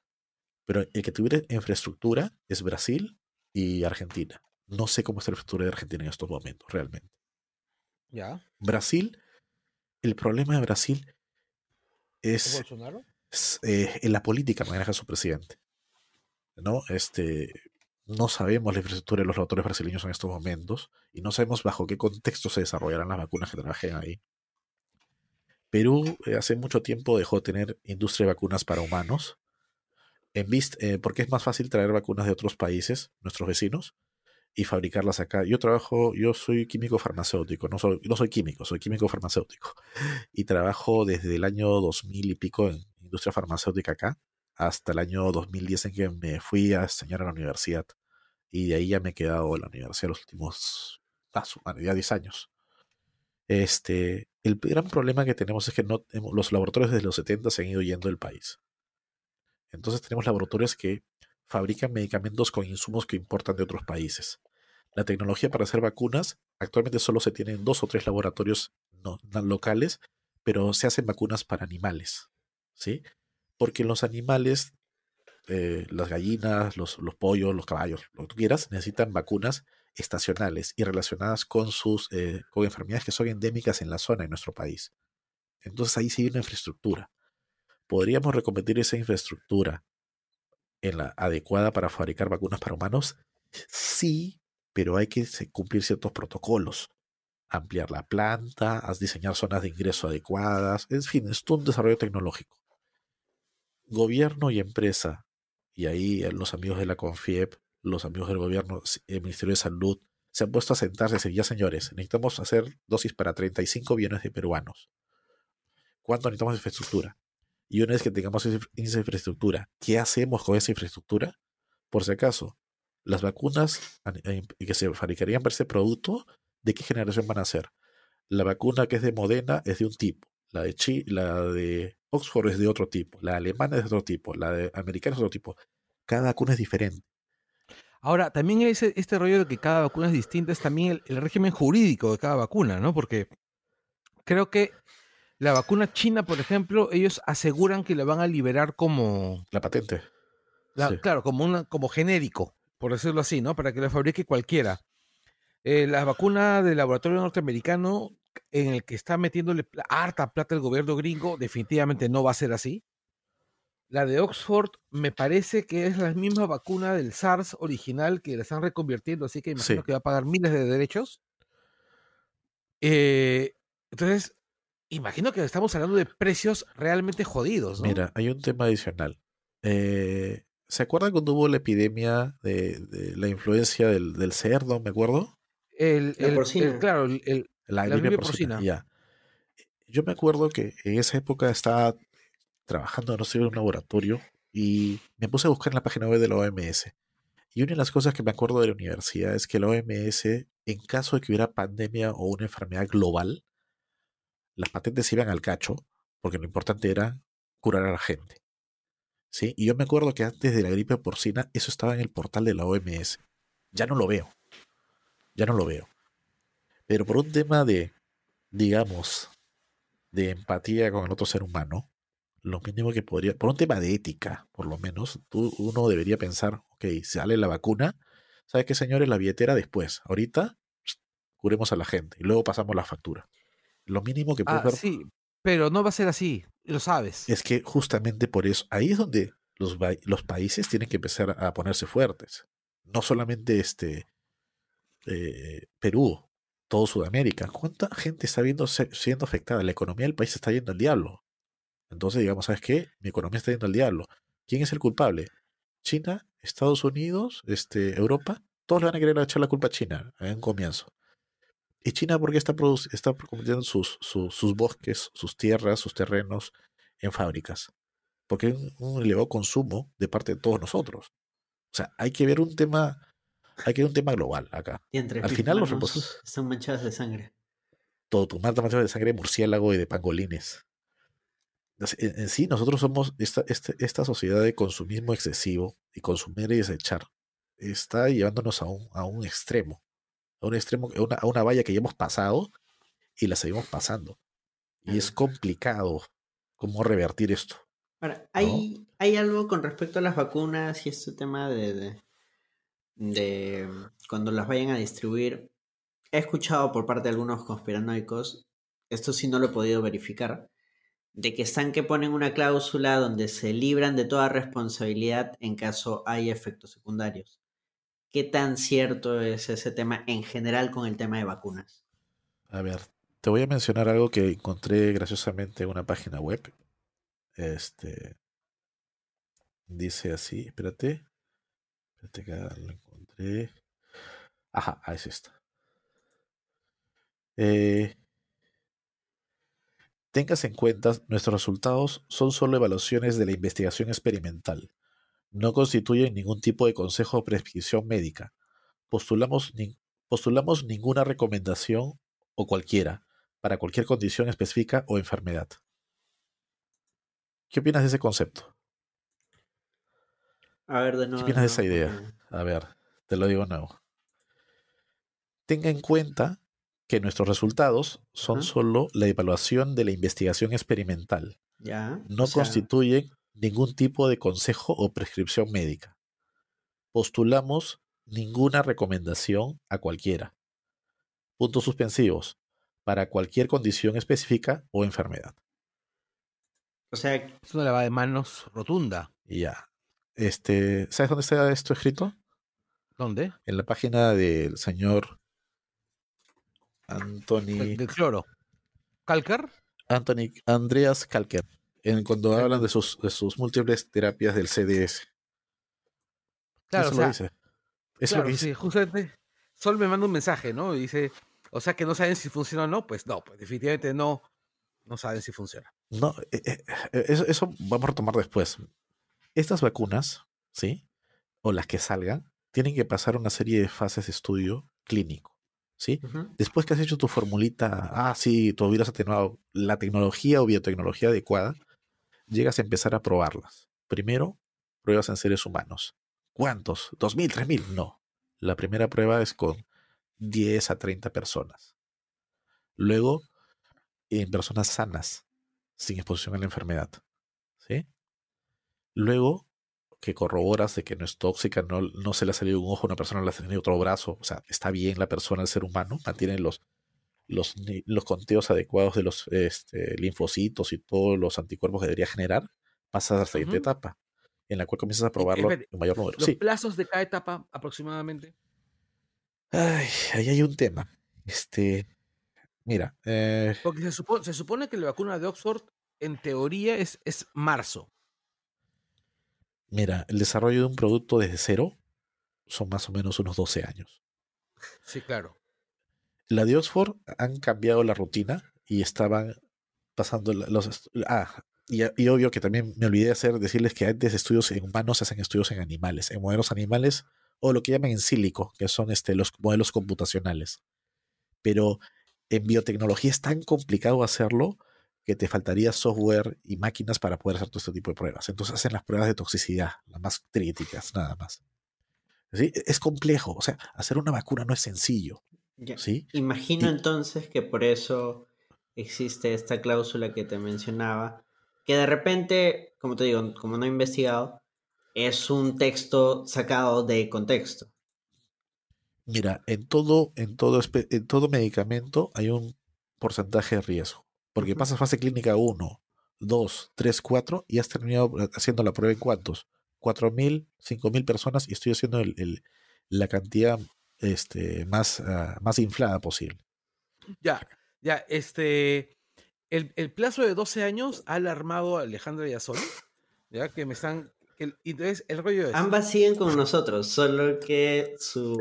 Speaker 5: Pero el que tuviera infraestructura es Brasil y Argentina. No sé cómo está la infraestructura de Argentina en estos momentos, realmente.
Speaker 4: Ya.
Speaker 5: Brasil, el problema de Brasil es
Speaker 4: Bolsonaro?
Speaker 5: eh, en la política maneja su presidente. ¿No? Este, no sabemos la infraestructura de los laboratorios brasileños en estos momentos y no sabemos bajo qué contexto se desarrollarán las vacunas que trabajen ahí. Perú eh, hace mucho tiempo dejó de tener industria de vacunas para humanos en eh, porque es más fácil traer vacunas de otros países, nuestros vecinos, y fabricarlas acá. Yo trabajo, yo soy químico farmacéutico, no soy, no soy químico, soy químico farmacéutico y trabajo desde el año 2000 y pico en industria farmacéutica acá, hasta el año 2010 en que me fui a enseñar a la universidad. Y de ahí ya me he quedado en la universidad los últimos, ah, ya 10 años. Este, el gran problema que tenemos es que no, los laboratorios desde los 70 se han ido yendo del país. Entonces tenemos laboratorios que fabrican medicamentos con insumos que importan de otros países. La tecnología para hacer vacunas actualmente solo se tiene en dos o tres laboratorios no locales, pero se hacen vacunas para animales, ¿sí? Porque los animales, eh, las gallinas, los, los pollos, los caballos, lo que tú quieras, necesitan vacunas estacionales y relacionadas con sus eh, con enfermedades que son endémicas en la zona, en nuestro país. Entonces ahí sí hay una infraestructura. ¿Podríamos reconvertir esa infraestructura en la adecuada para fabricar vacunas para humanos? Sí, pero hay que cumplir ciertos protocolos. Ampliar la planta, diseñar zonas de ingreso adecuadas, en fin, es todo un desarrollo tecnológico. Gobierno y empresa, y ahí eh, los amigos de la CONFIEP, los amigos del gobierno, el Ministerio de Salud, se han puesto a sentarse y decir, ya señores, necesitamos hacer dosis para 35 millones de peruanos. ¿Cuánto necesitamos de infraestructura? Y una vez que tengamos esa infra- esa infraestructura, ¿qué hacemos con esa infraestructura? Por si acaso, las vacunas eh, que se fabricarían para ese producto, ¿de qué generación van a ser? La vacuna que es de Modena es de un tipo, la de, Chi, la de Oxford es de otro tipo, la alemana es de otro tipo, la de americana es de otro tipo. Cada vacuna es diferente.
Speaker 4: Ahora, también ese, este rollo de que cada vacuna es distinta es también el, el régimen jurídico de cada vacuna, ¿no? Porque creo que la vacuna china, por ejemplo, ellos aseguran que la van a liberar como,
Speaker 5: La patente.
Speaker 4: la-
Speaker 5: Sí.
Speaker 4: claro, como, una, como genérico, por decirlo así, ¿no? Para que la fabrique cualquiera. Eh, la vacuna del laboratorio norteamericano, en el que está metiéndole harta plata el gobierno gringo, definitivamente no va a ser así. La de Oxford me parece que es la misma vacuna del SARS original que la están reconvirtiendo, así que imagino
Speaker 5: Sí.
Speaker 4: que va a pagar miles de derechos. Eh, entonces, imagino que estamos hablando de precios realmente jodidos, ¿no?
Speaker 5: Mira, hay un tema adicional. Eh, ¿Se acuerdan cuando hubo la epidemia de, de la influencia del, del cerdo, me acuerdo?
Speaker 4: el, claro, el-
Speaker 5: La,
Speaker 4: La
Speaker 5: gripe porcina,
Speaker 4: porcina.
Speaker 5: Ya. Yo me acuerdo que en esa época estaba trabajando, no sé, en un laboratorio y me puse a buscar en la página web de la OMS. Y una de las cosas que me acuerdo de la universidad es que la OMS, en caso de que hubiera pandemia o una enfermedad global, las patentes iban al cacho, porque lo importante era curar a la gente. ¿Sí? Y yo me acuerdo que antes de la gripe porcina, eso estaba en el portal de la OMS. Ya no lo veo. Ya no lo veo. Pero por un tema de, digamos, de empatía con el otro ser humano, lo mínimo que podría, por un tema de ética, por lo menos, tú, uno debería pensar, ok, sale la vacuna, ¿sabes qué, señores? La billetera después. Ahorita, curemos a la gente y luego pasamos la factura. Lo mínimo que puedes
Speaker 4: Ah,
Speaker 5: ver
Speaker 4: sí, pero no va a ser así, lo sabes.
Speaker 5: es que justamente por eso, ahí es donde los, los países tienen que empezar a ponerse fuertes. No solamente este eh, Perú, todo Sudamérica. ¿Cuánta gente está viendo, siendo afectada? La economía del país está yendo al diablo. Entonces, digamos, ¿sabes qué? Mi economía está yendo al diablo. ¿Quién es el culpable? China, Estados Unidos, este, Europa. Todos le van a querer echar la culpa a China en un comienzo. ¿Y China por qué está, está convirtiendo sus, bosques, sus tierras, sus terrenos en fábricas? Porque hay un elevado consumo de parte de todos nosotros. O sea, hay que ver un tema, hay que ver un tema global acá.
Speaker 1: Y entre
Speaker 5: Al final los reposos-
Speaker 1: están manchadas de sangre.
Speaker 5: todo tu mata de sangre de murciélago y de pangolines. En, en sí, nosotros somos esta, este- esta sociedad de consumismo excesivo y consumir y desechar. Está llevándonos a un, a un extremo, a un extremo, a una, a una valla que ya hemos pasado y la seguimos pasando. Y es complicado cómo revertir esto.
Speaker 1: Ahora, ¿hay, ¿hay algo con respecto a las vacunas y este tema de, de, de cuando las vayan a distribuir? He escuchado por parte de algunos conspiranoicos, esto sí no lo he podido verificar, de que están que ponen una cláusula donde se libran de toda responsabilidad en caso hay efectos secundarios. ¿Qué tan cierto es ese tema en general con el tema de vacunas?
Speaker 5: A ver, te voy a mencionar algo que encontré graciosamente en una página web. Este dice así, espérate. Espérate que lo. Ajá, ahí es esta. Eh, tengas en cuenta, nuestros resultados son solo evaluaciones de la investigación experimental. No constituyen ningún tipo de consejo o prescripción médica. Postulamos, nin- postulamos ninguna recomendación o cualquiera para cualquier condición específica o enfermedad. ¿Qué opinas de ese concepto?
Speaker 1: A ver, de nuevo.
Speaker 5: opinas de esa idea? A ver, te lo digo nuevo. Tenga en cuenta que nuestros resultados son solo la evaluación de la investigación experimental.
Speaker 1: Ya.
Speaker 5: No
Speaker 1: o sea,
Speaker 5: constituyen ningún tipo de consejo o prescripción médica. Postulamos ninguna recomendación a cualquiera. Puntos suspensivos. Para cualquier condición específica o enfermedad.
Speaker 1: O sea,
Speaker 4: Es una lavada de manos rotunda.
Speaker 5: Ya. Este, ¿Sabes dónde está esto escrito?
Speaker 4: ¿Dónde?
Speaker 5: En la página del señor Anthony,
Speaker 4: del cloro. ¿Calcar?
Speaker 5: Anthony Andreas Kalker. En, cuando hablan de sus, de sus múltiples terapias del CDS.
Speaker 4: Claro,
Speaker 5: Eso
Speaker 4: o sea,
Speaker 5: lo dice. Eso es lo
Speaker 4: claro,
Speaker 5: que dice.
Speaker 4: sí, justamente. Sol me manda un mensaje, ¿no? Y dice, o sea que no saben si funciona o no. Pues no, pues definitivamente no, no saben si funciona.
Speaker 5: No, eh, eh, eh, eso, eso vamos a retomar después. Estas vacunas, ¿sí? O las que salgan, tienen que pasar una serie de fases de estudio clínico, ¿sí? Después que has hecho tu formulita, ah, sí, tu virus atenuado, la tecnología o biotecnología adecuada, llegas a empezar a probarlas. Primero, pruebas en seres humanos. ¿Cuántos? ¿Dos mil, tres mil? No. La primera prueba es con 10 a 30 personas. Luego, en personas sanas, sin exposición a la enfermedad. ¿Sí? Luego, que corroboras de que no es tóxica, no, no se le ha salido un ojo a una persona, no le ha salido otro brazo, o sea, está bien la persona, el ser humano, mantiene los, los, los conteos adecuados de los este, linfocitos y todos los anticuerpos que debería generar, pasas a la siguiente etapa, en la cual comienzas a probarlo en mayor número.
Speaker 4: Los
Speaker 5: Sí,
Speaker 4: plazos de cada etapa aproximadamente.
Speaker 5: Ay, ahí hay un tema. Este, mira, eh,
Speaker 4: Porque se supone, se supone que la vacuna de Oxford, en teoría, es, es marzo.
Speaker 5: Mira, el desarrollo de un producto desde cero son más o menos unos 12 años.
Speaker 4: Sí, claro.
Speaker 5: La de Oxford han cambiado la rutina y estaban pasando los... Ah, y, y obvio que también me olvidé de hacer, decirles que antes estudios en humanos se hacen estudios en animales, en modelos animales o lo que llaman en sílico, que son este, los modelos computacionales. Pero en biotecnología es tan complicado hacerlo que te faltaría software y máquinas para poder hacer todo este tipo de pruebas. Entonces hacen las pruebas de toxicidad, las más críticas, nada más. ¿Sí? Es complejo, o sea, hacer una vacuna no es sencillo,
Speaker 1: ya.
Speaker 5: ¿sí?
Speaker 1: Imagino
Speaker 5: Y-
Speaker 1: entonces que por eso existe esta cláusula que te mencionaba, que de repente, como te digo, como no he investigado, es un texto sacado de contexto.
Speaker 5: Mira, en todo, en todo, en todo medicamento hay un porcentaje de riesgo. Porque pasas fase clínica 1, 2, 3, 4 y has terminado haciendo la prueba en cuántos? 4.000, 5.000 personas y estoy haciendo el, el- la cantidad este, más, ah, más inflada posible.
Speaker 4: Ya, ya, este. El, el plazo de 12 años ha alarmado a Alejandra y a Sol. Ya, que me están. y entonces, el rollo es.
Speaker 1: Ambas siguen con nosotros, solo que su,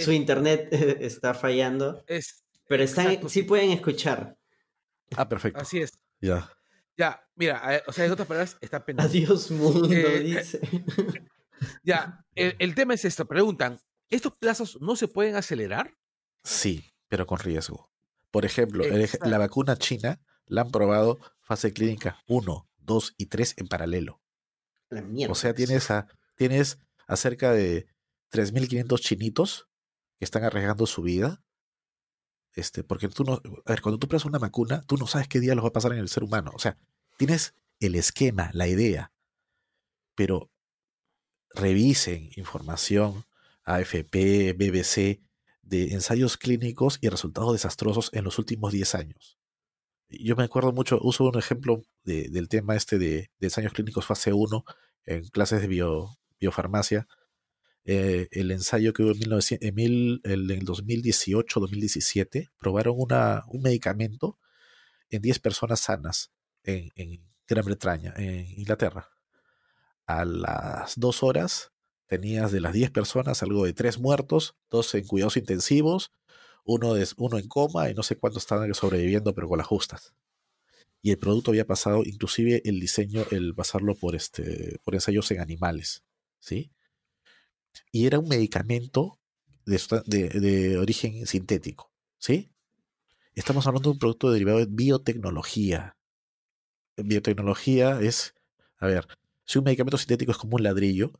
Speaker 1: su internet está fallando.
Speaker 4: es
Speaker 1: Pero están,
Speaker 4: Exacto,
Speaker 1: sí
Speaker 4: sí.
Speaker 1: pueden escuchar.
Speaker 5: Ah, perfecto.
Speaker 4: así es.
Speaker 5: Ya.
Speaker 4: Ya, mira, eh, o sea, en otras palabras, está pendiente.
Speaker 1: Adiós mundo,
Speaker 4: Eh,
Speaker 1: dice.
Speaker 4: Ya, el, el tema es esto. Preguntan: ¿estos plazos no se pueden acelerar?
Speaker 5: Sí, pero con riesgo. Por ejemplo, el la vacuna china la han probado fase clínica 1, 2 y 3 en paralelo.
Speaker 1: La mierda.
Speaker 5: O sea, tienes a, tienes a cerca de 3.500 chinitos que están arriesgando su vida. Este, porque tú no, a ver, cuando tú pruebas una vacuna, tú no sabes qué día los va a pasar en el ser humano. O sea, tienes el esquema, la idea, pero revisen información AFP, BBC, de ensayos clínicos y resultados desastrosos en los últimos 10 años. Yo me acuerdo mucho, uso un ejemplo de- del tema este de, ensayos clínicos fase 1 en clases de bio- biofarmacia. Eh, el ensayo que hubo en, 1900 en mil- el, en el 2018-2017 probaron un medicamento en 10 personas sanas en, Gran Bretaña, en Inglaterra. A las dos horas tenías de las 10 personas algo de 3 muertos, dos en cuidados intensivos, uno en coma y no sé cuántos estaban sobreviviendo, pero con las justas. Y el producto había pasado, inclusive el diseño, el pasarlo por, este, por ensayos en animales. ¿sí? Y era un medicamento de, de- origen sintético. ¿sí? Estamos hablando de un producto derivado de biotecnología. Biotecnología es, a ver, si un medicamento sintético es como un ladrillo,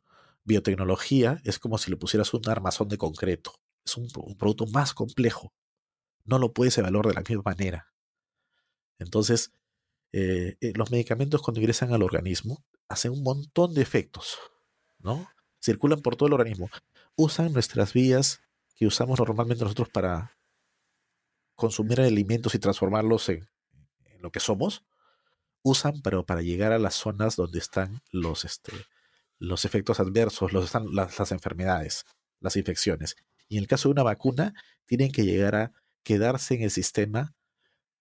Speaker 5: biotecnología es como si le pusieras un armazón de concreto. Es un producto más complejo. No lo puedes evaluar de la misma manera. Entonces, eh, eh, los medicamentos cuando ingresan al organismo hacen un montón de efectos, ¿no? Circulan por todo el organismo. Usan nuestras vías que usamos normalmente nosotros para consumir alimentos y transformarlos en, lo que somos. Usan, pero para llegar a las zonas donde están los, este, los efectos adversos, los, están las, las enfermedades, las infecciones. Y en el caso de una vacuna, tienen que llegar a quedarse en el sistema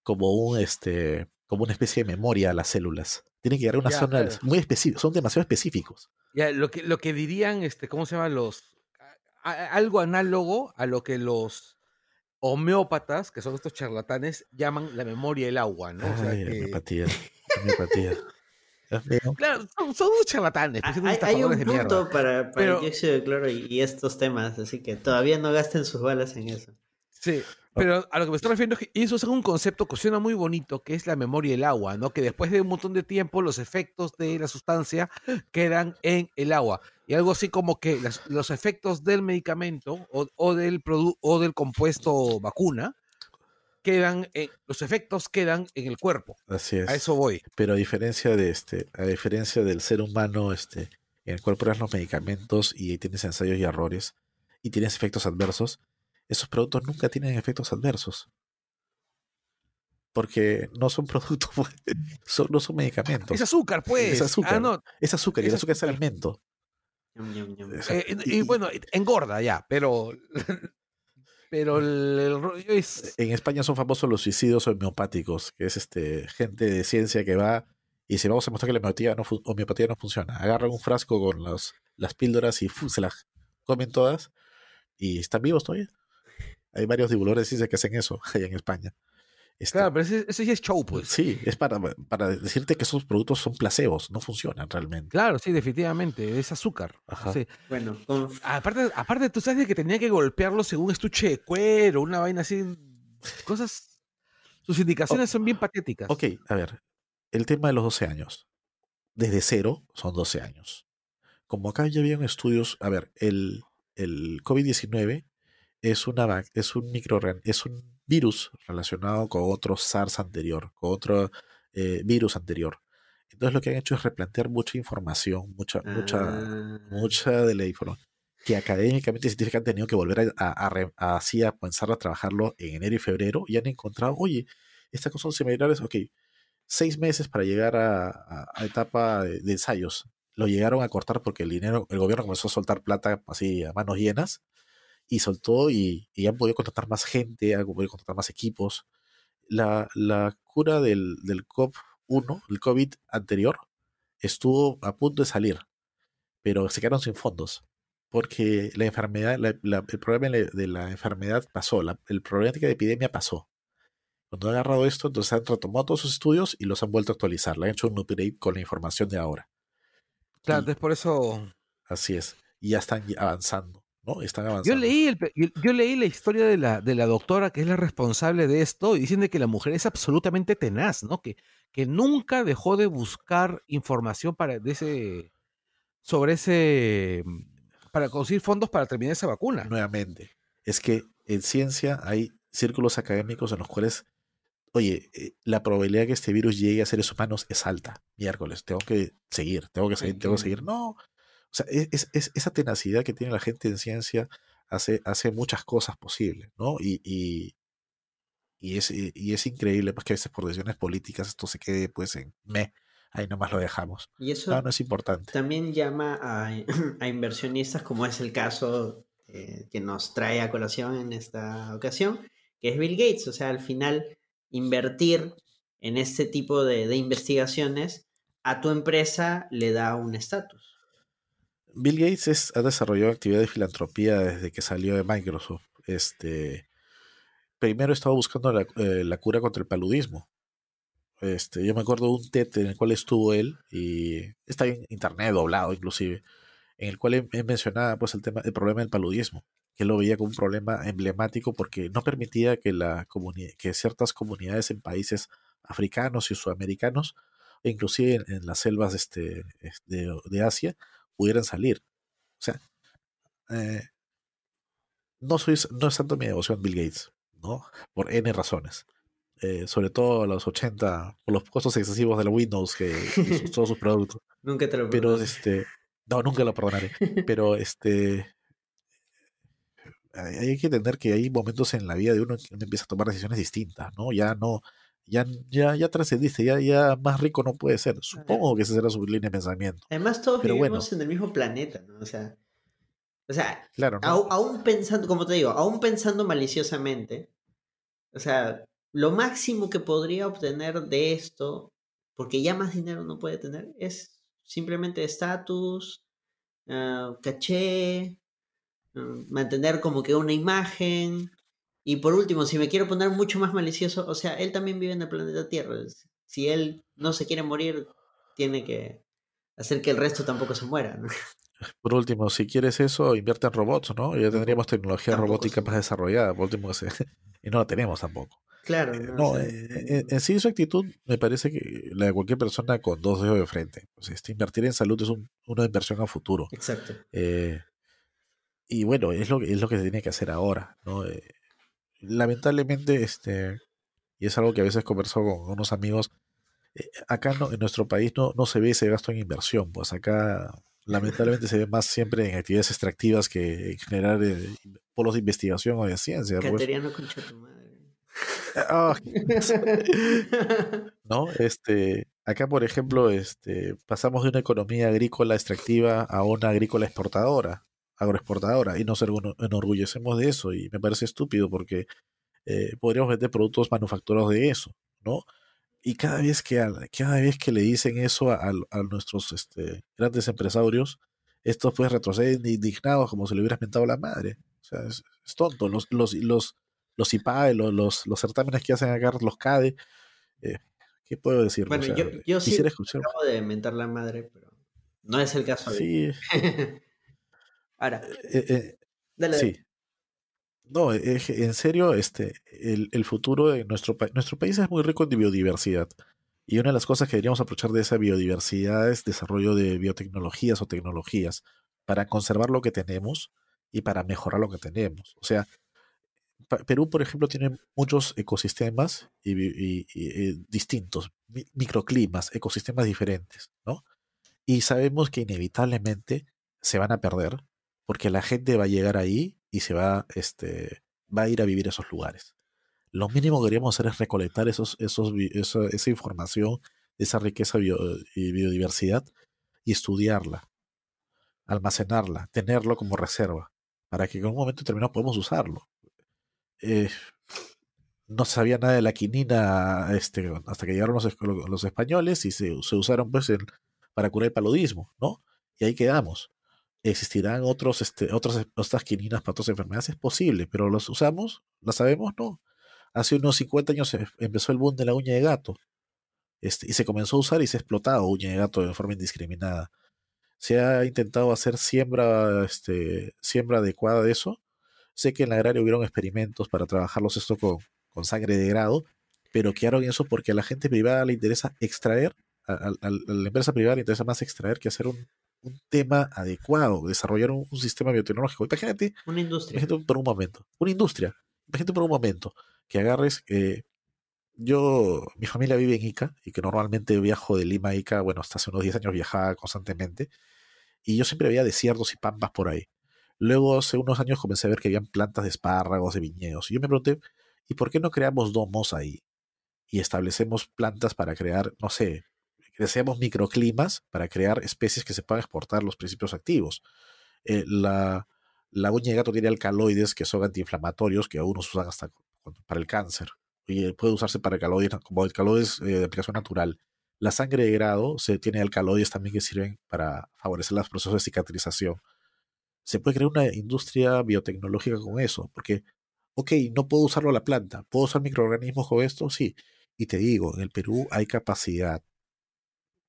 Speaker 5: como un este como una especie de memoria a las células. Tienen que llegar a una
Speaker 4: Ya,
Speaker 5: zona
Speaker 4: claro.
Speaker 5: muy específica, son demasiado específicos.
Speaker 4: Ya, lo que, lo que dirían, este, ¿cómo se llama? Los. a- a- algo análogo a lo que los homeópatas, que son estos charlatanes, llaman la memoria del agua, ¿no? O sea,
Speaker 5: Ay,
Speaker 4: que-
Speaker 5: homeopatía, homeopatía.
Speaker 4: Claro, son, son unos charlatanes, pues,
Speaker 1: Hay, hay un
Speaker 4: mierda.
Speaker 1: punto para, para
Speaker 4: Pero-
Speaker 1: el dióxido de cloro y, y estos temas, así que todavía no gasten sus balas en eso.
Speaker 4: Sí, pero a lo que me estoy refiriendo es que ellos usan un concepto que suena muy bonito, que es la memoria del agua, ¿no? Que después de un montón de tiempo los efectos de la sustancia quedan en el agua. Y algo así como que las- los efectos del medicamento o, o del o del compuesto vacuna quedan, en- los efectos quedan en el cuerpo.
Speaker 5: Así es.
Speaker 4: A eso voy.
Speaker 5: Pero a diferencia de este, a diferencia del ser humano, este, en el cual pruebas los medicamentos y tienes ensayos y errores y tienes efectos adversos, esos productos nunca tienen efectos adversos. Porque no son productos, son, no son medicamentos.
Speaker 4: Es azúcar, pues.
Speaker 5: Es azúcar.
Speaker 4: Ah, no.
Speaker 5: Es azúcar y el
Speaker 4: es
Speaker 5: azúcar es alimento.
Speaker 4: Eh,
Speaker 5: y-
Speaker 4: bueno, engorda ya, pero. Pero el, el rollo es.
Speaker 5: En España son famosos los suicidios homeopáticos, que es este gente de ciencia que va y dice, vamos a mostrar que la homeopatía no, homeopatía no funciona. Agarran un frasco con los, las píldoras y se las comen todas y están vivos todavía. Hay varios divulgadores de ciencia que hacen eso allá en España. Este,
Speaker 4: Claro, pero ese, ese sí es show, pues.
Speaker 5: Sí, es para, para decirte que esos productos son placebos, no funcionan realmente.
Speaker 4: Claro, sí, definitivamente. Es azúcar.
Speaker 5: Ajá.
Speaker 4: Sí.
Speaker 1: Bueno, con,
Speaker 4: Aparte, aparte, tú sabes de que tenía que golpearlo según estuche de cuero, una vaina así. Cosas. Sus indicaciones son bien patéticas.
Speaker 5: Ok, a ver, el tema de los 12 años. Desde cero son 12 años. Como acá ya habían estudios, a ver, el, el COVID-19 es, una, es un micro, es un virus relacionado con otro SARS anterior, con otro eh, virus anterior. Entonces lo que han hecho es replantear mucha información, mucha, mucha,
Speaker 1: Ah,
Speaker 5: mucha de la información que académicamente y científicamente han tenido que volver a, a, a a- pensar a trabajarlo en enero y febrero y han encontrado, oye, estas cosas son similares, ok, seis meses para llegar a, a, etapa de, ensayos. Lo llegaron a cortar porque el dinero, el gobierno comenzó a soltar plata así a manos llenas y soltó y, y han podido contratar más gente, han podido contratar más equipos. La, la cura del, del COP1, el COVID anterior, estuvo a punto de salir, pero se quedaron sin fondos porque la enfermedad, el problema de la enfermedad pasó, la, el problema de la epidemia pasó. Cuando han agarrado esto, entonces han retomado todos sus estudios y los han vuelto a actualizar. Le han hecho un upgrade con la información de ahora.
Speaker 4: Claro, es por eso.
Speaker 5: Así es. Y ya están avanzando, ¿no? Están avanzando.
Speaker 4: Yo leí, el, yo, leí la historia de la, de la doctora que es la responsable de esto y dicen que la mujer es absolutamente tenaz, ¿no? Que, que nunca dejó de buscar información para, de ese, sobre ese para conseguir fondos para terminar esa vacuna.
Speaker 5: Nuevamente, es que en ciencia hay círculos académicos en los cuales, oye, eh, la probabilidad de que este virus llegue a seres humanos es alta. Miércoles, tengo que seguir, tengo que seguir, tengo que seguir. No, o sea, es, esa tenacidad que tiene la gente en ciencia hace, hace muchas cosas posibles, ¿no? Y, y, es, y es increíble pues, que a veces por decisiones políticas esto se quede pues en me ahí nomás lo dejamos.
Speaker 1: Y eso
Speaker 5: no, es importante.
Speaker 1: También llama a, inversionistas, como es el caso eh, que nos trae a colación en esta ocasión, que es Bill Gates. O sea, al final, invertir en este tipo de, investigaciones a tu empresa le da un estatus.
Speaker 5: Bill Gates ha desarrollado actividad de filantropía desde que salió de Microsoft. Este, primero estaba buscando la, eh, la cura contra el paludismo este, yo me acuerdo de un TED en el cual estuvo él, y está en internet doblado inclusive, en el cual mencionaba pues el tema, el problema del paludismo, que lo veía como un problema emblemático porque no permitía que la que ciertas comunidades en países africanos y sudamericanos, e inclusive en, las selvas este, de, Asia, pudieran salir. O sea, eh, no soy, no es tanto mi devoción Bill Gates, ¿no? Por N razones. Eh, sobre todo a los 80, por los costos excesivos de la Windows que todos sus productos.
Speaker 1: nunca te lo
Speaker 5: Pero este, no, nunca lo perdonaré. Pero este, hay que entender que hay momentos en la vida de uno en que uno empieza a tomar decisiones distintas, ¿no? Ya no, ya, ya, ya trascendiste, ya, ya más rico no puede ser. Supongo que esa será su línea de pensamiento.
Speaker 1: Además, todos vivimos en el mismo planeta, ¿no? O sea, o sea, claro, aún pensando, como te digo, aún pensando maliciosamente, o sea, lo máximo que podría obtener de esto, porque ya más dinero no puede tener, es simplemente estatus, ah, caché, ah, mantener como que una imagen. Y por último, si me quiero poner mucho más malicioso, o sea, él también vive en el planeta Tierra. Si él no se quiere morir, tiene que hacer que el resto tampoco se muera.
Speaker 5: Por último, si quieres eso, invierte en robots, ¿no? Ya tendríamos tecnología robótica más desarrollada. Por último, y no la tenemos tampoco.
Speaker 1: Claro.
Speaker 5: Eh, no, eh, eh, en, sí su actitud me parece que la de cualquier persona con dos dedos de frente. Pues, este, invertir en salud es una inversión a futuro.
Speaker 1: Exacto.
Speaker 5: y bueno, es lo, es lo que se tiene que hacer ahora. ¿no? Lamentablemente, este, y es algo que a veces converso con unos amigos, acá no, en nuestro país no, no se ve ese gasto en inversión. Pues acá lamentablemente se ve más siempre en actividades extractivas que en generar polos de investigación o de ciencia. Pues. Ah, ¿No? Este, acá, por ejemplo, este, pasamos de una economía agrícola extractiva a una agrícola exportadora, agroexportadora, y nos enorgullecemos de eso, y me parece estúpido porque eh, podríamos vender productos manufacturados de eso, ¿no? Y cada vez que, cada vez que le dicen eso a, nuestros este, grandes empresarios, estos pues retroceden indignados como si le hubieras mentado la madre. O sea, es, tonto. Los, los, los, los IPAE, los, los, los, certámenes que hacen acá, los CADE. Eh, ¿Qué puedo decir?
Speaker 1: Bueno, yo, yo sí acabo de mentar la madre, pero no es el caso.
Speaker 5: Sí.
Speaker 1: Ahora.
Speaker 5: Eh, eh, dale, sí. No, en serio, este, el, el futuro de nuestro país, nuestro país es muy rico en biodiversidad. Y una de las cosas que deberíamos aprovechar de esa biodiversidad es desarrollo de biotecnologías o tecnologías para conservar lo que tenemos y para mejorar lo que tenemos. O sea, Perú, por ejemplo, tiene muchos ecosistemas y, eh, distintos, microclimas, ecosistemas diferentes, ¿no? Y sabemos que inevitablemente se van a perder porque la gente va a llegar ahí y se va, este, va a ir a vivir a esos lugares. Lo mínimo que queríamos hacer es recolectar esos, esos, esa, información, esa riqueza y biodiversidad y estudiarla, almacenarla, tenerlo como reserva, para que en un momento determinado podamos usarlo. Eh, no sabía nada de la quinina este, hasta que llegaron los, los españoles y se, se usaron pues para curar el paludismo, ¿no? Y ahí quedamos. ¿Existirán otros, este, otras, otras quininas para otras enfermedades? Es posible, pero ¿los usamos? ¿Las sabemos? No. Hace unos 50 años empezó el boom de la uña de gato. Este, y se comenzó a usar y se ha explotado uña de gato de forma indiscriminada. Se ha intentado hacer siembra, este, siembra adecuada de eso. Sé que en la agraria hubieron experimentos para trabajarlos esto con, con sangre de grado, pero quedaron eso porque a la gente privada le interesa extraer, a, la empresa privada le interesa más extraer que hacer un, un tema adecuado, desarrollar un, sistema biotecnológico. Imagínate,
Speaker 1: una industria.
Speaker 5: Imagínate por un momento, una industria. Imagínate por un momento que agarres, eh, yo, mi familia vive en Ica y que normalmente viajo de Lima a Ica, bueno, hasta hace unos 10 años viajaba constantemente y yo siempre veía desiertos y pampas por ahí. Luego, hace unos años comencé a ver que habían plantas de espárragos, de viñedos. Y yo me pregunté, ¿y por qué no creamos domos ahí? Y establecemos plantas para crear, no sé, deseamos microclimas para crear especies que se puedan exportar los principios activos. Eh, la, la, uña de gato tiene alcaloides que son antiinflamatorios que algunos usan hasta para el cáncer y puede usarse para alcaloides como alcaloides eh, de aplicación natural. La sangre de grado se tiene alcaloides también que sirven para favorecer los procesos de cicatrización. Se puede crear una industria biotecnológica con eso, porque, ok, no puedo usarlo a la planta, ¿puedo usar microorganismos con esto? Sí. Y te digo, en el Perú hay capacidad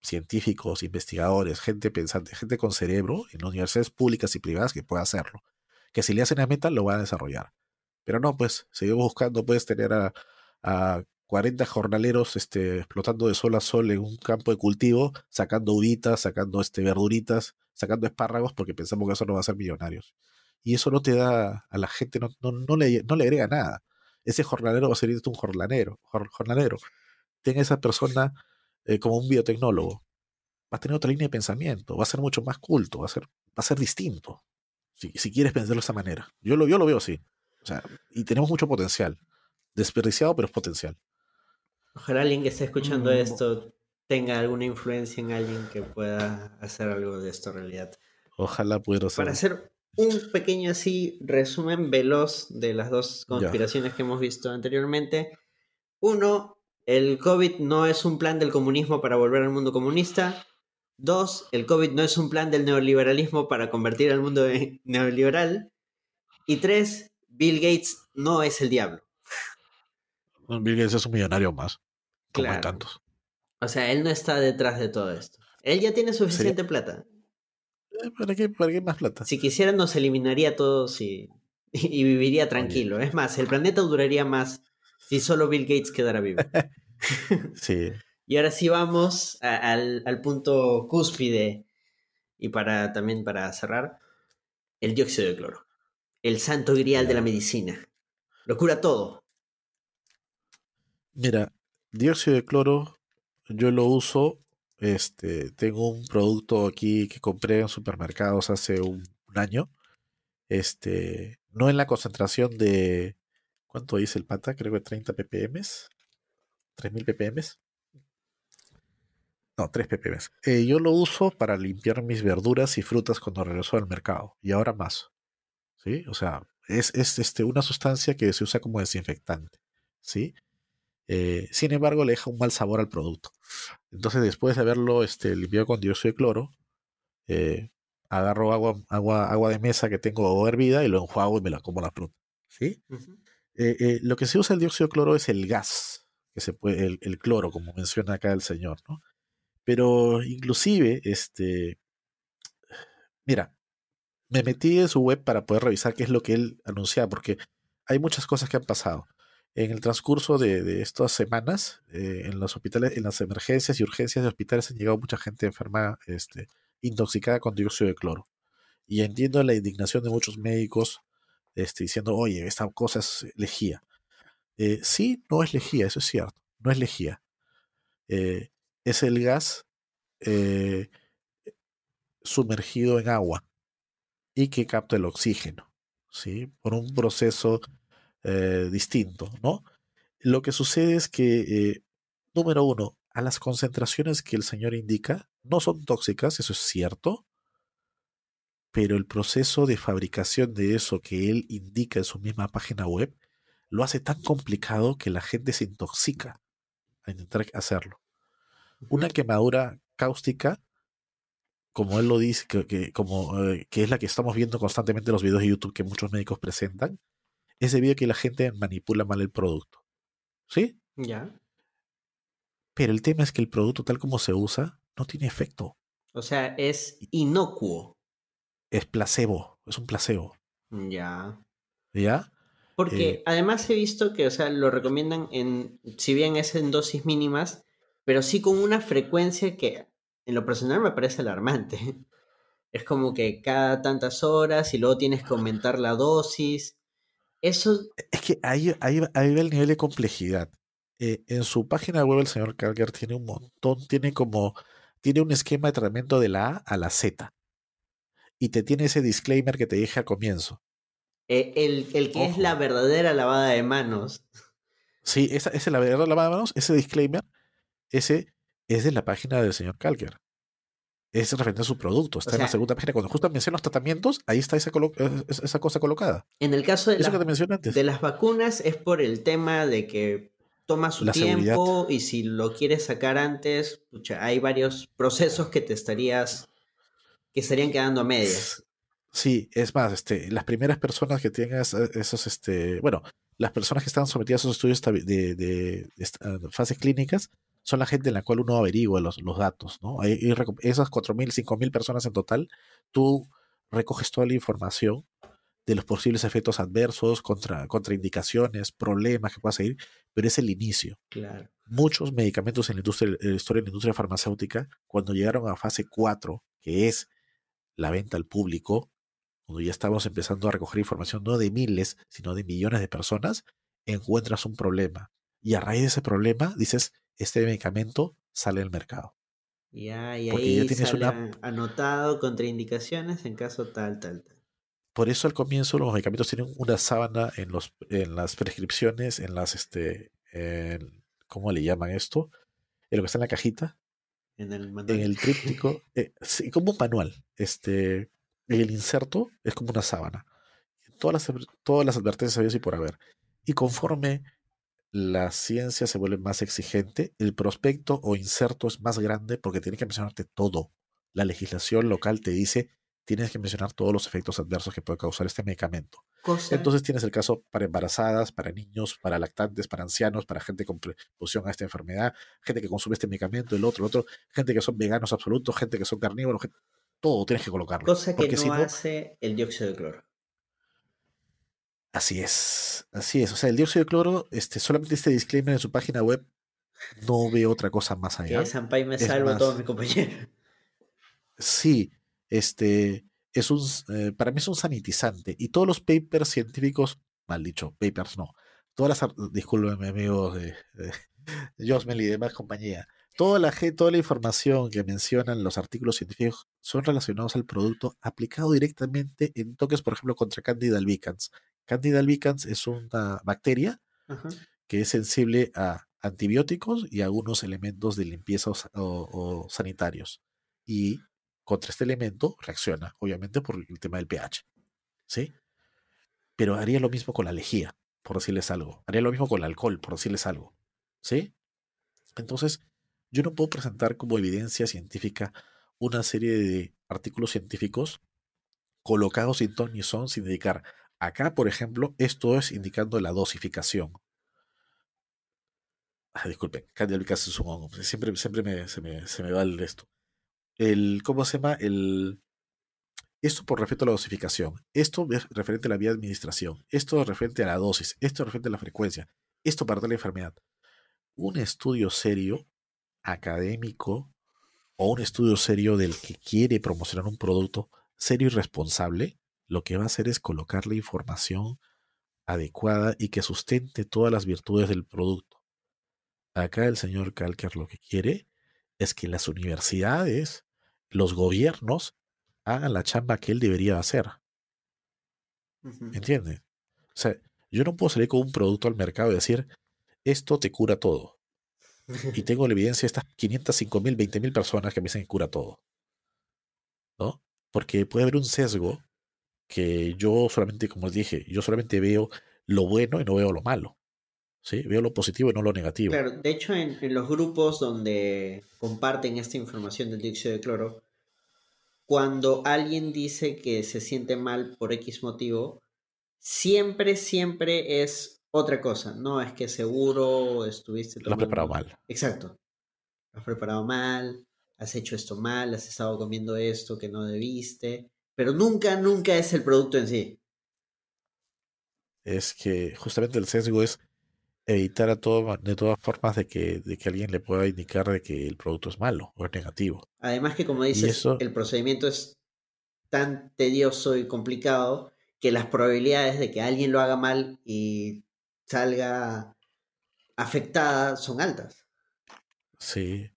Speaker 5: científicos, investigadores, gente pensante, gente con cerebro en universidades públicas y privadas que pueda hacerlo. Que si le hacen a meta, lo va a desarrollar. Pero no, pues, seguimos buscando, puedes tener a, a 40 jornaleros este, explotando de sol a sol en un campo de cultivo, sacando uvitas, sacando este, verduritas, sacando espárragos, porque pensamos que eso no va a ser millonarios. Y eso no te da a la gente, no, no, no, le, no le agrega nada. Ese jornalero va a ser un jornalero. jornalero. Tenga esa persona eh, como un biotecnólogo, va a tener otra línea de pensamiento, va a ser mucho más culto, va a ser, va a ser distinto, si, si quieres pensarlo de esa manera. Yo lo, yo lo veo así. O sea, y tenemos mucho potencial. Desperdiciado, pero es potencial.
Speaker 1: Ojalá alguien que esté escuchando mm, esto tenga alguna influencia en alguien que pueda hacer algo de esto realidad.
Speaker 5: Ojalá pudiera ser.
Speaker 1: Para hacer un pequeño así resumen veloz de las dos conspiraciones que hemos visto anteriormente. Uno, el COVID no es un plan del comunismo para volver al mundo comunista. Dos, el COVID no es un plan del neoliberalismo para convertir al mundo en neoliberal. Y tres, Bill Gates no es el diablo.
Speaker 5: Bill Gates es un millonario más. Como hay tantos.
Speaker 1: O sea, él no está detrás de todo esto. Él ya tiene suficiente plata.
Speaker 5: Eh, ¿Para qué, ¿Para qué más plata?
Speaker 1: Si quisiera, nos eliminaría todos y, y viviría tranquilo. Es más, el planeta duraría más si solo Bill Gates quedara vivo.
Speaker 5: sí.
Speaker 1: Y ahora sí vamos al, punto cúspide y para también para cerrar, el dióxido de cloro. El santo grial de la medicina. Lo cura todo.
Speaker 5: Mira, dióxido de cloro yo lo uso. Este, tengo un producto aquí que compré en supermercados hace un, un año. Este, no en la concentración de ¿Cuánto dice el pata? Creo que 30 ppm. 3000 ppm. No, 3 ppm. Eh, yo lo uso para limpiar mis verduras y frutas cuando regreso al mercado. Y ahora más. ¿Sí? O sea, es, este, una sustancia que se usa como desinfectante. ¿Sí? Eh, sin embargo, le deja un mal sabor al producto. Entonces, después de haberlo este, limpiado con dióxido de cloro, eh, agarro agua, agua, agua de mesa que tengo hervida y lo enjuago y me la como la fruta. ¿Sí? Eh, lo que se usa el dióxido de cloro es el gas, que se puede, el, cloro, como menciona acá el señor, ¿no? Pero inclusive, este, mira, me metí en su web para poder revisar qué es lo que él anunciaba, porque hay muchas cosas que han pasado. En el transcurso de, estas semanas, eh, en los hospitales, en las emergencias y urgencias de hospitales han llegado mucha gente enferma, este, intoxicada con dióxido de cloro. Y entiendo la indignación de muchos médicos este, diciendo, oye, esta cosa es lejía. Eh, sí, no es lejía, eso es cierto, no es lejía. Eh, es el gas eh, sumergido en agua y que capta el oxígeno, ¿sí? Por un proceso distinto, ¿no? Lo que sucede es que, número uno, a las concentraciones que el señor indica no son tóxicas, eso es cierto, pero el proceso de fabricación de eso que él indica en su misma página web lo hace tan complicado que la gente se intoxica a intentar hacerlo. Una quemadura cáustica, como él lo dice, que, como, eh, que es la que estamos viendo constantemente en los videos de YouTube que muchos médicos presentan, es debido a que la gente manipula mal el producto. ¿Sí?
Speaker 1: Ya.
Speaker 5: Pero el tema es que el producto tal como se usa no tiene efecto.
Speaker 1: O sea, es inocuo.
Speaker 5: Es placebo, es un placebo.
Speaker 1: Ya.
Speaker 5: ¿Ya?
Speaker 1: Porque
Speaker 5: Eh,
Speaker 1: además he visto que, o sea, lo recomiendan en, si bien es en dosis mínimas, pero sí con una frecuencia que en lo personal me parece alarmante. Es como que cada tantas horas y luego tienes que aumentar la dosis. Eso,
Speaker 5: Es que ahí, ahí, ahí va el nivel de complejidad. Eh, en su página web el señor Kalker tiene un montón, tiene como, tiene un esquema de tratamiento de la A a la Z. Y te tiene ese disclaimer que te dije al comienzo.
Speaker 1: Eh, el, el que es la verdadera lavada de manos.
Speaker 5: Sí, esa, esa es la verdad, la manos, ese disclaimer, ese es de la página del señor Kalker. Es referente a su producto, está en la segunda página. Cuando justo menciona los tratamientos, ahí está esa, esa cosa colocada.
Speaker 1: En el caso de, las- de vacunas es por el tema de que toma su
Speaker 5: La seguridad.
Speaker 1: tiempo y si lo quieres sacar antes, pucha, hay varios procesos que te estarías, que estarían quedando a medias.
Speaker 5: Sí, es más, este, las primeras personas que tienen esa- esos, este, bueno, las personas que están sometidas a esos estudios de, de- ah, fases clínicas son la gente en la cual uno averigua los, los datos, ¿no? Hay- esas 4.000, 5.000 personas en total, tú recoges toda la información de los posibles efectos adversos, contra, contraindicaciones, problemas que pueda seguir, pero es el inicio
Speaker 1: Claro.
Speaker 5: muchos medicamentos en la, industria, en la historia de la industria farmacéutica, cuando llegaron a fase 4, que es la venta al público, cuando ya estamos empezando a recoger información no de miles, sino de millones de personas, encuentras un problema. Y a raíz de ese problema dices, este medicamento sale al mercado.
Speaker 1: Ya, y
Speaker 5: Porque
Speaker 1: ahí
Speaker 5: ya tienes
Speaker 1: sale
Speaker 5: una-
Speaker 1: anotado contraindicaciones en caso tal, tal, tal.
Speaker 5: Por eso al comienzo los medicamentos tienen una sábana en, los, en las prescripciones, en las, este, en- ¿cómo le llaman esto? En lo que está en la cajita,
Speaker 1: En el manual.
Speaker 5: en el tríptico, eh, sí, como un manual. Este, el inserto es como una sábana. Todas las, todas las advertencias había y por haber. Y conforme la ciencia se vuelve más exigente, el prospecto o inserto es más grande porque tiene que mencionarte todo. La legislación local te dice, tienes que mencionar todos los efectos adversos que puede causar este medicamento.
Speaker 1: Cosa,
Speaker 5: Entonces tienes el caso para embarazadas, para niños, para lactantes, para ancianos, para gente con predisposición a esta enfermedad, gente que consume este medicamento, el otro, el otro, gente que son veganos absolutos, gente que son carnívoros, gente- todo tienes que colocarlo.
Speaker 1: cosa que no,
Speaker 5: si
Speaker 1: hace el dióxido de cloro.
Speaker 5: así es, así es. O sea, el dióxido de cloro, este, solamente este disclaimer en su página web, no ve otra cosa más allá.
Speaker 1: Que Sampai me
Speaker 5: Es
Speaker 1: salvo a todos mis compañeros.
Speaker 5: Sí, este es un, eh, para mí es un sanitizante. Y todos los papers científicos, mal dicho, papers no. Todas las, discúlpenme amigos de, de Josmel y demás compañía. Toda la, toda la información que mencionan los artículos científicos son relacionados al producto aplicado directamente en toques, por ejemplo, contra Candida albicans. Candida albicans es una bacteria
Speaker 1: Ajá.
Speaker 5: que es sensible a antibióticos y a algunos elementos de limpieza o, o- o sanitarios. Y contra este elemento reacciona, obviamente, por el tema del pH. ¿Sí? Pero haría lo mismo con la lejía, por decirles algo. Haría lo mismo con el alcohol, por decirles algo. ¿Sí? Entonces, yo no puedo presentar como evidencia científica una serie de artículos científicos colocados sin ton ni son, sin indicar. Acá, por ejemplo, esto es indicando la dosificación. Ah, disculpen, es un hongo. Siempre, siempre me va el esto. El, ¿Cómo se llama? El, esto por respecto a la dosificación. Esto es referente a la vía de administración. Esto es referente a la dosis. Esto es referente a la frecuencia. Esto para tal enfermedad. Un estudio serio, académico, o un estudio serio del que quiere promocionar un producto serio y responsable, lo que va a hacer es colocar la información adecuada y que sustente todas las virtudes del producto. Acá el señor Kalker lo que quiere es que las universidades, los gobiernos, hagan la chamba que él debería hacer.
Speaker 1: Ujú.
Speaker 5: ¿Entiendes? O sea, yo no puedo salir con un producto al mercado y decir, esto te cura todo. Y tengo la evidencia de estas 505 mil, 20 mil personas que me dicen cura todo. ¿No? Porque puede haber un sesgo que yo solamente, como les dije, yo solamente veo lo bueno y no veo lo malo. ¿sí? Veo lo positivo y no lo negativo.
Speaker 1: Claro, de hecho en, en los grupos donde comparten esta información del dióxido de cloro, cuando alguien dice que se siente mal por X motivo, siempre, siempre es otra cosa. No es que seguro estuviste
Speaker 5: Lo has preparado mal.
Speaker 1: Exacto. Lo has preparado mal, has hecho esto mal, has estado comiendo esto que no debiste. Pero nunca, nunca es el producto en sí.
Speaker 5: Es que justamente el sesgo es evitar a todo, de todas formas de que, de que alguien le pueda indicar de que el producto es malo o es negativo.
Speaker 1: Además que como dices,
Speaker 5: eso-
Speaker 1: el procedimiento es tan tedioso y complicado que las probabilidades de que alguien lo haga mal y salga afectada son altas.
Speaker 5: Sí.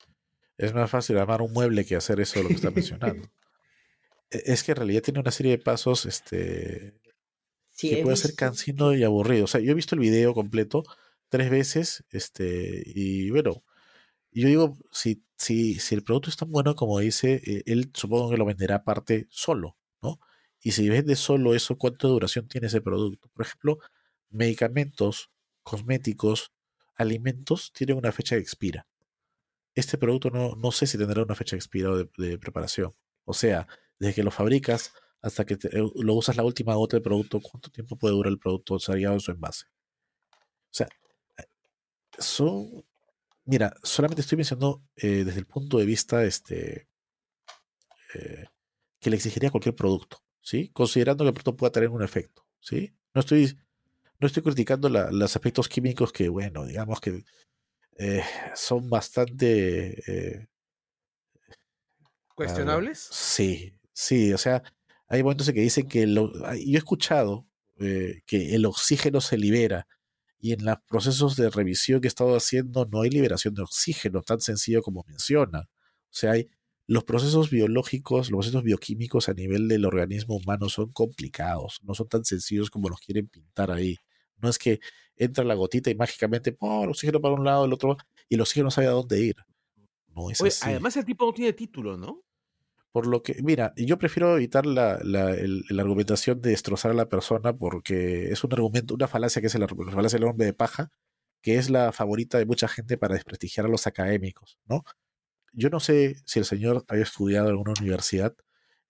Speaker 5: Es más fácil armar un mueble que hacer eso de lo que está mencionando. E- Es que en realidad tiene una serie de pasos este,
Speaker 1: Sí,
Speaker 5: que puede ser cansino y aburrido. O sea, yo he visto el video completo tres veces, este, y bueno, yo digo, si, si, si el producto es tan bueno como dice, eh, él supongo que lo venderá aparte solo, ¿no? Y si vende solo eso, ¿cuánto de duración tiene ese producto? Por ejemplo, medicamentos, cosméticos, alimentos, tienen una fecha de expira. Este producto no, no sé si tendrá una fecha de expira o de, de preparación. O sea, desde que lo fabricas hasta que eh, lo usas la última gota del producto, ¿cuánto tiempo puede durar el producto sellado en su envase? O sea, eh, son. Mira, solamente estoy mencionando eh, desde el punto de vista este, eh, que le exigiría cualquier producto, ¿sí? Considerando que el producto pueda tener un efecto, ¿sí? No estoy, no estoy criticando la- los aspectos químicos que, bueno, digamos que eh, son bastante. eh,
Speaker 4: ¿Cuestionables?
Speaker 5: Sí, sí, o sea, hay momentos en que dicen que lo, ay, yo he escuchado eh, que el oxígeno se libera y en los procesos de revisión que he estado haciendo no hay liberación de oxígeno tan sencillo como menciona. O sea, hay los procesos biológicos, los procesos bioquímicos a nivel del organismo humano son complicados, no son tan sencillos como los quieren pintar ahí. No es que entra la gotita y mágicamente, oh, el oxígeno para un lado, el otro, y el oxígeno no sabe a dónde ir. No es
Speaker 6: Oye,
Speaker 5: así.
Speaker 6: además el tipo no tiene título, ¿no?
Speaker 5: Por lo que, mira, yo prefiero evitar la, la, el- la argumentación de destrozar a la persona porque es un argumento, una falacia que es la, la falacia del hombre de paja, que es la favorita de mucha gente para desprestigiar a los académicos, ¿no? Yo no sé si el señor haya estudiado en alguna universidad,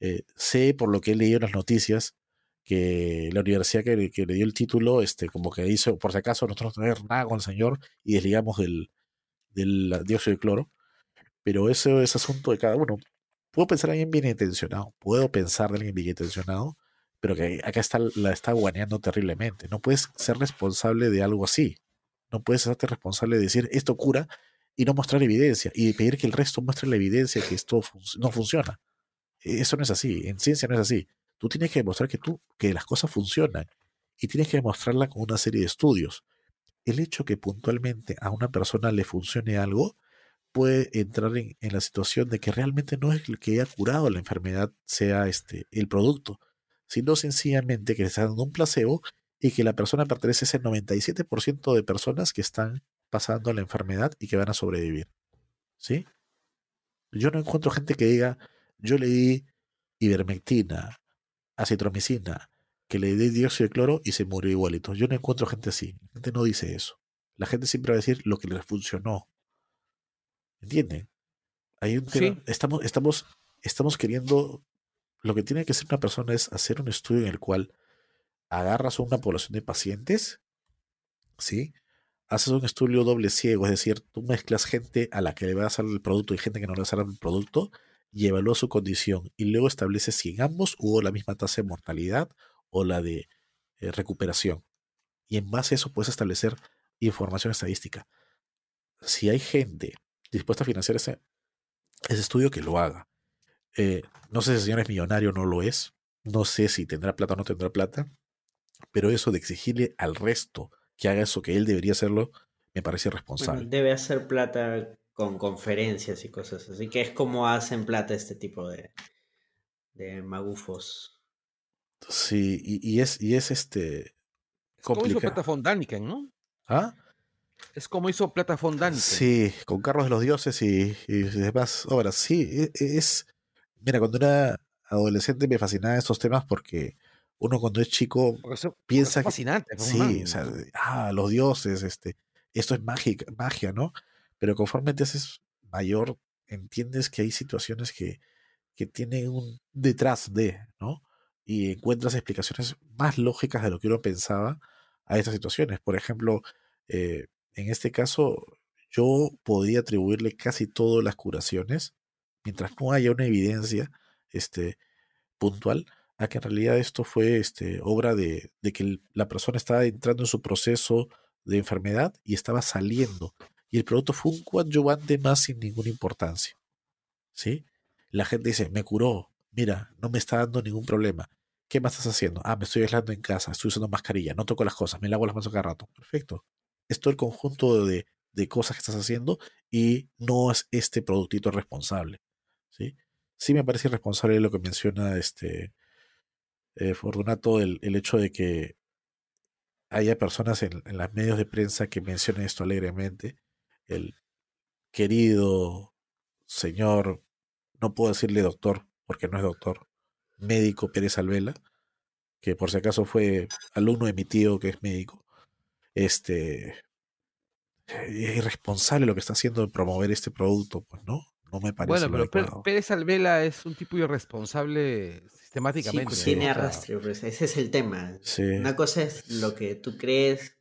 Speaker 5: eh, sé por lo que he leído en las noticias que la universidad que, que le dio el título, este, como que hizo, por si acaso nosotros no tenemos nada con el señor y desligamos del, del dióxido de cloro, pero eso es asunto de cada uno puedo pensar en alguien bien intencionado, puedo pensar de alguien bien intencionado, pero que acá está, la está guaneando terriblemente. No puedes ser responsable de algo así. No puedes hacerte responsable de decir esto cura y no mostrar evidencia y pedir que el resto muestre la evidencia que esto no funciona. Eso no es así. En ciencia no es así. Tú tienes que demostrar que tú que las cosas funcionan y tienes que demostrarla con una serie de estudios. El hecho que puntualmente a una persona le funcione algo puede entrar en, en la situación de que realmente no es el que haya curado la enfermedad sea este el producto, sino sencillamente que le está dando un placebo y que la persona pertenece a ese 97% de personas que están pasando la enfermedad y que van a sobrevivir. ¿Sí? Yo no encuentro gente que diga, yo le di ivermectina, acitromicina, que le di dióxido de cloro y se murió igualito. Yo no encuentro gente así. La gente no dice eso. La gente siempre va a decir lo que le funcionó. ¿Entienden? Hay un tema-
Speaker 6: Sí.
Speaker 5: estamos, estamos, estamos queriendo. Lo que tiene que hacer una persona es hacer un estudio en el cual agarras a una población de pacientes, ¿sí? Haces un estudio doble ciego, es decir, tú mezclas gente a la que le vas a dar el producto y gente que no le vas a dar el producto y evalúas su condición y luego estableces si en ambos hubo la misma tasa de mortalidad o la de eh, recuperación. Y en base a eso puedes establecer información estadística. Si hay gente dispuesta a financiar ese, ese estudio, que lo haga. Eh, no sé si el señor es millonario o no lo es. No sé si tendrá plata o no tendrá plata. Pero eso de exigirle al resto que haga eso que él debería hacerlo, me parece
Speaker 1: Bueno,
Speaker 5: irresponsable.
Speaker 1: debe hacer plata con conferencias y cosas así, que es como hacen plata este tipo de, de magufos.
Speaker 5: Sí, y, y es, y es este
Speaker 6: Como hizo. Plata Fondánica, ¿no?
Speaker 5: ¿Ah?
Speaker 4: Es como hizo Plata Fondante.
Speaker 5: Sí, con Carros de los Dioses y, y demás obras. Sí, e- e- es. Mira, cuando era adolescente me fascinaban estos temas porque uno cuando es chico
Speaker 4: Porque eso- porque
Speaker 5: piensa
Speaker 4: es
Speaker 5: que-
Speaker 4: fascinante. pues,
Speaker 5: Sí, o sea, ah, los dioses, este, esto es mágica, magia, ¿no? Pero conforme te haces mayor, entiendes que hay situaciones que, que tienen un detrás de, ¿no? Y encuentras explicaciones más lógicas de lo que uno pensaba a estas situaciones. Por ejemplo, eh, en este caso, yo podría atribuirle casi todas las curaciones, mientras no haya una evidencia este, puntual, a que en realidad esto fue este, obra de, de que la persona estaba entrando en su proceso de enfermedad y estaba saliendo. Y el producto fue un coadyuvante más sin ninguna importancia. ¿Sí? La gente dice, me curó, mira, no me está dando ningún problema. ¿Qué más estás haciendo? Ah, me estoy aislando en casa, estoy usando mascarilla, no toco las cosas, me lavo las manos cada rato. Perfecto. Es todo el conjunto de, de cosas que estás haciendo y no es este productito responsable. ¿Sí? Sí me parece irresponsable lo que menciona este eh, Fortunato el, hecho de que haya personas en, en los medios de prensa que mencionen esto alegremente. El querido señor, no puedo decirle doctor, porque no es doctor, médico Pérez Alvela, que por si acaso fue alumno de mi tío que es médico, este es irresponsable lo que está haciendo de promover este producto, pues no, no me parece
Speaker 4: Bueno, pero. Pérez Alvela es un tipo irresponsable sistemáticamente.
Speaker 5: sí.
Speaker 1: tiene arrastre, pues, ese es el tema.
Speaker 5: Sí.
Speaker 1: Una cosa es lo que tú crees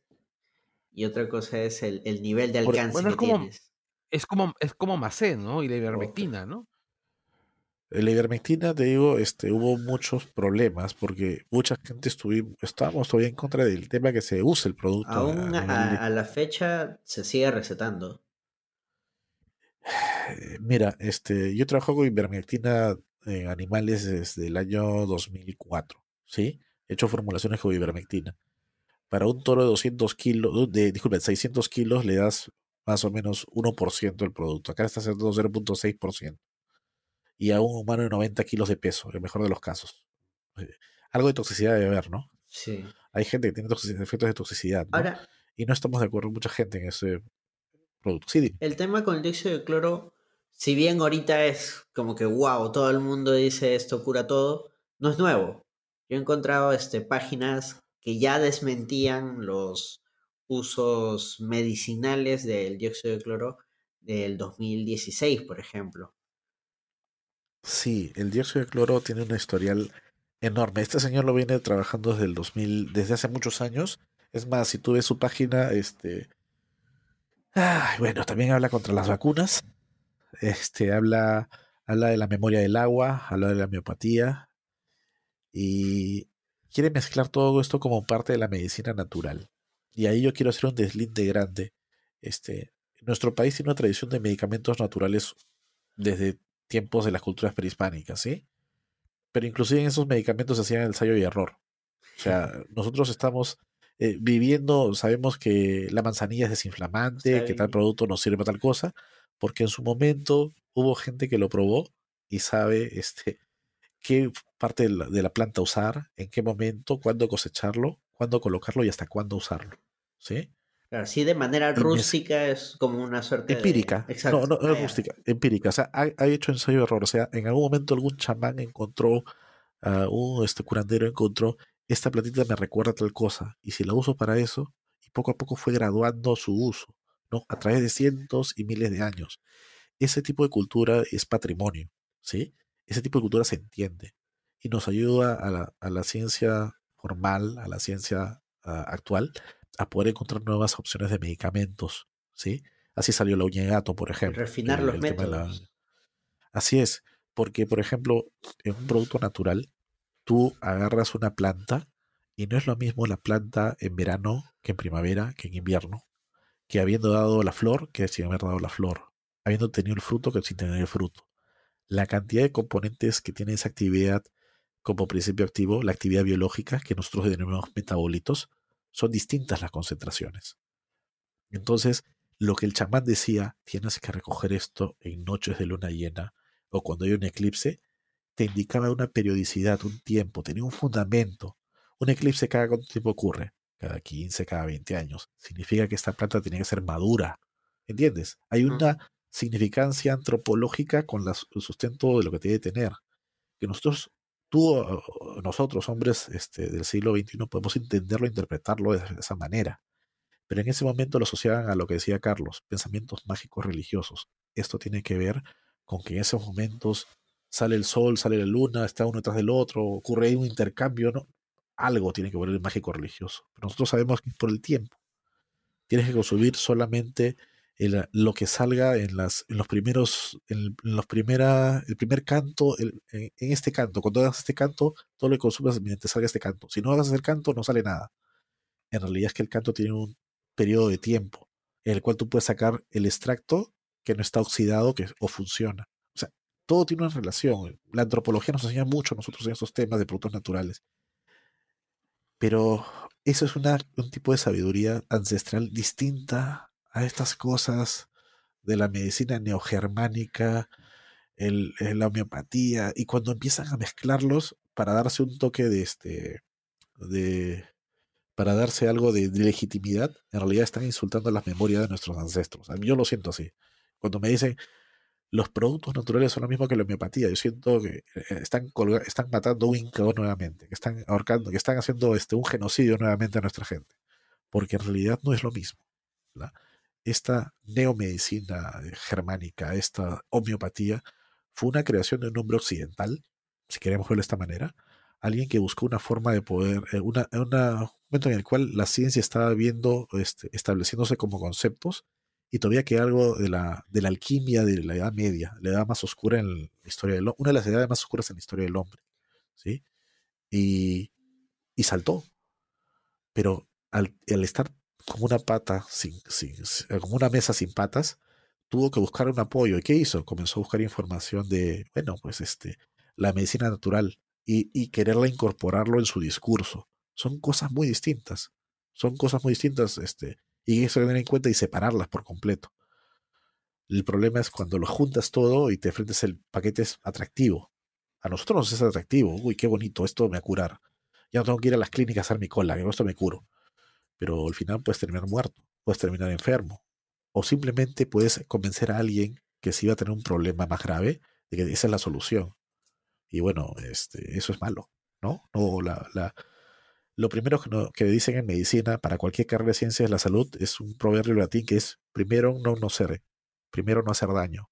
Speaker 1: y otra cosa es el, el nivel de alcance
Speaker 4: bueno, es
Speaker 1: que
Speaker 4: como-
Speaker 1: tienes.
Speaker 4: Es como, es como Macén, ¿no? Y la ivermectina, ¿no?
Speaker 5: La ivermectina, te digo, este, hubo muchos problemas porque mucha gente estuvimos, estábamos todavía en contra del tema que se use el producto.
Speaker 1: Aún
Speaker 5: a
Speaker 1: la fecha se sigue recetando.
Speaker 5: Mira, este, yo trabajo con ivermectina en animales desde el año 2004, ¿sí? He hecho formulaciones con ivermectina. Para un toro de 200 kilos, de, disculpe, 600 kilos le das más o menos 1% del producto. Acá está haciendo 0.6%. Y a un humano de 90 kilos de peso, el mejor de los casos. Eh, Algo de toxicidad debe haber, ¿no?
Speaker 1: Sí.
Speaker 5: Hay gente que tiene efectos de toxicidad, ¿no?
Speaker 1: Ahora,
Speaker 5: y no estamos de acuerdo mucha gente en ese producto. Sí,
Speaker 1: el tema con el dióxido de cloro, si bien ahorita es como que wow, todo el mundo dice esto cura todo, no es nuevo. Yo he encontrado este, páginas que ya desmentían los usos medicinales del dióxido de cloro del 2016, por ejemplo.
Speaker 5: Sí, el dióxido de cloro tiene un historial enorme. Este señor lo viene trabajando desde el 2000, desde hace muchos años. Es más, si tú ves su página, este, ay, bueno, también habla contra las vacunas. Este, habla, habla de la memoria del agua, habla de la homeopatía y quiere mezclar todo esto como parte de la medicina natural. Y ahí yo quiero hacer un deslinde grande. Este, nuestro país tiene una tradición de medicamentos naturales desde tiempos de las culturas prehispánicas, ¿sí? Pero inclusive en esos medicamentos se hacían ensayo y error. O sea, nosotros estamos eh, viviendo, sabemos que la manzanilla es desinflamante,
Speaker 1: Sí.
Speaker 5: que tal producto nos sirve para tal cosa, porque en su momento hubo gente que lo probó y sabe este, qué parte de la, de la planta usar, en qué momento, cuándo cosecharlo, cuándo colocarlo y hasta cuándo usarlo. ¿Sí?
Speaker 1: Claro, sí, de manera rústica es como una suerte de-
Speaker 5: Empírica.
Speaker 1: Exacto.
Speaker 5: No, no, no es rústica, empírica. O sea, ha, ha hecho ensayo de error. O sea, en algún momento algún chamán encontró, ah, un este, curandero encontró, esta plantita me recuerda a tal cosa. Y si la uso para eso, y poco a poco fue graduando su uso, ¿no? A través de cientos y miles de años. Ese tipo de cultura es patrimonio, ¿sí? Ese tipo de cultura se entiende. Y nos ayuda a la, a la ciencia formal, a la ciencia ah, actual, a poder encontrar nuevas opciones de medicamentos, ¿sí? Así salió la uña de gato, por ejemplo.
Speaker 1: refinar
Speaker 5: el-
Speaker 1: los
Speaker 5: el de la-
Speaker 1: métodos.
Speaker 5: Así es, porque por ejemplo, en un producto natural, tú agarras una planta y no es lo mismo la planta en verano que en primavera, que en invierno, que habiendo dado la flor, que sin haber dado la flor, habiendo tenido el fruto que sin tener el fruto. La cantidad de componentes que tiene esa actividad como principio activo, la actividad biológica, que nosotros denominamos metabolitos, son distintas las concentraciones. Entonces, lo que el chamán decía, tienes que recoger esto en noches de luna llena o cuando hay un eclipse, te indicaba una periodicidad, un tiempo, tenía un fundamento. Un eclipse cada cuánto tiempo ocurre, cada 15, cada 20 años. Significa que esta planta tiene que ser madura. ¿Entiendes? Hay una significancia antropológica con el sustento de lo que tiene que tener. Que nosotros, tú, nosotros, hombres este, del siglo XXI, podemos entenderlo, interpretarlo de esa manera. Pero en ese momento lo asociaban a lo que decía Carlos, pensamientos mágicos religiosos. Esto tiene que ver con que en esos momentos sale el sol, sale la luna, está uno detrás del otro, ocurre un intercambio. Algo tiene que ver el mágico religioso. Pero nosotros sabemos que es por el tiempo. Tienes que consumir solamente lo que salga en, las, en los primeros, en, los primera, el primer canto, en, este canto, cuando hagas este canto, todo lo que consumas mientras salga este canto. Si no hagas el canto, no sale nada. En realidad es que el canto tiene un periodo de tiempo en el cual tú puedes sacar el extracto que no está oxidado que, o funciona. O sea, todo tiene una relación. La antropología nos enseña mucho a nosotros en estos temas de productos naturales. Pero eso es una, un tipo de sabiduría ancestral distinta a estas cosas de la medicina neogermánica, el, la homeopatía, y cuando empiezan a mezclarlos para darse un toque de este, de, para darse algo de, legitimidad, en realidad están insultando las memorias de nuestros ancestros. A mí yo lo siento así. Cuando me dicen los productos naturales son lo mismo que la homeopatía, yo siento que eh, están, están matando un nuevamente, que están ahorcando, que están haciendo este, un genocidio nuevamente a nuestra gente, porque en realidad no es lo mismo. Esta neomedicina germánica, esta homeopatía, fue una creación de un hombre occidental, si queremos verlo de esta manera, alguien que buscó una forma de poder, eh, una, un momento en el cual la ciencia estaba viendo, este, estableciéndose como conceptos, y todavía que algo de la, de la alquimia de la Edad Media, la edad más oscura en la historia del una de las edades más oscuras en la historia del hombre, ¿sí? Y, y saltó. Pero al, al, estar como una pata, sin, sin, como una mesa sin patas, tuvo que buscar un apoyo. ¿Y qué hizo? Comenzó a buscar información de, bueno, pues este, la medicina natural, y, quererla incorporarlo en su discurso. Son cosas muy distintas. Son cosas muy distintas, este, y eso tener en cuenta y separarlas por completo. El problema es cuando lo juntas todo y te enfrentas el paquete es atractivo. A nosotros nos es atractivo. Uy, qué bonito, esto me va a curar. Ya no tengo que ir a las clínicas a hacer mi cola, que esto me curo. Pero al final puedes terminar muerto, puedes terminar enfermo. O simplemente puedes convencer a alguien que si va a tener un problema más grave, de que esa es la solución. Y bueno, este, eso es malo, ¿no? no la, la, lo primero que, que, dicen en medicina para cualquier carrera de ciencias de la salud es un proverbio latín que es primero no no ser, primero no hacer daño.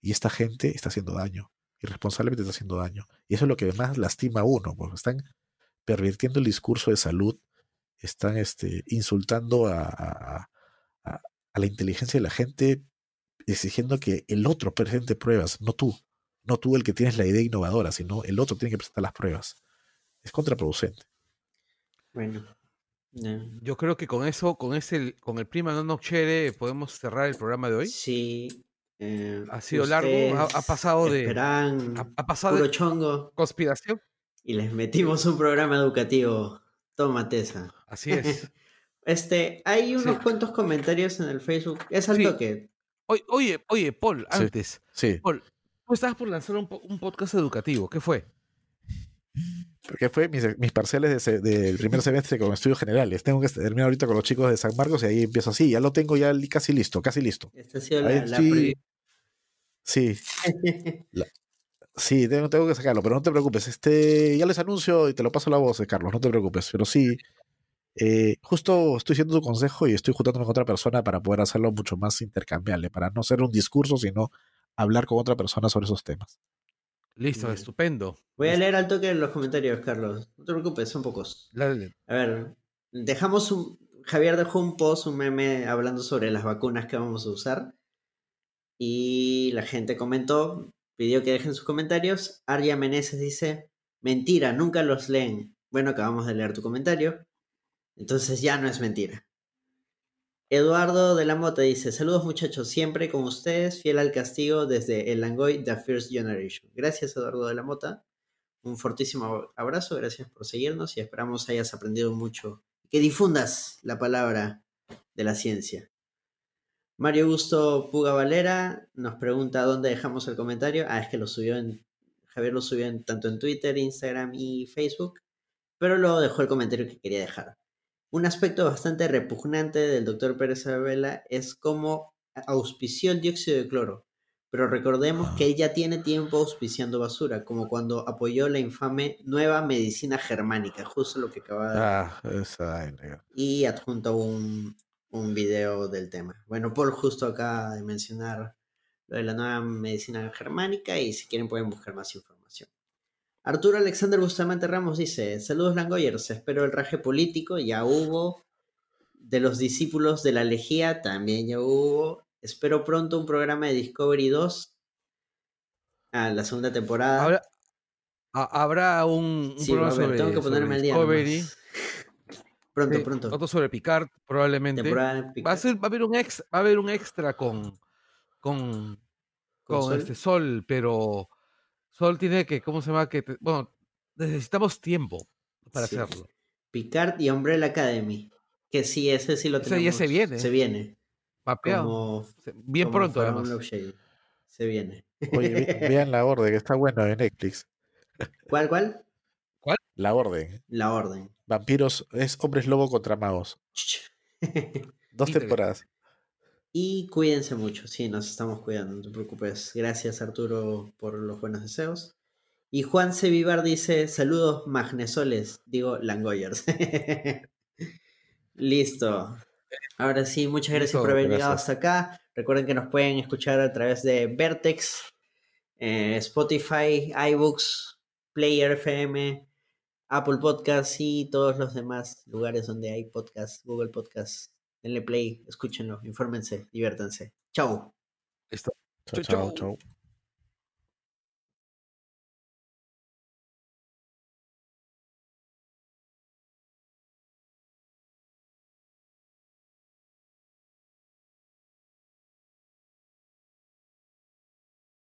Speaker 5: Y esta gente está haciendo daño, irresponsablemente está haciendo daño. Y eso es lo que más lastima a uno, porque están pervirtiendo el discurso de salud, están este, insultando a, a, a, a la inteligencia de la gente, exigiendo que el otro presente pruebas, no tú no tú el que tienes la idea innovadora, sino el otro tiene que presentar las pruebas. Es contraproducente.
Speaker 1: Bueno.
Speaker 4: Yo creo que con eso, con ese, con el prima no chere, podemos cerrar el programa de hoy.
Speaker 1: Sí.
Speaker 4: Eh, ha sido largo, ha, pasado de.
Speaker 1: Ha, pasado de chongo.
Speaker 4: Conspiración.
Speaker 1: Y les metimos un programa educativo. Tómate esa.
Speaker 4: Así es.
Speaker 1: este, hay unos cuantos comentarios en el Facebook. Es algo que.
Speaker 4: Oye, oye, Paul, antes.
Speaker 5: Sí.
Speaker 4: Paul, Tú estabas por lanzar un, podcast educativo. ¿Qué fue?
Speaker 5: Porque fue mis, mis parciales del primer semestre con estudios generales. Tengo que terminar ahorita con los chicos de San Marcos y ahí empiezo así. Ya lo tengo ya casi listo, casi listo.
Speaker 1: Esta ha sido la, sí,
Speaker 5: sí. sí, tengo, tengo, que sacarlo, pero no te preocupes. Este, ya les anuncio y te lo paso la voz, Carlos, no te preocupes. Pero sí, eh, justo estoy haciendo tu consejo y estoy juntándome con otra persona para poder hacerlo mucho más intercambiable, para no ser un discurso, sino hablar con otra persona sobre esos temas.
Speaker 4: Listo, estupendo.
Speaker 1: Voy a leer al toque los comentarios, Carlos. No te preocupes, son pocos. A ver, dejamos un. Javier dejó un post, un meme hablando sobre las vacunas que vamos a usar. Y la gente comentó, pidió que dejen sus comentarios. Arya Meneses dice: Mentira, nunca los leen. Bueno, acabamos de leer tu comentario. Entonces ya no es mentira. Eduardo de la Mota dice: Saludos muchachos, siempre con ustedes, fiel al castigo desde el Langoy The First Generation. Gracias, Eduardo de la Mota. Un fortísimo abrazo, gracias por seguirnos y esperamos hayas aprendido mucho y que difundas la palabra de la ciencia. Mario Augusto Puga Valera nos pregunta dónde dejamos el comentario. Ah, es que lo subió en. Javier lo subió tanto en Twitter, Instagram y Facebook, pero luego dejó el comentario que quería dejar. Un aspecto bastante repugnante del doctor Pérez Abela es cómo auspició el dióxido de cloro. Pero recordemos que él ya tiene tiempo auspiciando basura, como cuando apoyó la infame nueva medicina germánica, justo lo que acaba de...
Speaker 5: Ah, esa.
Speaker 1: Y adjunta un, un video del tema. Bueno, Paul justo acaba de mencionar lo de la nueva medicina germánica y si quieren pueden buscar más información. Arturo Alexander Bustamante Ramos dice, saludos Langoyers, espero el raje político, ya hubo, de los discípulos de la lejía también ya hubo, espero pronto un programa de Discovery 2 a la segunda temporada.
Speaker 4: Habrá, ha- habrá un, un
Speaker 1: Sí,
Speaker 4: programa sobre,
Speaker 1: tengo que ponerme
Speaker 4: sobre
Speaker 1: al día.
Speaker 4: Discovery.
Speaker 1: nomás. Pronto,
Speaker 4: sí,
Speaker 1: pronto.
Speaker 4: Otro sobre Picard, probablemente. Va a,
Speaker 1: Picard.
Speaker 4: ser, va a haber un extra, va a haber un extra con con,
Speaker 1: ¿Con
Speaker 4: con
Speaker 1: Sol?
Speaker 4: este Sol, pero Sol tiene que, ¿cómo se llama? Que te- bueno, necesitamos tiempo para
Speaker 1: Sí.
Speaker 4: hacerlo.
Speaker 1: Picard y Umbrella Academy. Que sí, ese sí lo
Speaker 4: Ese ya
Speaker 1: tenemos.
Speaker 4: se viene.
Speaker 1: Se viene.
Speaker 4: Mapeado.
Speaker 1: Como,
Speaker 4: Bien
Speaker 1: como
Speaker 4: pronto, además.
Speaker 1: Se viene.
Speaker 5: Oye, ve- vean la orden, que está bueno en Netflix.
Speaker 1: ¿Cuál, cuál?
Speaker 5: La orden.
Speaker 1: La Orden.
Speaker 5: Vampiros es hombres lobo contra magos. Dos temporadas.
Speaker 1: Y cuídense mucho. Sí, nos estamos cuidando, no te preocupes. Gracias, Arturo, por los buenos deseos. Y Juan C. Vivar dice: Saludos, magnesoles. Digo, Langoyers. Listo. Ahora sí, muchas gracias
Speaker 4: Listo,
Speaker 1: por haber llegado hasta acá. Recuerden que nos pueden escuchar a través de Vertex, eh, Spotify, iBooks, Player FM, Apple Podcasts y todos los demás lugares donde hay podcasts, Google Podcasts. Denle play, escúchenlo, infórmense, diviértanse. Chau.
Speaker 4: Listo. Chau, chau.
Speaker 5: chao.